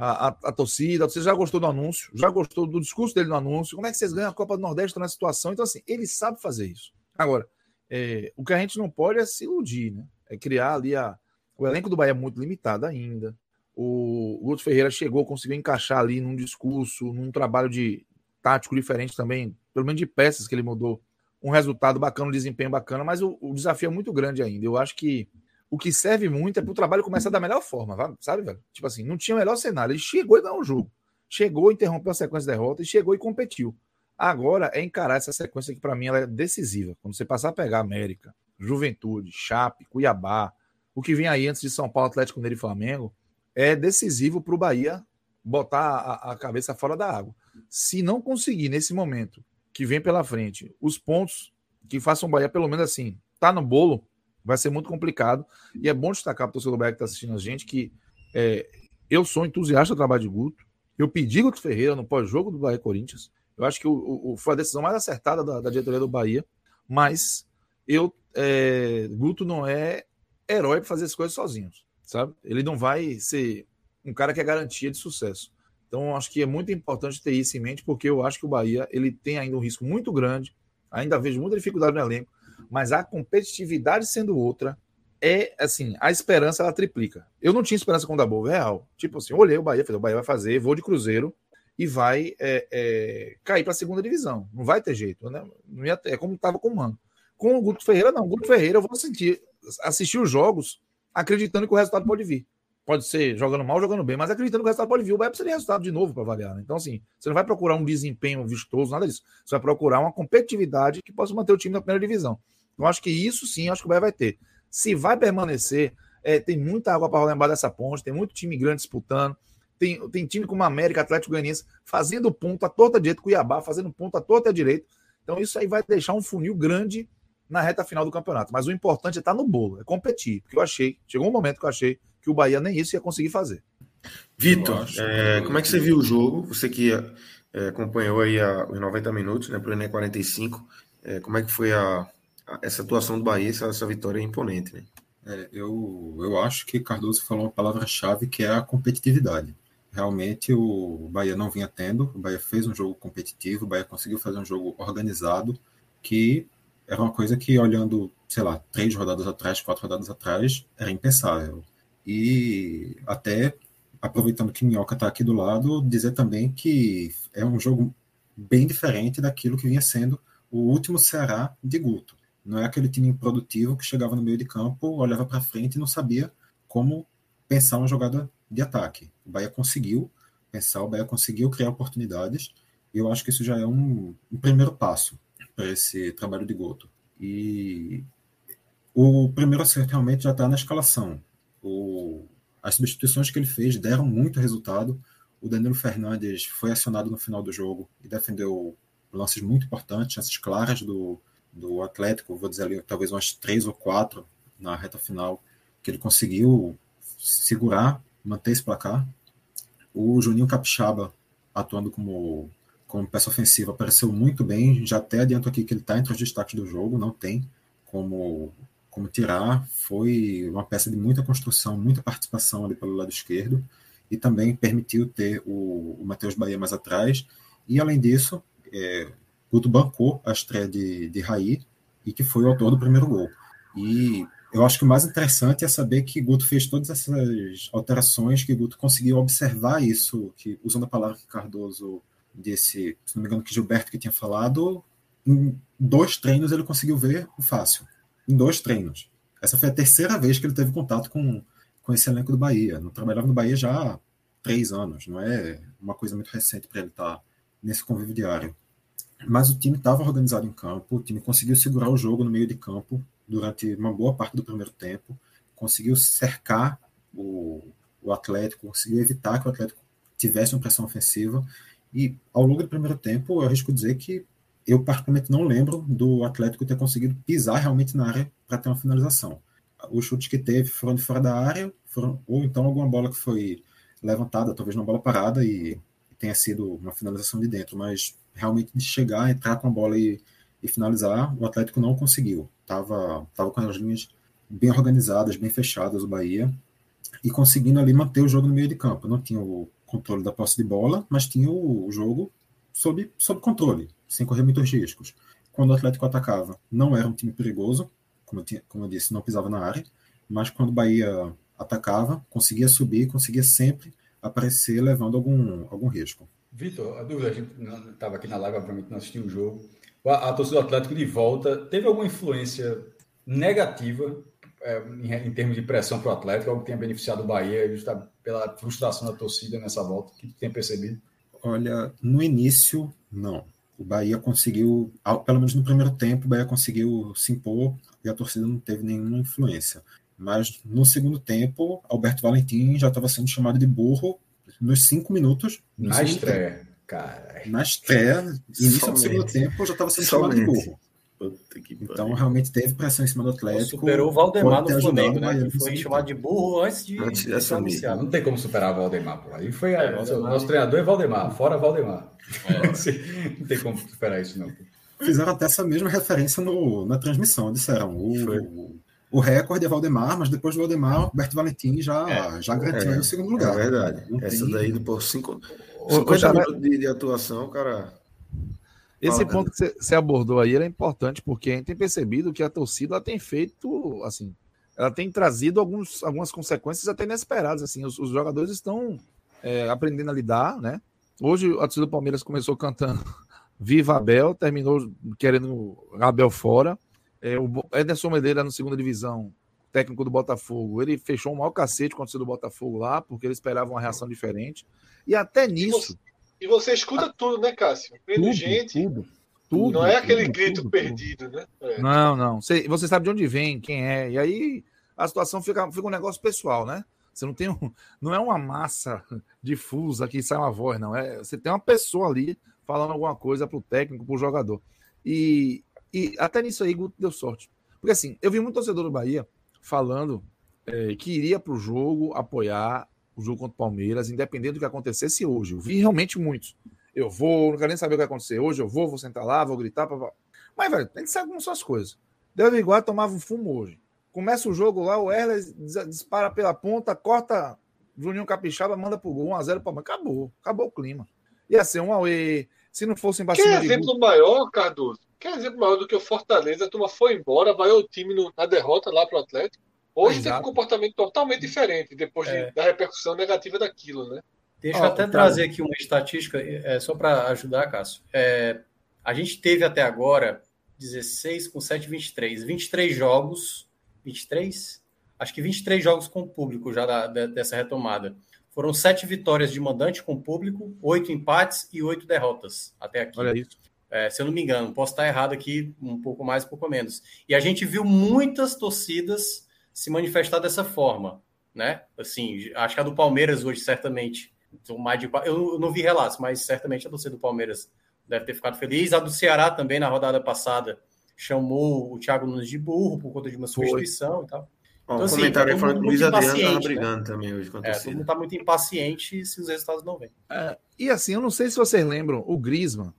a, a, a, torcida, você já gostou do anúncio, já gostou do discurso dele no anúncio, como é que vocês ganham a Copa do Nordeste nessa situação? Então, assim, ele sabe fazer isso. Agora, é, o que a gente não pode é se iludir, né? É criar ali a. O elenco do Bahia é muito limitado ainda. O Guto Ferreira chegou, conseguiu encaixar ali num discurso, num trabalho de tático diferente também, pelo menos de peças que ele mudou. Um resultado bacana, um desempenho bacana, mas o, o desafio é muito grande ainda. Eu acho que o que serve muito é para o trabalho começar da melhor forma, sabe, velho? Tipo assim, não tinha o melhor cenário. Ele chegou e ganhou o jogo. Chegou, interrompeu a sequência de derrota e chegou e competiu. Agora é encarar essa sequência que para mim ela é decisiva. Quando você passar a pegar América, Juventude, Chape, Cuiabá, o que vem aí antes de São Paulo, Atlético Mineiro e Flamengo, é decisivo para o Bahia botar a, a, cabeça fora da água. Se não conseguir nesse momento que vem pela frente os pontos que façam o Bahia pelo menos assim, tá no bolo, vai ser muito complicado. E é bom destacar para o torcedor Bahia que está assistindo a gente que é, eu sou entusiasta do trabalho de Guto. Eu pedi Guto Ferreira no pós-jogo do Bahia Corinthians. Eu acho que o, o, foi a decisão mais acertada da, da diretoria do Bahia, mas eu é, Guto não é herói para fazer as coisas sozinhos, sabe? Ele não vai ser um cara que é garantia de sucesso. Então, acho que é muito importante ter isso em mente, porque eu acho que o Bahia ele tem ainda um risco muito grande. Ainda vejo muita dificuldade no elenco mas a competitividade sendo outra, é assim, a esperança ela triplica. Eu não tinha esperança com o Dabu, real. Tipo assim, olhei o Bahia, falei, o Bahia vai fazer, vou de Cruzeiro e vai é, é, cair para a segunda divisão. Não vai ter jeito, né? Não ia ter, é como estava com o Mano. Com o Guto Ferreira, não. O Guto Ferreira, eu vou sentir, assistir os jogos acreditando que o resultado pode vir. Pode ser jogando mal, jogando bem, mas acreditando que o resultado pode vir. O Bahia precisa de resultado de novo para avaliar. Né? Então, assim, você não vai procurar um desempenho vistoso, nada disso. Você vai procurar uma competitividade que possa manter o time na primeira divisão. Eu acho que isso sim, acho que o Bahia vai ter. Se vai permanecer, é, tem muita água para rolar embaixo dessa ponte, tem muito time grande disputando, tem, tem time como América, Atlético Goianiense, fazendo ponto à torta direita, Cuiabá fazendo ponto à torta direita. Então isso aí vai deixar um funil grande na reta final do campeonato. Mas o importante é estar tá no bolo, é competir. Porque eu achei, chegou um momento que eu achei que o Bahia nem isso ia conseguir fazer. Vitor, é, como é que você viu o jogo? Você que é, acompanhou aí a, os 90 minutos, né, para o Enem 45, é, como é que foi a, essa atuação do Bahia, essa, essa vitória é imponente, né? É, eu, eu acho que Cardoso falou uma palavra-chave que é a competitividade. Realmente o Bahia não vinha tendo, o Bahia fez um jogo competitivo, o Bahia conseguiu fazer um jogo organizado, que era uma coisa que, olhando, sei lá, três rodadas atrás, quatro rodadas atrás, era impensável. E até, aproveitando que Minhoca está aqui do lado, dizer também que é um jogo bem diferente daquilo que vinha sendo o último Ceará de Guto. Não é aquele time improdutivo que chegava no meio de campo, olhava para frente e não sabia como pensar uma jogada de ataque. O Bahia conseguiu pensar, o Bahia conseguiu criar oportunidades, e eu acho que isso já é um, um primeiro passo para esse trabalho de Goto. E o primeiro acerto realmente já está na escalação. O, as substituições que ele fez deram muito resultado. O Danilo Fernandes foi acionado no final do jogo e defendeu lances muito importantes, chances claras do, do Atlético, vou dizer ali, talvez umas três ou quatro na reta final, que ele conseguiu segurar, manter esse placar. O Juninho Capixaba atuando como, como peça ofensiva, apareceu muito bem. Já até adianto aqui que ele está entre os destaques do jogo, não tem como, como tirar. Foi uma peça de muita construção, muita participação ali pelo lado esquerdo e também permitiu ter o, o Matheus Bahia mais atrás. E além disso, é, Guto bancou a estreia de, de Raí e que foi o autor do primeiro gol. E eu acho que o mais interessante é saber que Guto fez todas essas alterações, que Guto conseguiu observar isso, que usando a palavra que Cardoso disse, se não me engano, que Gilberto que tinha falado, em dois treinos ele conseguiu ver o fácil. Em dois treinos. Essa foi a terceira vez que ele teve contato com, com esse elenco do Bahia. Não trabalhava no Bahia já há três anos, não é uma coisa muito recente para ele estar tá nesse convívio diário. Mas o time estava organizado em campo, o time conseguiu segurar o jogo no meio de campo durante uma boa parte do primeiro tempo, conseguiu cercar o, o Atlético, conseguiu evitar que o Atlético tivesse uma pressão ofensiva. E ao longo do primeiro tempo, eu arrisco dizer que eu particularmente não lembro do Atlético ter conseguido pisar realmente na área para ter uma finalização. Os chutes que teve foram de fora da área, foram, ou então alguma bola que foi levantada, talvez uma bola parada e tenha sido uma finalização de dentro, mas realmente de chegar, entrar com a bola e, e finalizar, o Atlético não conseguiu. Tava, tava com as linhas bem organizadas, bem fechadas o Bahia e conseguindo ali manter o jogo no meio de campo. Não tinha o controle da posse de bola, mas tinha o jogo sob, sob controle, sem correr muitos riscos. Quando o Atlético atacava, não era um time perigoso, como eu, tinha, como eu disse, não pisava na área, mas quando o Bahia atacava, conseguia subir, conseguia sempre aparecer levando algum, algum risco. Vitor, a dúvida, a gente estava aqui na live, obviamente não assistiu o jogo. A, a torcida do Atlético de volta teve alguma influência negativa é, em, em, termos de pressão para o Atlético, algo que tenha beneficiado o Bahia, justamente pela frustração da torcida nessa volta, que tem percebido? Olha, no início, não. O Bahia conseguiu, pelo menos no primeiro tempo, o Bahia conseguiu se impor e a torcida não teve nenhuma influência. Mas no segundo tempo, Alberto Valentim já estava sendo chamado de burro nos cinco minutos. Na estreia, cara. Na estreia, início Somente. do segundo tempo, já estava sendo Somente. chamado de burro. Então, realmente teve pressão em cima do Atlético. Superou o Valdemar no Flamengo, né? Que foi chamado de burro antes de, antes de anunciar. Não tem como superar o Valdemar, pô. Aí foi é, o nosso treinador é Valdemar, fora Valdemar. É. [LAUGHS] não tem como superar isso, não. Fizeram até essa mesma referência no, na transmissão, disseram. O, o recorde é Valdemar, mas depois do Valdemar, Roberto Valentim já, é, já garantiu é, o segundo lugar. É verdade. Não Essa tem... daí, depois cinco, 50 minutos de, de atuação, cara. Esse ponto que você abordou aí é importante, porque a gente tem percebido que a torcida tem feito, assim, ela tem trazido alguns, algumas consequências até inesperadas. Assim, os, os jogadores estão é, aprendendo a lidar, né? Hoje a torcida do Palmeiras começou cantando [LAUGHS] Viva Abel, terminou querendo Abel fora. É, o Ederson Medeiros na segunda divisão, técnico do Botafogo, ele fechou um maior cacete com o do Botafogo lá, porque ele esperava uma reação diferente. E até nisso. E você, escuta a... tudo, né, Cássio? Tudo, gente. Tudo, tudo, não é aquele tudo, grito tudo, perdido, né? É. Não, não. Você, você sabe de onde vem, quem é. E aí a situação fica, fica um negócio pessoal, né? Você não tem um, [LAUGHS] não é uma massa difusa que sai uma voz, não. É, você tem uma pessoa ali falando alguma coisa para o técnico, para o jogador. E, e até nisso aí, Guto deu sorte. Porque assim, eu vi muito torcedor do Bahia falando é, que iria para o jogo apoiar o jogo contra o Palmeiras, independente do que acontecesse hoje. Eu vi realmente muitos. Eu vou, não quero nem saber o que vai acontecer hoje, eu vou, vou sentar lá, vou gritar. Pra... Mas, velho, tem que saber como são as coisas. Deve igual tomava um fumo hoje. Começa o jogo lá, o Erler dispara pela ponta, corta Juninho Capixaba, manda pro gol, 1x0 para Acabou, acabou o clima. Ia ser um Aue. Se não fosse embaixo. Que exemplo maior, Cardoso? Que exemplo maior do que o Fortaleza? A turma foi embora, vai o time no, na derrota lá pro Atlético. Hoje Exato. teve um comportamento totalmente diferente depois de, é. da repercussão negativa daquilo, né? Deixa eu até trazer aqui uma estatística, é, só para ajudar, Cássio. É, a gente teve até agora 16 com 7, 23. 23 jogos. 23? Acho que 23 jogos com público já da, dessa retomada. Foram sete vitórias de mandante com público, oito empates e oito derrotas até aqui. Olha isso. É, se eu não me engano, posso estar errado aqui, um pouco mais, um pouco menos. E a gente viu muitas torcidas se manifestar dessa forma, né? Assim, acho que a do Palmeiras hoje, certamente, mais de, eu não vi relatos, mas certamente a torcida do Palmeiras deve ter ficado feliz. A do Ceará também, na rodada passada, chamou o Thiago Nunes de burro por conta de uma substituição Foi. e tal. Então, assim, comentário foi que o Luiz Adriano estava né? brigando né? também hoje com a é, Todo mundo está muito impaciente se os resultados não vêm. É, e assim, eu não sei se vocês lembram, o Griezmann,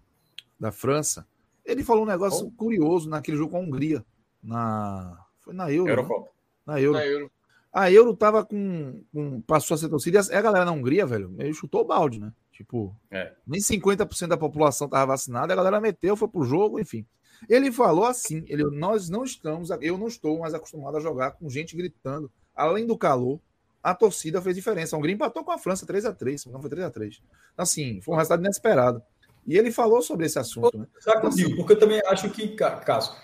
da França, ele falou um negócio oh. curioso naquele jogo com a Hungria. Na... Foi na Euro. Eurocopa. Né? Na Euro. Na Euro. A Euro tava com, com. Passou a ser torcida. E a galera na Hungria, velho, ele chutou o balde, né? Tipo, é. nem 50% da população tava vacinada, a galera meteu, foi pro jogo, enfim. Ele falou assim: ele, nós não estamos, eu não estou mais acostumado a jogar com gente gritando. Além do calor, a torcida fez diferença. A Hungria empatou com a França 3 a 3 não foi 3 a 3 Assim, foi um resultado inesperado. E ele falou sobre esse assunto. Né? Sabe então, assim, porque eu também acho que, caso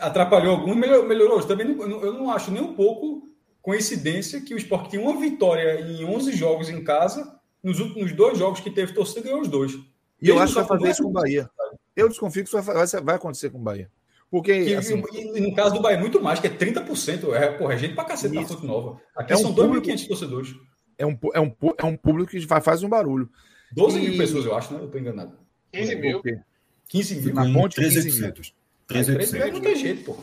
atrapalhou algum, melhorou. melhorou. Também não, eu não acho nem um pouco coincidência que o Sport tem uma vitória em 11 jogos em casa, nos últimos dois jogos que teve torcida, ganhou os dois. E eu acho que vai fazer isso com o Bahia. Eu desconfio que isso vai, vai acontecer com o Bahia. Porque, que, assim, e, no caso do Bahia, muito mais, que é 30%. É, porra, é gente pra cacete na Fonte Nova. Aqui é são um 2.500 torcedores. É um, é, um, é um público que faz, faz um barulho. 12 e... mil pessoas, eu acho, né? Eu tô enganado. 15 mil. 15 mil. Na ponte, 13%. 13%. Não tem jeito, pô.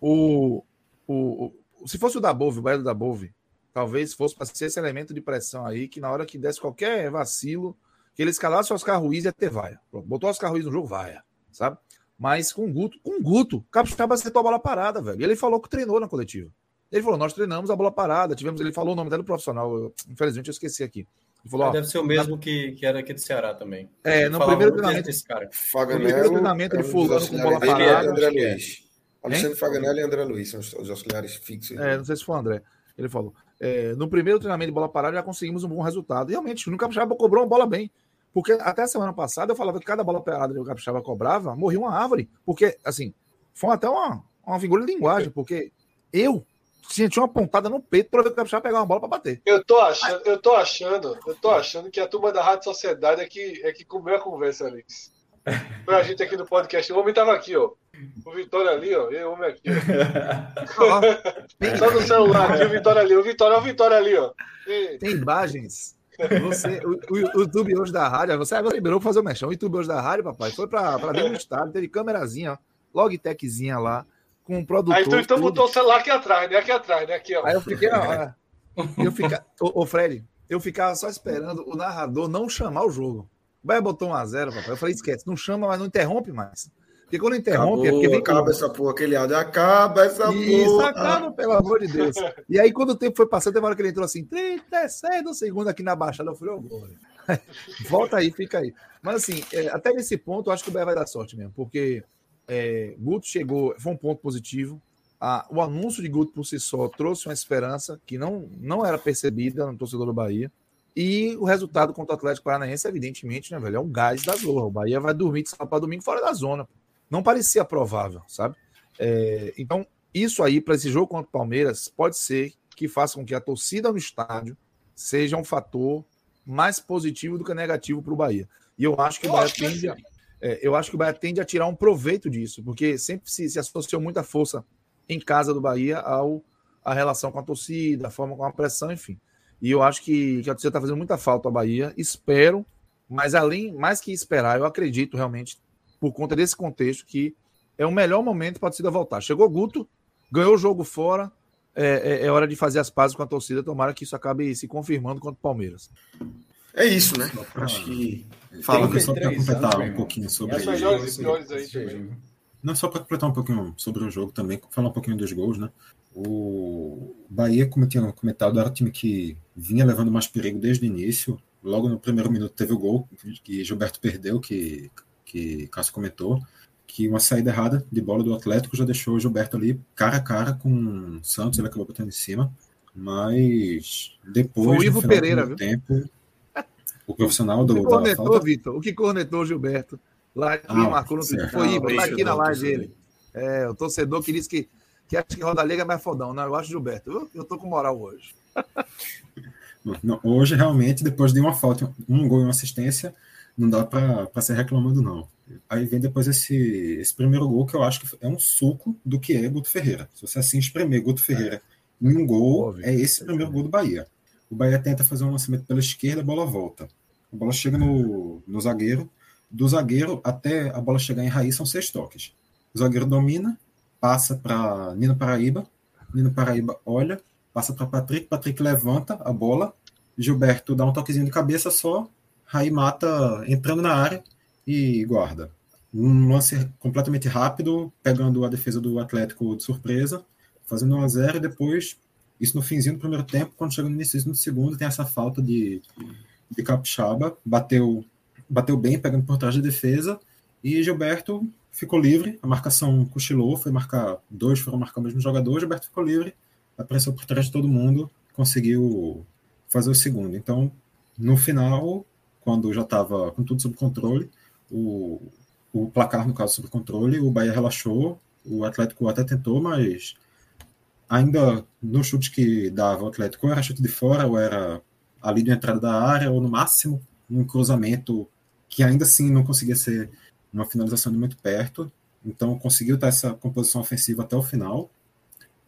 O, o, o, se fosse o da Bove, o Bahia da Bove, talvez fosse para ser esse elemento de pressão aí, que na hora que desse qualquer vacilo, que ele escalasse o Oscar Ruiz ia ter vaia. Botou o Oscar Ruiz no jogo, vaia, sabe? Mas com o Guto, com o Guto, o Capixaba acertou a bola parada, velho. E ele falou que treinou na coletiva. Ele falou: nós treinamos a bola parada, tivemos. Ele falou o nome dele profissional, eu, infelizmente eu esqueci aqui. Falou, ó, deve ser o mesmo na... que, que era aqui do Ceará também. É, no primeiro treinamento. Desse cara. Faganello, no primeiro treinamento de fulano com bola parada. André Luiz. Alexandre Faganelli e André Luiz são os, os auxiliares fixos. É, não sei se foi o André. Ele falou. É, no primeiro treinamento de bola parada já conseguimos um bom resultado. E realmente, o Capixaba cobrou uma bola bem. Porque até a semana passada eu falava que cada bola parada que o Capixaba cobrava, morria uma árvore. Porque, assim, foi até uma, uma figura de linguagem, porque eu senti uma pontada no peito para ver o Capixaba pegar uma bola para bater. Eu tô achando, eu tô achando, eu tô achando que a turma da Rádio Sociedade é que, é que comeu a conversa, Alex. Pra gente aqui no podcast. O homem tava aqui, ó. O Vitória ali, ó. E o homem aqui. Só no celular aqui, o Vitória ali. O Vitória, o Vitória ali, ó. E... Tem imagens você, o, o, YouTube hoje da rádio, você agora liberou para fazer o mexão. O YouTube hoje da rádio, papai, foi para dentro do estádio, teve câmerazinha, logtechzinha lá, com um produtor. Aí tu então botou o celular aqui atrás, né? Aqui atrás, né? Aqui, ó. Aí eu fiquei, ó, [LAUGHS] eu fica, ô, ô, Fred, eu ficava só esperando o narrador não chamar o jogo. Vai botou 1 a 0 papai. Eu falei, esquece, não chama, mas não interrompe mais. Porque quando interrompe, Acabou, é porque vem acaba essa porra, aquele áudio, acaba essa Isso, porra. acaba, pelo amor de Deus. E aí, quando o tempo foi passando, teve uma hora que ele entrou assim, 36 do segundo aqui na baixada, eu falei, ô, oh, [LAUGHS] volta aí, fica aí. Mas assim, é, até nesse ponto, eu acho que o Bé vai dar sorte mesmo, porque é, Guto chegou, foi um ponto positivo. Ah, o anúncio de Guto por si só trouxe uma esperança que não, não era percebida no torcedor do Bahia. E o resultado contra o Atlético Paranaense, evidentemente, né, velho? É um gás da zorra. O Bahia vai dormir de sábado para domingo fora da zona. Não parecia provável, sabe? É, então, isso aí, para esse jogo contra o Palmeiras, pode ser que faça com que a torcida no estádio seja um fator mais positivo do que negativo para o Bahia. E eu acho que o Bahia tende a, é, eu acho que o Bahia tende a tirar um proveito disso, porque sempre se, se associou muita força em casa do Bahia ao a relação com a torcida, a forma com a pressão, enfim. E eu acho que, que a torcida está fazendo muita falta ao Bahia. Espero, mas além, mais que esperar, eu acredito realmente por conta desse contexto, que é o melhor momento para a torcida voltar. Chegou Guto, ganhou o jogo fora, é, é, é, hora de fazer as pazes com a torcida. Tomara que isso acabe se confirmando contra o Palmeiras. É isso, né? Acho que. Fala, só para completar um pouquinho sobre As melhores e piores aí também. Não, só para completar um pouquinho sobre o jogo também, falar um pouquinho dos gols, né? O Bahia, como eu tinha comentado, era um time que vinha levando mais perigo desde o início. Logo no primeiro minuto teve o gol que Gilberto perdeu, que que Cássio comentou, que uma saída errada de bola do Atlético já deixou o Gilberto ali cara a cara com o Santos, ele acabou botando em cima, mas depois Foi o Ivo Pereira, do tempo, o profissional do. O que cornetou. Vitor? O que cornetou o Gilberto? Lá que ah, marcou no certo. Foi Ivo, tá aqui na live dele. É, o torcedor que disse que, que acha que Roda Liga é mais fodão. Não, eu acho Gilberto. Eu, eu tô com moral hoje. [LAUGHS] Não, hoje, realmente, depois de uma falta, um gol e uma assistência, não dá para ser reclamando, não. Aí vem depois esse, esse primeiro gol que eu acho que é um suco do que é Guto Ferreira. Se você assim espremer Guto Ferreira é. em um gol, Óbvio. é esse primeiro gol do Bahia. O Bahia tenta fazer um lançamento pela esquerda, a bola volta. A bola chega no, no zagueiro. Do zagueiro até a bola chegar em raiz são seis toques. O zagueiro domina, passa para Nino Paraíba. Nino Paraíba olha, passa para Patrick, Patrick levanta a bola, Gilberto dá um toquezinho de cabeça só, Raí mata entrando na área e guarda. Um lance completamente rápido, pegando a defesa do Atlético de surpresa, fazendo 1 a 0 e depois, isso no finzinho do primeiro tempo, quando chega no início do segundo, tem essa falta de, de Capixaba, bateu, bateu bem, pegando por trás da defesa, e Gilberto ficou livre, a marcação cochilou, foi marcar dois, foram marcar o mesmo jogador, Gilberto ficou livre, apareceu por trás de todo mundo, conseguiu fazer o segundo. Então, no final, quando já estava com tudo sob controle, o, o placar, no caso, sob controle, o Bahia relaxou, o Atlético até tentou, mas ainda no chute que dava o Atlético, ou era chute de fora, ou era ali de entrada da área, ou no máximo um cruzamento que ainda assim não conseguia ser uma finalização de muito perto, então conseguiu ter essa composição ofensiva até o final.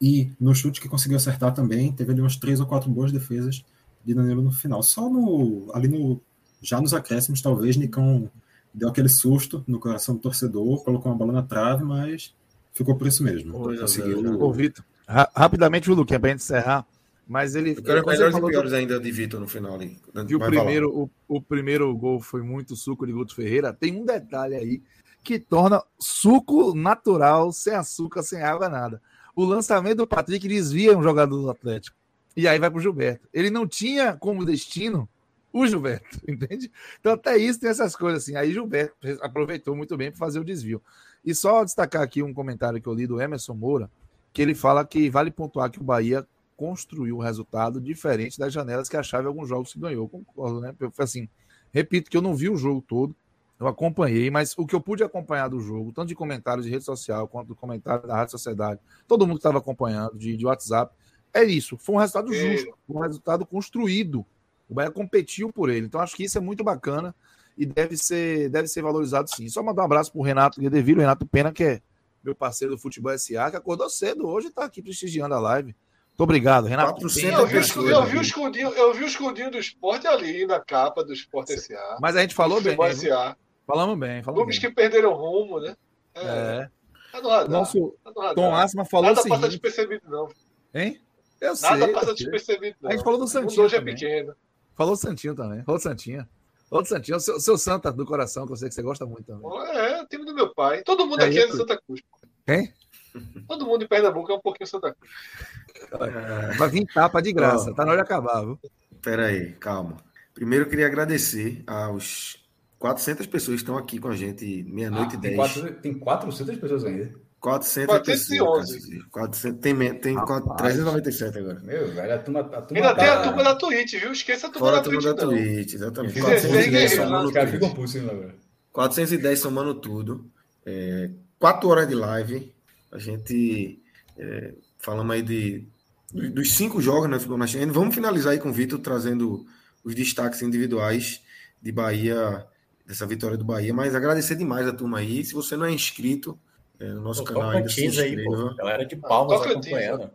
E no chute que conseguiu acertar também, teve ali umas três ou quatro boas defesas de Danilo no final. Só no ali no já nos acréscimos, talvez Nicão deu aquele susto no coração do torcedor, colocou uma bola na trave, mas ficou por isso mesmo. conseguiu... Ô, Vitor, ra rapidamente, o Luque, para gente encerrar, mas ele. Ficaram melhores e piores do... ainda de Vitor no final ali. E o primeiro, o, o, primeiro gol foi muito suco de Guto Ferreira. Tem um detalhe aí que torna suco natural, sem açúcar, sem água, nada. O lançamento do Patrick desvia um jogador do Atlético. E aí vai para o Gilberto. Ele não tinha como destino o Gilberto, [LAUGHS] entende? Então, até isso tem essas coisas assim. Aí Gilberto aproveitou muito bem para fazer o desvio. E só destacar aqui um comentário que eu li do Emerson Moura, que ele fala que vale pontuar que o Bahia construiu um resultado diferente das janelas que achava em alguns jogos que ganhou. Concordo, né? Eu, assim, repito que eu não vi o jogo todo, eu acompanhei, mas o que eu pude acompanhar do jogo, tanto de comentários de rede social quanto do comentário da Rádio Sociedade, todo mundo que estava acompanhando, de, de WhatsApp, é isso. Foi um resultado justo, um resultado construído. O Bahia competiu por ele. Então, acho que isso é muito bacana e deve ser, deve ser valorizado sim. Só mandar um abraço para o Renato Guedeviro, Renato Pena, que é meu parceiro do Futebol SA, que acordou cedo hoje e está aqui prestigiando a live. Muito obrigado, Renato. eu, vi, eu, vi o eu vi o do esporte ali na capa do Esporte SA. Mas a gente falou bem. SA. Falamos bem. Falamos Clubes que perderam rumo, né? É. é. Tá no radar. Nosso tá Tom Asma falou Nada o seguinte. passa despercebido, não. Hein? Eu Nada sei, passa despercebido, não. A gente falou do Santinho. hoje é pequeno. Falou do Santinho também. Falou do Santinho. Outro Santinho, o seu, seu Santa do coração, que eu sei que você gosta muito também. É, o time do meu pai. Todo mundo é aqui é do Santa Cruz. Quem? Todo mundo em Pernambuco é um pouquinho Santa Cruz. Vai vir tapa de graça, oh, tá na hora de acabar, viu? Pera aí, calma. Primeiro eu queria agradecer aos 400 pessoas que estão aqui com a gente meia-noite ah, e 10. Tem 400 pessoas ainda. 400 411. 400, tem tem 397 agora. Meu, velho, a turma, a turma Ainda tá... tem a turma da Twitch, viu? Esqueça a turma Fora da Twitch. da Twitch, exatamente. 410 somando tudo. 410 somando tudo. É, 4 horas de live. A gente é, falamos aí de dos cinco jogos na Fibonacci. Vamos finalizar aí com o Vitor trazendo os destaques individuais de Bahia, dessa vitória do Bahia. Mas agradecer demais a turma aí. Se você não é inscrito é, no nosso pô, canal, ainda se inscreva. Aí, pô. Galera de Palmas ah, acompanhando.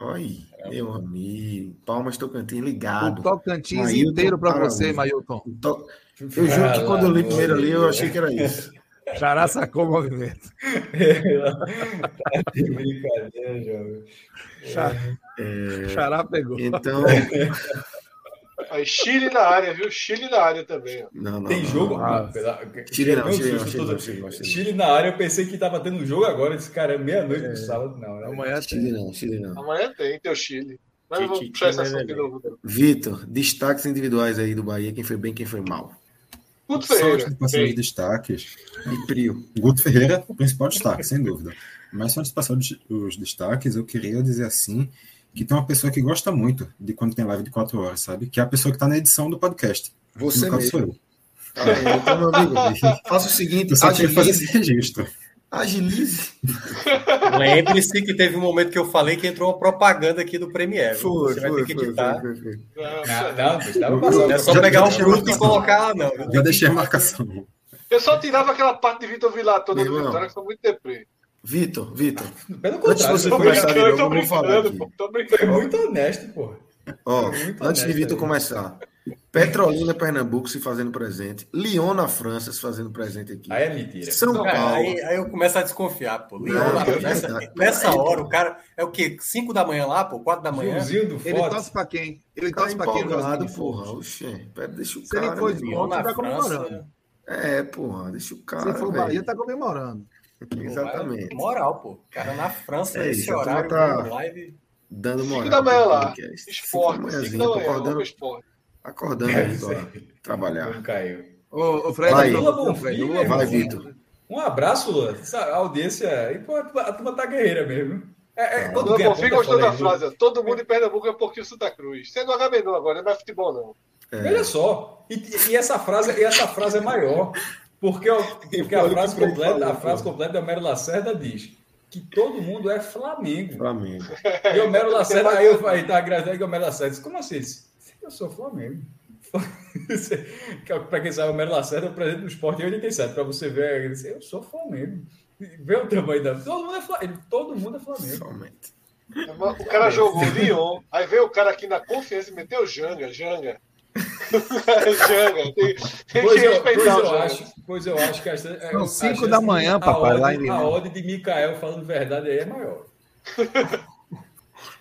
Ai, meu amigo. Palmas Tocantins ligado. O Tocantins Mailton inteiro para você, Mailton. To... Eu juro que quando eu li primeiro ali, eu achei que era isso. [LAUGHS] Xará sacou o movimento. [LAUGHS] tá de brincadeira, jovem. É... Xará pegou. Então. [LAUGHS] Aí, Chile na área, viu? Chile na área também. Não, não, Tem jogo. Não, Chile, não, Chile, não, Chile, não, Chile, Chile, Chile na área, eu pensei que tava tendo um jogo agora. Esse cara é meia-noite do sábado. Não, né? Amanhã Chile não, Chile não. Amanhã tem, tem o Chile. Mas eu vou puxar essa ação de novo. Vitor, destaques individuais aí do Bahia, quem foi bem, quem foi mal. Guto Ferreira. Só de destaques. E Prio. Guto Ferreira, o principal destaque, sem dúvida. Mas só de passar os destaques, eu queria dizer assim que tem uma pessoa que gosta muito de quando tem live de quatro horas, sabe? Que é a pessoa que está na edição do podcast. Você mesmo. Sou eu. Ah, então, meu amigo, [LAUGHS] faça o seguinte, eu só tinha que fazer esse registro. Agilize. Lembre-se que teve um momento que eu falei que entrou uma propaganda aqui do Premiere. Foi, Você vai ter que editar. Foi, foi, foi. Não, não, é só pegar o fruto e colocar, não. Já deixei a marcação. Eu só tirava aquela parte de Vitor Vilar toda do Vitória, que foi muito deprê. Vitor, Vitor. [LAUGHS] Pelo contrário, antes de você começar de novo, vamos falar aqui. Tô brincando, muito honesto, pô. Ó, antes de Vitor começar, Petrolina, Pernambuco se fazendo presente. Lyon na França se fazendo presente aqui. Aí é mentira. São Paulo. Aí, aí, eu começo a desconfiar, pô. Lyon não, na França. É nessa hora, o cara. É o quê? 5 da manhã lá, pô? 4 da manhã. Do ele torce pra quem? Ele tá torce pra quem? porra. Oxê. Deixa o Se cara. Se ele for Lyon, tá comemorando. É, porra. Deixa o cara. Se for Bahia, tá comemorando. Exatamente. Moral, pô. Cara na França, é esse horário, tá live. Dando moral. 5 da manhã lá. Esporte. 5 da manhã, acordando, esporte. Acordando aí pra trabalhar. Caiu. Ô, ô Fred, vai, Lula Bonfim, Lula, vai, Vitor. Um abraço, Lula. A audiência. E, pô, a turma tá guerreira mesmo. É, é, Lula Bonfim gostou da frase. Todo mundo em Pernambuco é pouquinho Santa Cruz. Você não é não agora, não é futebol, não. É. Olha só. E, e, essa frase, e essa frase é maior. Porque, [LAUGHS] porque a, frase completa, a frase completa de Homero Lacerda diz que todo mundo é Flamengo. Flamengo. E Homero [LAUGHS] Lacerda, aí eu aí tá agradecendo e Homero Lacerda disse, como assim? Eu sou Flamengo. [LAUGHS] para quem sabe, o Homero Lacerda é o presidente do esporte em 87. Para você ver, ele disse, eu sou Flamengo. Vê o tamanho da. Todo mundo é Flamengo. Todo mundo é Flamengo. Somente. O cara jogou Lyon, aí veio o cara aqui na confiança e meteu Janga, Janga. [LAUGHS] Janga, tem, tem pois eu, respeitar pois eu acho, pois eu acho que a, São 5 da manhã, papai. A ordem, a ordem de Mikael falando verdade aí é maior. [LAUGHS]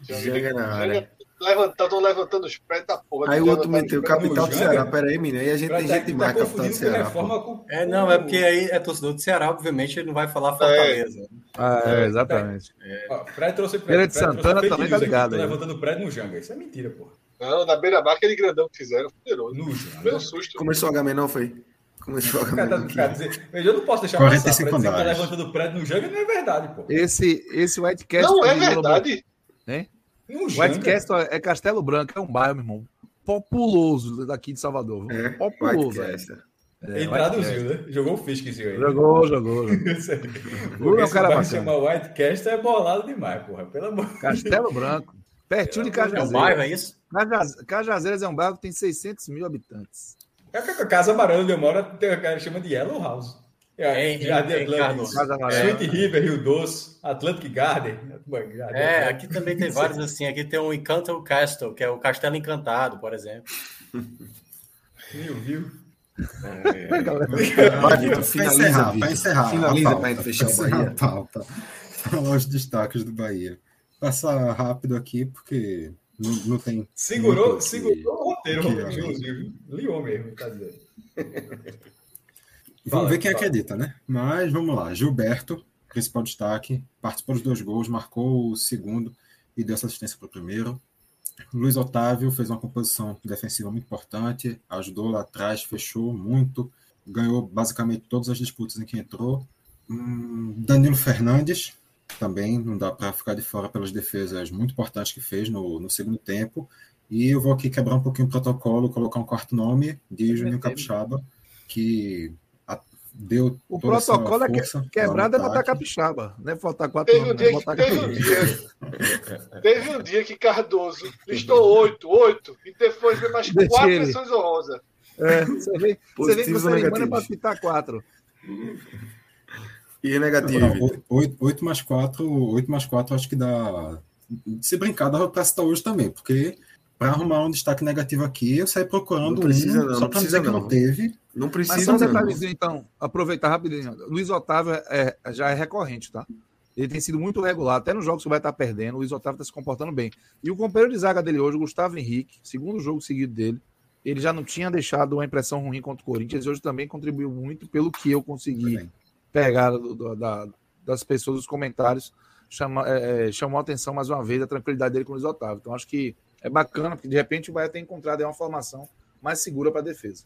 Janga na área. Levantando, levantando os pés da porra. Aí o outro meteu o capital do Ceará. Pera aí, menino. Aí a gente tem gente demais, tá capital do Ceará. Com... É, não, é porque aí é torcedor do Ceará, obviamente ele não vai falar Fortaleza. É. Ah, é, exatamente. É. Ó, Fred trouxe Feira de Santana também tá ligado. Levantando prédio no Janga. Isso é mentira, porra. Não, na beira-mar, aquele grandão que fizeram, poderoso. No Janga. Meu susto. Começou a H não foi? Começou a H Veja, eu não posso deixar passar. Fred dizer que tá levantando prédio no Janga não é verdade, pô. Esse, esse Whitecast... Não é verdade. Hein? White Castle é Castelo Branco, é um bairro, meu irmão. Populoso daqui de Salvador. É, populoso. É, Ele traduziu, né? Jogou o Fiskzinho aí. Jogou, jogou. jogou. [LAUGHS] é um cara bacana. chamar White Castle é bolado demais, porra. Pelo amor Castelo Branco. Pertinho de Cajazeiras. É um bairro, é isso? Cajazeiras é um bairro que tem 600 mil habitantes. É a Casa Amarela onde eu moro, tem a cara chama de Yellow House. É, Jardim Atlântico, Sweet River, Rio Doce, Atlantic Garden. É, aqui também tem vários assim. Aqui tem o Encanto Castle, que é o Castelo Encantado, por exemplo. Viu, viu? É, [LAUGHS] galera. Para encerrar, para encerrar. Finaliza para fechar o Bahia. Pauta. Falar os destaques do Bahia. Passar rápido aqui, porque não, não tem. Segurou, segurou o roteiro, inclusive. Liou mesmo, tá dizendo. Vamos ver quem fala. acredita, né? Mas vamos lá. Gilberto, principal destaque, participou dos dois gols, marcou o segundo e deu essa assistência para o primeiro. Luiz Otávio fez uma composição defensiva muito importante, ajudou lá atrás, fechou muito, ganhou basicamente todas as disputas em que entrou. Hum, Danilo Fernandes, também não dá para ficar de fora pelas defesas muito importantes que fez no, no segundo tempo. E eu vou aqui quebrar um pouquinho o protocolo, colocar um quarto nome de Juninho Capixaba, que deu o protocolo é que, quebrado é botar capixaba, né? Faltar quatro teve um dia, que, teve, um dia, teve um dia que Cardoso listou oito, oito, e depois veio mais Deixa quatro ele. menções honrosas. É, você vê, você vê que você semana para pitar quatro. E é negativo. Oito, oito mais quatro, oito mais quatro, acho que dá. Se brincar, dá para citar hoje também, porque para arrumar um destaque negativo aqui, eu saí procurando não precisa, um, não, só para dizer que não teve. Não precisa. Mas só um detalhezinho, então, aproveitar rapidinho. Luiz Otávio é, já é recorrente, tá? Ele tem sido muito regular, até nos jogos que vai estar perdendo, o Luiz Otávio está se comportando bem. E o companheiro de zaga dele hoje, o Gustavo Henrique, segundo jogo seguido dele, ele já não tinha deixado uma impressão ruim contra o Corinthians, hoje também contribuiu muito pelo que eu consegui pegar do, do, da, das pessoas, dos comentários, chama, é, é, chamou a atenção mais uma vez a tranquilidade dele com o Luiz Otávio. Então acho que é bacana, porque de repente vai ter encontrado uma formação mais segura para a defesa.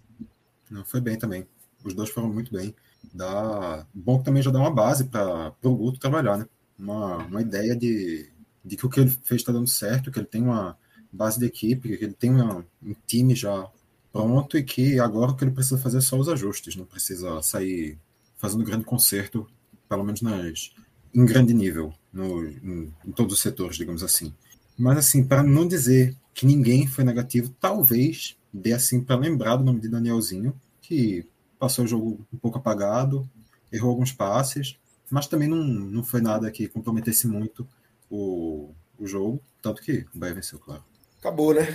Não, foi bem também. Os dois foram muito bem. Dá... Bom que também já dá uma base para o Guto trabalhar, né? Uma, uma ideia de, de que o que ele fez está dando certo, que ele tem uma base de equipe, que ele tem uma, um time já pronto e que agora o que ele precisa fazer é só os ajustes, não precisa sair fazendo grande conserto, pelo menos nas, em grande nível, no, em, em todos os setores, digamos assim. Mas, assim, para não dizer que ninguém foi negativo, talvez dê assim para lembrar do nome de Danielzinho, que passou o jogo um pouco apagado, errou alguns passes, mas também não, não foi nada que comprometesse muito o, o jogo, tanto que o Bahia venceu, claro. Acabou, né?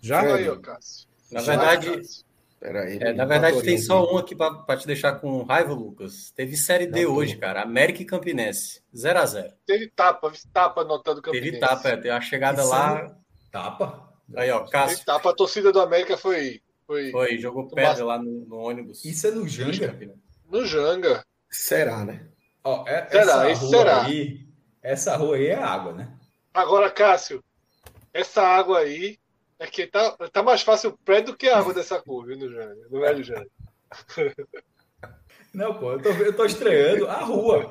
Já? Aí, Cássio. Na verdade, Peraí, é, na verdade, tem só um aqui para te deixar com raiva, Lucas. Teve Série D hoje, cara. América e Campinense. 0x0. Teve tapa, tapa anotando Campinense. Teve tapa, é. Teve a chegada Isso lá. É... Tapa? Aí, ó, Cássio. Teve tapa, a torcida do América foi. Foi, foi jogou pedra lá no, no, ônibus. Isso é no Janga? No Janga. Será, né? Ó, é, será, isso será. Aí, essa rua aí é água, né? Agora, Cássio, essa água aí é que tá, tá mais fácil o prédio do que a água dessa cor, viu, no Jânio, no Velho Jânio. Não, pô, eu tô, eu tô estreando a rua.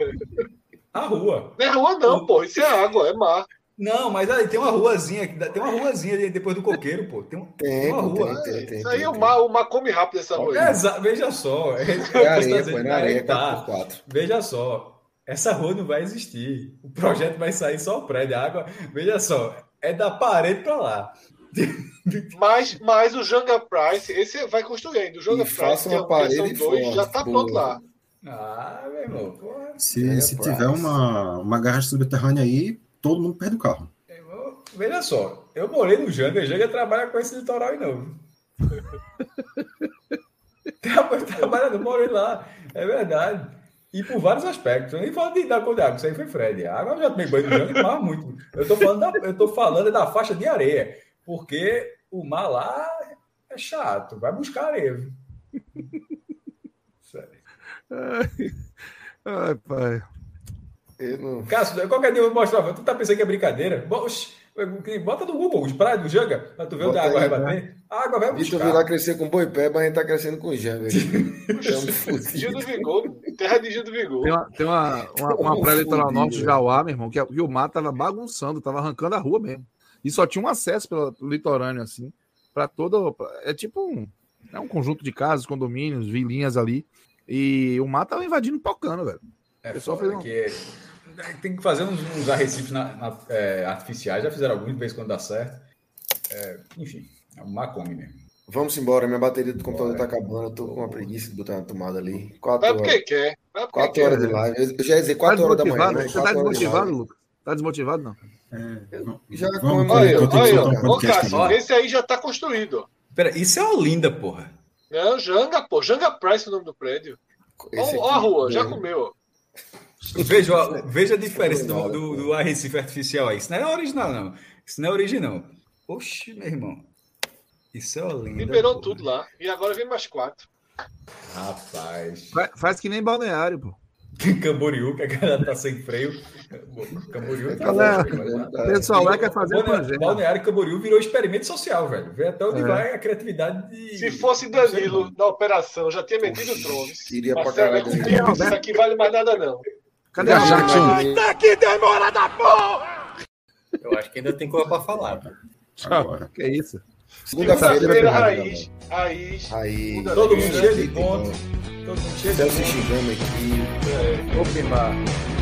A rua. Não é rua, não, pô. Isso é água, é mar. Não, mas aí tem uma ruazinha, tem uma ruazinha depois do coqueiro, pô. Tem, tem uma rua. Tem, tem, Isso aí é o mar, o mar come rápido essa rua. É, veja só. É, é areia, pô, é areia, tá. Veja só. Essa rua não vai existir. O projeto vai sair só o prédio. A água, veja só, é da parede para lá. Mas, mas o Janga Price, esse vai construindo. O Janga Price, faça uma parede dois, já está pronto lá. Ah, meu irmão. Porra. Se, se tiver uma, uma garagem subterrânea aí, todo mundo perde o carro. Irmão, veja só, eu morei no Janga, o Janga trabalha com esse litoral aí não. [LAUGHS] trabalha, não morei lá, é verdade. E por vários aspectos. Eu nem falo de, da cor de água, isso aí foi Fred. A água eu já tomei banho no Janga, mas muito. Eu tô falando da, eu tô falando da faixa de areia. Porque o mar lá é chato. Vai buscar areia. Sério. Ai, ai pai. Eu não... Cássio, qualquer dia eu vou mostrar. Tu tá pensando que é brincadeira? Bota no Google os praias do Janga, pra tu ver onde a água vai bater. Né? A água vai buscar. Vitor viu lá crescer com boi pé, mas a gente tá crescendo com Janga. [LAUGHS] Gil do Vigor, terra de Gil do Vigor. Tem uma, tem uma, uma, uma praia litoral norte de Jauá, meu irmão, que o mar tava bagunçando, tava arrancando a rua mesmo. E só tinha um acesso pelo litorâneo, assim, para todo. É tipo um, é um conjunto de casas, condomínios, vilinhas ali. E o mar tava invadindo pocando, velho. É, o pessoal fez um... que tem que fazer uns, uns arrecifes na, na, é, artificiais, já fizeram alguns, de vez quando dá certo. É, enfim, é um mar come mesmo. Vamos embora, minha bateria do computador está acabando, eu tô com uma preguiça de botar na tomada ali. Quatro Vai porque horas. quer. Vai quatro quer. horas de live. Eu já ia dizer quatro tá horas da manhã. Né? Você tá desmotivado, Lucas? Tá desmotivado, não? É, já vamos, olha, olha, ô, Cássio, esse aí já está construído. Pera, isso é Olinda, porra. Não, Janga, pô. Janga Price é o nome do prédio. Olha a rua, já comeu. Veja, veja a diferença do, do, do Arrecife artificial aí. Isso não é original, não. Isso não é original. Oxi, meu irmão. Isso é Olinda. Liberou pô. tudo lá. E agora vem mais quatro. Rapaz. Faz, faz que nem balneário, pô. [LAUGHS] Camboriú, que a galera tá sem freio. Camboriú tá O pessoal lá quer fazer Balneário, Balneário Camboriú virou experimento social, velho. Vê até onde é. vai a criatividade de. Se fosse Danilo na operação, já tinha metido o Trones. Iria pra caralho. Isso aqui vale mais nada, não. Cadê a Jackson? Tá que demora da porra! Eu acho que ainda tem coisa pra falar. Agora. Que é isso? Segunda-feira, raiz, raiz. Raiz. Todo mundo cheio de ponto. Todo mundo cheio de ponto. Celso Shigami aqui. É. Open bar.